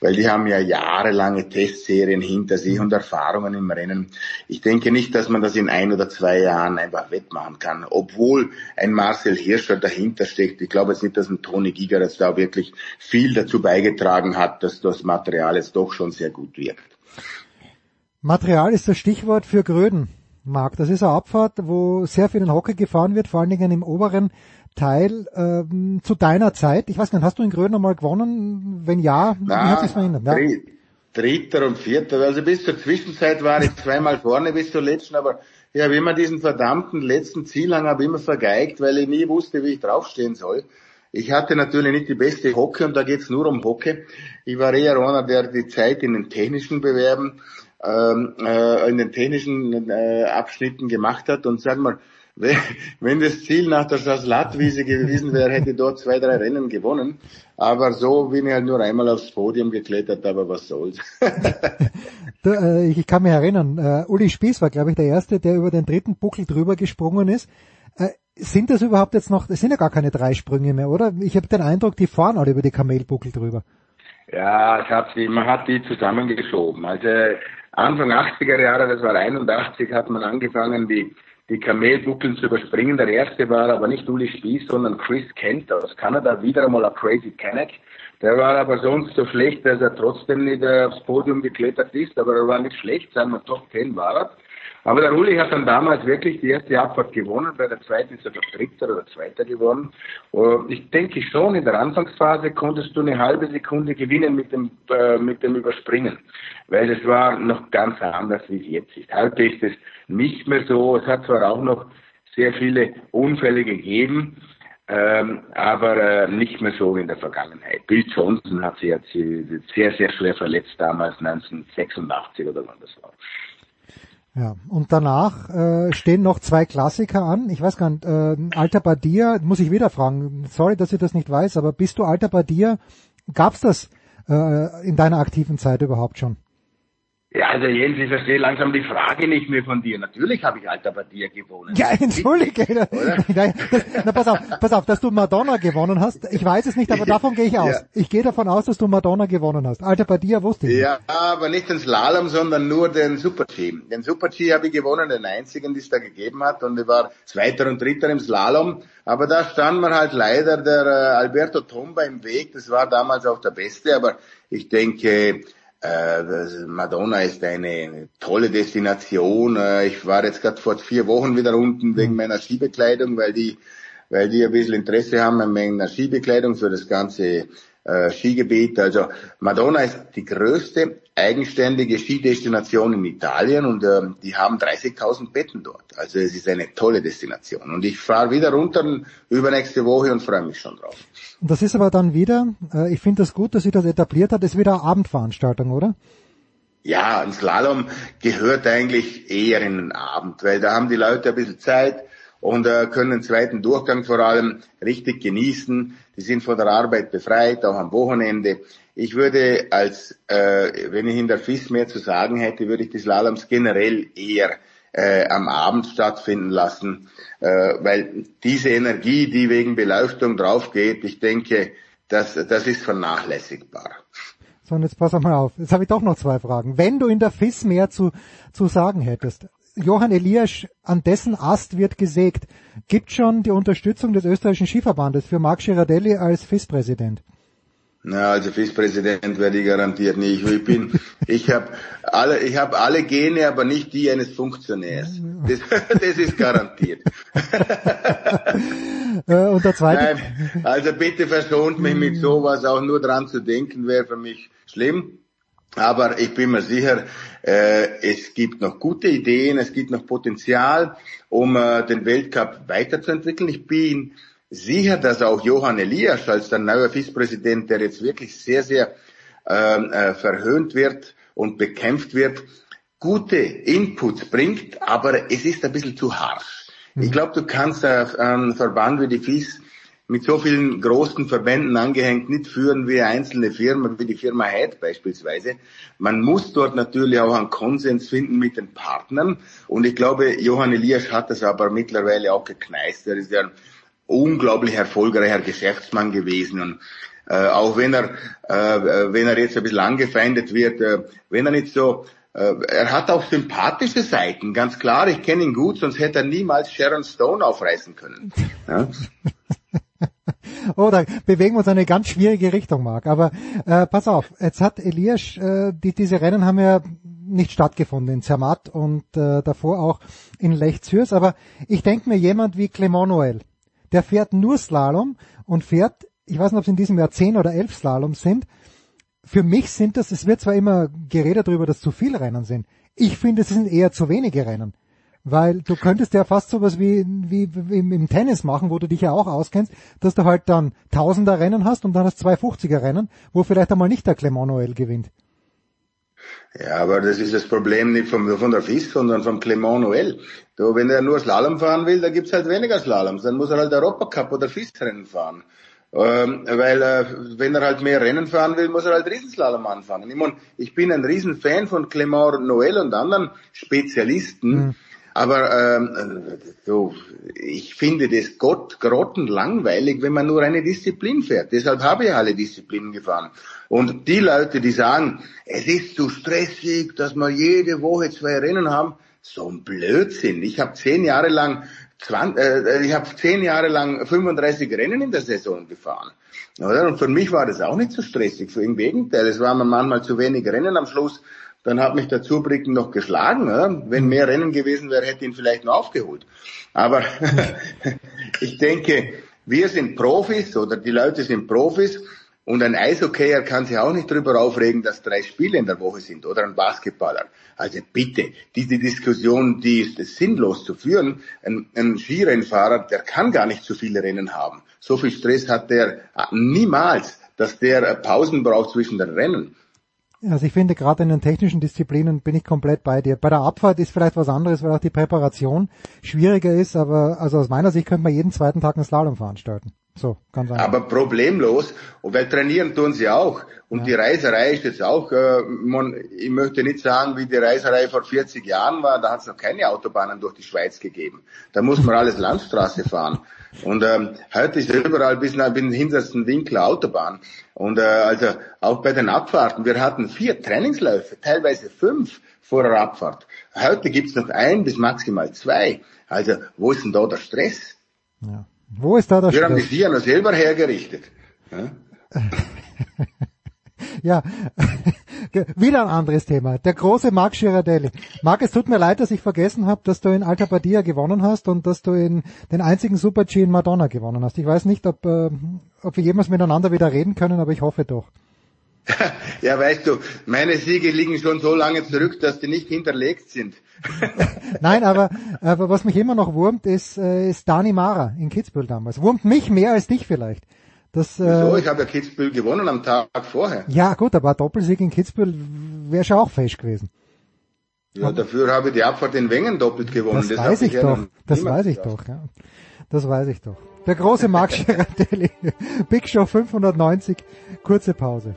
weil die haben ja jahrelange Testserien hinter sich und Erfahrungen im Rennen. Ich denke nicht, dass man das in ein oder zwei Jahren einfach wettmachen kann, obwohl ein Marcel Hirscher dahinter steckt. Ich glaube jetzt nicht, dass ein Toni Giger jetzt da wirklich viel dazu beigetragen hat, dass das Material jetzt doch schon sehr gut wirkt. Material ist das Stichwort für Gröden. Marc. Das ist eine Abfahrt, wo sehr viel in Hockey gefahren wird, vor allen Dingen im oberen Teil ähm, zu deiner Zeit. Ich weiß nicht, hast du in Gröden mal gewonnen? Wenn ja, wie hat sich verändert? Ja. Dritter und Vierter. Also bis zur Zwischenzeit war ich zweimal vorne bis zur letzten, aber ich habe immer diesen verdammten letzten Zielhang habe immer vergeigt, weil ich nie wusste, wie ich draufstehen soll. Ich hatte natürlich nicht die beste Hocke und da geht's nur um Hocke. Ich war eher einer, der die Zeit in den technischen Bewerben ähm, äh, in den technischen äh, Abschnitten gemacht hat und sagen wir, wenn das Ziel nach der Schaslatwiese gewesen wäre, hätte ich dort zwei, drei Rennen gewonnen. Aber so bin ich halt nur einmal aufs Podium geklettert, aber was soll's. da, äh, ich kann mich erinnern, äh, Uli Spieß war, glaube ich, der Erste, der über den dritten Buckel drüber gesprungen ist. Äh, sind das überhaupt jetzt noch, das sind ja gar keine drei Sprünge mehr, oder? Ich habe den Eindruck, die fahren alle über die Kamelbuckel drüber. Ja, ich hab die, man hat die zusammengeschoben. Also Anfang 80er Jahre, das war 81, hat man angefangen, die, die Kamelbuckeln zu überspringen. Der erste war aber nicht Uli Spieß, sondern Chris Kent aus Kanada, wieder einmal ein Crazy Canuck. Der war aber sonst so schlecht, dass er trotzdem nicht aufs Podium geklettert ist, aber er war nicht schlecht, sagen wir Top 10 war er. Aber der Uli hat dann damals wirklich die erste Abfahrt gewonnen, bei der zweiten ist er doch Dritter oder Zweiter geworden. Ich denke schon, in der Anfangsphase konntest du eine halbe Sekunde gewinnen mit dem, äh, mit dem Überspringen, weil es war noch ganz anders, wie es jetzt ist. Heute ist es nicht mehr so. Es hat zwar auch noch sehr viele Unfälle gegeben, ähm, aber äh, nicht mehr so wie in der Vergangenheit. Bill Johnson hat sich jetzt sehr, sehr schwer verletzt damals, 1986 oder wann das war. Ja, und danach äh, stehen noch zwei Klassiker an. Ich weiß gar nicht, äh, Alter Badia, muss ich wieder fragen. Sorry, dass ich das nicht weiß, aber bist du Alter Badia? Gab's das äh, in deiner aktiven Zeit überhaupt schon? Ja, also Jens, ich verstehe langsam die Frage nicht mehr von dir. Natürlich habe ich Alter bei dir gewonnen. Ja, entschuldige. na, na, pass auf, pass auf, dass du Madonna gewonnen hast. Ich weiß es nicht, aber davon gehe ich aus. Ja. Ich gehe davon aus, dass du Madonna gewonnen hast. Alter bei dir wusste ich. Ja, aber nicht den Slalom, sondern nur den Super-G. Den Super-G habe ich gewonnen, den einzigen, den es da gegeben hat. Und ich war Zweiter und Dritter im Slalom. Aber da stand mir halt leider der äh, Alberto Tomba im Weg. Das war damals auch der Beste. Aber ich denke, äh, Madonna ist eine tolle Destination. Äh, ich war jetzt gerade vor vier Wochen wieder unten wegen mhm. meiner Skibekleidung, weil die, weil die ein bisschen Interesse haben an meiner Skibekleidung für das ganze äh, Skigebiet. Also Madonna ist die größte eigenständige Skidestination in Italien und äh, die haben 30.000 Betten dort. Also es ist eine tolle Destination. Und ich fahre wieder runter übernächste Woche und freue mich schon drauf. Das ist aber dann wieder, äh, ich finde das gut, dass sie das etabliert hat, ist wieder eine Abendveranstaltung, oder? Ja, ein Slalom gehört eigentlich eher in den Abend, weil da haben die Leute ein bisschen Zeit und äh, können den zweiten Durchgang vor allem richtig genießen. Die sind von der Arbeit befreit, auch am Wochenende. Ich würde als, äh, wenn ich in der FIS mehr zu sagen hätte, würde ich die Slaloms generell eher äh, am Abend stattfinden lassen, äh, weil diese Energie, die wegen Beleuchtung draufgeht, ich denke, das, das ist vernachlässigbar. So, und jetzt pass mal auf. Jetzt habe ich doch noch zwei Fragen. Wenn du in der FIS mehr zu, zu sagen hättest, Johann Elias, an dessen Ast wird gesägt. Gibt schon die Unterstützung des österreichischen Skiverbandes für Marc Girardelli als FIS-Präsident? Na, also FIS-Präsident werde ich garantiert nicht. Ich bin, ich habe alle, ich habe alle Gene, aber nicht die eines Funktionärs. Das, das ist garantiert. Äh, und der zweite? Nein, also bitte verschont mich mit sowas. Auch nur dran zu denken wäre für mich schlimm. Aber ich bin mir sicher, äh, es gibt noch gute Ideen, es gibt noch Potenzial, um äh, den Weltcup weiterzuentwickeln. Ich bin sicher, dass auch Johann Elias als der neue FIS-Präsident, der jetzt wirklich sehr, sehr ähm, äh, verhöhnt wird und bekämpft wird, gute Inputs bringt, aber es ist ein bisschen zu harsch. Ich glaube, du kannst äh, einen Verband wie die FIS mit so vielen großen Verbänden angehängt nicht führen wie einzelne Firmen, wie die Firma Heid beispielsweise. Man muss dort natürlich auch einen Konsens finden mit den Partnern. Und ich glaube, Johann Elias hat das aber mittlerweile auch gekneist. Er ist ja ein unglaublich erfolgreicher Geschäftsmann gewesen. Und äh, auch wenn er, äh, wenn er jetzt ein bisschen angefeindet wird, äh, wenn er nicht so äh, er hat auch sympathische Seiten, ganz klar. Ich kenne ihn gut, sonst hätte er niemals Sharon Stone aufreißen können. Ja? oh, da bewegen wir uns in eine ganz schwierige Richtung, Marc. Aber äh, pass auf, jetzt hat Elias, äh, die, diese Rennen haben ja nicht stattgefunden in Zermatt und äh, davor auch in Lech Zürs. Aber ich denke mir, jemand wie Clement Noël, der fährt nur Slalom und fährt, ich weiß nicht, ob es in diesem Jahr zehn oder elf Slaloms sind. Für mich sind das, es wird zwar immer geredet darüber, dass zu viele Rennen sind. Ich finde, es sind eher zu wenige Rennen. Weil du könntest ja fast sowas wie, wie, wie im Tennis machen, wo du dich ja auch auskennst, dass du halt dann Tausender Rennen hast und dann hast zwei 50er Rennen, wo vielleicht einmal nicht der Clement Noël gewinnt. Ja, aber das ist das Problem nicht vom, von der FIS, sondern vom Clement Noël. Du, wenn er nur Slalom fahren will, da gibt's halt weniger Slaloms. Dann muss er halt Europacup oder FIS-Rennen fahren. Ähm, weil äh, wenn er halt mehr Rennen fahren will, muss er halt Riesenslalom anfangen. Ich, mein, ich bin ein Riesenfan von Clement Noël und anderen Spezialisten. Mhm aber ähm, so, ich finde das Gott grottenlangweilig, wenn man nur eine Disziplin fährt. Deshalb habe ich alle Disziplinen gefahren. Und die Leute, die sagen, es ist zu stressig, dass wir jede Woche zwei Rennen haben, so ein Blödsinn. Ich habe zehn Jahre lang 20, äh, ich habe zehn Jahre lang 35 Rennen in der Saison gefahren. Oder? Und für mich war das auch nicht so stressig. Für Im Gegenteil, es waren manchmal zu wenig Rennen am Schluss dann hat mich der Zubricken noch geschlagen. Oder? Wenn mehr Rennen gewesen wäre, hätte ihn vielleicht noch aufgeholt. Aber ich denke, wir sind Profis oder die Leute sind Profis und ein Eishokeyer kann sich auch nicht darüber aufregen, dass drei Spiele in der Woche sind oder ein Basketballer. Also bitte, diese Diskussion, die ist sinnlos zu führen. Ein, ein Skirennfahrer, der kann gar nicht so viele Rennen haben. So viel Stress hat der niemals, dass der Pausen braucht zwischen den Rennen. Also ich finde, gerade in den technischen Disziplinen bin ich komplett bei dir. Bei der Abfahrt ist vielleicht was anderes, weil auch die Präparation schwieriger ist, aber also aus meiner Sicht könnte man jeden zweiten Tag einen Slalom veranstalten. So, ganz einfach. Aber problemlos, und weil trainieren tun sie auch. Und ja. die Reiserei ist jetzt auch, äh, man, ich möchte nicht sagen, wie die Reiserei vor 40 Jahren war, da hat es noch keine Autobahnen durch die Schweiz gegeben. Da muss man alles Landstraße fahren. Und ähm, heute ist überall bis nach den hintersten Winkel Autobahn. Und äh, also auch bei den Abfahrten, wir hatten vier Trainingsläufe, teilweise fünf vor der Abfahrt. Heute gibt's noch ein bis maximal zwei. Also wo ist denn da der Stress? Ja. Wo ist da der wir Stress? Wir haben die vier noch selber hergerichtet. Ja? ja, wieder ein anderes Thema. Der große Marc Girardelli. Marc, es tut mir leid, dass ich vergessen habe, dass du in Alta Badia gewonnen hast und dass du in den einzigen Super-G in Madonna gewonnen hast. Ich weiß nicht, ob, äh, ob wir jemals miteinander wieder reden können, aber ich hoffe doch. Ja, weißt du, meine Siege liegen schon so lange zurück, dass die nicht hinterlegt sind. Nein, aber, aber was mich immer noch wurmt, ist, äh, ist Dani Mara in Kitzbühel damals. Wurmt mich mehr als dich vielleicht. Das, Wieso? Äh, ich habe ja Kitzbühel gewonnen am Tag vorher. Ja gut, aber Doppelsieg in Kitzbühel wäre schon auch fest gewesen. Ja, dafür habe ich die Abfahrt in Wengen doppelt gewonnen. Das, das weiß ich doch. Das weiß ich doch. Ja. Das weiß ich doch. Der große Marc Girardelli. Big Show 590. Kurze Pause.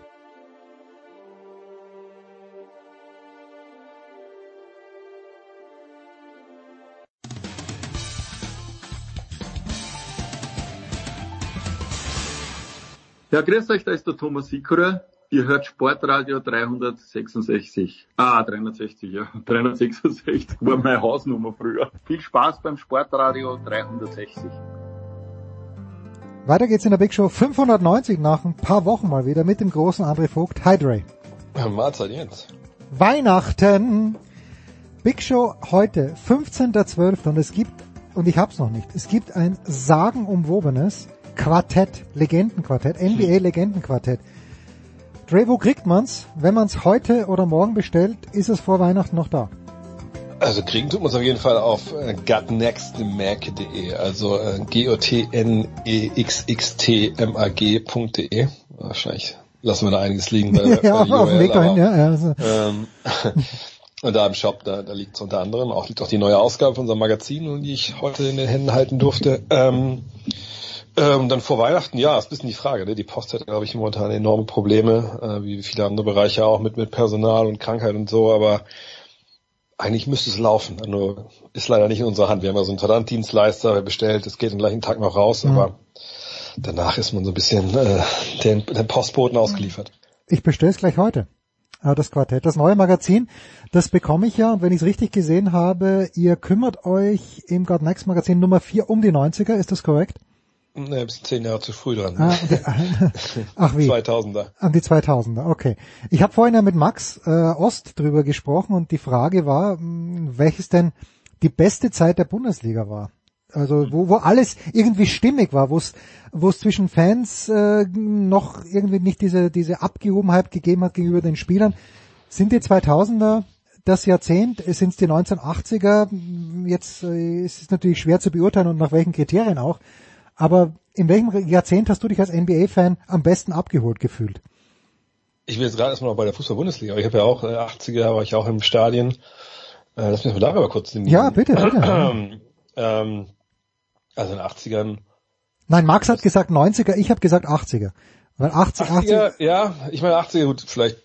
Ja, grüß euch, da ist der Thomas Sikora. Ihr hört Sportradio 366. Ah, 360, ja. 366 war meine Hausnummer früher. Viel Spaß beim Sportradio 360. Weiter geht's in der Big Show 590 nach ein paar Wochen mal wieder mit dem großen André Vogt. Hydray. Ja, Mahlzeit jetzt. Weihnachten. Big Show heute, 15.12. und es gibt, und ich hab's noch nicht, es gibt ein sagenumwobenes Quartett, Legendenquartett, NBA Legendenquartett. Dre, wo kriegt man's? Wenn man's heute oder morgen bestellt, ist es vor Weihnachten noch da. Also kriegen tut man es auf jeden Fall auf äh, gotnextmag.de, also äh, G-O-T-N-E-X-X-T-M-A-G.de. Wahrscheinlich lassen wir da einiges liegen. Bei, ja, bei auf dem Weg dahin, ja. ja also. ähm, und da im Shop, da, da liegt es unter anderem, auch liegt auch die neue Ausgabe von unserem Magazin, die ich heute in den Händen halten durfte. Ähm, ähm, dann vor Weihnachten, ja, ist ein bisschen die Frage. Ne? Die Post hat, glaube ich, momentan enorme Probleme, äh, wie viele andere Bereiche auch mit, mit Personal und Krankheit und so, aber eigentlich müsste es laufen. Nur ist leider nicht in unserer Hand. Wir haben ja so einen Versanddienstleister, bestellt, es geht den gleichen Tag noch raus, mhm. aber danach ist man so ein bisschen äh, den, den Postboten ausgeliefert. Ich bestelle es gleich heute. Äh, das Quartett, das neue Magazin, das bekomme ich ja und wenn ich es richtig gesehen habe, ihr kümmert euch im Next Magazin Nummer 4 um die 90er, ist das korrekt? Ne, bist zehn Jahre zu früh dran. Ah. Ach wie? 2000er. An die 2000er, okay. Ich habe vorhin ja mit Max äh, Ost drüber gesprochen und die Frage war, hm, welches denn die beste Zeit der Bundesliga war. Also wo, wo alles irgendwie stimmig war, wo es wo es zwischen Fans äh, noch irgendwie nicht diese diese Abgehobenheit gegeben hat gegenüber den Spielern. Sind die 2000er das Jahrzehnt? Sind es die 1980er? Jetzt äh, ist es natürlich schwer zu beurteilen und nach welchen Kriterien auch. Aber in welchem Jahrzehnt hast du dich als NBA-Fan am besten abgeholt gefühlt? Ich will jetzt gerade erstmal noch bei der Fußball-Bundesliga. Ich habe ja auch, äh, 80er war ich auch im Stadion. Äh, lass mich mal darüber kurz nehmen. Ja, bitte, bitte. ähm, also in den 80ern. Nein, Max hat gesagt 90er, ich habe gesagt 80er. Weil 80, 80er, 80er, ja, ich meine 80er, gut, vielleicht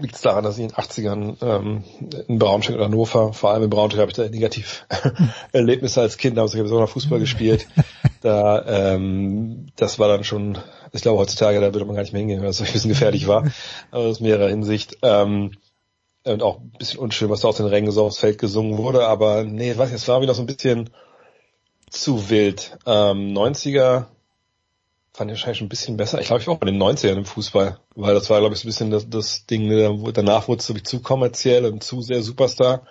liegt es daran, dass ich in den 80ern ähm, in Braunschweig oder Hannover, vor allem in Braunschweig habe ich da negativ Erlebnisse als Kind, also ich habe noch Fußball gespielt. Da, ähm, das war dann schon, ich glaube heutzutage, da würde man gar nicht mehr hingehen, weil es ein bisschen gefährlich war. Aber aus mehrerer Hinsicht. Ähm, und auch ein bisschen unschön, was da aus den Rängen so aufs Feld gesungen wurde, aber nee, ich weiß nicht, es war wieder so ein bisschen zu wild. Ähm, 90er fand ich wahrscheinlich ein bisschen besser. Ich glaube, ich war auch bei den 90ern im Fußball, weil das war, glaube ich, so ein bisschen das, das Ding, äh, danach wurde es zu kommerziell und zu sehr Superstar.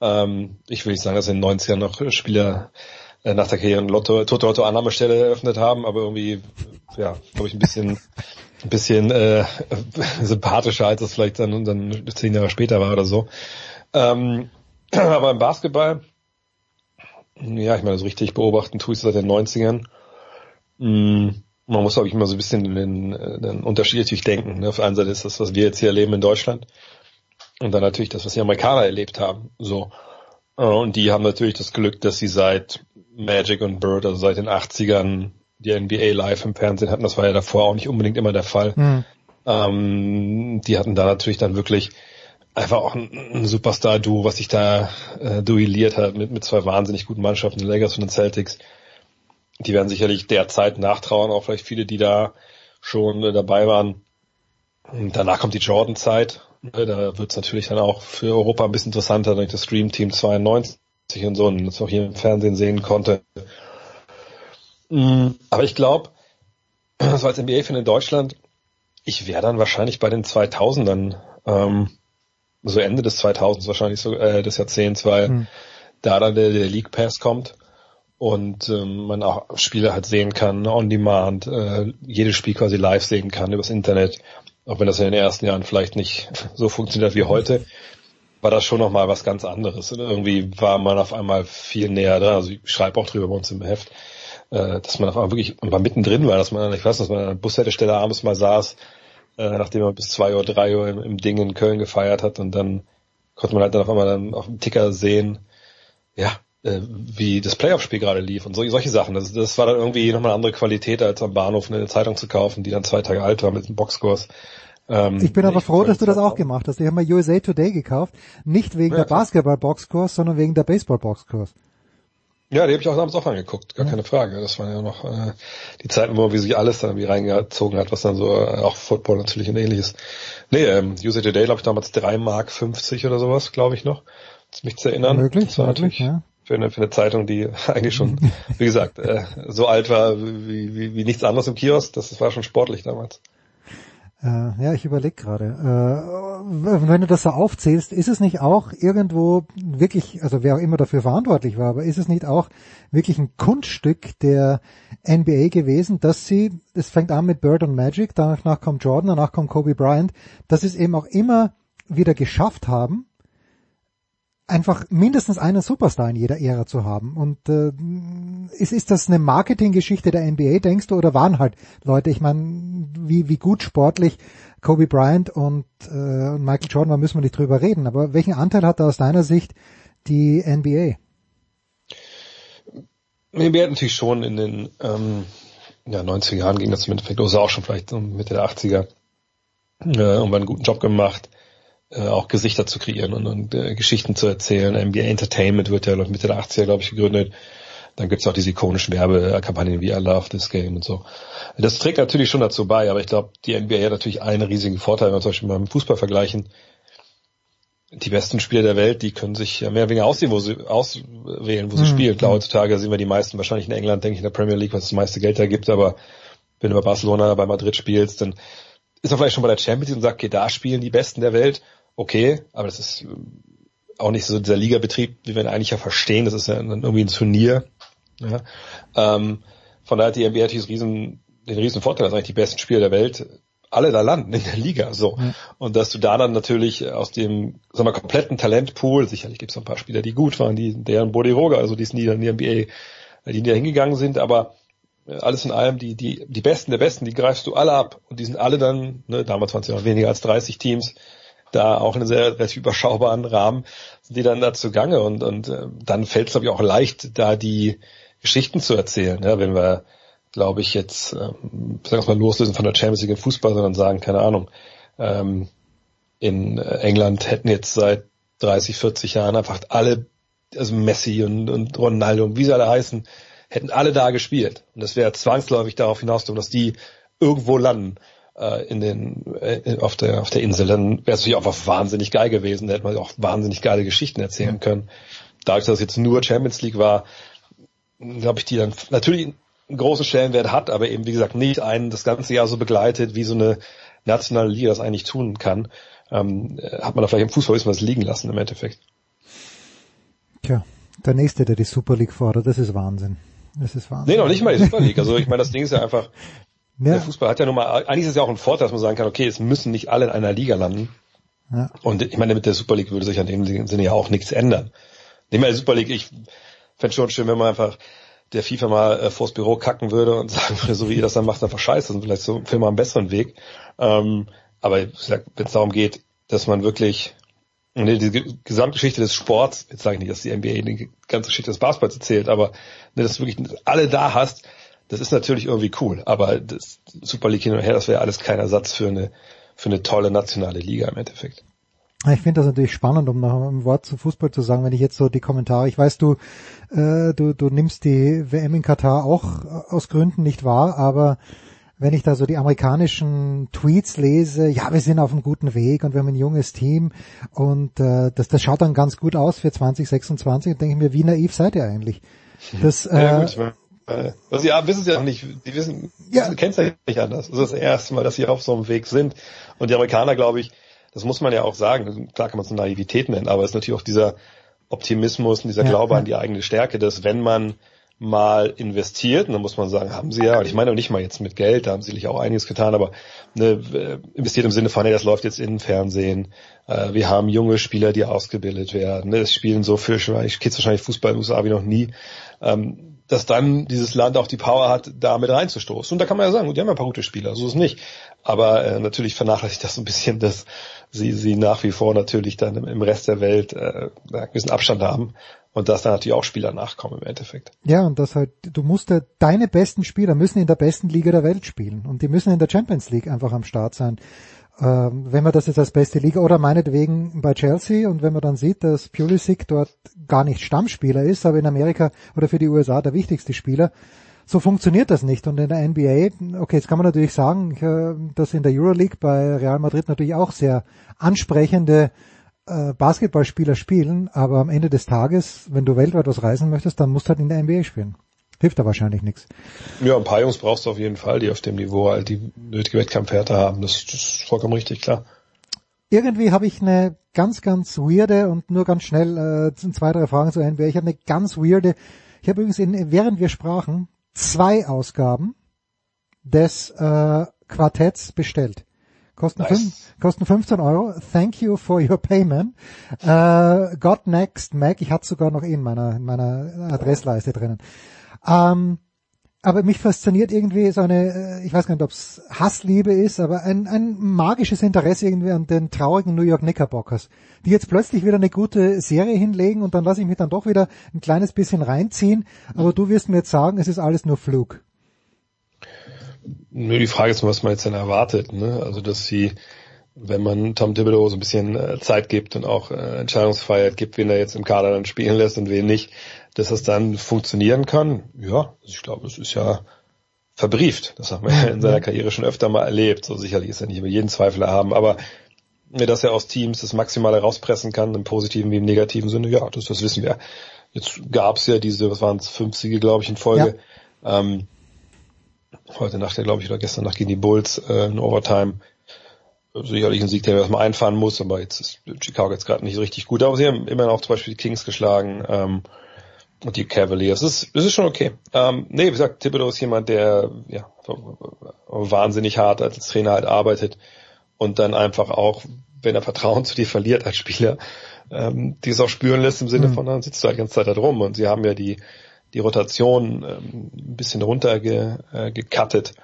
Ähm, ich will nicht sagen, dass in den 90ern noch Spieler äh, nach der Karriere ein Lotto, Toto Lotto Annahmestelle eröffnet haben, aber irgendwie, ja, glaube ich, ein bisschen, ein bisschen äh, sympathischer, als es vielleicht dann, dann zehn Jahre später war oder so. Ähm, aber im Basketball, ja, ich meine, so richtig beobachten tue ich es seit den 90ern. Mm, man muss, glaube ich, immer so ein bisschen den, den Unterschied natürlich denken. Ne? Auf der einen Seite ist das, was wir jetzt hier erleben in Deutschland. Und dann natürlich das, was die Amerikaner erlebt haben. So. Äh, und die haben natürlich das Glück, dass sie seit Magic und Bird, also seit den 80ern, die NBA live im Fernsehen hatten. Das war ja davor auch nicht unbedingt immer der Fall. Mhm. Ähm, die hatten da natürlich dann wirklich einfach auch ein, ein Superstar-Duo, was sich da äh, duelliert hat mit, mit zwei wahnsinnig guten Mannschaften, den Lakers und den Celtics die werden sicherlich derzeit nachtrauern, auch vielleicht viele, die da schon äh, dabei waren. Und danach kommt die Jordan-Zeit. Ne, da wird es natürlich dann auch für Europa ein bisschen interessanter, durch das Stream Team 92 und so, und das auch hier im Fernsehen sehen konnte. Mm, aber ich glaube, so als NBA-Fan in Deutschland, ich wäre dann wahrscheinlich bei den 2000ern, ähm, so Ende des 2000s wahrscheinlich so, äh, des Jahrzehnts, weil hm. da dann der, der League Pass kommt und ähm, man auch Spiele halt sehen kann, on demand, äh, jedes Spiel quasi live sehen kann übers Internet, auch wenn das in den ersten Jahren vielleicht nicht so funktioniert wie heute, war das schon nochmal was ganz anderes. Und irgendwie war man auf einmal viel näher dran. Also ich schreibe auch drüber bei uns im Heft, äh, dass man auf einmal wirklich mal mittendrin war, dass man, ich weiß, dass man an der Bushaltestelle abends mal saß, äh, nachdem man bis zwei Uhr, drei Uhr im, im Ding in Köln gefeiert hat und dann konnte man halt dann auf einmal dann auf dem Ticker sehen, ja, äh, wie das Playoff-Spiel gerade lief und so, solche Sachen. Das, das war dann irgendwie nochmal eine andere Qualität, als am Bahnhof eine Zeitung zu kaufen, die dann zwei Tage alt war mit dem Boxkurs. Ähm, ich bin aber froh, dass du das auch gemacht hast. Ich habe mal USA Today gekauft, nicht wegen ja, der Basketball-Boxkurs, sondern wegen der Baseball-Boxkurs. Ja, die habe ich auch abends auch angeguckt, gar ja. keine Frage. Das waren ja noch äh, die Zeiten, wo wie sich alles dann irgendwie reingezogen hat, was dann so, äh, auch Football natürlich und ähnliches. Nee, ähm, USA Today, glaube ich, damals 3 Mark 50 oder sowas, glaube ich noch. Mich zu erinnern. Möglich, das war möglich, ja. Für eine, für eine Zeitung, die eigentlich schon, wie gesagt, äh, so alt war wie, wie, wie nichts anderes im Kiosk. Das, das war schon sportlich damals. Äh, ja, ich überlege gerade. Äh, wenn du das so aufzählst, ist es nicht auch irgendwo wirklich, also wer auch immer dafür verantwortlich war, aber ist es nicht auch wirklich ein Kunststück der NBA gewesen, dass sie, es fängt an mit Bird und Magic, danach kommt Jordan, danach kommt Kobe Bryant, dass sie es eben auch immer wieder geschafft haben, einfach mindestens einen Superstar in jeder Ära zu haben. Und äh, ist, ist das eine Marketinggeschichte der NBA, denkst du, oder waren halt Leute, ich meine, wie, wie gut sportlich Kobe Bryant und äh, Michael Jordan war, müssen wir nicht drüber reden, aber welchen Anteil hat da aus deiner Sicht die NBA? NBA hat natürlich schon in den ähm, ja, 90er Jahren ging das im Endeffekt los, auch schon vielleicht Mitte der 80er, äh, irgendwann einen guten Job gemacht äh, auch Gesichter zu kreieren und, und äh, Geschichten zu erzählen. NBA Entertainment wird ja Mitte der 80er, glaube ich, gegründet. Dann gibt's auch diese ikonischen Werbekampagnen wie I Love This Game und so. Das trägt natürlich schon dazu bei, aber ich glaube, die NBA hat natürlich einen riesigen Vorteil, wenn wir zum Beispiel beim Fußball vergleichen. Die besten Spieler der Welt, die können sich mehr oder weniger auswählen, wo sie, auswählen, wo sie mhm. spielen. Klar, heutzutage sehen wir die meisten wahrscheinlich in England, denke ich, in der Premier League, was das meiste Geld da gibt, aber wenn du bei Barcelona, bei Madrid spielst, dann ist er vielleicht schon bei der Champions League und sagt, okay, da spielen die Besten der Welt okay, aber das ist auch nicht so dieser Ligabetrieb, wie wir ihn eigentlich ja verstehen. Das ist ja irgendwie ein Turnier. Ja. Ähm, von daher hat die NBA natürlich riesen, den riesen Vorteil, dass eigentlich die besten Spieler der Welt alle da landen in der Liga. So. Ja. Und dass du da dann natürlich aus dem sag mal, kompletten Talentpool, sicherlich gibt es ein paar Spieler, die gut waren, die deren Bodiroga, also die nie in die NBA, die da hingegangen sind, aber äh, alles in allem, die, die, die Besten der Besten, die greifst du alle ab und die sind alle dann, ne, damals waren es ja noch weniger als 30 Teams, da auch in einem sehr relativ überschaubaren Rahmen sind die dann da zugange. Und, und äh, dann fällt es glaube ich auch leicht, da die Geschichten zu erzählen, ja, wenn wir, glaube ich, jetzt, ähm, sagen wir mal, loslösen von der Champions League im Fußball, sondern sagen, keine Ahnung, ähm, in England hätten jetzt seit 30, 40 Jahren einfach alle, also Messi und, und Ronaldo und wie sie alle heißen, hätten alle da gespielt. Und das wäre zwangsläufig darauf hinaus, dass die irgendwo landen äh, in den äh, auf der auf der Insel, dann wäre es natürlich auch wahnsinnig geil gewesen. Da hätte man auch wahnsinnig geile Geschichten erzählen können. Dadurch, dass es jetzt nur Champions League war, glaube ich, die dann natürlich einen großen Stellenwert hat, aber eben wie gesagt nicht einen das ganze Jahr so begleitet, wie so eine nationale Liga das eigentlich tun kann, ähm, hat man da vielleicht im Fußball was liegen lassen im Endeffekt. Tja, der nächste, der die Super League fordert, das ist Wahnsinn. Das ist Wahnsinn. Nee, noch nicht mal die Super League. Also ich meine, das Ding ist ja einfach, ja. Der Fußball hat ja nun mal, eigentlich ist es ja auch ein Vorteil, dass man sagen kann, okay, es müssen nicht alle in einer Liga landen. Ja. Und ich meine, mit der Super League würde sich an dem Sinne ja auch nichts ändern. Nehmen wir die Super League, ich fände schon schön, wenn man einfach der FIFA mal äh, vors Büro kacken würde und sagen würde, so wie ihr das dann macht, einfach scheiße, und vielleicht so für mal einen besseren Weg. Ähm, aber wenn es darum geht, dass man wirklich ne, die Gesamtgeschichte des Sports, jetzt sage ich nicht, dass die NBA die ganze Geschichte des Basketballs erzählt, aber ne, dass du wirklich alle da hast, das ist natürlich irgendwie cool, aber das Super League hin und her, das wäre alles kein Ersatz für eine, für eine tolle nationale Liga im Endeffekt. Ich finde das natürlich spannend, um noch ein Wort zu Fußball zu sagen, wenn ich jetzt so die Kommentare, ich weiß, du, äh, du, du nimmst die WM in Katar auch aus Gründen nicht wahr, aber wenn ich da so die amerikanischen Tweets lese, ja, wir sind auf einem guten Weg und wir haben ein junges Team und äh, das, das schaut dann ganz gut aus für 2026, denke ich mir, wie naiv seid ihr eigentlich? Das, äh, ja, gut, also ja, wissen sie ja nicht, die wissen, ja. kennen es ja nicht anders. Das ist das erste Mal, dass sie auf so einem Weg sind. Und die Amerikaner, glaube ich, das muss man ja auch sagen, klar kann man es eine Naivität nennen, aber es ist natürlich auch dieser Optimismus und dieser Glaube ja. an die eigene Stärke, dass wenn man mal investiert, und dann muss man sagen, haben sie ja, und ich meine nicht mal jetzt mit Geld, da haben sie sicherlich auch einiges getan, aber ne, investiert im Sinne von, hey, das läuft jetzt in Fernsehen, äh, wir haben junge Spieler, die ausgebildet werden, ne, es spielen so für Kids wahrscheinlich Fußball in den USA wie noch nie, ähm, dass dann dieses Land auch die Power hat, da mit reinzustoßen. Und da kann man ja sagen, die haben ja ein paar gute Spieler, so ist es nicht. Aber äh, natürlich vernachlässigt das ein bisschen, dass sie, sie nach wie vor natürlich dann im, im Rest der Welt äh, einen gewissen Abstand haben und dass da natürlich auch Spieler nachkommen im Endeffekt. Ja, und das halt, du musst ja, deine besten Spieler müssen in der besten Liga der Welt spielen und die müssen in der Champions League einfach am Start sein. Ähm, wenn man das jetzt als beste Liga oder meinetwegen bei Chelsea und wenn man dann sieht, dass Pulisic dort gar nicht Stammspieler ist, aber in Amerika oder für die USA der wichtigste Spieler, so funktioniert das nicht. Und in der NBA, okay, jetzt kann man natürlich sagen, äh, dass in der Euroleague bei Real Madrid natürlich auch sehr ansprechende äh, Basketballspieler spielen, aber am Ende des Tages, wenn du weltweit was reisen möchtest, dann musst du halt in der NBA spielen. Hilft da wahrscheinlich nichts. Ja, ein paar Jungs brauchst du auf jeden Fall, die auf dem Niveau halt die nötige Wettkampfhärte haben. Das, das ist vollkommen richtig, klar. Irgendwie habe ich eine ganz, ganz weirde und nur ganz schnell äh, zwei, drei Fragen zu NBA. Ich habe eine ganz weirde, ich habe übrigens, in, während wir sprachen, zwei Ausgaben des äh, Quartetts bestellt. Kosten, nice. fünf, kosten 15 Euro. Thank you for your payment. Äh, God Next Mac. Ich hatte sogar noch in meiner, in meiner Adressleiste drinnen. Ähm, aber mich fasziniert irgendwie so eine, äh, ich weiß gar nicht, ob es Hassliebe ist, aber ein, ein magisches Interesse irgendwie an den traurigen New York Knickerbockers, die jetzt plötzlich wieder eine gute Serie hinlegen und dann lasse ich mich dann doch wieder ein kleines bisschen reinziehen. Aber du wirst mir jetzt sagen, es ist alles nur Flug. Nur die Frage ist, was man jetzt denn erwartet. Ne? Also, dass sie, wenn man Tom Thibodeau so ein bisschen äh, Zeit gibt und auch äh, Entscheidungsfreiheit gibt, wen er jetzt im Kader dann spielen lässt und wen nicht, dass das dann funktionieren kann. Ja, also ich glaube, es ist ja verbrieft. Das haben wir in seiner Karriere schon öfter mal erlebt. So sicherlich ist er nicht über jeden Zweifel haben, aber dass er aus Teams das Maximale rauspressen kann, im positiven wie im negativen Sinne, ja, das, das wissen wir. Jetzt gab's ja diese, was waren es, fünf Siege, glaube ich, in Folge. Ja. Ähm, heute Nacht, ja, glaube ich, oder gestern Nacht gegen die Bulls äh, in Overtime. Sicherlich ein Sieg, der erstmal einfahren muss, aber jetzt ist Chicago jetzt gerade nicht richtig gut. Aber sie haben immerhin auch zum Beispiel die Kings geschlagen ähm, die Cavaliers. Das ist, das ist schon okay. Ähm, nee, wie gesagt, Thibodeau ist jemand, der ja wahnsinnig hart als Trainer halt arbeitet und dann einfach auch, wenn er Vertrauen zu dir verliert als Spieler, ähm, die es auch spüren lässt im Sinne mhm. von, dann sitzt du halt die ganze Zeit da drum und sie haben ja die die Rotation ähm, ein bisschen runter ge, äh, gecuttet,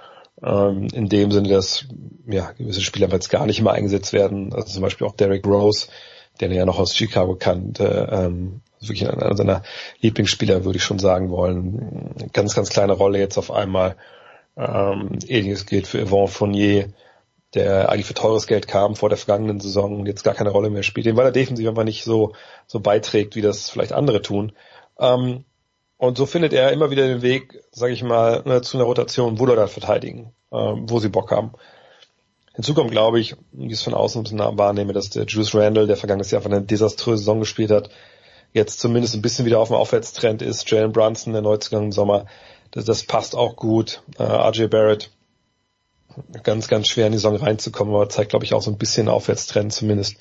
ähm, in dem Sinne, dass ja gewisse Spieler jetzt gar nicht mehr eingesetzt werden, also zum Beispiel auch Derek Rose, den er ja noch aus Chicago kannte, ähm, wirklich einer seiner Lieblingsspieler, würde ich schon sagen wollen. Ganz, ganz kleine Rolle jetzt auf einmal. Ähm, ähnliches gilt für Yvon Fournier, der eigentlich für teures Geld kam vor der vergangenen Saison und jetzt gar keine Rolle mehr spielt, weil er defensiv einfach nicht so, so beiträgt, wie das vielleicht andere tun. Ähm, und so findet er immer wieder den Weg, sage ich mal, ne, zu einer Rotation, wo Leute verteidigen, ähm, wo sie Bock haben. Hinzu kommt, glaube ich, wie ich es von außen wahrnehme, dass der Juice Randall, der vergangenes Jahr von eine desaströse Saison gespielt hat, jetzt zumindest ein bisschen wieder auf dem Aufwärtstrend ist. Jalen Brunson, der Neuzugang im Sommer, das, das passt auch gut. Äh, RJ Barrett, ganz, ganz schwer in die Saison reinzukommen, aber zeigt, glaube ich, auch so ein bisschen Aufwärtstrend zumindest.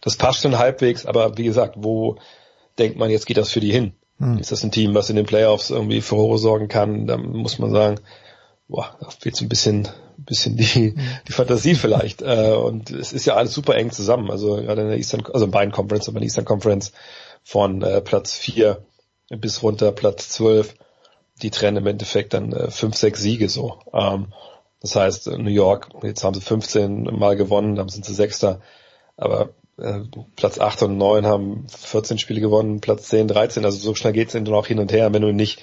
Das passt schon halbwegs, aber wie gesagt, wo denkt man, jetzt geht das für die hin? Hm. Ist das ein Team, was in den Playoffs irgendwie für Horror sorgen kann? Da muss man sagen, boah, da fehlt so ein bisschen, bisschen die, hm. die Fantasie vielleicht. Äh, und es ist ja alles super eng zusammen. Also gerade in der Eastern, also in beiden Conference, aber in der Eastern Conference von äh, Platz 4 bis runter Platz 12. Die trennen im Endeffekt dann äh, 5, 6 Siege so. Ähm, das heißt, New York, jetzt haben sie 15 Mal gewonnen, dann sind sie Sechster. Aber äh, Platz 8 und 9 haben 14 Spiele gewonnen, Platz 10, 13, also so schnell geht's dann auch hin und her. Wenn du nicht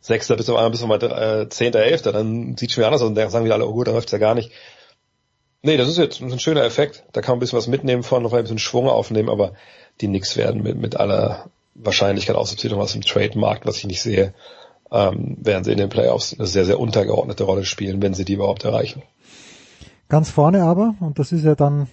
Sechster auf einmal bist du mal äh, Zehnter, Elfter, dann sieht schon wieder anders aus und dann sagen wieder alle, oh gut, dann läuft's ja gar nicht. Nee, das ist jetzt ein schöner Effekt. Da kann man ein bisschen was mitnehmen von, noch ein bisschen Schwung aufnehmen, aber die nix werden mit, mit aller Wahrscheinlichkeit, außer sie noch was im Trade-Markt, was ich nicht sehe, ähm, werden sie in den Playoffs eine sehr, sehr untergeordnete Rolle spielen, wenn sie die überhaupt erreichen. Ganz vorne aber, und das ist ja dann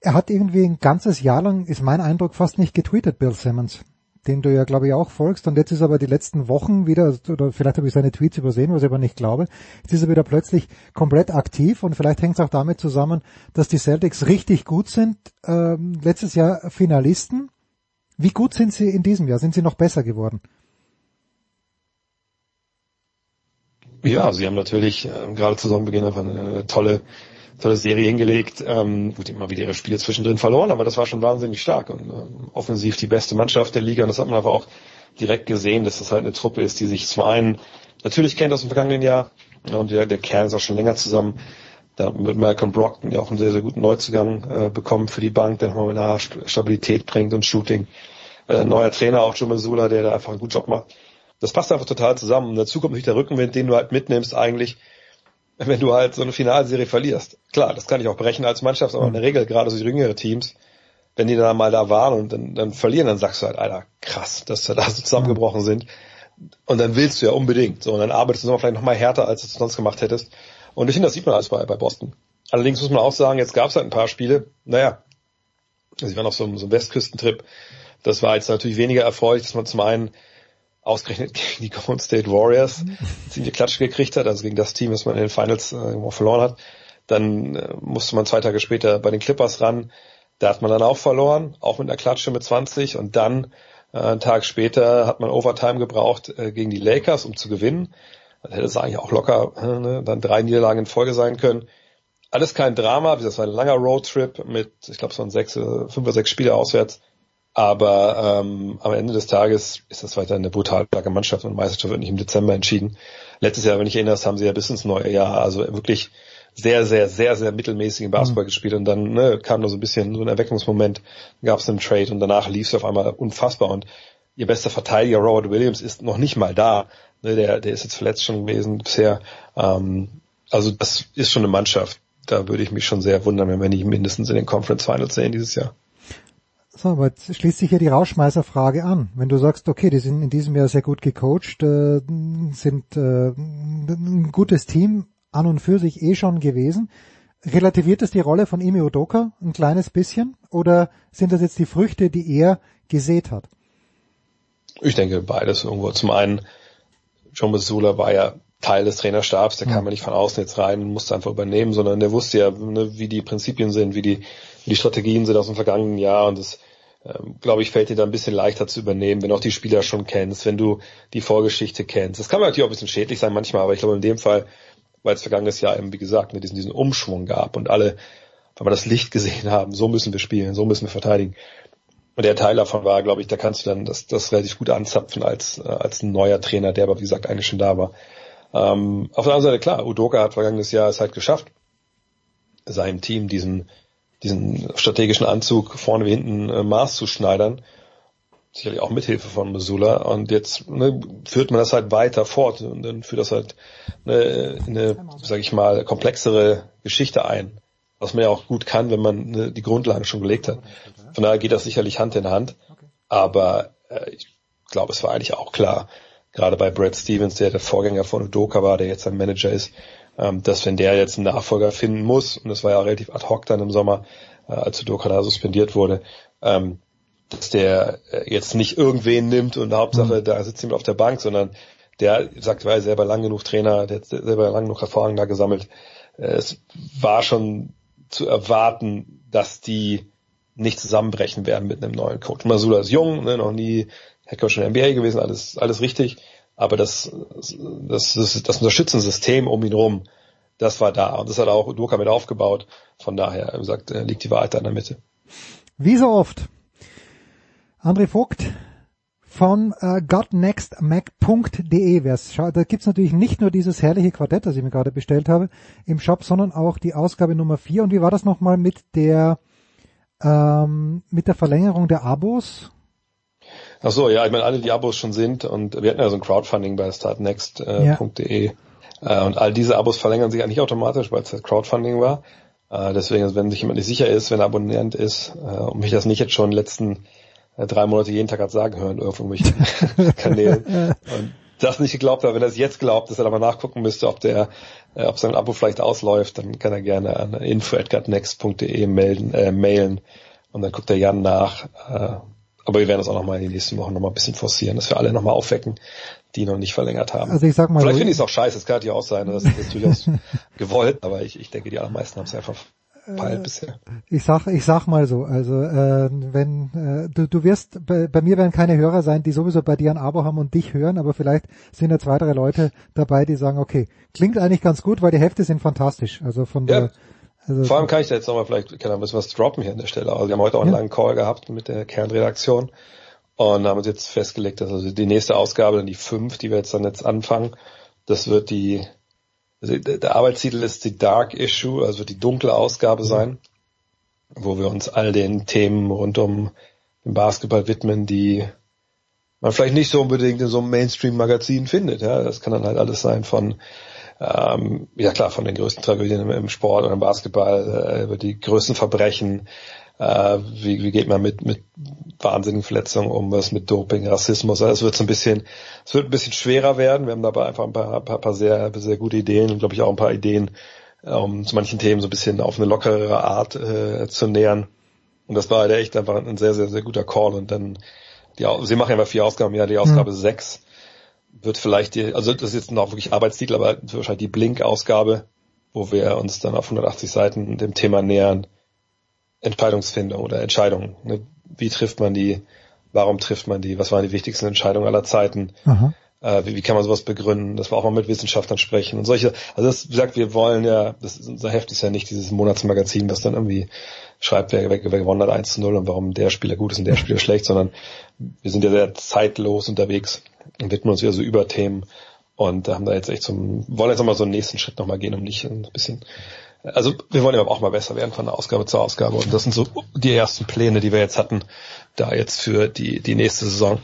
er hat irgendwie ein ganzes Jahr lang, ist mein Eindruck, fast nicht getweetet, Bill Simmons, den du ja, glaube ich, auch folgst. Und jetzt ist aber die letzten Wochen wieder, oder vielleicht habe ich seine Tweets übersehen, was ich aber nicht glaube, jetzt ist er wieder plötzlich komplett aktiv und vielleicht hängt es auch damit zusammen, dass die Celtics richtig gut sind, ähm, letztes Jahr Finalisten. Wie gut sind sie in diesem Jahr? Sind sie noch besser geworden? Ja, sie haben natürlich äh, gerade zu Saisonbeginn einfach eine tolle tolle Serie hingelegt. Ähm, gut, immer wieder ihre Spiele zwischendrin verloren, aber das war schon wahnsinnig stark und ähm, offensiv die beste Mannschaft der Liga. Und das hat man aber auch direkt gesehen, dass das halt eine Truppe ist, die sich zum einen natürlich kennt aus dem vergangenen Jahr und der, der Kern ist auch schon länger zusammen. Da mit Malcolm Brockton, der auch einen sehr, sehr guten Neuzugang äh, bekommen für die Bank, der nochmal eine Stabilität bringt und Shooting. Äh, neuer Trainer auch Joe Masula, der da einfach einen guten Job macht. Das passt einfach total zusammen. Und dazu kommt natürlich der Rückenwind, den du halt mitnimmst eigentlich wenn du halt so eine Finalserie verlierst. Klar, das kann ich auch brechen als Mannschaft, aber in der Regel gerade so jüngere Teams, wenn die dann mal da waren und dann, dann verlieren, dann sagst du halt, Alter, krass, dass wir da so zusammengebrochen sind. Und dann willst du ja unbedingt. So, und dann arbeitest du vielleicht noch mal härter, als du es sonst gemacht hättest. Und ich finde, das sieht man alles bei, bei Boston. Allerdings muss man auch sagen, jetzt gab es halt ein paar Spiele, naja, also ich war noch so, so einem Westküstentrip, das war jetzt natürlich weniger erfreulich, dass man zum einen ausgerechnet gegen die Golden State Warriors ziemlich Klatsch gekriegt hat, also gegen das Team, das man in den Finals äh, verloren hat. Dann äh, musste man zwei Tage später bei den Clippers ran. Da hat man dann auch verloren, auch mit einer Klatsche mit 20 und dann äh, einen Tag später hat man Overtime gebraucht äh, gegen die Lakers, um zu gewinnen. Dann hätte es eigentlich auch locker äh, ne, dann drei Niederlagen in Folge sein können. Alles kein Drama, das war ein langer Roadtrip mit, ich glaube, es waren sechs, fünf oder sechs Spiele auswärts. Aber ähm, am Ende des Tages ist das weiter eine brutal starke Mannschaft und Meisterschaft wird nicht im Dezember entschieden. Letztes Jahr, wenn ich erinnerst, haben sie ja bis ins neue Jahr, also wirklich sehr, sehr, sehr, sehr mittelmäßigen Basketball mhm. gespielt und dann ne, kam da so ein bisschen so ein Erweckungsmoment, gab es einen Trade und danach lief es auf einmal unfassbar und ihr bester Verteidiger Robert Williams ist noch nicht mal da. Ne, der, der ist jetzt verletzt schon gewesen bisher. Ähm, also das ist schon eine Mannschaft. Da würde ich mich schon sehr wundern, wenn wir nicht mindestens in den Conference Finals sehen dieses Jahr. So, aber jetzt schließt sich hier die Rauschmeißerfrage an. Wenn du sagst, okay, die sind in diesem Jahr sehr gut gecoacht, äh, sind äh, ein gutes Team an und für sich eh schon gewesen, relativiert es die Rolle von Emi Udoka ein kleines bisschen oder sind das jetzt die Früchte, die er gesät hat? Ich denke beides irgendwo. Zum einen, John Masula war ja Teil des Trainerstabs, der kam ja nicht von außen jetzt rein und musste einfach übernehmen, sondern der wusste ja, ne, wie die Prinzipien sind, wie die, wie die Strategien sind aus dem vergangenen Jahr und das ähm, glaube ich, fällt dir da ein bisschen leichter zu übernehmen, wenn du auch die Spieler schon kennst, wenn du die Vorgeschichte kennst. Das kann natürlich auch ein bisschen schädlich sein manchmal, aber ich glaube in dem Fall, weil es vergangenes Jahr eben, wie gesagt, ne, diesen, diesen Umschwung gab und alle, weil wir das Licht gesehen haben, so müssen wir spielen, so müssen wir verteidigen. Und der Teil davon war, glaube ich, da kannst du dann das, das relativ gut anzapfen als, äh, als ein neuer Trainer, der aber, wie gesagt, eigentlich schon da war. Ähm, auf der anderen Seite, klar, Udoka hat vergangenes Jahr es halt geschafft, seinem Team diesen, diesen strategischen Anzug vorne wie hinten äh, Maß zu schneidern. Sicherlich auch mithilfe von Missoula. Und jetzt ne, führt man das halt weiter fort und dann führt das halt ne, eine, sag ich mal, komplexere Geschichte ein. Was man ja auch gut kann, wenn man ne, die Grundlagen schon gelegt hat. Von daher geht das sicherlich Hand in Hand. Aber äh, ich glaube, es war eigentlich auch klar, gerade bei Brad Stevens, der der Vorgänger von Udoka war, der jetzt ein Manager ist, ähm, dass wenn der jetzt einen Nachfolger finden muss, und das war ja relativ ad hoc dann im Sommer, äh, als Udoka da suspendiert wurde, ähm, dass der äh, jetzt nicht irgendwen nimmt und Hauptsache, mhm. da sitzt jemand auf der Bank, sondern der sagt, war selber lang genug Trainer, der hat selber lang genug Erfahrung da gesammelt. Äh, es war schon zu erwarten, dass die nicht zusammenbrechen werden mit einem neuen Coach. Masula ist jung, ne, noch nie Hacker schon NBA gewesen, alles, alles richtig aber das, das, das, das Unterstützungssystem um ihn rum, das war da. Und das hat auch Doka mit aufgebaut. Von daher, wie gesagt, äh, liegt die Wahrheit da in der Mitte. Wie so oft. André Vogt von äh, gotnextmac.de. Da gibt's natürlich nicht nur dieses herrliche Quartett, das ich mir gerade bestellt habe, im Shop, sondern auch die Ausgabe Nummer 4. Und wie war das nochmal mit der ähm, mit der Verlängerung der Abos? Ach so, ja, ich meine, alle die Abos schon sind und wir hatten ja so ein Crowdfunding bei startnext.de äh, ja. äh, und all diese Abos verlängern sich eigentlich automatisch, weil es halt Crowdfunding war. Äh, deswegen, also wenn sich jemand nicht sicher ist, wenn er Abonnent ist äh, und mich das nicht jetzt schon letzten äh, drei Monate jeden Tag hat sagen hören auf irgendwelchen Kanälen und das nicht geglaubt hat, wenn er es jetzt glaubt, dass er da mal nachgucken müsste, ob der, äh, ob sein Abo vielleicht ausläuft, dann kann er gerne an info.next.de melden, äh, mailen und dann guckt der Jan nach, äh, aber wir werden das auch nochmal in den nächsten Wochen nochmal ein bisschen forcieren, dass wir alle nochmal aufwecken, die noch nicht verlängert haben. Also ich sag mal. Vielleicht so, finde ich es auch scheiße, es kann ja auch sein, das ist durchaus gewollt, aber ich, ich denke, die allermeisten haben es einfach äh, bisher. Ich sag, ich sag mal so, also äh, wenn äh, du, du wirst, bei, bei mir werden keine Hörer sein, die sowieso bei dir ein Abo haben und dich hören, aber vielleicht sind ja zwei, drei Leute dabei, die sagen, okay, klingt eigentlich ganz gut, weil die Hefte sind fantastisch. Also von ja. der also Vor allem kann ich da jetzt nochmal vielleicht, kann ein bisschen was droppen hier an der Stelle. Also wir haben heute auch einen ja. langen Call gehabt mit der Kernredaktion und haben uns jetzt festgelegt, dass also die nächste Ausgabe, dann die fünf, die wir jetzt dann jetzt anfangen, das wird die, also der Arbeitstitel ist die Dark Issue, also wird die dunkle Ausgabe sein, wo wir uns all den Themen rund um den Basketball widmen, die man vielleicht nicht so unbedingt in so einem Mainstream-Magazin findet. Ja, das kann dann halt alles sein von ähm, ja klar, von den größten Tragödien im, im Sport oder im Basketball, äh, über die größten Verbrechen, äh, wie, wie geht man mit, mit wahnsinnigen Verletzungen um, was mit Doping, Rassismus, also es wird so ein bisschen, es wird ein bisschen schwerer werden. Wir haben dabei einfach ein paar, paar, paar sehr, sehr gute Ideen und glaube ich auch ein paar Ideen, um zu manchen Themen so ein bisschen auf eine lockere Art äh, zu nähern. Und das war halt echt einfach ein sehr, sehr, sehr guter Call. Und dann, die, sie machen ja vier Ausgaben, ja, die Ausgabe mhm. sechs wird vielleicht die, also das ist jetzt noch wirklich Arbeitstitel, aber wahrscheinlich die Blink-Ausgabe, wo wir uns dann auf 180 Seiten dem Thema nähern, Entscheidungsfindung oder Entscheidungen. Ne? Wie trifft man die? Warum trifft man die? Was waren die wichtigsten Entscheidungen aller Zeiten? Äh, wie, wie, kann man sowas begründen? Dass wir auch mal mit Wissenschaftlern sprechen und solche. Also das sagt, wir wollen ja, das ist, unser Heft ist ja nicht dieses Monatsmagazin, was dann irgendwie schreibt, wer, wer, wer gewonnen hat 1 zu 0 und warum der Spieler gut ist und der Spieler schlecht, sondern wir sind ja sehr zeitlos unterwegs widmen uns wieder so über Themen und haben da jetzt echt zum, wollen jetzt nochmal so einen nächsten Schritt nochmal gehen, um nicht ein bisschen also wir wollen ja auch mal besser werden von der Ausgabe zur Ausgabe und das sind so die ersten Pläne, die wir jetzt hatten, da jetzt für die, die nächste Saison.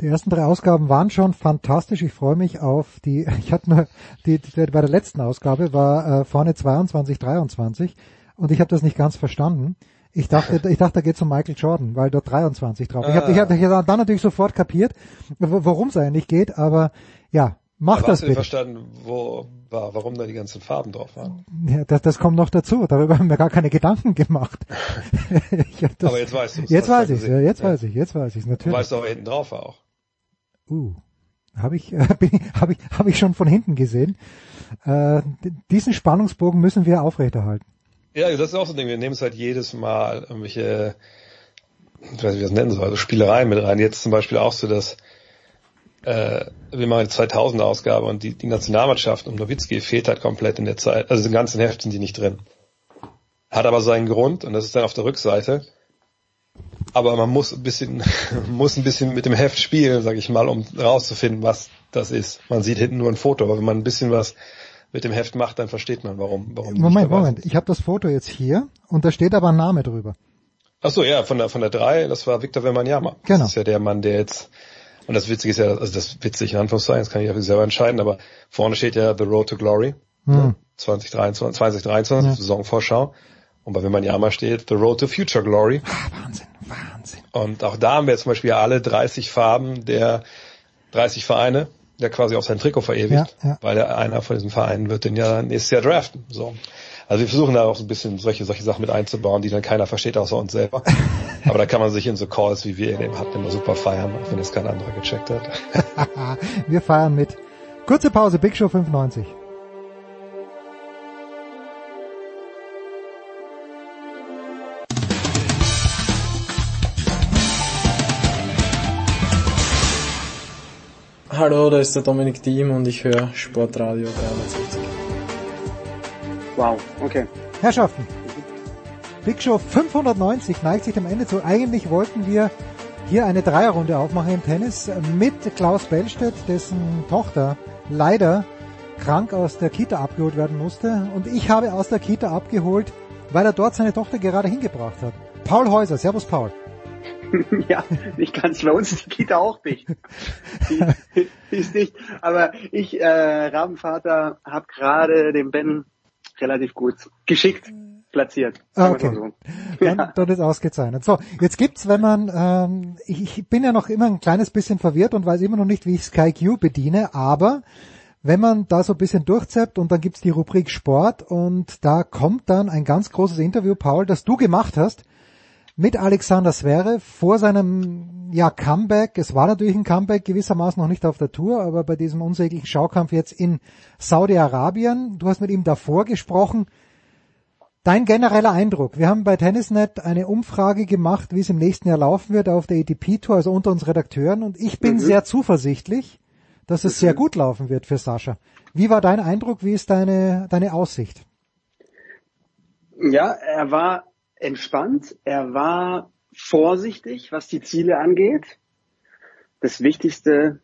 Die ersten drei Ausgaben waren schon fantastisch. Ich freue mich auf die, ich hatte nur, die, die bei der letzten Ausgabe war äh, vorne 22, 23 und ich habe das nicht ganz verstanden. Ich dachte, ich dachte, da geht's um Michael Jordan, weil dort 23 drauf. Ah. Ich habe ich hab, ich hab dann natürlich sofort kapiert, worum es eigentlich geht, aber ja, mach aber das hast bitte. Hast du verstanden, wo, war, warum da die ganzen Farben drauf waren? Ja, das, das kommt noch dazu. Darüber haben wir gar keine Gedanken gemacht. das, aber jetzt weißt du es. Jetzt weiß ich ja, jetzt ja. weiß ich, jetzt weiß ich natürlich. Du weißt aber hinten drauf war auch. Uh, habe ich, äh, habe ich, habe ich schon von hinten gesehen. Äh, diesen Spannungsbogen müssen wir aufrechterhalten. Ja, das ist auch so ein Ding. Wir nehmen es halt jedes Mal irgendwelche, ich weiß nicht, wie das nennen soll, also Spielereien mit rein. Jetzt zum Beispiel auch so, dass äh, wir machen die 2000er Ausgabe und die, die Nationalmannschaft um Nowitzki fehlt halt komplett in der Zeit. Also im ganzen Heft sind die nicht drin. Hat aber seinen Grund und das ist dann auf der Rückseite. Aber man muss ein bisschen, muss ein bisschen mit dem Heft spielen, sage ich mal, um rauszufinden, was das ist. Man sieht hinten nur ein Foto, aber wenn man ein bisschen was mit dem Heft macht, dann versteht man, warum. warum Moment, Moment. Ich habe das Foto jetzt hier und da steht aber ein Name drüber. Ach so, ja, von der von der drei. Das war Victor Wembanyama. Genau. Das ist ja der Mann, der jetzt und das Witzige ist ja, also das witzig in Anführungszeichen, das kann ich ja selber entscheiden, aber vorne steht ja The Road to Glory, hm. 2023, 2023, ja. Saisonvorschau. Und bei Wembanyama steht The Road to Future Glory. Ah, Wahnsinn, Wahnsinn. Und auch da haben wir zum Beispiel alle 30 Farben der 30 Vereine, der quasi auf sein Trikot verewigt, ja, ja. weil der einer von diesen Vereinen wird den ja nächstes Jahr draften. So. Also wir versuchen da auch so ein bisschen solche, solche Sachen mit einzubauen, die dann keiner versteht außer uns selber. Aber da kann man sich in so Calls, wie wir eben hatten, immer super feiern, auch wenn das kein anderer gecheckt hat. wir feiern mit. Kurze Pause, Big Show 95. Hallo, da ist der Dominik Diem und ich höre Sportradio 360. Wow, okay. Herrschaften, Big Show 590 neigt sich dem Ende zu. Eigentlich wollten wir hier eine Dreierrunde aufmachen im Tennis mit Klaus Bellstedt, dessen Tochter leider krank aus der Kita abgeholt werden musste. Und ich habe aus der Kita abgeholt, weil er dort seine Tochter gerade hingebracht hat. Paul Häuser, Servus Paul. ja, nicht ganz bei uns die Kita auch dicht. Die, die ist dicht. Aber ich, äh, Rabenvater, habe gerade den Ben relativ gut geschickt platziert. Okay. So. Dann, ja. dann ist ausgezeichnet. So, jetzt gibt's, wenn man, ähm, ich, ich bin ja noch immer ein kleines bisschen verwirrt und weiß immer noch nicht, wie ich SkyQ bediene, aber wenn man da so ein bisschen durchzappt und dann gibt's die Rubrik Sport und da kommt dann ein ganz großes Interview, Paul, das du gemacht hast mit Alexander Zverev vor seinem ja, Comeback. Es war natürlich ein Comeback, gewissermaßen noch nicht auf der Tour, aber bei diesem unsäglichen Schaukampf jetzt in Saudi-Arabien. Du hast mit ihm davor gesprochen. Dein genereller Eindruck. Wir haben bei Tennisnet eine Umfrage gemacht, wie es im nächsten Jahr laufen wird auf der ATP-Tour, also unter uns Redakteuren. Und ich bin mhm. sehr zuversichtlich, dass es mhm. sehr gut laufen wird für Sascha. Wie war dein Eindruck? Wie ist deine, deine Aussicht? Ja, er war entspannt, er war vorsichtig, was die Ziele angeht. Das Wichtigste,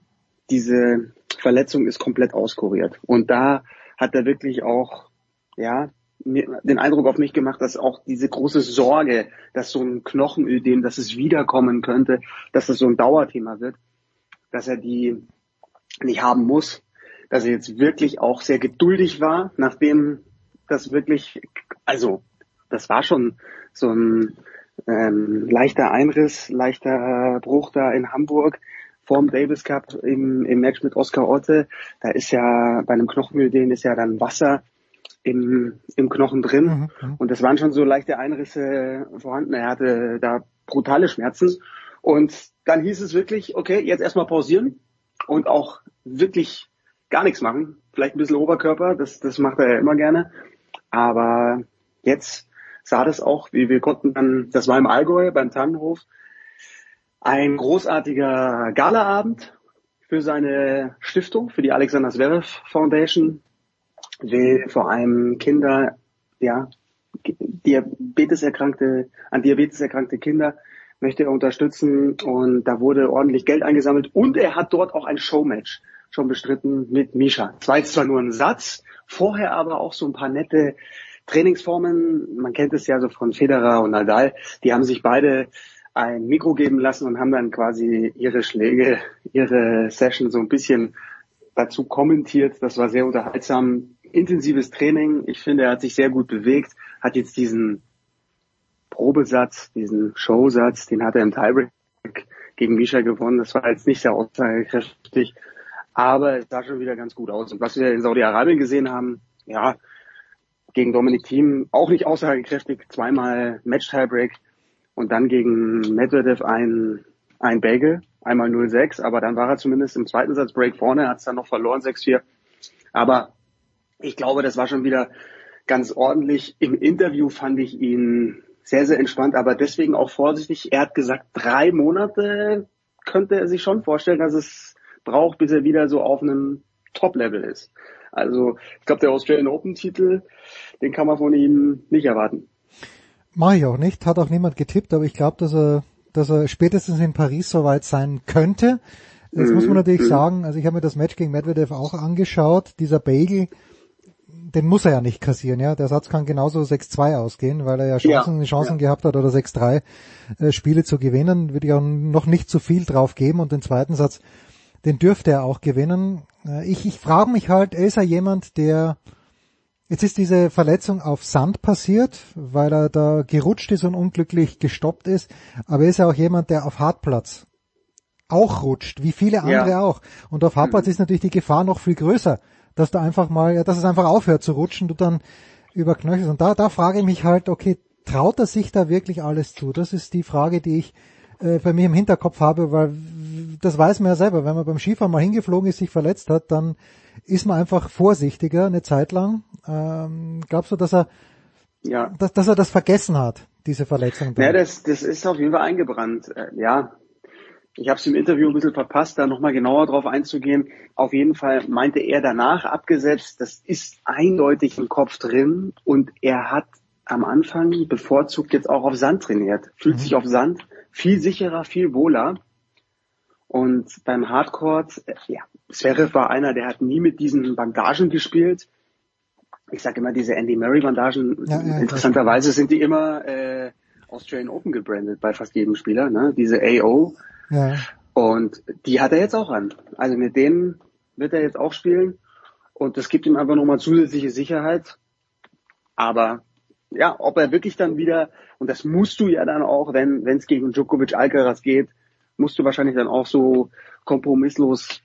diese Verletzung ist komplett auskuriert. Und da hat er wirklich auch, ja, den Eindruck auf mich gemacht, dass auch diese große Sorge, dass so ein Knochenödem, dass es wiederkommen könnte, dass es so ein Dauerthema wird, dass er die nicht haben muss. dass er jetzt wirklich auch sehr geduldig war, nachdem das wirklich, also das war schon so ein ähm, leichter Einriss, leichter Bruch da in Hamburg vorm Davis Cup im, im Match mit Oscar Otte. Da ist ja bei einem Knochenödem ist ja dann Wasser im, im Knochen drin. Mhm, mhm, und das waren schon so leichte Einrisse vorhanden. Er hatte da brutale Schmerzen. Und dann hieß es wirklich, okay, jetzt erstmal pausieren und auch wirklich gar nichts machen. Vielleicht ein bisschen Oberkörper, das, das macht er ja immer gerne. Aber jetzt sah das auch, wie wir konnten dann, das war im Allgäu beim Tannenhof, ein großartiger Galaabend für seine Stiftung, für die Alexander Zverev Foundation, will vor allem Kinder, ja, Diabetes erkrankte, an Diabetes erkrankte Kinder möchte er unterstützen und da wurde ordentlich Geld eingesammelt und er hat dort auch ein Showmatch schon bestritten mit Misha. Es war jetzt zwar nur ein Satz, vorher aber auch so ein paar nette Trainingsformen. Man kennt es ja so von Federer und Nadal. Die haben sich beide ein Mikro geben lassen und haben dann quasi ihre Schläge, ihre Session so ein bisschen dazu kommentiert. Das war sehr unterhaltsam. Intensives Training. Ich finde, er hat sich sehr gut bewegt, hat jetzt diesen Probesatz, diesen Showsatz, den hat er im Tiebreak gegen Misha gewonnen. Das war jetzt nicht sehr aussagekräftig, aber es sah schon wieder ganz gut aus. Und was wir in Saudi-Arabien gesehen haben, ja, gegen Dominik Thiem auch nicht aussagekräftig, zweimal Match-Tiebreak und dann gegen Medvedev ein, ein Bagel, einmal 0-6, aber dann war er zumindest im zweiten Satz Break vorne, hat es dann noch verloren, 6-4. Aber ich glaube, das war schon wieder ganz ordentlich. Im Interview fand ich ihn sehr, sehr entspannt, aber deswegen auch vorsichtig. Er hat gesagt, drei Monate könnte er sich schon vorstellen, dass es braucht, bis er wieder so auf einem Top-Level ist. Also ich glaube, der Australian Open-Titel, den kann man von ihm nicht erwarten. Mache ich auch nicht, hat auch niemand getippt, aber ich glaube, dass er, dass er spätestens in Paris soweit sein könnte. Jetzt mhm. muss man natürlich mhm. sagen, also ich habe mir das Match gegen Medvedev auch angeschaut. Dieser Bagel, den muss er ja nicht kassieren, ja. Der Satz kann genauso 6-2 ausgehen, weil er ja Chancen, ja, Chancen ja. gehabt hat oder 6-3 äh, Spiele zu gewinnen. Würde ich auch noch nicht zu viel drauf geben und den zweiten Satz, den dürfte er auch gewinnen. Äh, ich ich frage mich halt, ist er jemand, der Jetzt ist diese Verletzung auf Sand passiert, weil er da gerutscht ist und unglücklich gestoppt ist. Aber er ist ja auch jemand, der auf Hartplatz auch rutscht, wie viele andere ja. auch. Und auf Hartplatz mhm. ist natürlich die Gefahr noch viel größer, dass da einfach mal, ja, dass es einfach aufhört zu rutschen, du dann überknöchelst. Und da, da frage ich mich halt, okay, traut er sich da wirklich alles zu? Das ist die Frage, die ich äh, bei mir im Hinterkopf habe, weil das weiß man ja selber, wenn man beim Skifahren mal hingeflogen ist, sich verletzt hat, dann ist man einfach vorsichtiger eine Zeit lang. Ähm, glaubst du, dass er, ja. dass, dass er das vergessen hat, diese Verletzung? Ja, das, das ist auf jeden Fall eingebrannt. Äh, ja, ich habe es im Interview ein bisschen verpasst, da nochmal genauer drauf einzugehen. Auf jeden Fall meinte er danach abgesetzt, das ist eindeutig im Kopf drin und er hat am Anfang bevorzugt jetzt auch auf Sand trainiert. Fühlt mhm. sich auf Sand viel sicherer, viel wohler. Und beim Hardcore, äh, ja, Zverev war einer, der hat nie mit diesen Bandagen gespielt. Ich sage immer, diese Andy Murray-Bandagen, ja, ja, interessanterweise sind die immer äh, Australian Open gebrandet bei fast jedem Spieler, ne? diese AO. Ja. Und die hat er jetzt auch an. Also mit denen wird er jetzt auch spielen. Und das gibt ihm einfach nochmal zusätzliche Sicherheit. Aber ja, ob er wirklich dann wieder, und das musst du ja dann auch, wenn es gegen Djokovic Alcaraz geht, musst du wahrscheinlich dann auch so kompromisslos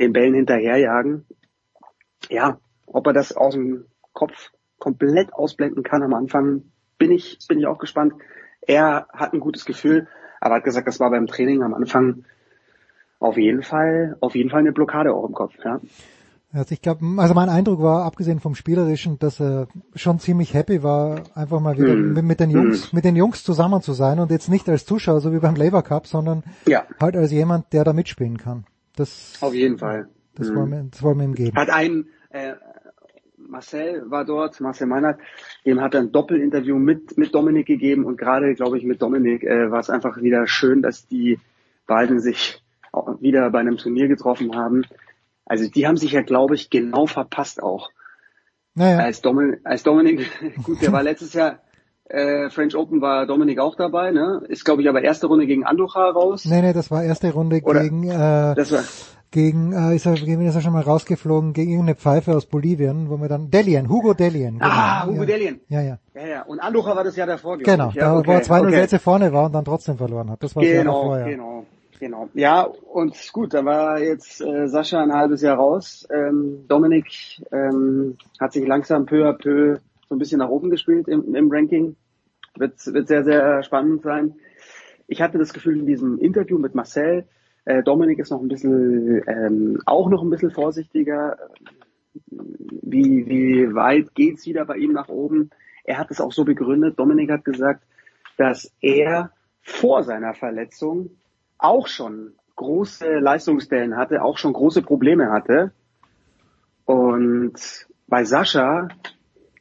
den Bällen hinterherjagen. Ja, ob er das aus dem Kopf komplett ausblenden kann am Anfang, bin ich, bin ich auch gespannt. Er hat ein gutes Gefühl, aber hat gesagt, das war beim Training am Anfang auf jeden Fall, auf jeden Fall eine Blockade auch im Kopf, ja. Also ich glaube, also mein Eindruck war, abgesehen vom Spielerischen, dass er schon ziemlich happy war, einfach mal wieder mm. mit, mit, den Jungs, mm. mit den Jungs zusammen zu sein und jetzt nicht als Zuschauer, so wie beim Labour Cup, sondern ja. halt als jemand, der da mitspielen kann. Das, Auf jeden Fall. Das, mm. wollen wir, das wollen wir ihm geben. Hat ein, äh, Marcel war dort, Marcel Meinert, dem hat er ein Doppelinterview mit, mit Dominik gegeben und gerade, glaube ich, mit Dominik äh, war es einfach wieder schön, dass die beiden sich auch wieder bei einem Turnier getroffen haben. Also die haben sich ja, glaube ich, genau verpasst auch. Naja. Als, Domin als Dominik, gut, der war letztes Jahr äh, French Open war Dominik auch dabei, ne? Ist, glaube ich, aber erste Runde gegen Andujar raus. Nee, nee, das war erste Runde Oder, gegen, äh, das war, gegen, äh, ist er, gegen ist er schon mal rausgeflogen, gegen irgendeine Pfeife aus Bolivien, wo wir dann, Delian, Hugo Delian. Genau. Ah, Hugo ja. Delian. Ja, ja. Ja, ja. Und Anducher war das ja davor, Genau, ich. Ja, da okay, wo er 2-0 okay. Sätze vorne war und dann trotzdem verloren hat. Das war genau, das Jahr davor, ja. Genau, genau. Ja, und gut, da war jetzt äh, Sascha ein halbes Jahr raus. Ähm, Dominik ähm, hat sich langsam peu à peu so ein bisschen nach oben gespielt im, im Ranking. Wird, wird sehr, sehr spannend sein. Ich hatte das Gefühl in diesem Interview mit Marcel, äh, Dominik ist noch ein bisschen, ähm, auch noch ein bisschen vorsichtiger. Wie, wie weit geht's wieder bei ihm nach oben? Er hat es auch so begründet. Dominik hat gesagt, dass er vor seiner Verletzung auch schon große Leistungsstellen hatte, auch schon große Probleme hatte. Und bei Sascha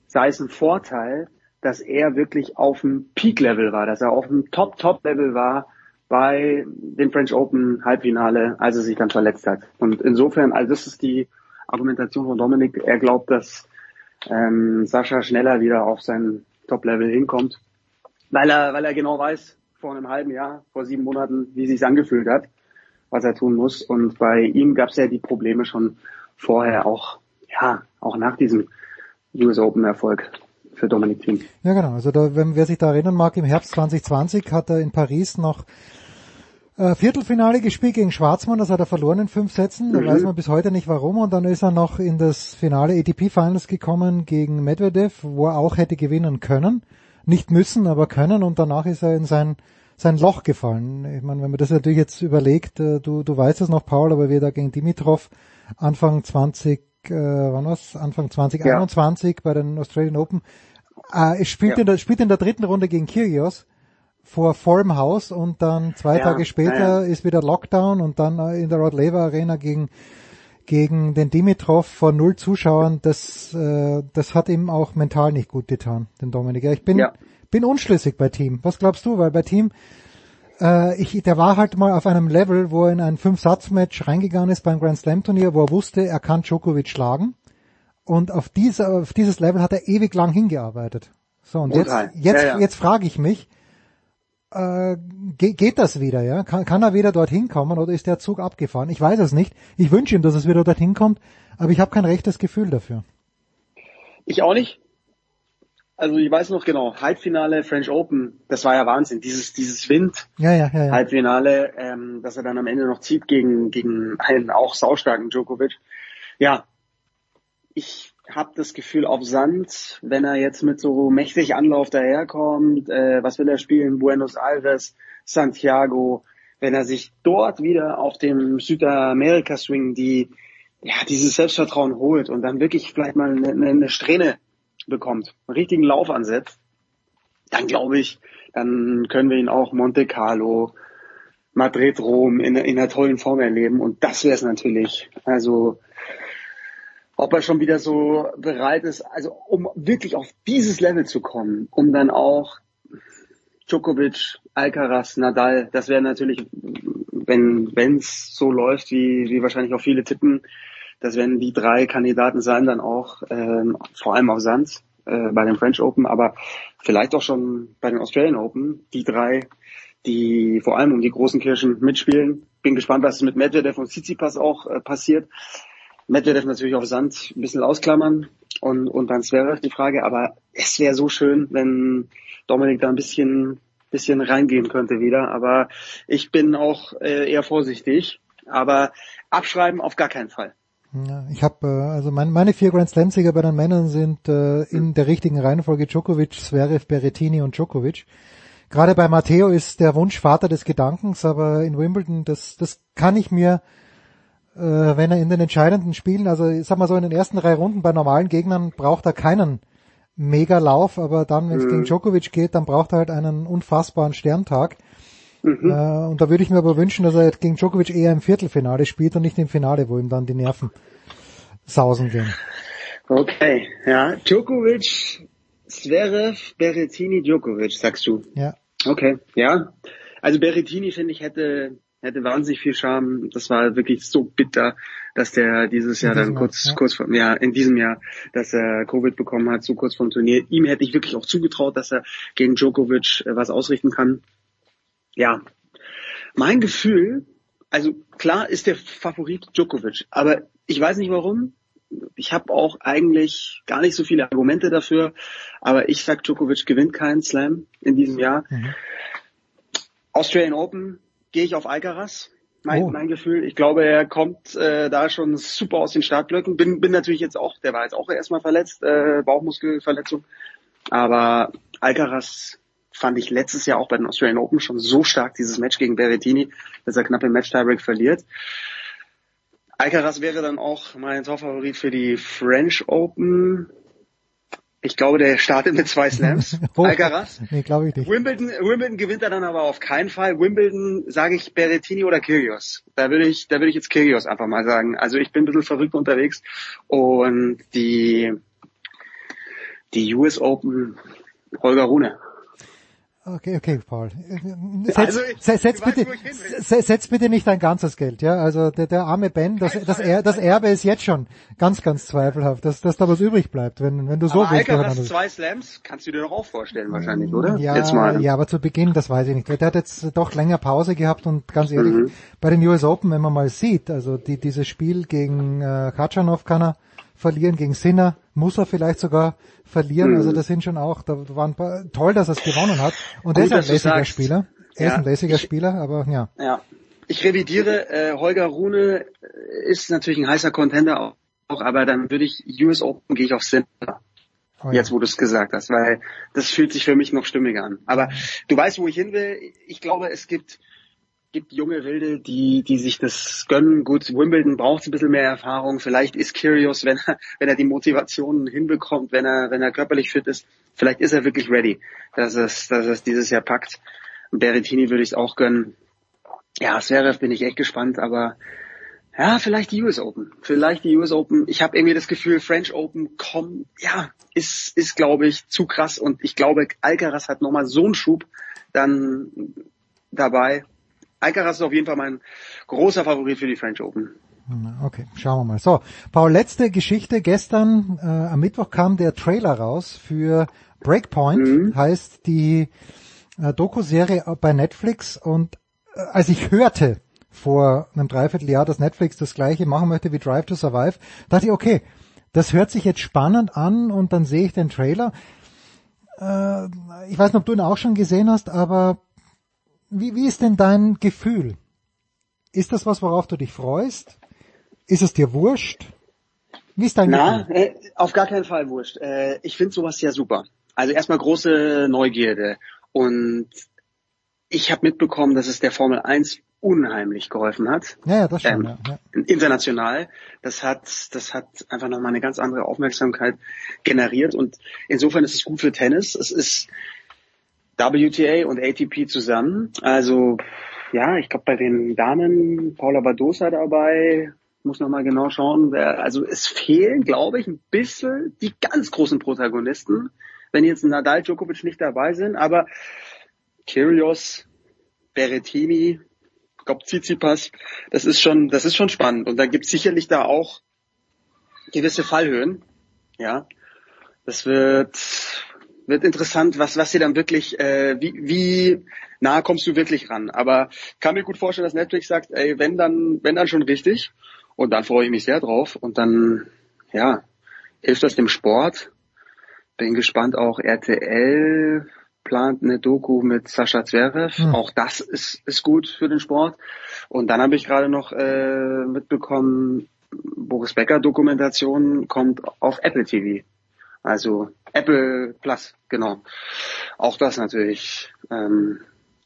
sei es ein Vorteil, dass er wirklich auf dem Peak-Level war, dass er auf dem Top-Top-Level war bei dem French Open Halbfinale, als er sich dann verletzt hat. Und insofern, also das ist die Argumentation von Dominik. Er glaubt, dass ähm, Sascha schneller wieder auf sein Top-Level hinkommt, weil er, weil er genau weiß, vor einem halben Jahr, vor sieben Monaten, wie sich's angefühlt hat, was er tun muss. Und bei ihm gab es ja die Probleme schon vorher, auch ja, auch nach diesem US Open Erfolg für Dominik Thiem. Ja, genau. Also da, wenn wer sich da erinnern mag, im Herbst 2020 hat er in Paris noch äh, Viertelfinale gespielt gegen Schwarzmann, das hat er verloren in fünf Sätzen, da Mhm. weiß man bis heute nicht warum und dann ist er noch in das Finale ATP Finals gekommen gegen Medvedev, wo er auch hätte gewinnen können, nicht müssen, aber können und danach ist er in sein sein Loch gefallen. Ich meine, wenn man das natürlich jetzt überlegt, äh, du du weißt es noch, Paul, aber wir da gegen Dimitrov Anfang 20 äh, wann war's? Anfang 2021 bei den Australian Open. Äh, es spielt, Ja. in der, spielt in der dritten Runde gegen Kyrgios vor vollem Haus und dann zwei Ja, Tage später ja, ja. ist wieder Lockdown und dann äh, in der Rod Laver Arena gegen gegen den Dimitrov vor null Zuschauern, das äh, das hat ihm auch mental nicht gut getan, den Dominik. Ich bin Ja. bin unschlüssig bei Team. Was glaubst du? Weil bei Team äh, ich, der war halt mal auf einem Level, wo er in ein Fünf-Satz-Match reingegangen ist beim Grand Slam-Turnier, wo er wusste, er kann Djokovic schlagen. Und auf, diese, auf dieses Level hat er ewig lang hingearbeitet. So, und jetzt, Brutal. jetzt, Ja, ja. jetzt frage ich mich, äh, ge geht das wieder, ja? Kann, kann er wieder dorthin kommen oder ist der Zug abgefahren? Ich weiß es nicht. Ich wünsche ihm, dass es wieder dorthin kommt, aber ich habe kein rechtes Gefühl dafür. Ich auch nicht. Also ich weiß noch genau, Halbfinale French Open, das war ja Wahnsinn. Dieses, dieses Wind Ja, ja, ja. ja. Halbfinale, ähm, dass er dann am Ende noch zieht gegen, gegen einen auch saustarken Djokovic. Ja, ich habe das Gefühl auf Sand, wenn er jetzt mit so mächtig Anlauf daherkommt, äh, was will er spielen? Buenos Aires, Santiago, wenn er sich dort wieder auf dem Südamerika-Swing die, ja, dieses Selbstvertrauen holt und dann wirklich vielleicht mal eine, eine, Strähne bekommt, einen richtigen Lauf ansetzt, dann glaube ich, dann können wir ihn auch Monte Carlo, Madrid, Rom in, in einer tollen Form erleben und das wäre es natürlich. Also ob er schon wieder so bereit ist, also um wirklich auf dieses Level zu kommen, um dann auch Djokovic, Alcaraz, Nadal, das wäre natürlich, wenn es so läuft, wie, wie wahrscheinlich auch viele tippen, das werden die drei Kandidaten sein, dann auch ähm, vor allem auf Sand äh, bei den French Open, aber vielleicht auch schon bei den Australian Open, die drei, die vor allem um die großen Kirchen mitspielen. Bin gespannt, was mit Medvedev und Tsitsipas auch äh, passiert. Medvedev natürlich auf Sand ein bisschen ausklammern und, und dann Zverev die Frage, aber es wäre so schön, wenn Dominik da ein bisschen, bisschen reingehen könnte wieder, aber ich bin auch äh, eher vorsichtig, aber abschreiben auf gar keinen Fall. Ich habe äh, also mein, meine vier Grand Slam Sieger bei den Männern sind äh, in der richtigen Reihenfolge Djokovic, Zverev, Berrettini und Djokovic. Gerade bei Matteo ist der Wunsch Vater des Gedankens, aber in Wimbledon das das kann ich mir wenn er in den entscheidenden Spielen, also ich sag mal so in den ersten drei Runden bei normalen Gegnern braucht er keinen Mega-Lauf, aber dann, wenn es Mhm. gegen Djokovic geht, dann braucht er halt einen unfassbaren Sterntag. Mhm. Äh, und da würde ich mir aber wünschen, dass er jetzt gegen Djokovic eher im Viertelfinale spielt und nicht im Finale, wo ihm dann die Nerven sausen gehen. Okay, ja, Djokovic, Zverev, Berrettini, Djokovic, sagst du. Ja. Okay, ja. Also Berrettini, finde ich, hätte, hätte wahnsinnig viel Charme. Das war wirklich so bitter, dass der dieses Jahr In dann kurz, Jahr, ja. kurz vor, ja, in diesem Jahr, dass er Covid bekommen hat, so kurz vom Turnier. Ihm hätte ich wirklich auch zugetraut, dass er gegen Djokovic äh, was ausrichten kann. Ja. Mein Gefühl, also klar ist der Favorit Djokovic, aber ich weiß nicht warum. Ich habe auch eigentlich gar nicht so viele Argumente dafür, aber ich sag, Djokovic gewinnt keinen Slam in diesem Jahr. Mhm. Australian Open gehe ich auf Alcaraz. Mein, oh. mein Gefühl, ich glaube, er kommt äh, da schon super aus den Startblöcken. Bin, bin natürlich jetzt auch, der war jetzt auch erstmal verletzt, äh, Bauchmuskelverletzung. Aber Alcaraz fand ich letztes Jahr auch bei den Australian Open schon so stark, dieses Match gegen Berrettini, dass er knapp im Match-Tiebreak verliert. Alcaraz wäre dann auch mein Torfavorit für die French Open. Ich glaube, der startet mit zwei Slams. Alcaraz. Nee, glaube ich nicht. Wimbledon, Wimbledon gewinnt er dann aber auf keinen Fall. Wimbledon sage ich Berrettini oder Kyrgios. Da würde ich, da würde ich jetzt Kyrgios einfach mal sagen. Also ich bin ein bisschen verrückt unterwegs und die, die US Open Holger Rune. Okay, okay, Paul. Setz, also ich, setz, bitte, setz bitte nicht dein ganzes Geld, ja. Also der, der arme Ben, das, das, er, das Erbe ist jetzt schon ganz, ganz zweifelhaft, dass, dass da was übrig bleibt, wenn, wenn du so aber willst. Alcaraz zwei Slams, kannst du dir doch auch vorstellen wahrscheinlich, oder? Ja, jetzt mal. ja, aber zu Beginn, das weiß ich nicht. Der hat jetzt doch länger Pause gehabt und ganz ehrlich, mhm. bei den US Open, wenn man mal sieht, also die, dieses Spiel gegen äh, Kachanov kann er verlieren, gegen Sinner muss er vielleicht sogar verlieren. Mhm. Also das sind schon auch, da waren paar, toll, dass er es gewonnen hat. Und er ist ein lässiger Spieler. Er ja. ist ein lässiger Spieler, aber ja. Ja. Ich revidiere, äh, Holger Rune ist natürlich ein heißer Contender auch, auch aber dann würde ich US Open gehe ich auf Sinner. Oh ja. Jetzt, wo du es gesagt hast, weil das fühlt sich für mich noch stimmiger an. Aber du weißt, wo ich hin will. Ich glaube, es gibt gibt junge Wilde, die, die sich das gönnen. Gut, Wimbledon braucht ein bisschen mehr Erfahrung. Vielleicht ist Curious, wenn er, wenn er die Motivation hinbekommt, wenn er, wenn er körperlich fit ist, vielleicht ist er wirklich ready, dass es, dass es dieses Jahr packt. Berrettini würde ich es auch gönnen. Ja, Zverev bin ich echt gespannt, aber ja, vielleicht die US Open. Vielleicht die US Open. Ich habe irgendwie das Gefühl, French Open kommt, ja, ist, ist glaube ich, zu krass und ich glaube, Alcaraz hat nochmal so einen Schub dann dabei. Alcaraz ist auf jeden Fall mein großer Favorit für die French Open. Okay, schauen wir mal. So, Paul, letzte Geschichte. Gestern äh, am Mittwoch kam der Trailer raus für Breakpoint, mhm. heißt die äh, Doku-Serie bei Netflix. Und äh, als ich hörte vor einem Dreivierteljahr, dass Netflix das gleiche machen möchte wie Drive to Survive, dachte ich, okay, das hört sich jetzt spannend an und dann sehe ich den Trailer. Äh, ich weiß nicht, ob du ihn auch schon gesehen hast, aber wie, wie ist denn dein Gefühl? Ist das was, worauf du dich freust? Ist es dir wurscht? Wie ist dein Na, Gefühl? Äh, auf gar keinen Fall wurscht. Äh, ich finde sowas ja super. Also erstmal große Neugierde. Und ich habe mitbekommen, dass es der Formel 1 unheimlich geholfen hat. Ja, ja das schon. Ähm, ja, ja. International. Das hat, das hat einfach nochmal eine ganz andere Aufmerksamkeit generiert. Und insofern ist es gut für Tennis. Es ist WTA und ATP zusammen. Also ja, ich glaube bei den Damen Paula Badosa dabei, muss noch mal genau schauen. Wer, also es fehlen, glaube ich, ein bisschen die ganz großen Protagonisten, wenn jetzt Nadal, Djokovic nicht dabei sind. Aber Kyrgios, Berrettini, Tsitsipas, das ist schon, das ist schon spannend. Und da gibt es sicherlich da auch gewisse Fallhöhen. Ja, das wird wird interessant, was, was sie dann wirklich, äh, wie, wie nah kommst du wirklich ran. Aber kann mir gut vorstellen, dass Netflix sagt, ey, wenn dann, wenn dann schon richtig. Und dann freue ich mich sehr drauf. Und dann, ja, hilft das dem Sport. Bin gespannt, auch RTL plant eine Doku mit Sascha Zverev. Hm. Auch das ist, ist gut für den Sport. Und dann habe ich gerade noch äh, mitbekommen, Boris Becker Dokumentation kommt auf Apple TV. Also Apple Plus, genau. Auch das natürlich ähm,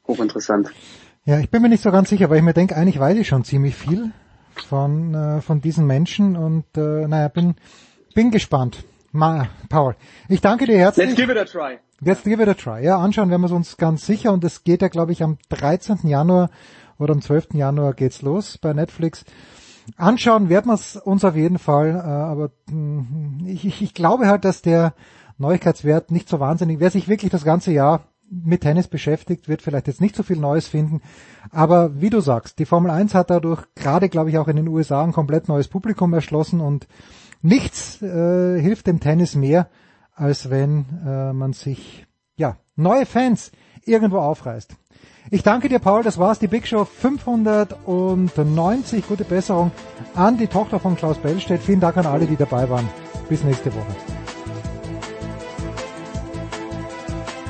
hochinteressant. Ja, ich bin mir nicht so ganz sicher, weil ich mir denke, eigentlich weiß ich schon ziemlich viel von, äh, von diesen Menschen und äh, naja, bin, bin gespannt. Ma, Paul, ich danke dir herzlich. Let's give it a try. Let's give it a try. Ja, anschauen werden wir es uns ganz sicher und es geht ja, glaube ich, am 13. Januar oder am 12. Januar geht's los bei Netflix. Anschauen werden wir es uns auf jeden Fall, äh, aber mh, ich, ich glaube halt, dass der Neuigkeitswert nicht so wahnsinnig. Wer sich wirklich das ganze Jahr mit Tennis beschäftigt, wird vielleicht jetzt nicht so viel Neues finden. Aber wie du sagst, die Formel 1 hat dadurch gerade, glaube ich, auch in den USA ein komplett neues Publikum erschlossen und nichts äh, hilft dem Tennis mehr, als wenn äh, man sich ja neue Fans irgendwo aufreißt. Ich danke dir, Paul. Das war's, die Big Show 590. Gute Besserung an die Tochter von Klaus Bellstedt. Vielen Dank an alle, die dabei waren. Bis nächste Woche.